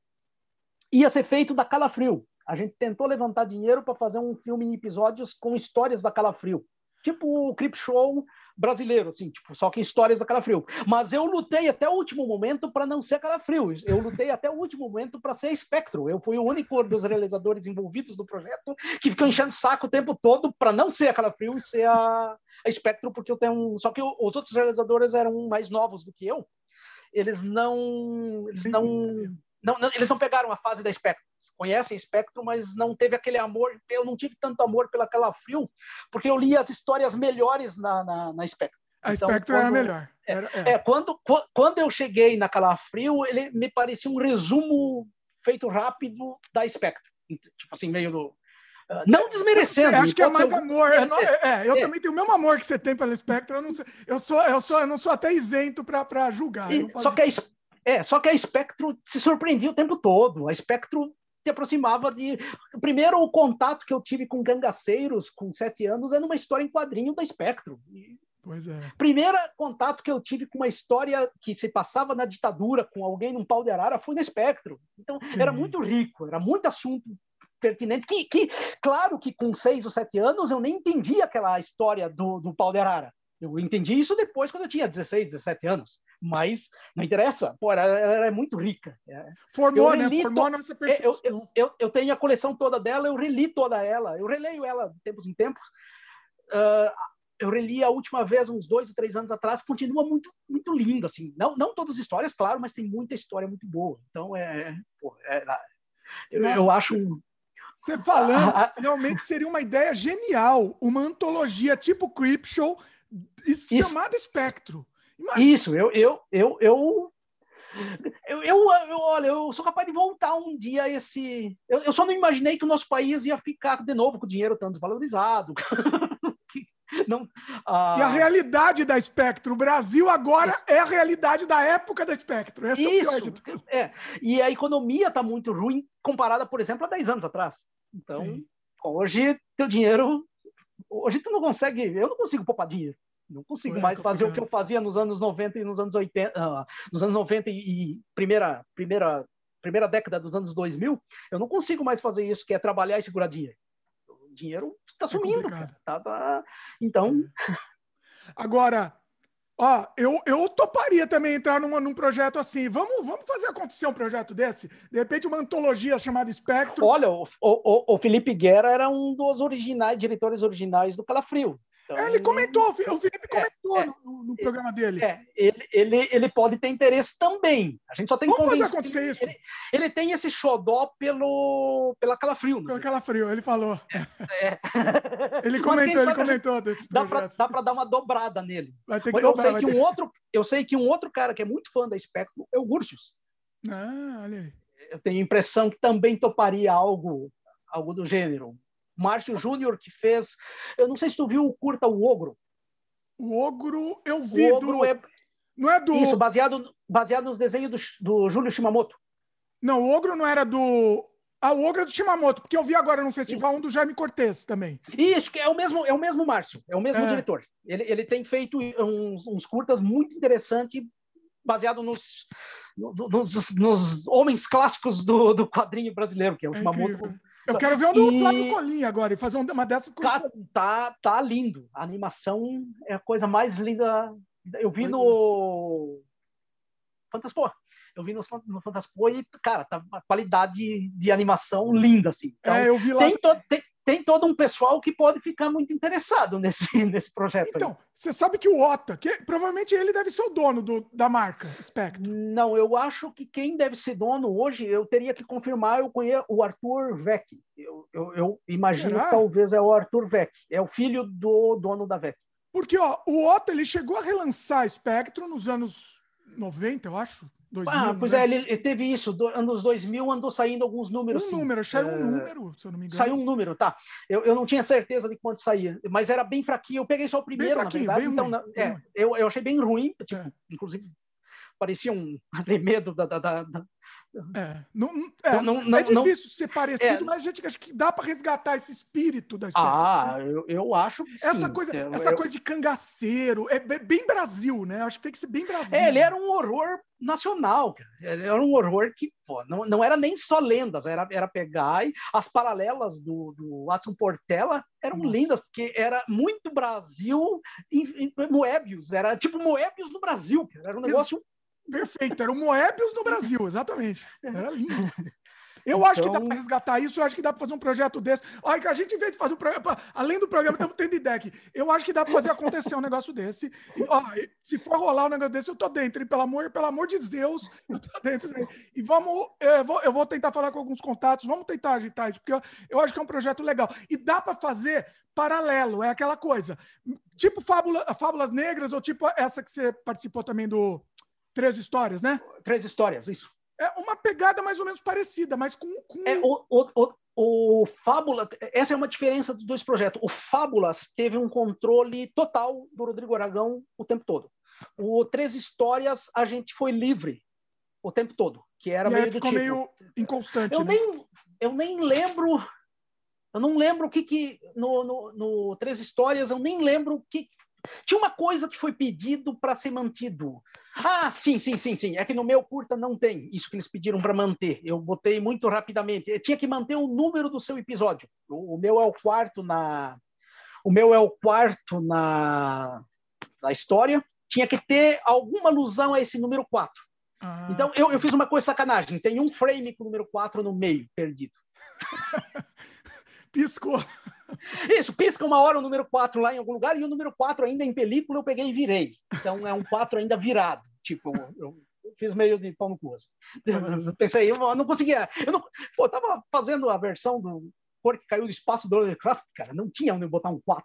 ia ser feito da Calafrio. A gente tentou levantar dinheiro para fazer um filme em episódios com histórias da Calafrio tipo o Crip Show brasileiro, assim, tipo, só que histórias da Calafrio. Mas eu lutei até o último momento para não ser Calafrio. Eu lutei até o último momento para ser Espectro. Eu fui o único dos realizadores envolvidos no projeto que ficou enchendo saco o tempo todo para não ser a Calafrio e ser a, a Espectro, porque eu tenho um... Só que os outros realizadores eram mais novos do que eu. Eles não... Eles não não, não, eles não pegaram a fase da Spectrum. Conhecem Spectrum, mas não teve aquele amor. Eu não tive tanto amor pela Calafrio, porque eu li as histórias melhores na, na, na Spectrum.
A então, Spectrum quando, era melhor.
É, era, é. é, quando, quando eu cheguei na Calafrio, ele me parecia um resumo feito rápido da Spectrum. Tipo assim, meio do. Uh, não desmerecendo.
Eu acho que é mais amor. É, é, eu é. também tenho o mesmo amor que você tem pela Spectrum. Eu, não sei, eu, sou, eu, sou, eu não sou até isento para julgar.
E, só que a, é, só que a Spectro se surpreendia o tempo todo. A Spectro se aproximava de. Primeiro, o contato que eu tive com gangaceiros com sete anos é numa história em quadrinho da Spectro.
Pois é.
Primeiro contato que eu tive com uma história que se passava na ditadura com alguém num pau de arara foi no Espectro. Então, Sim. era muito rico, era muito assunto pertinente. Que, que, claro que com seis ou sete anos eu nem entendi aquela história do, do pau de arara Eu entendi isso depois, quando eu tinha 16, 17 anos. Mas não interessa. Pô, ela, ela é muito rica. É.
Formou, né? Formou a nossa percepção.
Eu, eu, eu, eu, tenho a coleção toda dela, eu reli toda ela. Eu releio ela de tempos em tempos. Uh, eu reli a última vez uns dois ou três anos atrás, continua muito muito linda, assim. Não, não todas as histórias, claro, mas tem muita história muito boa. Então, é, pô, é eu, eu, acho
você falando, realmente seria uma ideia genial, uma antologia tipo Creepshow chamada Espectro.
Imagina. Isso, eu, eu, eu, eu, eu, eu, eu, olha, eu sou capaz de voltar um dia a esse. Eu, eu só não imaginei que o nosso país ia ficar de novo com o dinheiro tão desvalorizado.
Não, ah... E a realidade da Espectro. O Brasil agora Isso. é a realidade da época da Espectro.
Essa Isso. É, é. E a economia está muito ruim comparada, por exemplo, a 10 anos atrás. Então, Sim. hoje, teu dinheiro. Hoje tu não consegue. Eu não consigo poupar dinheiro. Não consigo é, mais fazer o que eu fazia nos anos 90 e nos anos 80, uh, ah, nos anos 90 e, primeira, primeira, primeira década dos anos 2000. Eu não consigo mais fazer isso, que é trabalhar e segurar dinheiro dinheiro está é sumindo. É tá, tá... Então.
Agora, ó, eu, eu toparia também entrar numa, num projeto assim. Vamos, vamos fazer acontecer um projeto desse? De repente, uma antologia chamada Espectro.
Olha, o, o, o Felipe Guerra era um dos originais, diretores originais do Calafrio.
Então, é, ele comentou, o Felipe é, comentou é, no, no, programa dele.
É, ele, ele, ele pode ter interesse também. A gente só tem
Vamos que fazer acontecer ele, isso.
Ele, ele, tem esse xodó pelo, pela Calafrio. Né?
Pelo Calafrio, ele falou. É. Ele comentou, ele comentou desse
dá para dar uma dobrada nele. Vai ter que eu, dobrar, sei que ter... um outro, eu sei que um outro cara que é muito fã da Spectrum é o Gursius.
Ah, olha aí.
Eu tenho a impressão que também toparia algo, algo do gênero. Márcio Júnior, que fez. Eu não sei se tu viu o curta O Ogro.
O Ogro, eu vi.
O Ogro do... é. Não é do. Isso, baseado, baseado nos desenhos do, do Júlio Shimamoto.
Não, o Ogro não era do. Ah, o Ogro é do Shimamoto, porque eu vi agora no festival Isso. um do Jaime Cortez também.
Isso, que é o mesmo, é o mesmo Márcio, é o mesmo é. diretor. Ele, ele tem feito uns, uns curtas muito interessantes, baseado nos, nos, nos, homens clássicos do, do quadrinho brasileiro, que é o é Shimamoto. Incrível
eu quero ver o do e... Flávio Colinha agora e fazer uma dessa.
Tá, tá, tá, lindo. A animação é a coisa mais linda. Eu vi no Fantaspo. Eu vi no, no Fantaspo e, cara, tá uma qualidade de animação linda, assim. Então,
é, eu vi lá.
Tem, to, tem, tem todo um pessoal que pode ficar muito interessado nesse, nesse projeto.
Então,
aí.
você sabe que o Ota, que provavelmente ele deve ser o dono do, da marca Spectre.
Não, eu acho que quem deve ser dono hoje, eu teria que confirmar, eu conheço o Arthur Vec. Eu, eu, eu imagino Será? que talvez é o Arthur Vec, é o filho do dono da Vec.
Porque ó, o Ota ele chegou a relançar Spectro nos anos 90, eu acho.
2000, ah, pois né? é, ele, teve isso. Do, anos 2000 andou saindo alguns números.
Um sim. número, saiu é... um número, se eu não me engano.
Saiu um número, tá. Eu, eu não tinha certeza de quanto saía, mas era bem fraquinho. Eu peguei só o primeiro, na verdade. Então, na, é, eu, eu achei bem ruim. Tipo, é. Inclusive, parecia um arremedo da, da, da,
é, não, é, não, não, é difícil ser parecido, é, mas a gente acha que dá para resgatar esse espírito da
experiência. Ah, eu, eu acho que
essa sim. coisa, eu, essa eu... coisa de cangaceiro é bem Brasil, né? Acho que tem que ser bem Brasil.
É, ele era um horror nacional, cara. Ele era um horror que pô, não, não era nem só lendas, era, era pegar e as paralelas do, do Watson Portela eram Nossa. lindas, porque era muito Brasil em, em Moebius, era tipo Moebius no Brasil, cara. era um negócio
Perfeito, era o Moebius no Brasil, exatamente. Era lindo. Eu então... acho que dá para então- resgatar isso, eu acho que dá para fazer um projeto desse. Olha, que a gente, em vez de fazer um programa, além do programa, estamos tendo ideia aqui. Eu acho que dá para fazer acontecer um negócio desse. E, ó, se for rolar um negócio desse, eu tô dentro. E pelo amor, pelo amor de Zeus, eu tô dentro. E vamos, eu vou, eu vou tentar falar com alguns contatos, vamos tentar agitar isso, porque eu, eu acho que é um projeto legal. E dá para fazer paralelo, é aquela coisa. Tipo fábula, Fábulas Negras, ou tipo essa que você participou também do Três histórias, né?
Três histórias, isso.
É uma pegada mais ou menos parecida, mas com. com...
É, o, o, o, o Fábula, essa é uma diferença dos dois projetos. O Fábulas teve um controle total do Rodrigo Aragão o tempo todo. O Três Histórias, a gente foi livre o tempo todo, que era e meio do tipo...
meio inconstante.
Eu,
né?
nem, eu nem lembro... Eu não lembro o que que... No, no, no Três Histórias, eu nem lembro o que tinha uma coisa que foi pedido para ser mantido. Ah, sim, sim, sim, sim. É que no meu curta não tem isso que eles pediram para manter. Eu botei muito rapidamente. Eu tinha que manter o número do seu episódio. O, o meu é o quarto na. O meu é o quarto na da história tinha que ter alguma alusão a esse número 4. Ah. Então, eu, eu fiz uma coisa sacanagem. Tem um frame com o número 4 no meio, perdido.
Piscou.
Isso, pisca uma hora o número 4 lá em algum lugar e o número 4 ainda em película eu peguei e virei. Então é um 4 ainda virado. Tipo, eu, eu fiz meio de pau no cu. Assim. Pensei, eu não conseguia. Eu não, pô, tava fazendo a versão do Cor que caiu do espaço do Lovecraft, cara, não tinha onde botar um 4.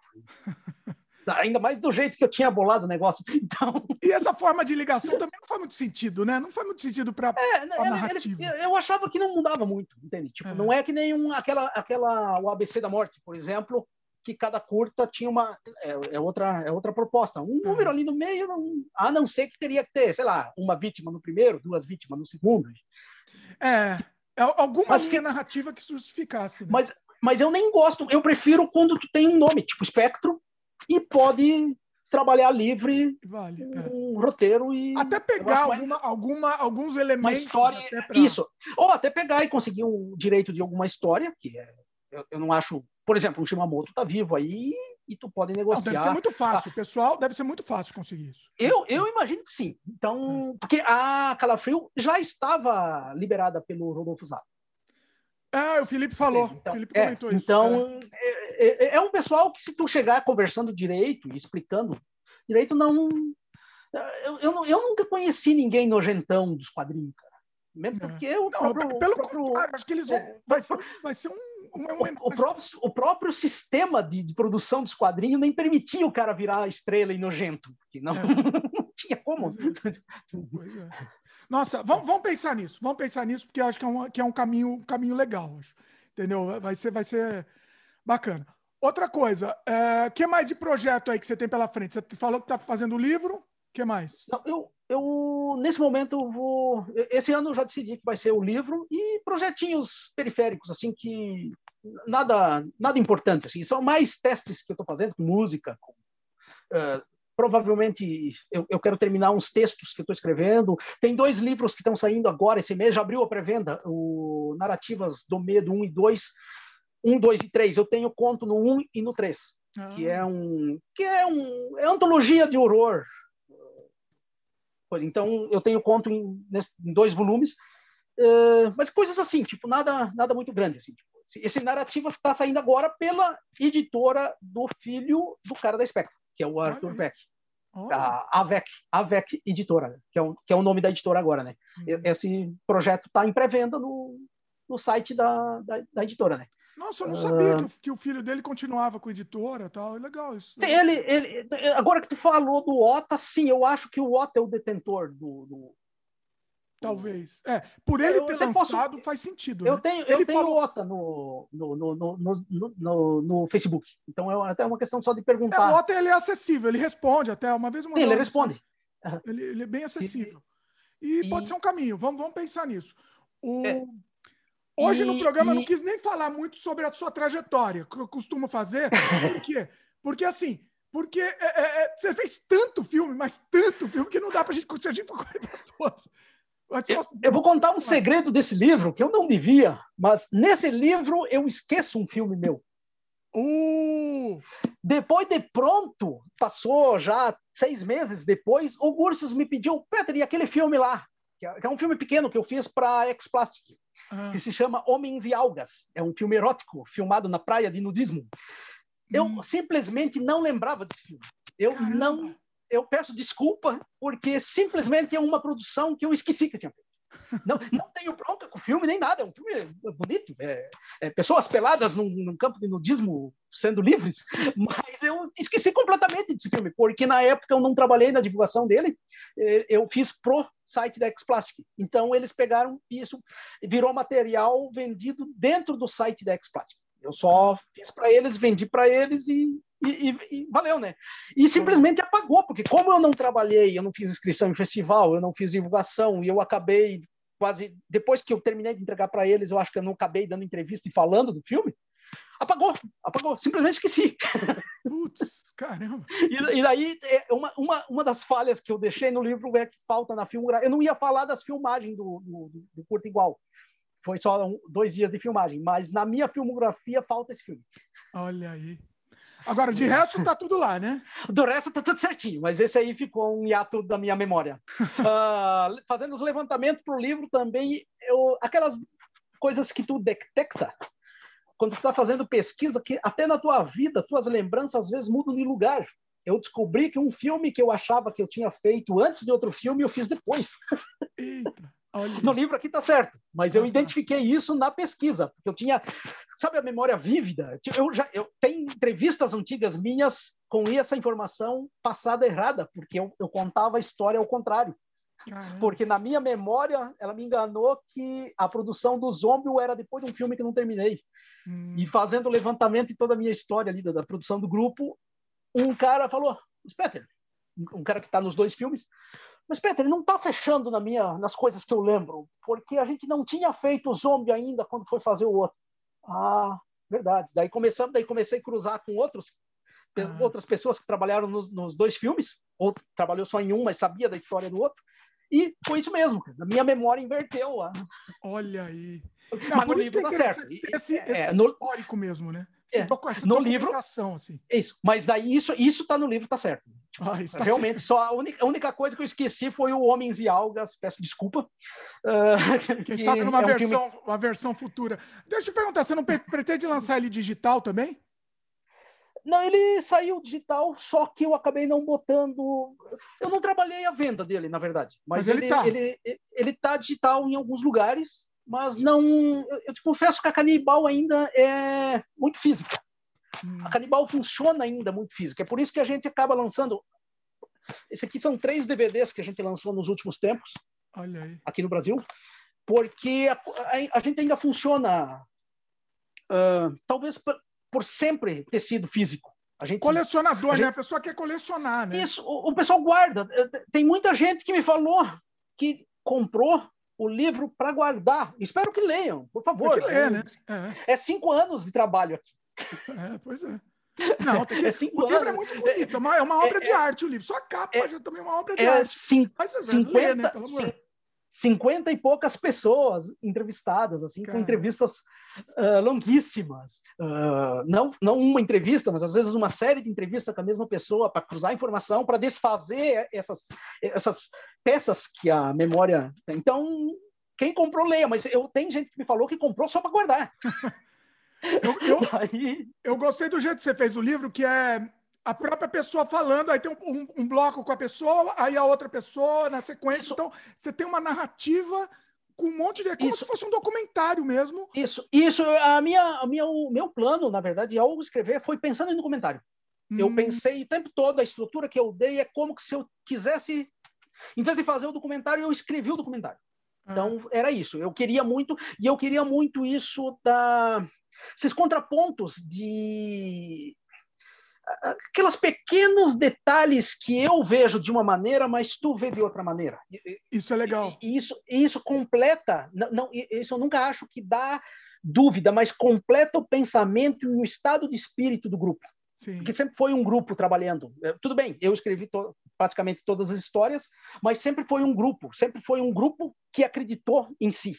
Ainda mais do jeito que eu tinha bolado o negócio. Então...
E essa forma de ligação também não faz muito sentido, né? Não faz muito sentido para é,
eu achava que não mudava muito, entende? Tipo, é. não é que nem um, aquela, aquela, o ABC da Morte, por exemplo, que cada curta tinha uma é, é, outra é outra proposta um é. número ali no meio não, a não ser que teria que ter sei lá uma vítima no primeiro duas vítimas no segundo
é, é alguma mas, linha narrativa que justificasse
né? mas mas eu nem gosto eu prefiro quando tu tem um nome tipo espectro e pode trabalhar livre vale, um é. roteiro e
até pegar alguma, alguma, alguns elementos
uma história pra... isso ou até pegar e conseguir um direito de alguma história que é eu, eu não acho por exemplo o Shimamoto tá vivo aí e tu pode negociar não,
deve ser muito fácil ah, pessoal deve ser muito fácil conseguir isso.
Eu eu imagino que sim. Então é. porque a Calafrio já estava liberada pelo Rodolfo Zato
ah, o Felipe falou. Então, o Felipe
é, comentou isso. Então, é. É, é. um pessoal que, se tu chegar conversando direito e explicando direito, não. Eu, eu, eu, nunca conheci ninguém nojentão dos quadrinhos, cara. Mesmo é. porque o próprio.
Não, pelo próprio, contrário, acho que eles vão. É, vai, ser, vai ser um.
o, o, próprio, o próprio sistema de, de, produção dos quadrinhos nem permitia o cara virar estrela e nojento, porque não, não tinha como.
Pois é. Nossa, vamos, vamos pensar nisso. Vamos pensar nisso, porque eu acho que é um, que é um caminho, um caminho legal. Acho. Entendeu? Vai ser, vai ser bacana. Outra coisa, o é, que mais de projeto aí que você tem pela frente? Você falou que está fazendo livro, o que mais?
Não, eu, eu, nesse momento, vou. Esse ano eu já decidi que vai ser o livro e projetinhos periféricos, assim, que nada, nada importante, assim, são mais testes que eu estou fazendo com música, com uh, provavelmente eu, eu, quero terminar uns textos que estou escrevendo. Tem dois livros que estão saindo agora esse mês, já abriu a pré-venda, o Narrativas do Medo 1 e 2. 1, 2 e 3. Eu tenho conto no 1 e no 3, ah. que é um que é um é antologia de horror. Pois então eu tenho conto em, em dois volumes, uh, mas coisas assim, tipo nada nada muito grande assim. Tipo, esse Narrativas está saindo agora pela editora do filho do cara da Spectre que é o Arthur Beck. Oh. A AVEC, AVEC Editora, que é, o, que é o nome da editora agora, né? Uhum. Esse projeto está em pré-venda no, no site da, da, da, editora, né?
Nossa, eu não sabia uh... que, o filho dele continuava com a editora tal. É legal isso.
Ele, ele, agora que tu falou do Ota, sim, eu acho que o Ota é o detentor do, do,
Talvez. É, por ele eu ter lançado posso... faz sentido.
Eu
né?
tenho, eu tenho falou... OTA no, no, no, no, no, no, Facebook. Então é até uma questão só de perguntar.
É, o OTA ele é acessível, ele responde até uma vez uma
Sim, ele responde.
Ele, ele, é bem acessível. E, e, pode ser um caminho. Vamos, vamos pensar nisso. O... É. Hoje e, no programa e... eu não quis nem falar muito sobre a sua trajetória, que eu costumo fazer. Por quê? Porque assim, porque é, é, é, você fez tanto filme, mas tanto filme, que não dá pra gente, se a gente for todos.
Eu, eu, vou contar um segredo desse livro que eu não devia, mas nesse livro eu esqueço um filme meu.
Uh!
Depois de pronto, passou já seis meses depois, o Gursos me pediu, Peter, e aquele filme lá? Que é, é um filme pequeno que eu fiz para X-Plastic, ah. que se chama Homens e Algas. É um filme erótico, filmado na praia de nudismo. Eu hum. simplesmente não lembrava desse filme. Eu Caramba. não eu peço desculpa, porque simplesmente é uma produção que eu esqueci que eu tinha feito. Não, não tenho bronca com o filme nem nada, é um filme bonito. É, é pessoas peladas num, num, campo de nudismo sendo livres, mas eu esqueci completamente desse filme, porque na época eu não trabalhei na divulgação dele, é, eu fiz pro site da X-Plastic. Então eles pegaram isso, virou material vendido dentro do site da X-Plastic. Eu só fiz para eles, vendi para eles e, e, e, e, valeu, né? E simplesmente apagou, porque como eu não trabalhei, eu não fiz inscrição em festival, eu não fiz divulgação e eu acabei quase depois que eu terminei de entregar para eles, eu acho que eu não acabei dando entrevista e falando do filme. Apagou, apagou, simplesmente esqueci.
Putz, caramba.
E, e daí, é, uma, uma, uma das falhas que eu deixei no livro é que falta na filmografia. Eu não ia falar das filmagens do, do, do Curto Igual, foi só um, dois dias de filmagem, mas na minha filmografia falta esse filme.
Olha aí. Agora, de resto, tá tudo lá, né?
Do resto, tá tudo certinho, mas esse aí ficou um hiato da minha memória. uh, fazendo os levantamentos para o livro também, eu, aquelas coisas que tu detecta quando tu tá fazendo pesquisa, que até na tua vida, tuas lembranças às vezes mudam de lugar. Eu descobri que um filme que eu achava que eu tinha feito antes de outro filme, eu fiz depois. Eita. Olha. No livro aqui tá certo, mas eu identifiquei isso na pesquisa, porque eu tinha, sabe, a memória vívida. Eu já eu tenho entrevistas antigas minhas com essa informação passada errada, porque eu, eu contava a história ao contrário. Caramba. Porque na minha memória, ela me enganou que a produção do Zombie era depois de um filme que não terminei. Hum. E fazendo o levantamento de toda a minha história ali da, da produção do grupo, um cara falou: Peter, um cara que está nos dois filmes, mas, Peter, ele não está fechando na minha, nas coisas que eu lembro, porque a gente não tinha feito o zombie ainda quando foi fazer o outro. Ah, verdade. Daí começamos, daí comecei a cruzar com outros, ah. outras pessoas que trabalharam nos, nos, dois filmes, ou trabalhou só em um, mas sabia da história do outro. E foi isso mesmo, a minha memória inverteu. Ah.
Olha aí.
Não, mas por isso que é tá certo.
Esse, esse é, no... histórico mesmo, né?
É, no livro assim. isso mas daí isso isso está no livro tá certo ah, tá realmente certo. só a única, a única coisa que eu esqueci foi o homens e algas peço desculpa
uh, quem sabe numa é um versão filme... uma versão futura deixa eu te perguntar você não pretende lançar ele digital também
não, ele saiu digital, só que eu acabei não botando. Eu não trabalhei a venda dele, na verdade. Mas, mas ele, ele, tá. ele, ele tá digital em alguns lugares mas não. Eu te confesso que a Canibal ainda é muito física. Hum. A Canibal funciona ainda muito física. É por isso que a gente acaba lançando. Esse aqui são três DVDs que a gente lançou nos últimos tempos, aqui no Brasil, porque a, a, a gente ainda funciona, uh, talvez por, por, sempre ter sido físico.
A gente, Colecionador, a né? a pessoa quer colecionar, né?
Isso, o, o pessoal guarda. Tem muita gente que me falou que comprou o livro para guardar. Espero que leiam, por favor.
que ler, né?
É. é. cinco anos de trabalho aqui.
É, pois é. Não, tem que... é cinco o anos. livro é muito bonito, é uma, é uma obra é, de arte o livro. Só a capa é, já também é uma obra de
é
arte.
Cin Mas, 50, ler, né, pelo amor. 50 e poucas pessoas entrevistadas, assim, com entrevistas uh, longuíssimas. Uh, não, não uma entrevista, mas às vezes uma série de entrevistas com a mesma pessoa para cruzar informação, para desfazer essas, essas peças que a memória. Então, quem comprou, leia, mas eu tenho gente que me falou que comprou só para guardar.
eu, eu, eu gostei do jeito que você fez o livro, que é a própria pessoa falando, aí tem um, um, um, bloco com a pessoa, aí a outra pessoa na sequência. Isso. Então, você tem uma narrativa com um monte de. Como isso. se fosse um documentário mesmo.
Isso, isso. A minha, a minha, o meu plano, na verdade, ao escrever, foi pensando em documentário. Hum. Eu pensei o tempo todo, a estrutura que eu dei é como que se eu quisesse. Em vez de fazer o documentário, eu escrevi o documentário. Ah. Então, era isso. Eu queria muito, e eu queria muito isso da. Esses contrapontos de aqueles pequenos detalhes que eu vejo de uma maneira, mas tu vê de outra maneira.
Isso é legal.
E, isso, isso completa, não, não, isso eu nunca acho que dá dúvida, mas completa o pensamento e o estado de espírito do grupo. Sim. Que sempre foi um grupo trabalhando. É, tudo bem, eu escrevi to praticamente todas as histórias, mas sempre foi um grupo, sempre foi um grupo que acreditou em si,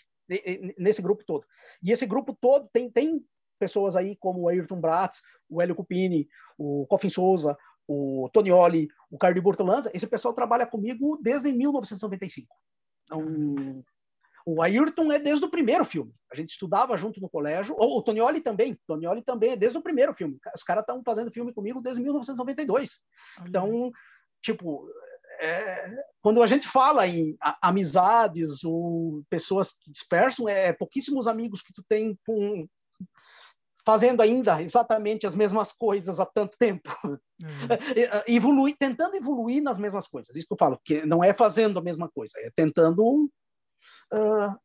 nesse grupo todo. E esse grupo todo tem, tem pessoas aí como o Ayrton Bratz, o Hélio Cupini, o Coffin Souza, o Tonioli, o Cardi Bortolanza, esse pessoal trabalha comigo desde 1995. Então, o Ayrton é desde o primeiro filme. A gente estudava junto no colégio. O, Tonioli também. O Tonioli também é desde o primeiro filme. Os caras estão fazendo filme comigo desde 1992. Então, tipo, é, quando a gente fala em amizades ou pessoas que dispersam, é pouquíssimos amigos que tu tem com fazendo ainda exatamente as mesmas coisas há tanto tempo. Uhum. Evoluir, tentando evoluir nas mesmas coisas. Isso que eu falo, que não é fazendo a mesma coisa, é tentando uh,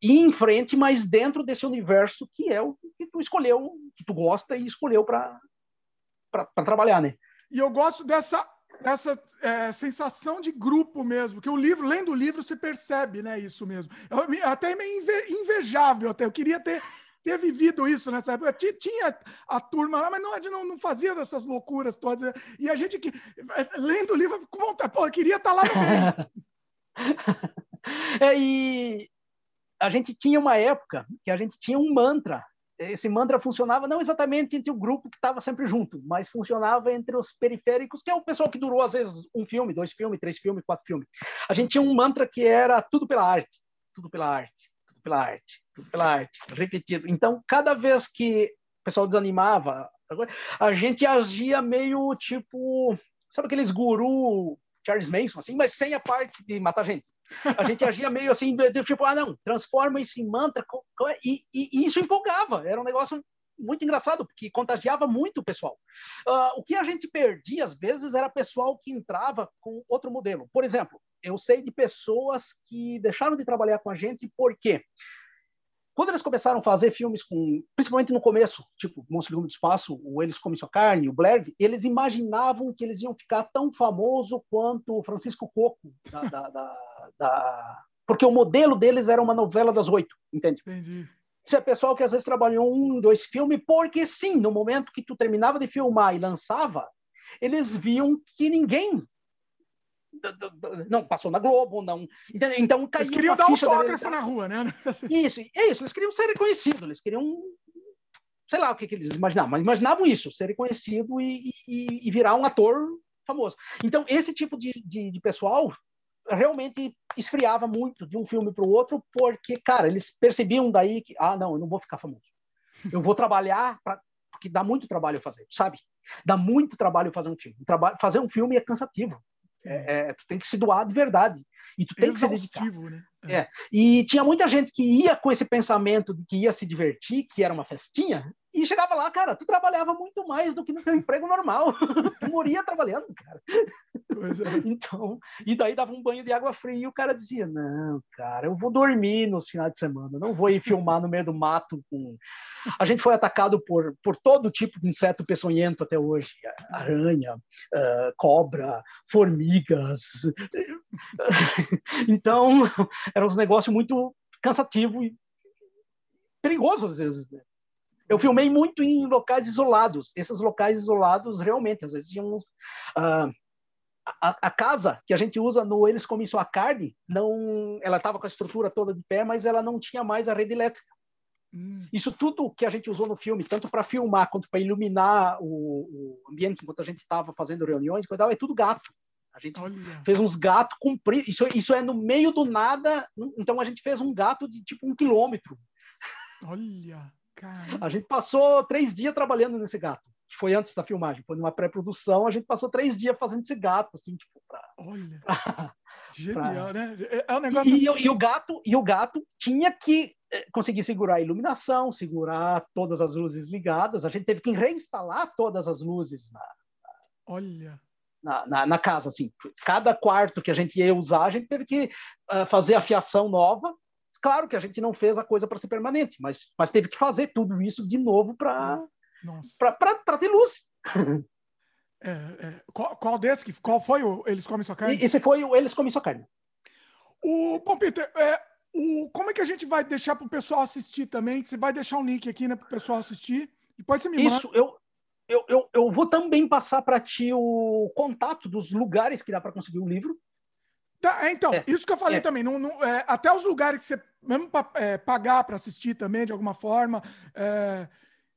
ir em frente, mas dentro desse universo que é o que tu escolheu, que tu gosta e escolheu para trabalhar, né?
E eu gosto dessa essa é, sensação de grupo mesmo, que o livro, lendo o livro, você percebe, né, isso mesmo. Eu, até meio invejável, até eu queria ter ter vivido isso nessa época. Tinha a turma lá, mas não, não, não fazia dessas loucuras todas. E a gente que, lendo o livro, com pô, queria estar tá lá no meio.
é, e a gente tinha uma época que a gente tinha um mantra. esse mantra funcionava não exatamente entre o grupo que estava sempre junto, mas funcionava entre os periféricos, que é o pessoal que durou às vezes um filme, dois filmes, três filmes, quatro filmes. A gente tinha um mantra que era tudo pela arte, tudo pela arte, tudo pela arte, pela arte, repetido. Então, cada vez que o pessoal desanimava, a gente agia meio tipo, sabe aqueles guru Charles Manson, assim, mas sem a parte de matar gente. A gente agia meio assim, tipo, ah, não, transforma isso em mantra, e, e, e isso empolgava, era um negócio muito engraçado, porque contagiava muito o pessoal. Uh, o que a gente perdia, às vezes, era pessoal que entrava com outro modelo. Por exemplo, eu sei de pessoas que deixaram de trabalhar com a gente porque quando eles começaram a fazer filmes com, principalmente no começo, tipo Monstro do Espaço, o Eles Comem Sua Carne, o Blair, eles imaginavam que eles iam ficar tão famoso quanto o Francisco Coco, da, da, da, da... porque o modelo deles era uma novela das oito, entende?
Entendi.
Isso é pessoal que às vezes trabalhou um, dois filmes, porque sim, no momento que tu terminava de filmar e lançava, eles viam que ninguém não passou na Globo, não. Entendeu? Então
caiu Eles queriam dar autógrafo na rua, né?
Isso, é isso. Eles queriam ser reconhecidos, eles queriam sei lá o que, que eles imaginavam, mas imaginavam isso, ser reconhecido e, e, e, virar um ator famoso. Então, esse tipo de, de, de pessoal realmente esfriava muito de um filme para o outro, porque, cara, eles percebiam daí que, ah, não, eu não vou ficar famoso. Eu vou trabalhar, pra, porque dá muito trabalho fazer, sabe? Dá muito trabalho fazer um filme. fazer um filme é cansativo. É, é, tu tem que se doar de verdade. E tu tem Exaustivo, que se dedicar. Né? É. é. E tinha muita gente que ia com esse pensamento de que ia se divertir, que era uma festinha, e chegava lá, cara, tu trabalhava muito mais do que no teu emprego normal. tu moria trabalhando, cara. É. Então, e daí dava um banho de água fria e o cara dizia: Não, cara, eu vou dormir nos finais de semana, não vou ir filmar no meio do mato. Com... A gente foi atacado por, por todo tipo de inseto peçonhento até hoje: aranha, uh, cobra, formigas. então, era um negócio muito cansativo e perigoso às vezes. Né? Eu filmei muito em locais isolados. Esses locais isolados, realmente, às vezes tinham. Uh, a, a, casa que a gente usa no Eles Comem Sua Carne, não, ela estava com a estrutura toda de pé, mas ela não tinha mais a rede elétrica. Hum. Isso tudo que a gente usou no filme, tanto para filmar quanto para iluminar o, o, ambiente enquanto a gente estava fazendo reuniões, é tudo gato. A gente Olha. fez uns gatos compridos. Isso, isso é no meio do nada. Então a gente fez um gato de tipo um quilômetro.
Olha!
A gente passou três dias trabalhando nesse gato, que foi antes da filmagem, foi numa pré-produção, a gente passou três dias fazendo esse gato, assim, tipo, pra...
Olha, pra, genial, pra... né? É, é um negócio
e, assim... e, o gato, e o gato tinha que eh, conseguir segurar a iluminação, segurar todas as luzes ligadas, a gente teve que reinstalar todas as luzes na...
Olha...
Na, na, na, casa, assim, cada quarto que a gente ia usar, a gente teve que uh, fazer a fiação nova, Claro que a gente não fez a coisa para ser permanente, mas, mas teve que fazer tudo isso de novo para ter luz.
É, é. Qual, qual desse? Qual foi o Eles Comem Sua Carne?
Esse foi o Eles Comem Sua Carne.
O, bom, Peter, é, o, como é que a gente vai deixar para o pessoal assistir também? Você vai deixar um link aqui né, para o pessoal assistir. Depois você me manda.
Isso, eu, eu, eu, eu vou também passar para ti o contato dos lugares que dá para conseguir o livro.
Tá, é, então, é, isso que eu falei é. também. Não, não, é, até os lugares que você, mesmo para é, pagar para assistir também, de alguma forma.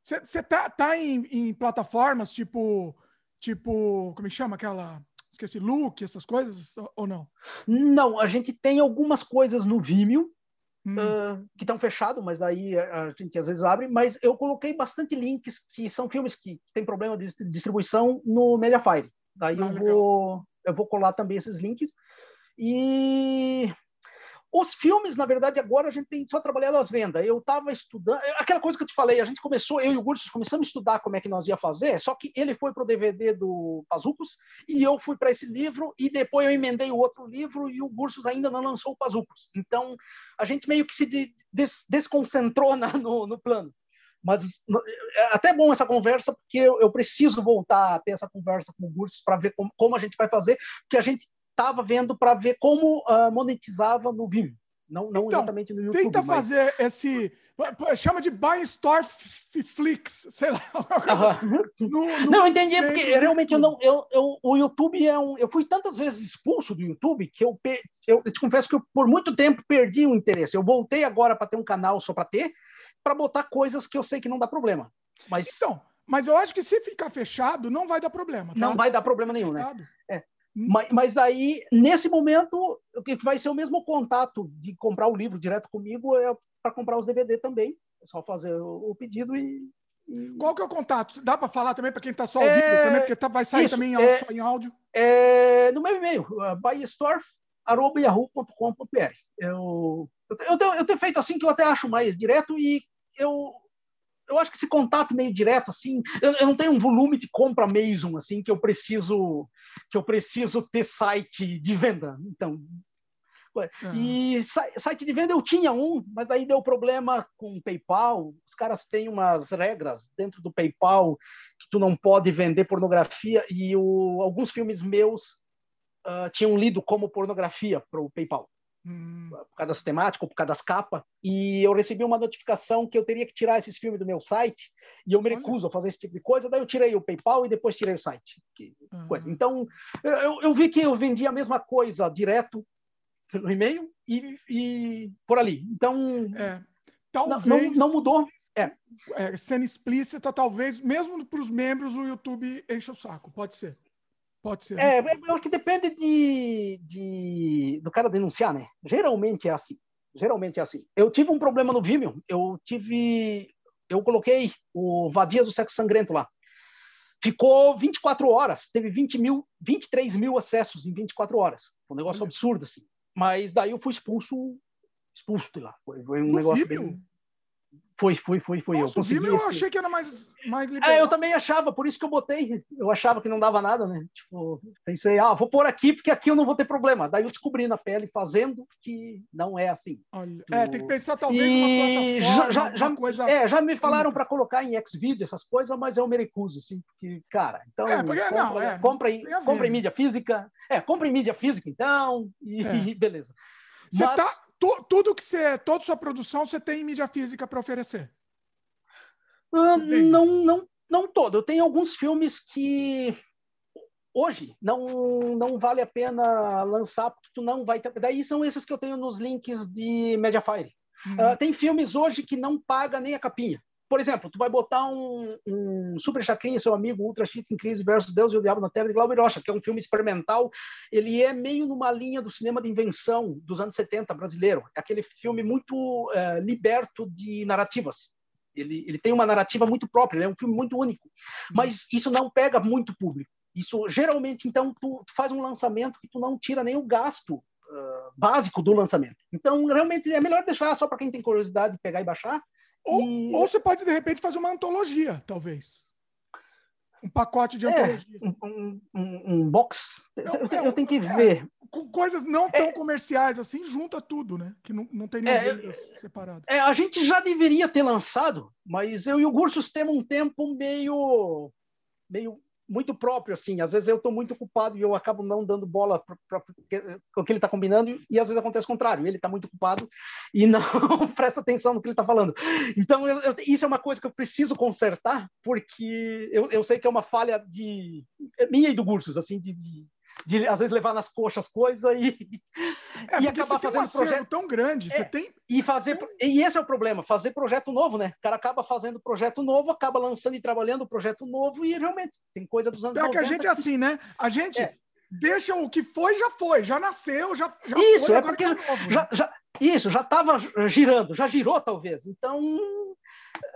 Você tá, tá em, em, plataformas tipo. Tipo. Como é que chama aquela. Esqueci, Look, essas coisas, ou não?
Não, a gente tem algumas coisas no Vimeo. Hum. Uh, que estão fechados, mas daí a, a, gente às vezes abre. Mas eu coloquei bastante links que são filmes que têm problema de distribuição no Mediafire. Daí ah, eu, vou, eu vou colar também esses links. E os filmes, na verdade, agora a gente tem só trabalhado as vendas. Eu estava estudando, é aquela coisa que eu te falei, a gente começou, eu e o Gursos começamos a estudar como é que nós ia fazer, só que ele foi para o DVD do Pazucos e eu fui para esse livro e depois eu emendei o outro livro e o Gursos ainda não lançou o Pazucos. Então, a gente meio que se des desconcentrou na, no, no plano. Mas é até bom essa conversa, porque eu, eu, preciso voltar a ter essa conversa com o Gursos para ver como, como, a gente vai fazer, porque a gente estava vendo para ver como uh, monetizava no Vimeo. Não, não então, exatamente no YouTube.
Tenta mas... fazer esse. Chama de Buy Store Flix, sei lá.
No, no não, entendi, é porque realmente eu não. Eu, eu, o YouTube é um. Eu fui tantas vezes expulso do YouTube que eu, eu, eu te confesso que eu, por muito tempo perdi o interesse. Eu voltei agora para ter um canal só para ter, para botar coisas que eu sei que não dá problema. Mas
então, mas eu acho que se ficar fechado não vai dar problema. Tá?
Não vai dar problema nenhum, né? É. Mas, mas daí, nesse momento, o que vai ser o mesmo contato de comprar o livro direto comigo é para comprar os DVD também. É só fazer o, pedido e,
e... Qual que é o contato? Dá para falar também para quem está só ouvindo é... também, porque tá, vai sair Isso, também
é...
só em áudio?
É... No meu e-mail, buyastore.yahoo.com.br. Eu, eu, tenho, eu tenho feito assim que eu até acho mais direto e eu eu acho que esse contato meio direto assim, eu, eu, não tenho um volume de compra Amazon assim que eu preciso que eu preciso ter site de venda. Então, uhum. e site de venda eu tinha um, mas daí deu problema com o PayPal. Os caras têm umas regras dentro do PayPal que tu não pode vender pornografia e o, alguns filmes meus uh, tinham lido como pornografia para o PayPal. Hum. por causa das temáticas, por causa das capas, e eu recebi uma notificação que eu teria que tirar esses filmes do meu site, e eu me recuso a fazer esse tipo de coisa, daí eu tirei o PayPal e depois tirei o site. Uhum. Então, eu, eu, vi que eu vendia a mesma coisa direto pelo e-mail e, e por ali. Então, é. talvez... não, não mudou. É.
é. Sendo explícita, talvez, mesmo para os membros, o YouTube enche o saco. Pode ser. Pode ser.
É, eu acho que depende de, de, do cara denunciar, né? Geralmente é assim. Geralmente é assim. Eu tive um problema no Vimeo. Eu tive. Eu coloquei o Vadia do Sexo Sangrento lá. Ficou 24 horas. Teve 20 mil, 23 mil acessos em 24 horas. Foi um negócio Olha. absurdo, assim. Mas daí eu fui expulso. Expulso de lá. Foi, foi um no negócio Vimeo? bem. Foi, foi, foi, foi.
Nossa, eu consegui. eu esse... achei que era mais, mais
liberal. É, eu também achava, por isso que eu botei. Eu achava que não dava nada, né? Tipo, pensei, ah, vou pôr aqui porque aqui eu não vou ter problema. Daí eu descobri na pele fazendo que não é assim.
Olha, tu... É, tem que pensar talvez e...
já, já, já, coisa. É, já me falaram para colocar em Xvideo essas coisas, mas eu me recuso, assim, porque, cara, então. É, porque, compra, não, é, compra, em, compra em mídia física. É, compra em mídia física, então, e, é. beleza.
Você mas... tá tu, tudo que você, toda sua produção, você tem mídia física para oferecer?
Uh, não, não, não todo. Eu tenho alguns filmes que hoje não, não vale a pena lançar porque tu não vai ter. Daí são esses que eu tenho nos links de Mediafire. Uhum. Uh, tem filmes hoje que não paga nem a capinha. Por exemplo, tu vai botar um, um Super Chacrinha, seu amigo, Ultra Cheat em Crise versus Deus e o Diabo na Terra de Glauber Rocha, que é um filme experimental. Ele é meio numa linha do cinema de invenção dos anos 70 brasileiro. É aquele filme muito uh, liberto de narrativas. Ele, ele tem uma narrativa muito própria, é um filme muito único. Mas isso não pega muito público. Isso geralmente, então, tu, tu faz um lançamento que tu não tira nem o gasto uh, básico do lançamento. Então, realmente é melhor deixar só para quem tem curiosidade de pegar e baixar
ou, e... ou você pode, de repente, fazer uma antologia, talvez. Um pacote de é, antologia.
Um, um, um box. eu, eu, eu, tenho que é, ver.
Com coisas não tão é, comerciais assim, junta tudo, né? Que não, não teria
é, separadas. É, a gente já deveria ter lançado, mas eu e o Gursos temos um tempo meio, meio muito próprio, assim. Às vezes eu estou muito ocupado e eu acabo não dando bola para o que ele está combinando, e às vezes acontece o contrário. Ele está muito ocupado e não presta atenção no que ele está falando. Então, eu, eu, isso é uma coisa que eu preciso consertar, porque eu, eu sei que é uma falha de minha e do Gursos, assim, de, de de às vezes levar nas coxas coisas e,
é, e acabar fazendo um projeto tão grande. Você é, tem
e fazer e esse é o problema, fazer projeto novo, né? O cara acaba fazendo projeto novo, acaba lançando e trabalhando projeto novo e realmente tem coisa dos anos
90 que a gente é assim, né? A gente é. deixa o que foi já foi, já nasceu, já, já
isso foi, é porque é novo, né? já, né? já, isso já estava girando, já girou talvez. Então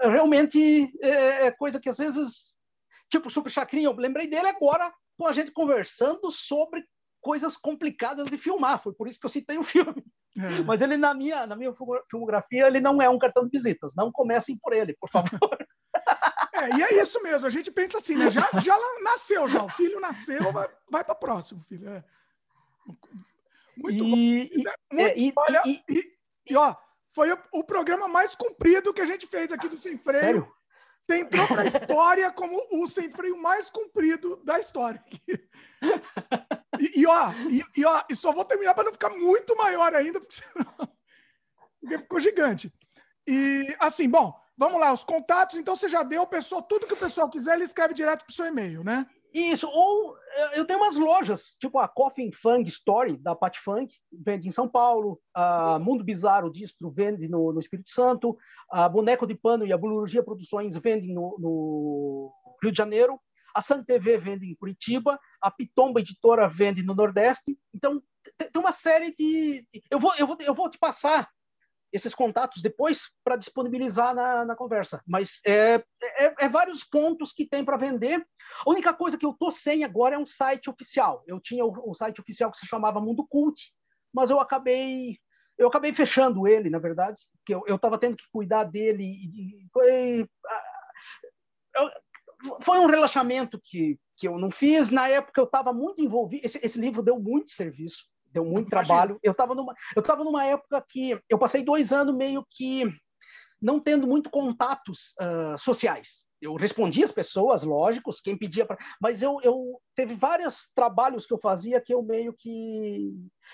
realmente é, é coisa que às vezes tipo Super Chacrinha, eu lembrei dele agora com a gente conversando sobre coisas complicadas de filmar. Foi por isso que eu citei o filme. É. Mas ele, na minha, na minha filmografia, ele não é um cartão de visitas. Não comecem por ele, por favor.
É, e é isso mesmo. A gente pensa assim, né? Já, já nasceu, já. O filho nasceu, vai, vai para o próximo, filho. É. Muito e, bom. Muito, é, e, olha, e, e, e, ó, foi o, o, programa mais comprido que a gente fez aqui do Sem Freio. Sério? Entrou para a história como o sem freio mais comprido da história. E, e ó, e, e, ó, e só vou terminar para não ficar muito maior ainda, porque, senão, porque ficou gigante. E assim, bom, vamos lá, os contatos. Então você já deu, pessoal, tudo que o pessoal quiser, ele escreve direto para o seu e-mail, né?
Isso, ou eh, eu tenho umas lojas, tipo a Coffin Fang Story, da Pat Funk, vende em São Paulo, a Mundo Bizarro Distro vende no, no Espírito Santo, a Boneco de Pano e a Bulurgia Produções vendem no, no Rio de Janeiro, a Sun TV vende em Curitiba, a Pitomba Editora vende no Nordeste. Então, tem uma série de. Eu vou, eu vou, eu vou te passar esses contatos depois para disponibilizar na, na, conversa. Mas é, é, é, vários pontos que tem para vender. A única coisa que eu tô sem agora é um site oficial. Eu tinha o, o site oficial que se chamava Mundo Cult, mas eu acabei eu acabei fechando ele, na verdade, porque eu estava tendo que cuidar dele. E, e, foi um relaxamento que, que eu não fiz. Na época eu estava muito envolvido. Esse, esse livro deu muito serviço deu muito trabalho. Eu estava numa, eu tava numa época que eu passei dois anos meio que não tendo muito contatos uh, sociais. Eu respondia as pessoas, lógicos, quem pedia para, mas eu, eu teve vários trabalhos que eu fazia que eu meio que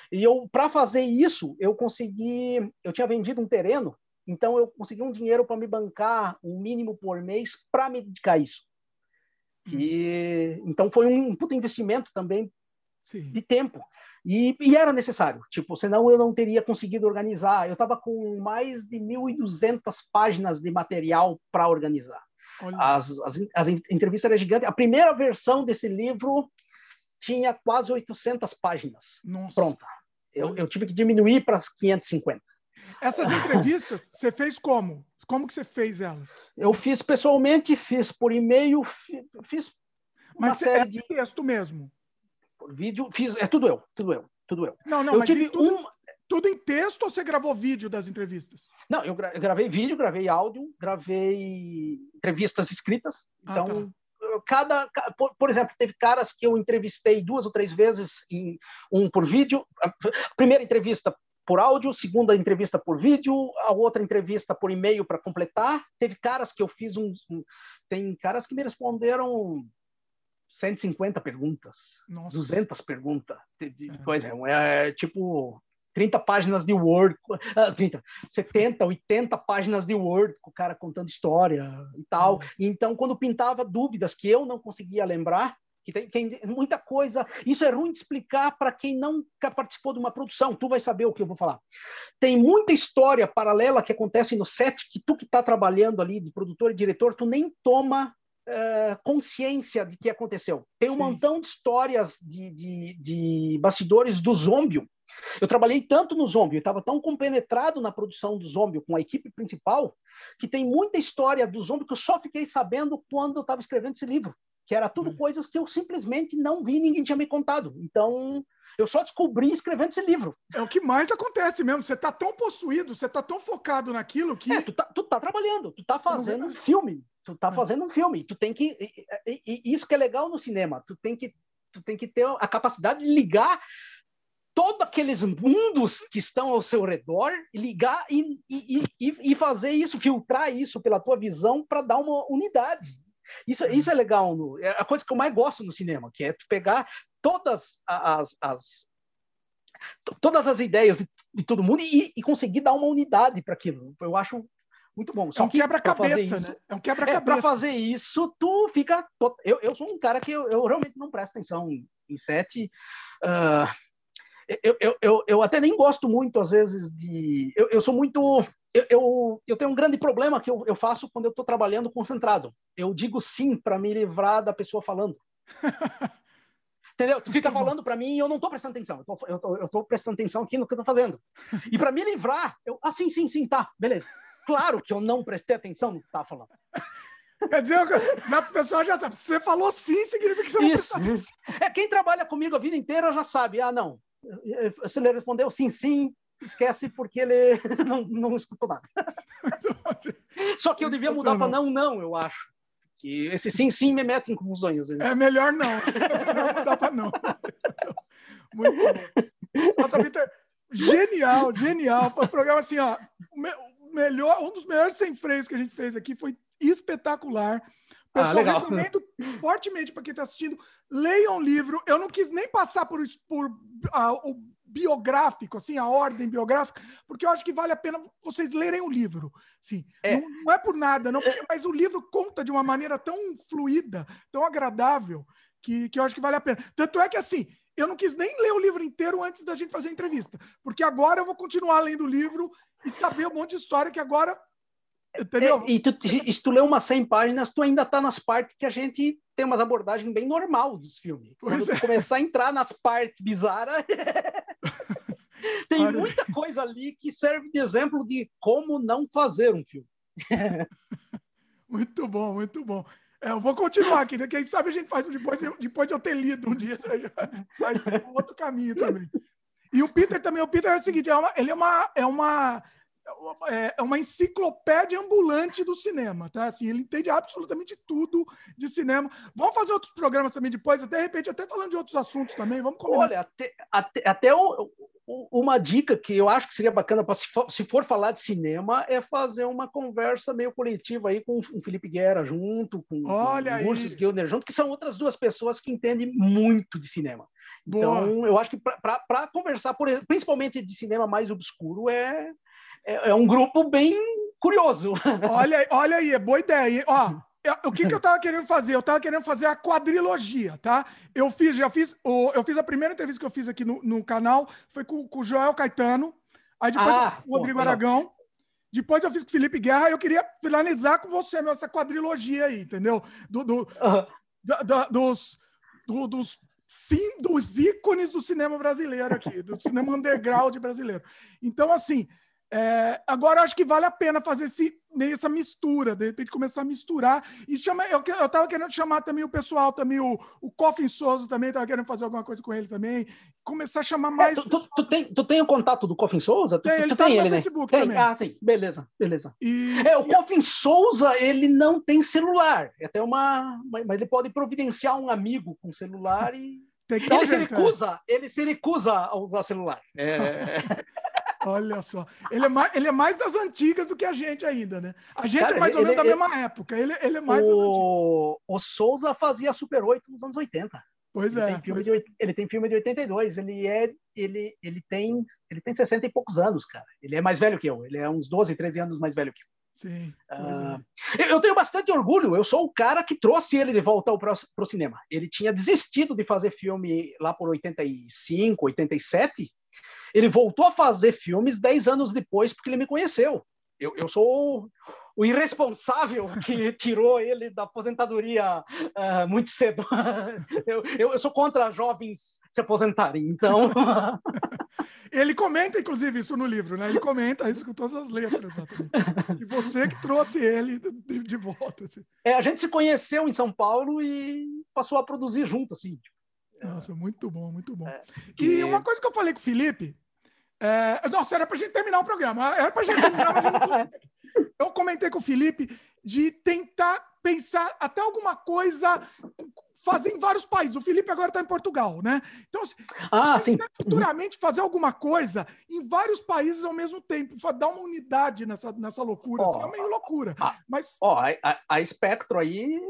e eu para fazer isso eu consegui, eu tinha vendido um terreno, então eu consegui um dinheiro para me bancar um mínimo por mês para me dedicar a isso. E, hum. então foi um puto investimento também Sim. de tempo. E, e, era necessário, tipo, senão eu não teria conseguido organizar. Eu estava com mais de 1.200 páginas de material para organizar. As, as, as, entrevistas eram gigantes. A primeira versão desse livro tinha quase 800 páginas Nossa. pronta. Eu, eu tive que diminuir para 550.
Essas entrevistas, você fez como? Como que você fez elas?
Eu fiz pessoalmente, fiz por e-mail, fiz
uma Mas série é de texto mesmo
vídeo, fiz, é tudo eu, tudo eu, tudo eu.
Não, não, eu mas tive tudo, um... tudo em texto ou você gravou vídeo das entrevistas?
Não, eu, gra eu gravei vídeo, gravei áudio, gravei entrevistas escritas. Ah, então, tá. cada, por, por, exemplo, teve caras que eu entrevistei duas ou três vezes, em, um por vídeo. A primeira entrevista por áudio, segunda entrevista por vídeo, a outra entrevista por e-mail para completar. Teve caras que eu fiz um, um, tem caras que me responderam 150 perguntas, Nossa. 200 perguntas. Pois é, é, é tipo 30 páginas de Word, 30, 70, 80 páginas de Word, com o cara contando história e tal. Uhum. Então, quando pintava dúvidas que eu não conseguia lembrar, que tem, tem muita coisa. Isso é ruim de explicar para quem nunca participou de uma produção. Tu vai saber o que eu vou falar. Tem muita história paralela que acontece no set que tu que está trabalhando ali de produtor e diretor, tu nem toma uh, consciência de que aconteceu. Tem um Sim. montão de histórias de, de, de bastidores do Zombie. Eu trabalhei tanto no Zombie, eu estava tão compenetrado na produção do Zombie com a equipe principal, que tem muita história do Zombie que eu só fiquei sabendo quando eu estava escrevendo esse livro, que era tudo hum. coisas que eu simplesmente não vi, ninguém tinha me contado. Então, eu só descobri escrevendo esse livro.
É o que mais acontece mesmo. Você está tão possuído, você está tão focado naquilo que. É,
tu tá, tu tá trabalhando, tu tá fazendo um filme. Tu tá é. fazendo um filme, tu tem que e, e, isso que é legal no cinema, tu tem que tu tem que ter a capacidade de ligar todos aqueles mundos que estão ao seu redor, ligar e, e, e, fazer isso, filtrar isso pela tua visão para dar uma unidade. Isso, uhum. isso é legal, no, é a coisa que eu mais gosto no cinema, que é tu pegar todas as, as todas as ideias de, de todo mundo e, e, conseguir dar uma unidade para aquilo. Eu acho muito bom.
Só é um quebra-cabeça, né?
É um quebra-cabeça. É, para fazer isso, tu fica. Eu, eu sou um cara que eu, eu realmente não presto atenção em, em set. Uh, eu, eu, eu, eu, até nem gosto muito, às vezes, de. Eu, eu sou muito. Eu, eu, eu tenho um grande problema que eu, eu faço quando eu estou trabalhando concentrado. Eu digo sim para me livrar da pessoa falando. Entendeu? Tu fica falando para mim e eu não estou prestando atenção. Eu tô, eu, tô, eu tô prestando atenção aqui no que eu estou fazendo. E para me livrar, eu. Ah, sim, sim, sim, tá, beleza. Claro que eu não prestei atenção no que estava falando.
Quer dizer, a pessoa já sabe. Você falou sim, significa que você não prestou atenção.
É, quem trabalha comigo a vida inteira já sabe. Ah, não. Se ele respondeu sim, sim, esquece porque ele não, não escutou nada. Só que eu devia mudar para não, não, eu acho. Que esse sim, sim me mete em confusões.
É melhor não. É melhor mudar para não. Muito bom. Nossa, Peter, genial, genial. Foi um programa assim, ó melhor, um dos melhores sem freios que a gente fez aqui foi espetacular. Ah, Pessoal, ah, recomendo fortemente para quem está assistindo, leiam o livro. Eu não quis nem passar por, por uh, o biográfico, assim, a ordem biográfica, porque eu acho que vale a pena vocês lerem o livro. Sim, é. Não, não, é por nada, não, porque, mas o livro conta de uma maneira tão fluida, tão agradável, que, que eu acho que vale a pena. Tanto é que, assim, eu não quis nem ler o livro inteiro antes da gente fazer a entrevista, porque agora eu vou continuar lendo o livro e saber um monte de história que agora. Entendeu?
É, e tu, se tu lê umas 100 páginas, tu ainda está nas partes que a gente tem umas abordagens bem normal dos filmes. Pois Quando é. começar a entrar nas partes bizarras. tem Olha. muita coisa ali que serve de exemplo de como não fazer um filme.
muito bom, muito bom. É, eu vou continuar aqui, né? Quem sabe a gente faz depois, depois de eu ter lido um dia, faz um outro caminho também. E o Peter também, o Peter é o seguinte, é uma, ele é uma, é uma é, é uma enciclopédia ambulante do cinema, tá? Assim, ele entende absolutamente tudo de cinema. Vamos fazer outros programas também depois, de repente até falando de outros assuntos também. Vamos
combinar. Olha, até, até, até o, uma dica que eu acho que seria bacana para se, for, se for falar de cinema é fazer uma conversa meio coletiva aí com o Felipe Guerra junto, com,
Olha
com o Gilner junto, que são outras duas pessoas que entendem muito de cinema. Boa. Então, eu acho que para conversar, por, principalmente de cinema mais obscuro, é, é, é um grupo bem curioso.
Olha, olha aí, é boa ideia. Ó, o que, que eu tava querendo fazer? Eu tava querendo fazer a quadrilogia, tá? Eu fiz, já fiz, eu fiz a primeira entrevista que eu fiz aqui no, no canal, foi com, com o Joel Caetano, aí depois ah, com o Rodrigo Aragão, depois eu fiz com o Felipe Guerra, eu queria finalizar com você, meu, essa quadrilogia aí, entendeu? Do, do, uhum. da, da, dos, do, dos sim, dos ícones do cinema brasileiro aqui, do cinema underground brasileiro. Então, assim, é, agora acho que vale a pena fazer esse, essa mistura, de repente começar a misturar. E chama, eu, eu tava querendo chamar também o pessoal, também, o, o Coffin Souza também, tava querendo fazer alguma coisa com ele também. Começar a chamar é, mais.
É, tu, tu, tu, tem, tu tem o contato do Coffin Souza? Tu,
tem, ele tu tá tem ele, né? Facebook
tem?
também.
Ah, sim, beleza, beleza. E, é, o e... Coffin Souza, ele não tem celular. É até uma. Mas ele pode providenciar um amigo com celular e. Tem ele, se recusa, é. ele se recusa a usar celular. É.
Olha só. Ele é, mais, ele é mais das antigas do que a gente ainda, né? A gente Cara, é mais ou menos da mesma época. Ele, ele é mais o, das antigas.
O Souza fazia Super 8 nos anos 80.
Pois
ele
é.
Tem
pois...
De, ele tem filme de 82. Ele é. Ele, ele, tem, ele tem 60 e poucos anos, cara. Ele é mais velho que eu. Ele é uns 12, 13 anos mais velho que eu.
Sim.
Uh, é. Eu tenho bastante orgulho. Eu sou o cara que trouxe ele de volta para o cinema. Ele tinha desistido de fazer filme lá por 85, 87 ele voltou a fazer filmes dez anos depois, porque ele me conheceu. Eu, eu sou o irresponsável que tirou ele da aposentadoria uh, muito cedo. eu, eu, eu, sou contra jovens se aposentarem, então.
ele comenta, inclusive, isso no livro, né? Ele comenta isso com todas as letras. E você que trouxe ele de, de volta. Assim.
É, a gente se conheceu em São Paulo e passou a produzir junto, assim.
Nossa, muito bom, muito bom. É, que... E uma coisa que eu falei com o Felipe, é... Nossa, era pra gente terminar o programa. Era pra gente terminar, mas a gente não consegue. Eu comentei com o Felipe de tentar pensar até alguma coisa fazer em vários países. O Felipe agora está em Portugal, né? Então,
ah, sim.
futuramente fazer alguma coisa em vários países ao mesmo tempo, dar uma unidade nessa, nessa loucura. Oh, assim, é meio loucura.
Ah,
mas
ó, a, a Espectro aí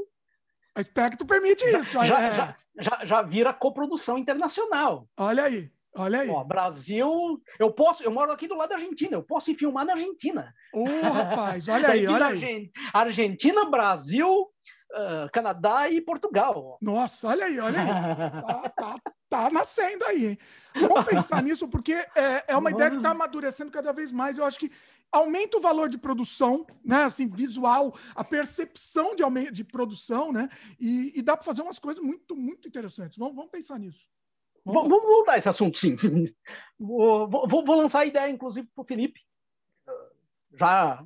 a Spectro permite isso.
Já, é. já, já, já, vira coprodução internacional.
Olha aí. Olha aí. Ó,
Brasil, eu posso, eu moro aqui do lado da Argentina, eu posso ir filmar na Argentina.
Ô, oh, rapaz, olha aí, olha aí.
Argentina, Brasil, uh, Canadá e Portugal.
Nossa, olha aí, olha aí. Tá, tá, tá nascendo aí, hein? Vamos pensar nisso, porque é, é uma ideia que está amadurecendo cada vez mais. Eu acho que aumenta o valor de produção, né? Assim, visual, a percepção de, aumento, de produção, né? E, e dá para fazer umas coisas muito, muito interessantes. Vamos, vamos pensar nisso.
Vamos, vamos voltar esse assunto, sim. Vou, vou, vou lançar a ideia, inclusive, para o Felipe. Já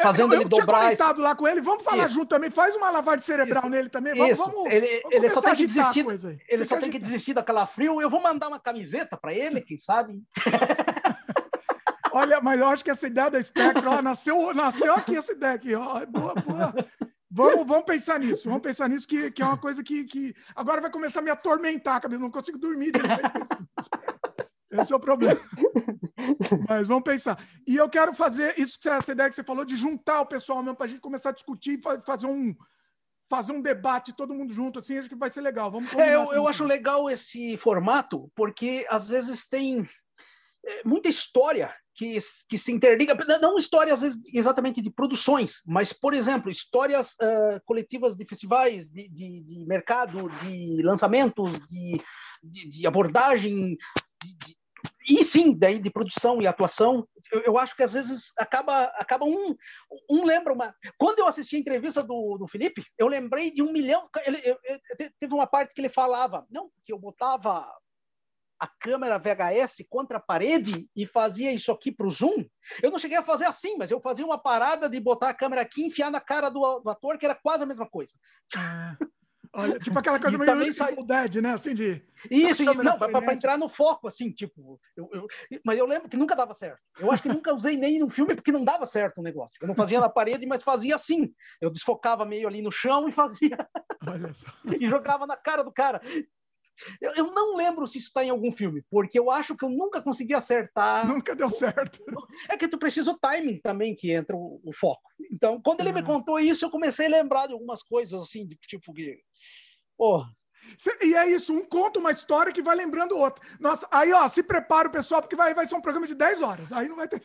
fazendo eu,
ele dobrar. tinha comentado esse... lá com ele, vamos falar Isso. junto também, faz uma lavagem cerebral Isso. nele também. Vamos,
Isso.
vamos,
ele, vamos ele só tem que desistir. Ele tem só que tem que desistir daquela frio. Eu vou mandar uma camiseta para ele, quem sabe.
Olha, mas eu acho que essa ideia da Spectre, ó, nasceu, nasceu aqui essa ideia aqui, ó. Boa, boa. Vamos, vamos pensar nisso, vamos pensar nisso, que, que é uma coisa que, que agora vai começar a me atormentar, cabeça. Não consigo dormir de Esse é o problema. Mas vamos pensar. E eu quero fazer isso, essa ideia que você falou, de juntar o pessoal mesmo para a gente começar a discutir e fazer um, fazer um debate todo mundo junto, assim, acho que vai ser legal. Vamos
é, eu, eu acho legal esse formato, porque às vezes tem é, muita história que, que se interliga, não histórias exatamente de produções, mas, por exemplo, histórias uh, coletivas de festivais, de, de, de, mercado, de lançamentos, de, de abordagem, e sim, daí de produção e atuação, eu, eu, acho que às vezes acaba, acaba um, um lembra uma. Quando eu assisti a entrevista do, do Felipe, eu lembrei de um milhão. Ele, eu, eu, teve uma parte que ele falava, não, que eu botava a câmera VHS contra a parede e fazia isso aqui para o zoom. Eu não cheguei a fazer assim, mas eu fazia uma parada de botar a câmera aqui e enfiar na cara do, do ator, que era quase a mesma coisa.
Ah. Olha, tipo aquela coisa meio também sai... Dead, né? Assim de.
Isso, e, não, para entrar no foco, assim, tipo. Eu, eu, mas eu lembro que nunca dava certo. Eu acho que nunca usei nem no filme porque não dava certo o negócio. Eu não fazia na parede, mas fazia assim. Eu desfocava meio ali no chão e fazia. e jogava na cara do cara. Eu, eu não lembro se isso está em algum filme, porque eu acho que eu nunca consegui acertar.
Nunca deu certo.
É que tu precisa o timing também que entra o, o foco. Então, quando ele me contou isso, eu comecei a lembrar de algumas coisas assim, de, tipo que. Oh,
e é isso, um conta uma história que vai lembrando outra. Nossa, aí ó, se prepara o pessoal, porque vai, vai ser um programa de 10 horas. Aí não vai ter.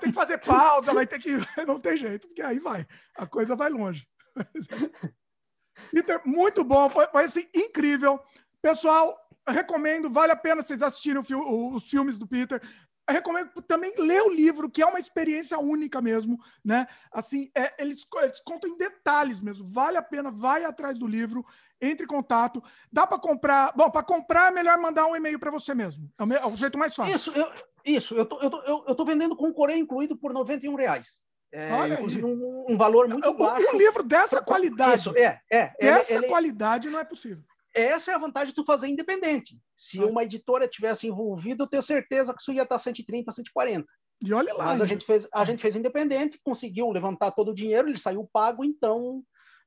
tem que fazer pausa, vai ter que. Não tem jeito, porque aí vai. A coisa vai longe. Peter, muito bom, foi, foi assim, incrível. Pessoal, recomendo, vale a pena vocês assistirem os filmes do Peter. Eu recomendo também ler o livro, que é uma experiência única mesmo, né? Assim, é, eles, eles, contam em detalhes mesmo. Vale a pena, vai atrás do livro, entre em contato. Dá para comprar. Bom, para comprar é melhor mandar um e-mail para você mesmo. É o, é o, jeito mais fácil.
Isso, eu, isso. Eu tô, eu tô, eu, eu tô vendendo com Coreia incluído por 91 reais. É, inclusive um, um, valor muito baixo.
Um livro dessa qualidade. Isso,
é, é.
Dessa ele, qualidade não é possível.
Essa é a vantagem de tu fazer independente. Se ah. uma editora tivesse envolvido, eu tenho certeza que isso ia estar 130, 140.
E olha lá.
Mas a gente, fez, a gente fez independente, conseguiu levantar todo o dinheiro, ele saiu pago, então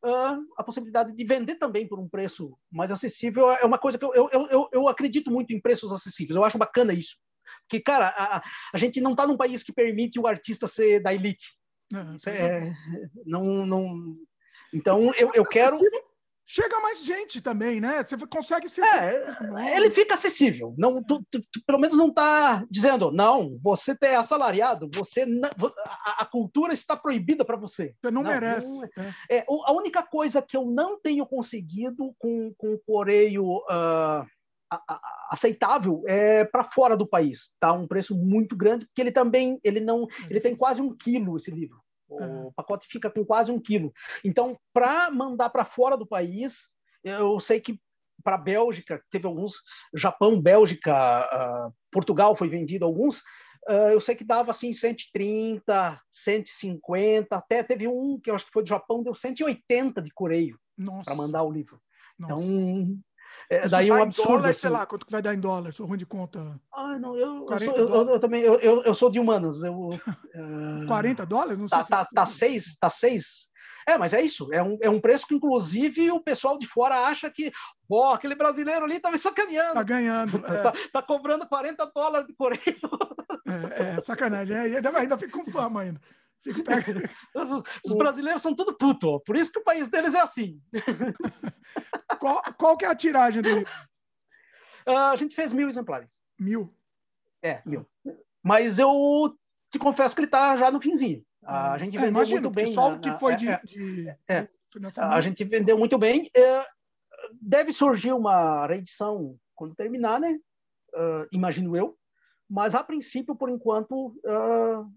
uh, a possibilidade de vender também por um preço mais acessível é uma coisa que eu, eu, eu, eu acredito muito em preços acessíveis. Eu acho bacana isso. Porque, cara, a, a gente não está num país que permite o artista ser da elite. É, não, não. Então eu, eu quero.
Chega mais gente também, né? Você consegue ser.
É, ele fica acessível. Não, tu, tu, tu, pelo menos não está dizendo, não, você é assalariado, você não, a, a, cultura está proibida para você.
Você não, não merece.
Não, é. é. a única coisa que eu não tenho conseguido com, com o Coreio. Uh, aceitável é para fora do país, tá? Um preço muito grande porque ele também ele não ele tem quase um quilo esse livro. O é. pacote fica com quase um quilo. Então, para mandar para fora do país, eu sei que para Bélgica teve alguns, Japão, Bélgica, uh, Portugal foi vendido alguns. Uh, eu sei que dava assim 130, 150, até teve um que eu acho que foi do Japão, deu 180 de Coreio para mandar o livro. Nossa. Então,
é, daí um absurdo. Dólar, assim. Sei lá, quanto que vai dar em dólar? Sou ruim de conta.
Ah, não, eu, eu, sou, eu, eu também, eu, eu, eu, sou de humanas. Eu,
uh... 40 dólares? Não
tá, sei tá, se tá, tá seis, tá seis. É, mas é isso. É um, é um preço que, inclusive, o pessoal de fora acha que, pô, aquele brasileiro ali tá me sacaneando.
Tá ganhando.
É. tá, tá, cobrando 40 dólares de Coreia.
É, é sacanagem. É, ainda, ainda fica com fama ainda.
Os, os, brasileiros são tudo puto, por isso que o país deles é assim.
qual, qual que é a tiragem do livro?
Uh, a gente fez mil exemplares.
Mil?
É, mil. Mas eu te confesso que ele está já no finzinho. A ah, gente é, vendeu imagino, muito bem.
Só o que foi de, é, de,
é, A gente vendeu muito bem. É, deve surgir uma reedição quando terminar, né? Uh, imagino eu. Mas a princípio, por enquanto, uh,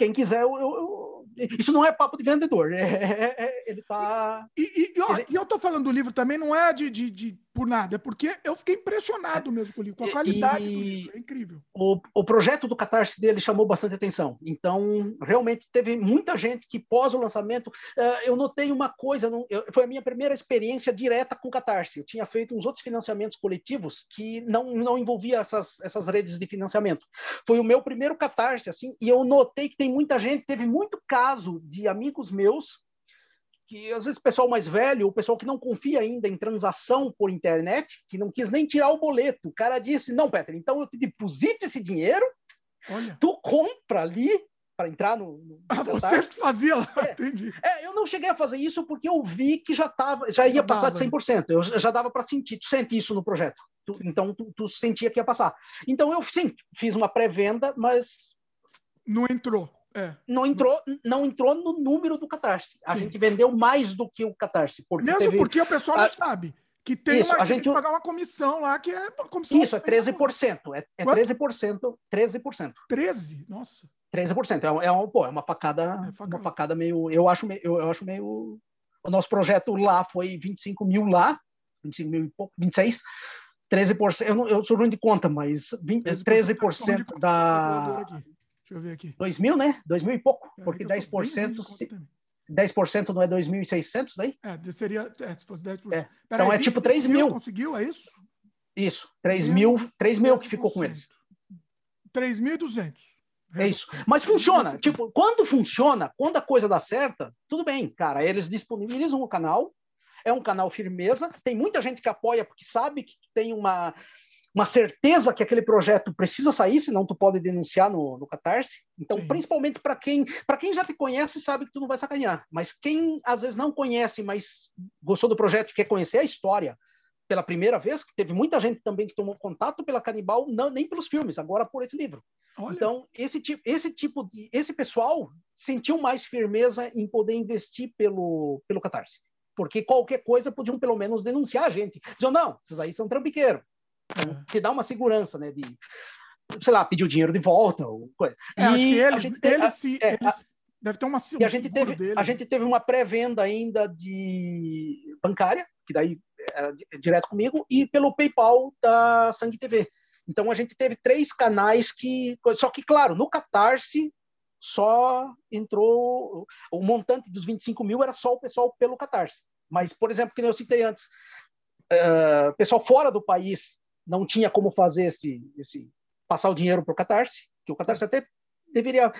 quem quiser, eu, eu, isso não é papo de vendedor. É, é, é ele está.
E, e, e, ele... e, eu estou falando do livro também, não é de, de, de por nada, é porque eu fiquei impressionado mesmo com o livro, com a qualidade do livro, é incrível.
O, o projeto do Catarse dele chamou bastante atenção. Então, realmente, teve muita gente que, pós o lançamento, uh, eu notei uma coisa, não, eu, foi a minha primeira experiência direta com o Catarse. Eu tinha feito uns outros financiamentos coletivos que não, não envolvia essas, essas redes de financiamento. Foi o meu primeiro Catarse, assim, e eu notei que tem muita gente, teve muito caso de amigos meus que às vezes o pessoal mais velho, o pessoal que não confia ainda em transação por internet, que não quis nem tirar o boleto, o cara disse: Não, Peter, então eu te deposito esse dinheiro, Olha. tu compra ali para entrar no. no
ah, você fazia lá, é, entendi.
É, eu não cheguei a fazer isso porque eu vi que já tava, já ia já passar dava. de 100%. Eu já dava para sentir. Tu sente isso no projeto. Tu, então, tu, tu, sentia que ia passar. Então, eu sim, fiz uma pré-venda, mas.
Não entrou. É.
Não entrou, não entrou no número do Catarse. A sim. gente vendeu mais do que o Catarse.
Porque Mesmo teve... porque o pessoal não sabe que tem isso, uma, a gente tem que pagar uma comissão lá que é comissão.
Isso, é 13%. É, é 13%. 13%.
13%? Nossa.
13%. É, é, um, pô, é uma facada, é uma facada meio. Eu acho, eu, eu acho meio. O nosso projeto lá foi 25 mil lá, 25 mil e pouco, 26. 13%, eu, não, eu sou ruim de conta, mas 20, 13%, 13% da. Deixa eu ver aqui. 2 mil, né? 2 mil e pouco, é, porque 10%. Se, 10% não é 2.600 daí?
É, seria, é, se fosse 10%.
É. então aí, é tipo 3 mil.
Conseguiu, é isso?
Isso, 3 mil, 3 mil que ficou com eles.
3.200.
É isso. Mas funciona. Tipo, quando funciona, quando a coisa dá certa, tudo bem, cara. Eles disponibilizam o canal, é um canal firmeza. Tem muita gente que apoia porque sabe que tem uma, uma certeza que aquele projeto precisa sair, senão tu pode denunciar no, no Catarse. Então, Sim. principalmente para quem para quem já te conhece sabe que tu não vai sacanear. Mas quem às vezes não conhece, mas gostou do projeto e quer conhecer a história, pela primeira vez, que teve muita gente também que tomou contato pela Canibal, não, nem pelos filmes, agora por esse livro. Olha. Então, esse tipo, esse tipo de. Esse pessoal sentiu mais firmeza em poder investir pelo, pelo Catarse. Porque qualquer coisa podiam pelo menos denunciar a gente. Diziam, não, esses aí são trampiqueiros. É. te dá uma segurança, né? De, sei lá, pedir o dinheiro de volta. Ou coisa.
É, e acho que eles, eles, eles, se, é, eles deve ter uma
e a gente teve dele. A gente teve uma pré-venda ainda de bancária, que daí era direto comigo, e pelo PayPal da Sangue TV. Então a gente teve três canais que. Só que, claro, no Catarse só entrou. O montante dos 25 mil era só o pessoal pelo Catarse. Mas, por exemplo, que eu citei antes, uh, pessoal fora do país não tinha como fazer esse, esse passar o dinheiro para o Catarse, que o Catarse até deveria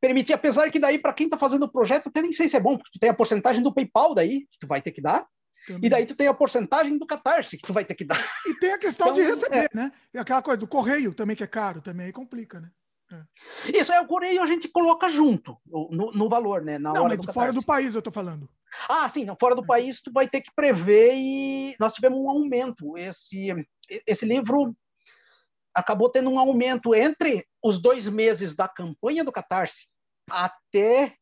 permitir, apesar que daí, para quem está fazendo o projeto, até nem sei se é bom, porque tu tem a porcentagem do PayPal daí, que tu vai ter que dar, também. E daí tu tem a porcentagem do Catarse que tu vai ter que dar.
E tem a questão então, de receber, é. né? E aquela coisa do correio também, que é caro, também aí complica, né?
É. Isso é o correio a gente coloca junto no, no valor, né? Na
não,
hora
do fora do país eu tô falando.
Ah, sim, não, fora do é. país tu vai ter que prever e nós tivemos um aumento. Esse, esse livro acabou tendo um aumento entre os dois meses da campanha do Catarse até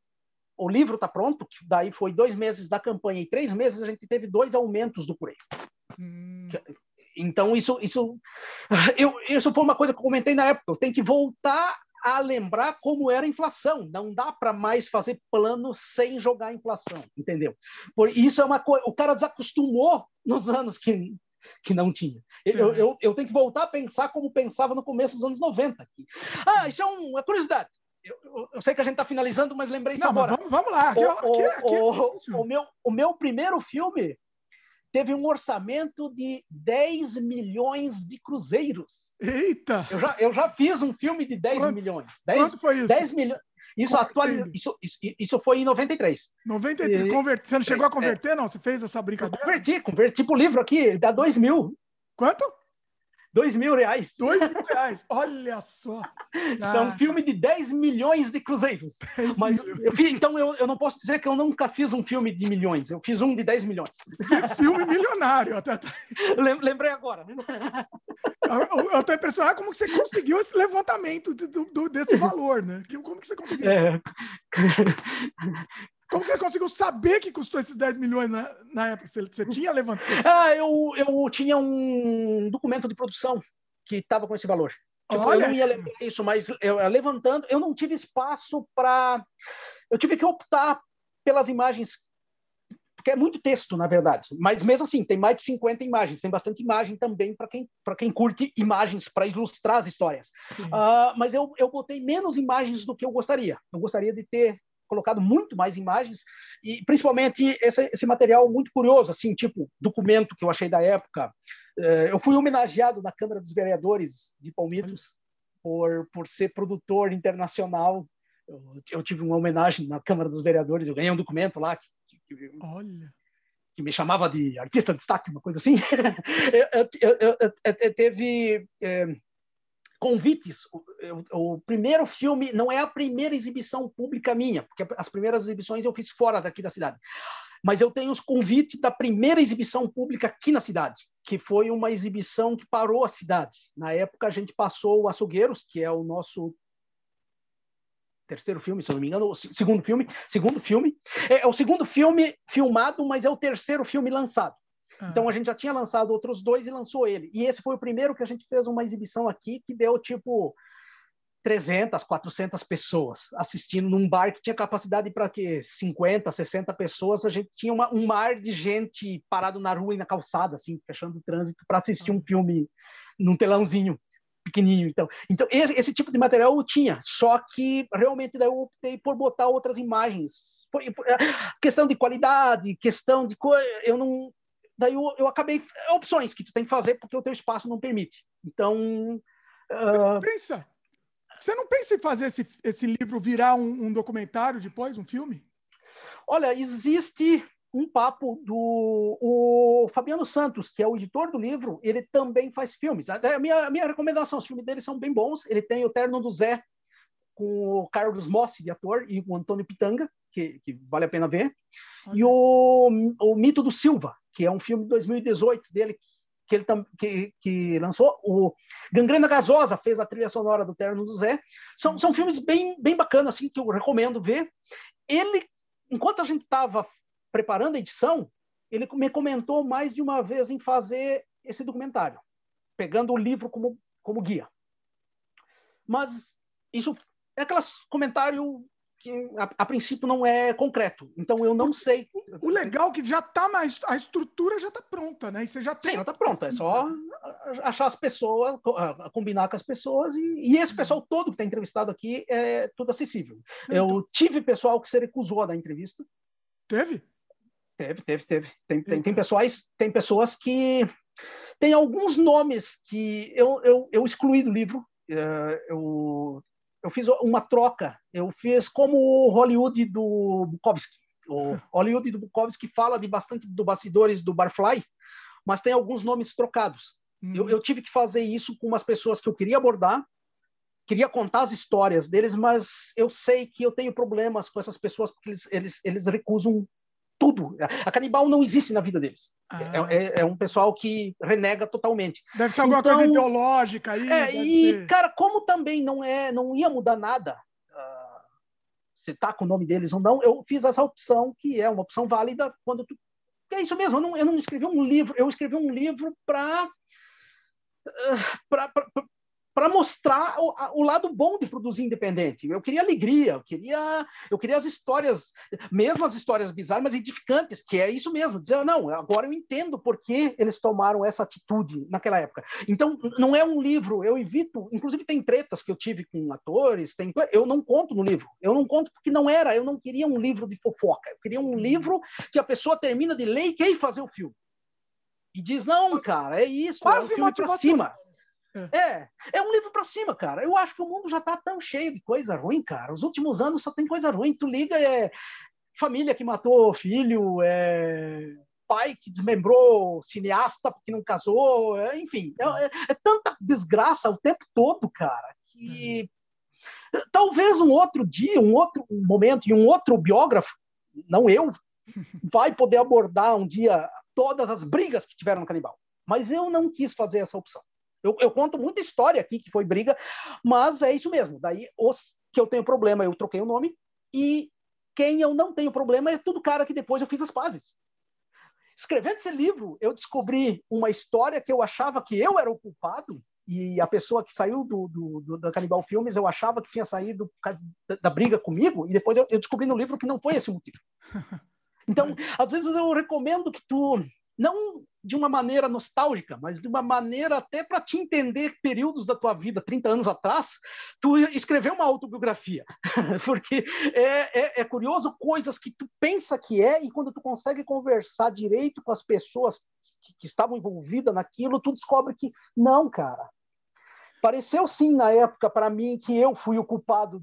o livro está pronto, daí foi dois meses da campanha e três meses a gente teve dois aumentos do Correio. Hum. Então, isso, isso, eu, isso foi uma coisa que eu comentei na época. Eu tenho que voltar a lembrar como era a inflação. Não dá para mais fazer plano sem jogar a inflação, entendeu? Por isso é uma coisa. O cara desacostumou nos anos que, que não tinha. Eu, uhum. eu, eu tenho que voltar a pensar como pensava no começo dos anos 90. Ah, isso é uma curiosidade. Eu, eu, sei que a gente está finalizando, mas lembrei isso agora.
Vamos, vamos, lá. Aqui, o, aqui, aqui
o, o, meu, o meu primeiro filme teve um orçamento de 10 milhões de cruzeiros.
Eita!
Eu já, eu já fiz um filme de 10
quanto,
milhões.
10, quanto foi isso?
10 milhões. Isso, atualiza, isso, isso, isso foi em 93.
93. E, Convert... Você não chegou a converter, é, não? Você fez essa brincadeira?
Eu converti, converti. Tipo o livro aqui, dá 2 mil.
Quanto?
Dois mil reais.
Dois mil reais, olha só.
Isso é um filme de 10 milhões de cruzeiros. Mas eu fiz, então eu, eu não posso dizer que eu nunca fiz um filme de milhões. Eu fiz um de 10 milhões.
Filme milionário. Até,
Lembrei agora.
Eu estou impressionado como que você conseguiu esse levantamento do, do, desse valor, né? Como que você conseguiu? É. Como você conseguiu saber que custou esses 10 milhões na, na época? Você, você tinha levantado?
Ah, eu, eu tinha um documento de produção que estava com esse valor. Tipo, Olha. eu não ia lembrar isso, mas eu, levantando, eu não tive espaço para. Eu tive que optar pelas imagens, porque é muito texto, na verdade. Mas mesmo assim, tem mais de 50 imagens, tem bastante imagem também para quem, quem curte imagens para ilustrar as histórias. Uh, mas eu, eu botei menos imagens do que eu gostaria. Eu gostaria de ter colocado muito mais imagens e principalmente esse, esse material muito curioso, assim, tipo documento que eu achei da época. É, eu fui homenageado na Câmara dos Vereadores de Palmitos por, por ser produtor internacional. Eu, eu tive uma homenagem na Câmara dos Vereadores, eu ganhei um documento lá que, que,
Olha
que me chamava de artista de destaque, uma coisa assim. eu, eu, eu, teve é, convites. O, o, primeiro filme não é a primeira exibição pública minha, porque as primeiras exibições eu fiz fora daqui da cidade. Mas eu tenho os convites da primeira exibição pública aqui na cidade, que foi uma exibição que parou a cidade. Na época a gente passou o Açougueiros, que é o nosso terceiro filme, se eu não me engano, segundo filme, segundo filme. É, é o segundo filme filmado, mas é o terceiro filme lançado. Ah. Então a gente já tinha lançado outros dois e lançou ele. E esse foi o primeiro que a gente fez uma exibição aqui que deu tipo 300, 400 pessoas assistindo num bar que tinha capacidade para que 50, 60 pessoas. A gente tinha uma, um mar de gente parado na rua e na calçada, assim, fechando o trânsito para assistir um filme num telãozinho pequenininho. Então, então esse, esse, tipo de material eu tinha, só que realmente daí eu optei por botar outras imagens. Por, é, questão de qualidade, questão de coisa, eu não daí eu, eu acabei opções que tu tem que fazer porque o teu espaço não permite. Então,
uh... pensa você não pensa em fazer esse, esse livro virar um, um documentário depois, um filme?
Olha, existe um papo do o Fabiano Santos, que é o editor do livro, ele também faz filmes. A minha, a minha recomendação, os filmes dele são bem bons. Ele tem o Terno do Zé, com o Carlos Mossi, de ator, e o Antônio Pitanga, que, que vale a pena ver. E o, o Mito do Silva, que é um filme de 2018 dele, que ele que, que lançou. O Gangrena Gasosa fez a trilha sonora do Terno do Zé. São, são filmes bem, bem bacanas, assim, que eu recomendo ver. Ele, enquanto a gente estava preparando a edição, ele me comentou mais de uma vez em fazer esse documentário, pegando o livro como, como guia. Mas isso é aqueles comentário que a, a, princípio não é concreto. Então eu não sei.
O, o legal é que já está mais. A estrutura já está pronta, né? E você já tem.
Sim, já está pronta. É só achar as pessoas, combinar com as pessoas. E, e esse pessoal uhum. todo que está entrevistado aqui é tudo acessível. Então, eu tive pessoal que se recusou a dar entrevista.
Teve?
Teve, teve, teve. Tem, tem, tem, pessoas, tem pessoas que. Tem alguns nomes que eu, eu, eu excluí do livro. Eh, eu eu fiz uma troca. Eu fiz como o Hollywood do Bukowski. O Hollywood do Bukowski fala de bastante do bastidores do Barfly, mas tem alguns nomes trocados. Hum. Eu, eu, tive que fazer isso com umas pessoas que eu queria abordar, queria contar as histórias deles, mas eu sei que eu tenho problemas com essas pessoas porque eles, eles, eles recusam tudo. A canibal não existe na vida deles. É, ah. É, é, é, um pessoal que renega totalmente.
Deve ser alguma então, coisa ideológica aí.
É, e, ser... cara, como também não é, não ia mudar nada uh, se tá com o nome deles ou não, eu fiz essa opção, que é uma opção válida quando tu. É isso mesmo, eu não, eu não escrevi um livro, eu escrevi um livro para uh, para mostrar o, o, lado bom de produzir independente. Eu queria alegria, eu queria, eu queria as histórias, mesmo as histórias bizarras, mas edificantes, que é isso mesmo. Dizer, não, agora eu entendo por que eles tomaram essa atitude naquela época. Então, não é um livro, eu evito, inclusive tem tretas que eu tive com atores, tem, eu não conto no livro. Eu não conto porque não era, eu não queria um livro de fofoca. Eu queria um livro que a pessoa termina de ler e quer fazer o filme. E diz, não, cara, é isso, Quase é um filme pra cima. É. é, um livro para cima, cara. Eu acho que o mundo já tá tão cheio de coisa ruim, cara. Os últimos anos só tem coisa ruim. Tu liga, é família que matou filho, é pai que desmembrou cineasta porque não casou, é, enfim, é, é, é, tanta desgraça o tempo todo, cara, que uhum. talvez um outro dia, um outro momento e um outro biógrafo, não eu, vai poder abordar um dia todas as brigas que tiveram no Canibal. Mas eu não quis fazer essa opção. Eu, eu, conto muita história aqui que foi briga, mas é isso mesmo. Daí, os que eu tenho problema, eu troquei o nome, e quem eu não tenho problema é tudo cara que depois eu fiz as pazes. Escrevendo esse livro, eu descobri uma história que eu achava que eu era o culpado, e a pessoa que saiu do, do, do da Canibal Filmes, eu achava que tinha saído por causa da, da briga comigo, e depois eu, eu descobri no livro que não foi esse o motivo. Então, às vezes eu recomendo que tu não de uma maneira nostálgica, mas de uma maneira até para te entender períodos da tua vida, 30 anos atrás, tu escreveu uma autobiografia, porque é, é, é, curioso coisas que tu pensa que é e quando tu consegue conversar direito com as pessoas que, que estavam envolvidas naquilo, tu descobre que não, cara. Pareceu sim na época para mim que eu fui o culpado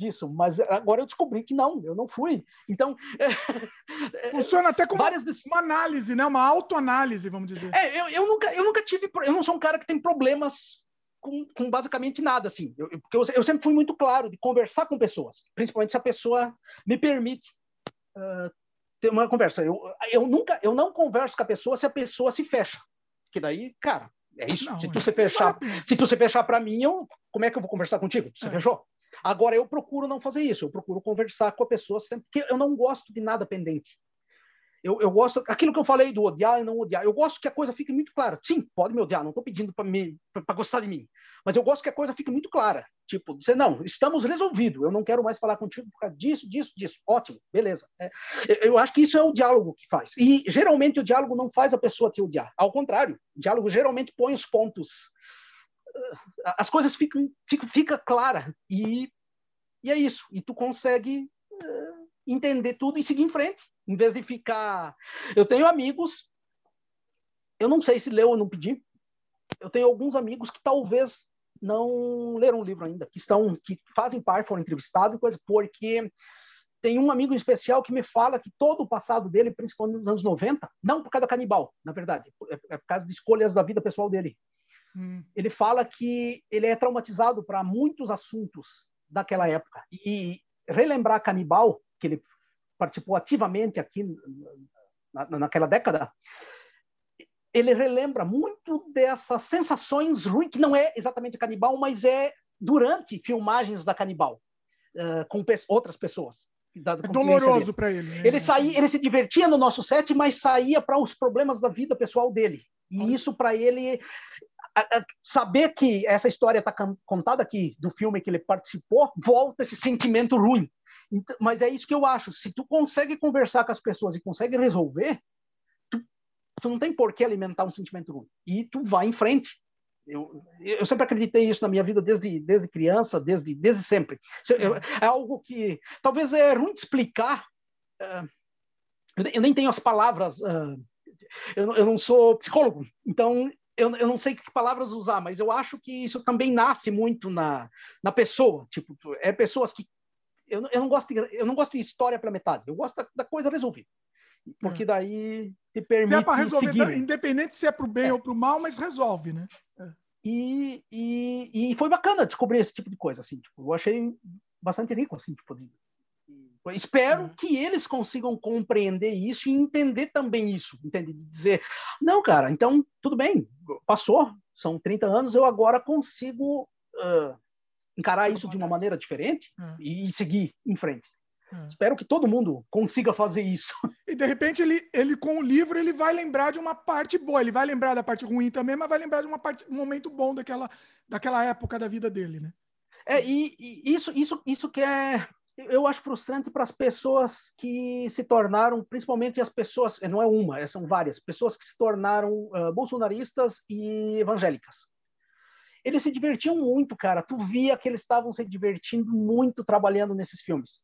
disso, mas agora eu descobri que não, eu não fui. Então.
É, Funciona até como várias uma análise, né? Uma autoanálise, vamos dizer.
É, eu, eu, nunca, eu nunca tive. Eu não sou um cara que tem problemas com, com basicamente nada, assim. Eu, porque eu, eu, sempre fui muito claro de conversar com pessoas, principalmente se a pessoa me permite uh, ter uma conversa. Eu, eu nunca, eu não converso com a pessoa se a pessoa se fecha. Que daí, cara, é isso. Não, se tu é. se fechar, se tu se fechar para mim, eu, como é que eu vou conversar contigo? Tu se é. fechou? Agora eu procuro não fazer isso. Eu procuro conversar com a pessoa sempre, porque eu não gosto de nada pendente. Eu, eu gosto, aquilo que eu falei do odiar e não odiar, eu gosto que a coisa fique muito clara. Sim, pode me odiar, não estou pedindo para gostar de mim, mas eu gosto que a coisa fique muito clara. Tipo, dizer, não, estamos resolvidos, eu não quero mais falar contigo por causa disso, disso, disso. Ótimo, beleza. É, eu acho que isso é o diálogo que faz. E geralmente o diálogo não faz a pessoa te odiar. Ao contrário, o diálogo geralmente põe os pontos. As coisas ficam, ficam fica clara e, e é isso. E tu consegue uh, entender tudo e seguir em frente em vez de ficar. Eu tenho amigos, eu não sei se leu ou não pedi. Eu tenho alguns amigos que talvez não leram o livro ainda, que estão, que fazem parte, foram entrevistados, coisa, porque tem um amigo especial que me fala que todo o passado dele, principalmente nos anos 90, não por causa da canibal, na verdade, é, é por causa de escolhas da vida pessoal dele. Hum. Ele fala que ele é traumatizado para muitos assuntos daquela época. E relembrar canibal, que ele participou ativamente aqui na, naquela década, ele relembra muito dessas sensações ruins, que não é exatamente canibal, mas é durante filmagens da canibal, uh, com pe outras pessoas.
Da, é doloroso para ele.
Né? Ele saía, ele se divertia no nosso set, mas saía para os problemas da vida pessoal dele. E isso para ele saber que essa história está contada aqui do filme que ele participou, volta esse sentimento ruim. Então, mas é isso que eu acho. Se tu consegue conversar com as pessoas e consegue resolver, tu, tu não tem por que alimentar um sentimento ruim. E tu vai em frente. Eu, eu sempre acreditei isso na minha vida desde, desde criança, desde, desde sempre. É algo que talvez é ruim de explicar. Uh, eu nem tenho as palavras. Uh, eu, eu não sou psicólogo, então eu, eu não sei que palavras usar, mas eu acho que isso também nasce muito na, na pessoa. Tipo, é pessoas que eu, eu, não gosto de, eu não gosto de história pela metade, eu gosto da, da coisa resolvida. Porque é. daí te permite. É para resolver, seguir.
independente se é para o bem é. ou para o mal, mas resolve, né?
É. E, e, e foi bacana descobrir esse tipo de coisa, assim, tipo, eu achei bastante rico, assim, tipo, de, espero é. que eles consigam compreender isso e entender também isso, entende? Dizer, não, cara, então tudo bem, passou, são 30 anos, eu agora consigo uh, encarar isso de uma maneira diferente é. e seguir em frente. É. Espero que todo mundo consiga fazer isso.
E de repente ele, ele com o livro ele vai lembrar de uma parte boa, ele vai lembrar da parte ruim também, mas vai lembrar de uma parte, um momento bom daquela, daquela época da vida dele, né?
É e, e isso isso isso que é eu acho frustrante para as pessoas que se tornaram, principalmente as pessoas, não é uma, são várias pessoas que se tornaram uh, bolsonaristas e evangélicas eles se divertiam muito, cara. Tu via que eles estavam se divertindo muito trabalhando nesses filmes.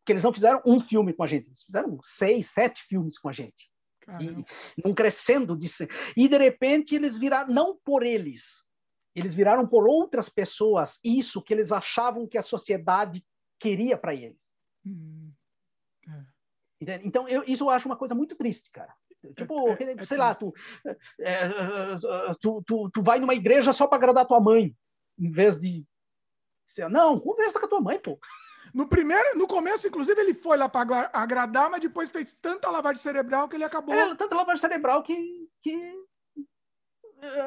Porque eles não fizeram um filme com a gente, eles fizeram seis, sete filmes com a gente. Caramba. E não crescendo disso. E de repente eles viraram, não por eles, eles viraram por outras pessoas isso que eles achavam que a sociedade queria para eles. Hum. É. Então, eu, isso eu acho uma coisa muito triste, cara. Tipo, é, é, sei lá, tu, é, tu, tu, tu vai numa igreja só para agradar tua mãe, em vez de. Não, conversa com a tua mãe, pô.
No primeiro, no começo, inclusive, ele foi lá para agradar, mas depois fez tanta lavagem cerebral que ele acabou.
É, tanta lavagem cerebral que, que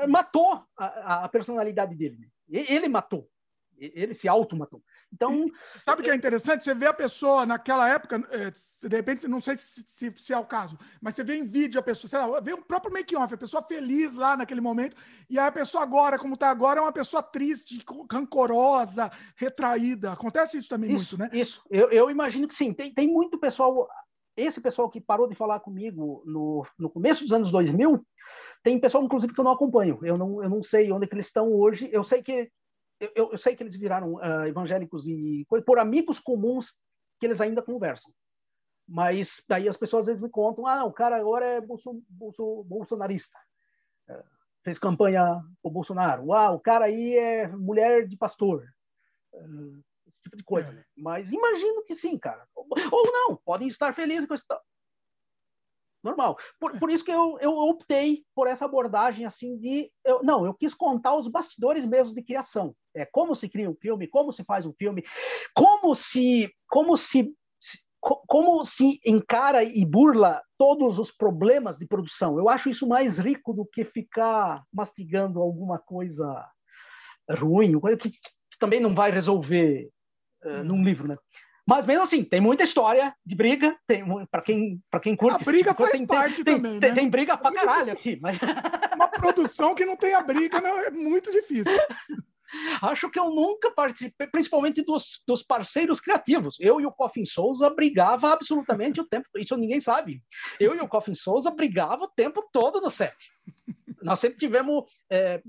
matou a, a personalidade dele. Ele matou. Ele se auto-matou. Então.
Sabe o que é interessante? Você vê a pessoa naquela época, é, de repente, não sei se, se, se, é o caso, mas você vê em vídeo a pessoa, sei lá, vê o próprio make-off, a pessoa feliz lá naquele momento, e a pessoa agora, como está agora, é uma pessoa triste, rancorosa, retraída. Acontece isso também
isso,
muito, né?
Isso, eu, eu imagino que sim. Tem, tem muito pessoal. Esse pessoal que parou de falar comigo no, no começo dos anos 2000, tem pessoal, inclusive, que eu não acompanho. Eu não, eu não sei onde é que eles estão hoje. Eu sei que eu, eu, sei que eles viraram uh, evangélicos e por amigos comuns que eles ainda conversam. Mas daí as pessoas às vezes me contam, ah, o cara agora é bolso, bolso, bolsonarista. Uh, fez campanha o Bolsonaro. Ah, o cara aí é mulher de pastor. Uh, esse tipo de coisa. É. Mas imagino que sim, cara. Ou, ou não, podem estar felizes com isso. Normal. Por, por isso que eu, eu optei por essa abordagem assim de. Eu, não, eu quis contar os bastidores mesmo de criação. É, como se cria um filme, como se faz um filme, como se. Como se como se encara e burla todos os problemas de produção. Eu acho isso mais rico do que ficar mastigando alguma coisa ruim, coisa que, que também não vai resolver uh, num livro, né? Mas mesmo assim, tem muita história de briga, tem para quem para quem curte.
A briga faz
tem,
parte
tem,
também,
tem,
né?
tem, briga pra caralho aqui, mas
uma produção que não tenha briga não é muito difícil.
Acho que eu nunca participei, principalmente dos, dos parceiros criativos. Eu e o Coffin Souza brigava absolutamente o tempo. Isso ninguém sabe. Eu e o Coffin Souza brigava o tempo todo no set. Nós sempre tivemos é,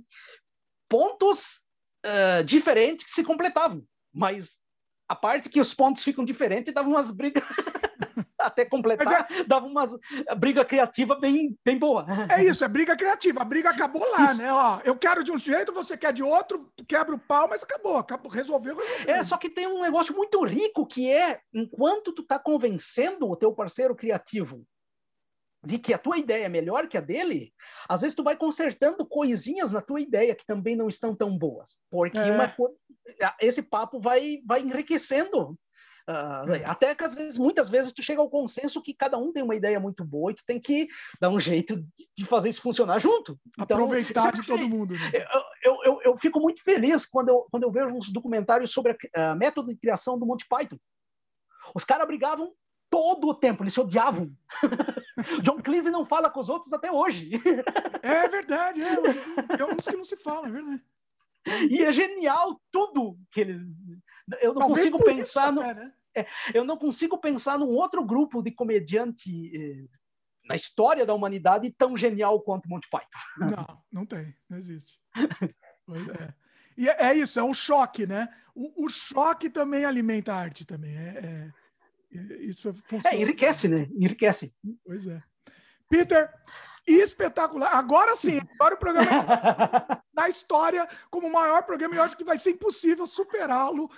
pontos é, diferentes que se completavam, mas a parte que os pontos ficam diferentes dava umas brigas até completar, é... dava uma briga criativa bem, bem boa.
É isso, é briga criativa. A briga acabou lá, isso. né? Ó, eu quero de um jeito, você quer de outro, quebra o pau, mas acabou, acabou resolveu, resolveu.
É, só que tem um negócio muito rico que é, enquanto tu tá convencendo o teu parceiro criativo de que a tua ideia é melhor que a dele, às vezes tu vai consertando coisinhas na tua ideia que também não estão tão boas, porque é. uma, esse papo vai, vai enriquecendo. Uh, até que às vezes, muitas vezes, tu chega ao consenso que cada um tem uma ideia muito boa e tu tem que dar um jeito de, fazer isso funcionar junto.
Então, Aproveitar de todo mundo. Né?
Eu, eu, eu, fico muito feliz quando eu, quando eu vejo uns documentários sobre a, método de criação do Monty Python. Os caras brigavam todo o tempo, eles se odiavam. John Cleese não fala com os outros até hoje.
É verdade, é. É uns que não se falam, é verdade.
E é genial tudo que ele. Eu não Talvez consigo pensar no. Até, né? é, eu não consigo pensar num outro grupo de comediante eh, na história da humanidade tão genial quanto Monty Python.
Não, não tem, não existe. pois é. E é, é isso, é um choque, né? O, o, choque também alimenta a arte também. É, é isso
funciona. É, enriquece, né? Enriquece.
Pois é. Peter, espetacular. Agora sim, agora o programa na história como o maior programa e eu acho que vai ser impossível superá-lo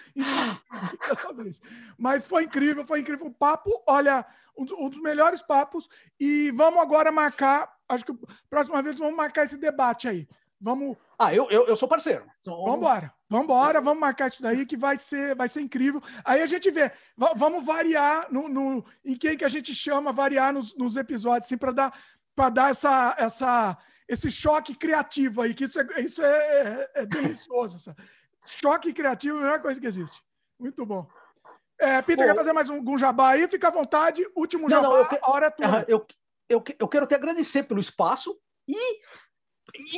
dessa vez. Mas foi incrível, foi incrível o papo. Olha, um dos melhores papos e vamos agora marcar, acho que próxima vez vamos marcar esse debate aí. Vamos.
Ah, eu, eu, eu sou parceiro.
Vamos embora. Vamos embora, vamos marcar isso daí que vai ser, vai ser incrível. Aí a gente vê, vamos variar no, no em quem que a gente chama, variar nos, nos episódios, assim, para dar para dar essa, essa, esse choque criativo aí, que isso é, isso é, é, é delicioso. Essa. Choque criativo é a melhor coisa que existe. Muito bom. É, Peter, bom, quer fazer mais um, um jabá aí? Fica à vontade. Último não, jabá, não,
que,
a hora é tua.
Eu, eu, eu quero te agradecer pelo espaço e,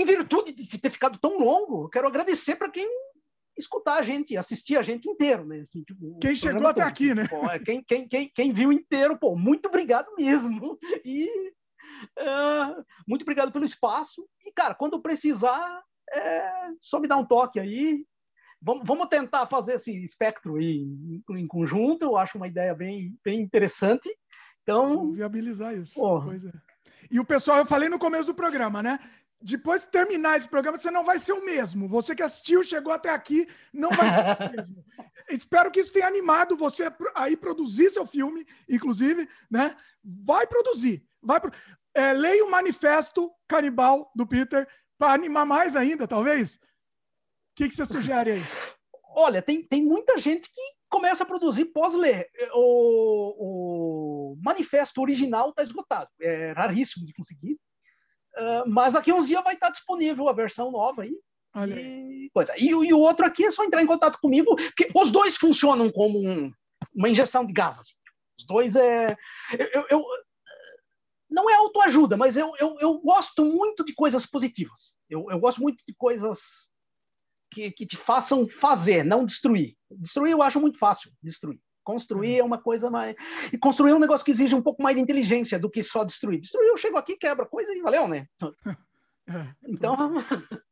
em virtude de ter ficado tão longo, eu quero agradecer para quem escutar a gente, assistir a gente inteiro, né? Assim,
tipo, quem chegou até todo. aqui, né?
Pô, é, quem, quem, quem, quem viu inteiro, pô, muito obrigado mesmo. E é, muito obrigado pelo espaço. E, cara, quando precisar, é, só me dá um toque aí. Vamos, vamos tentar fazer esse espectro aí em, em, conjunto. Eu acho uma ideia bem, bem interessante. Então.
Vamos viabilizar isso. Pois é. E o pessoal, eu falei no começo do programa, né? Depois de terminar esse programa, você não vai ser o mesmo. Você que assistiu, chegou até aqui, não vai ser o mesmo. Espero que isso tenha animado você aí produzir seu filme, inclusive, né? Vai produzir. Vai pro é, leia o manifesto canibal do Peter para animar mais ainda, talvez. O que, que você sugere aí?
Olha, tem, tem muita gente que começa a produzir pós-ler. O, o, manifesto original está esgotado, é raríssimo de conseguir. Uh, mas daqui a uns dias vai estar disponível a versão nova aí. Olha. E, coisa. E, e, o outro aqui é só entrar em contato comigo, porque os dois funcionam como um, uma injeção de gás. Assim. Os dois é. Eu, eu, não é autoajuda, mas eu, eu, eu gosto muito de coisas positivas. Eu, eu gosto muito de coisas que, que te façam fazer, não destruir. Destruir eu acho muito fácil, destruir. Construir é uma coisa mais. E construir é um negócio que exige um pouco mais de inteligência do que só destruir. Destruir, eu chego aqui, quebra coisa e valeu, né? É, então.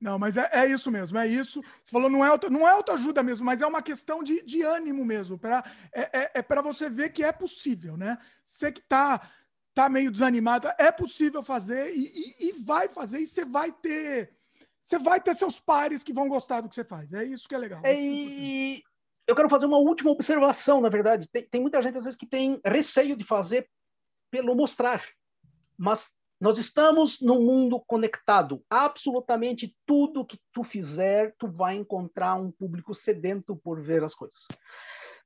Não, mas é, é, isso mesmo, é isso. Você falou, não é, auto, não é autoajuda mesmo, mas é uma questão de, de ânimo mesmo. Pra, é é, é para você ver que é possível, né? Você que está tá meio desanimado, é possível fazer e, e, e vai fazer, e você vai ter. Você vai ter seus pares que vão gostar do que você faz. É isso que é legal.
É, e eu quero fazer uma última observação, na verdade. Tem, tem muita gente, às vezes, que tem receio de fazer pelo mostrar. mas nós estamos num mundo conectado. Absolutamente tudo que tu fizer, tu vai encontrar um público sedento por ver as coisas.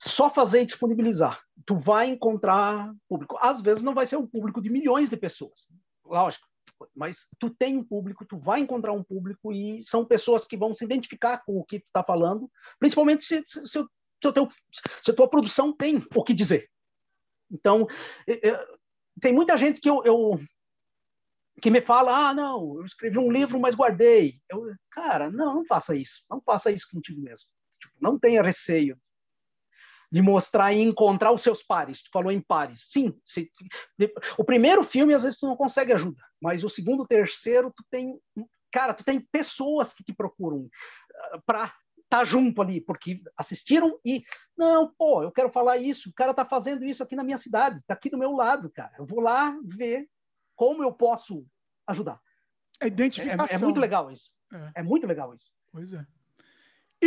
Só fazer e disponibilizar. Tu vai encontrar público. Às vezes não vai ser um público de milhões de pessoas. Lógico. Mas tu tem um público, tu vai encontrar um público e são pessoas que vão se identificar com o que tu está falando, principalmente se, se, se, se, teu, se a tua produção tem o que dizer. Então, tem muita gente que eu, eu que me fala, ah, não, eu escrevi um livro, mas guardei. Eu, cara, não, não faça isso. Não faça isso contigo mesmo. Tipo, não tenha receio de mostrar e encontrar os seus pares. Tu falou em pares. Sim, se, o primeiro filme, às vezes, tu não consegue ajuda. Mas o segundo, o terceiro, tu tem... Cara, tu tem pessoas que te procuram ah, para estar tá junto ali, porque assistiram e... Não, pô, eu quero falar isso. O cara tá fazendo isso aqui na minha cidade. Tá aqui do meu lado, cara. Eu vou lá ver como eu posso ajudar.
É identificação.
É, é muito legal isso. É. é. muito legal isso.
Pois é.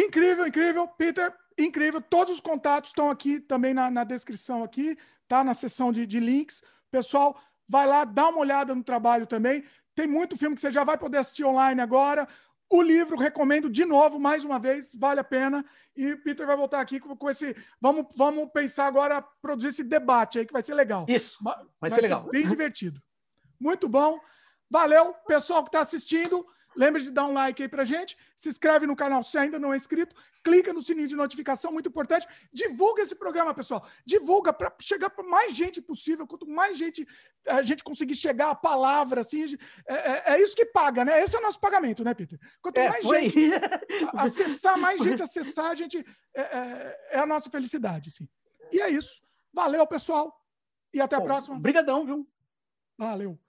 Incrível, incrível. Peter, incrível. Todos os contatos estão aqui também na, na descrição aqui, tá? Na seção de, de links. Pessoal, vai lá, dá uma olhada no trabalho também. Tem muito filme que você já vai poder assistir online agora. O livro, recomendo de novo, mais uma vez, vale a pena. E Peter vai voltar aqui com, com esse. Vamos, vamos pensar agora, produzir esse debate aí, que vai ser legal.
Isso. Vai, vai ser, ser legal.
bem divertido. Muito bom. Valeu, pessoal que está assistindo. Lembre de dar um like aí pra gente. Se inscreve no canal se ainda não é inscrito. Clica no sininho de notificação, muito importante. Divulga esse programa, pessoal. Divulga para chegar para mais gente possível. Quanto mais gente a gente conseguir chegar a palavra, assim, é, é, é isso que paga, né? Esse é o nosso pagamento, né, Peter? Quanto é, mais gente acessar, mais gente acessar, a gente é, é, é, a nossa felicidade, assim. E é isso. Valeu, pessoal. E até Bom, a próxima.
Obrigadão, viu?
Valeu.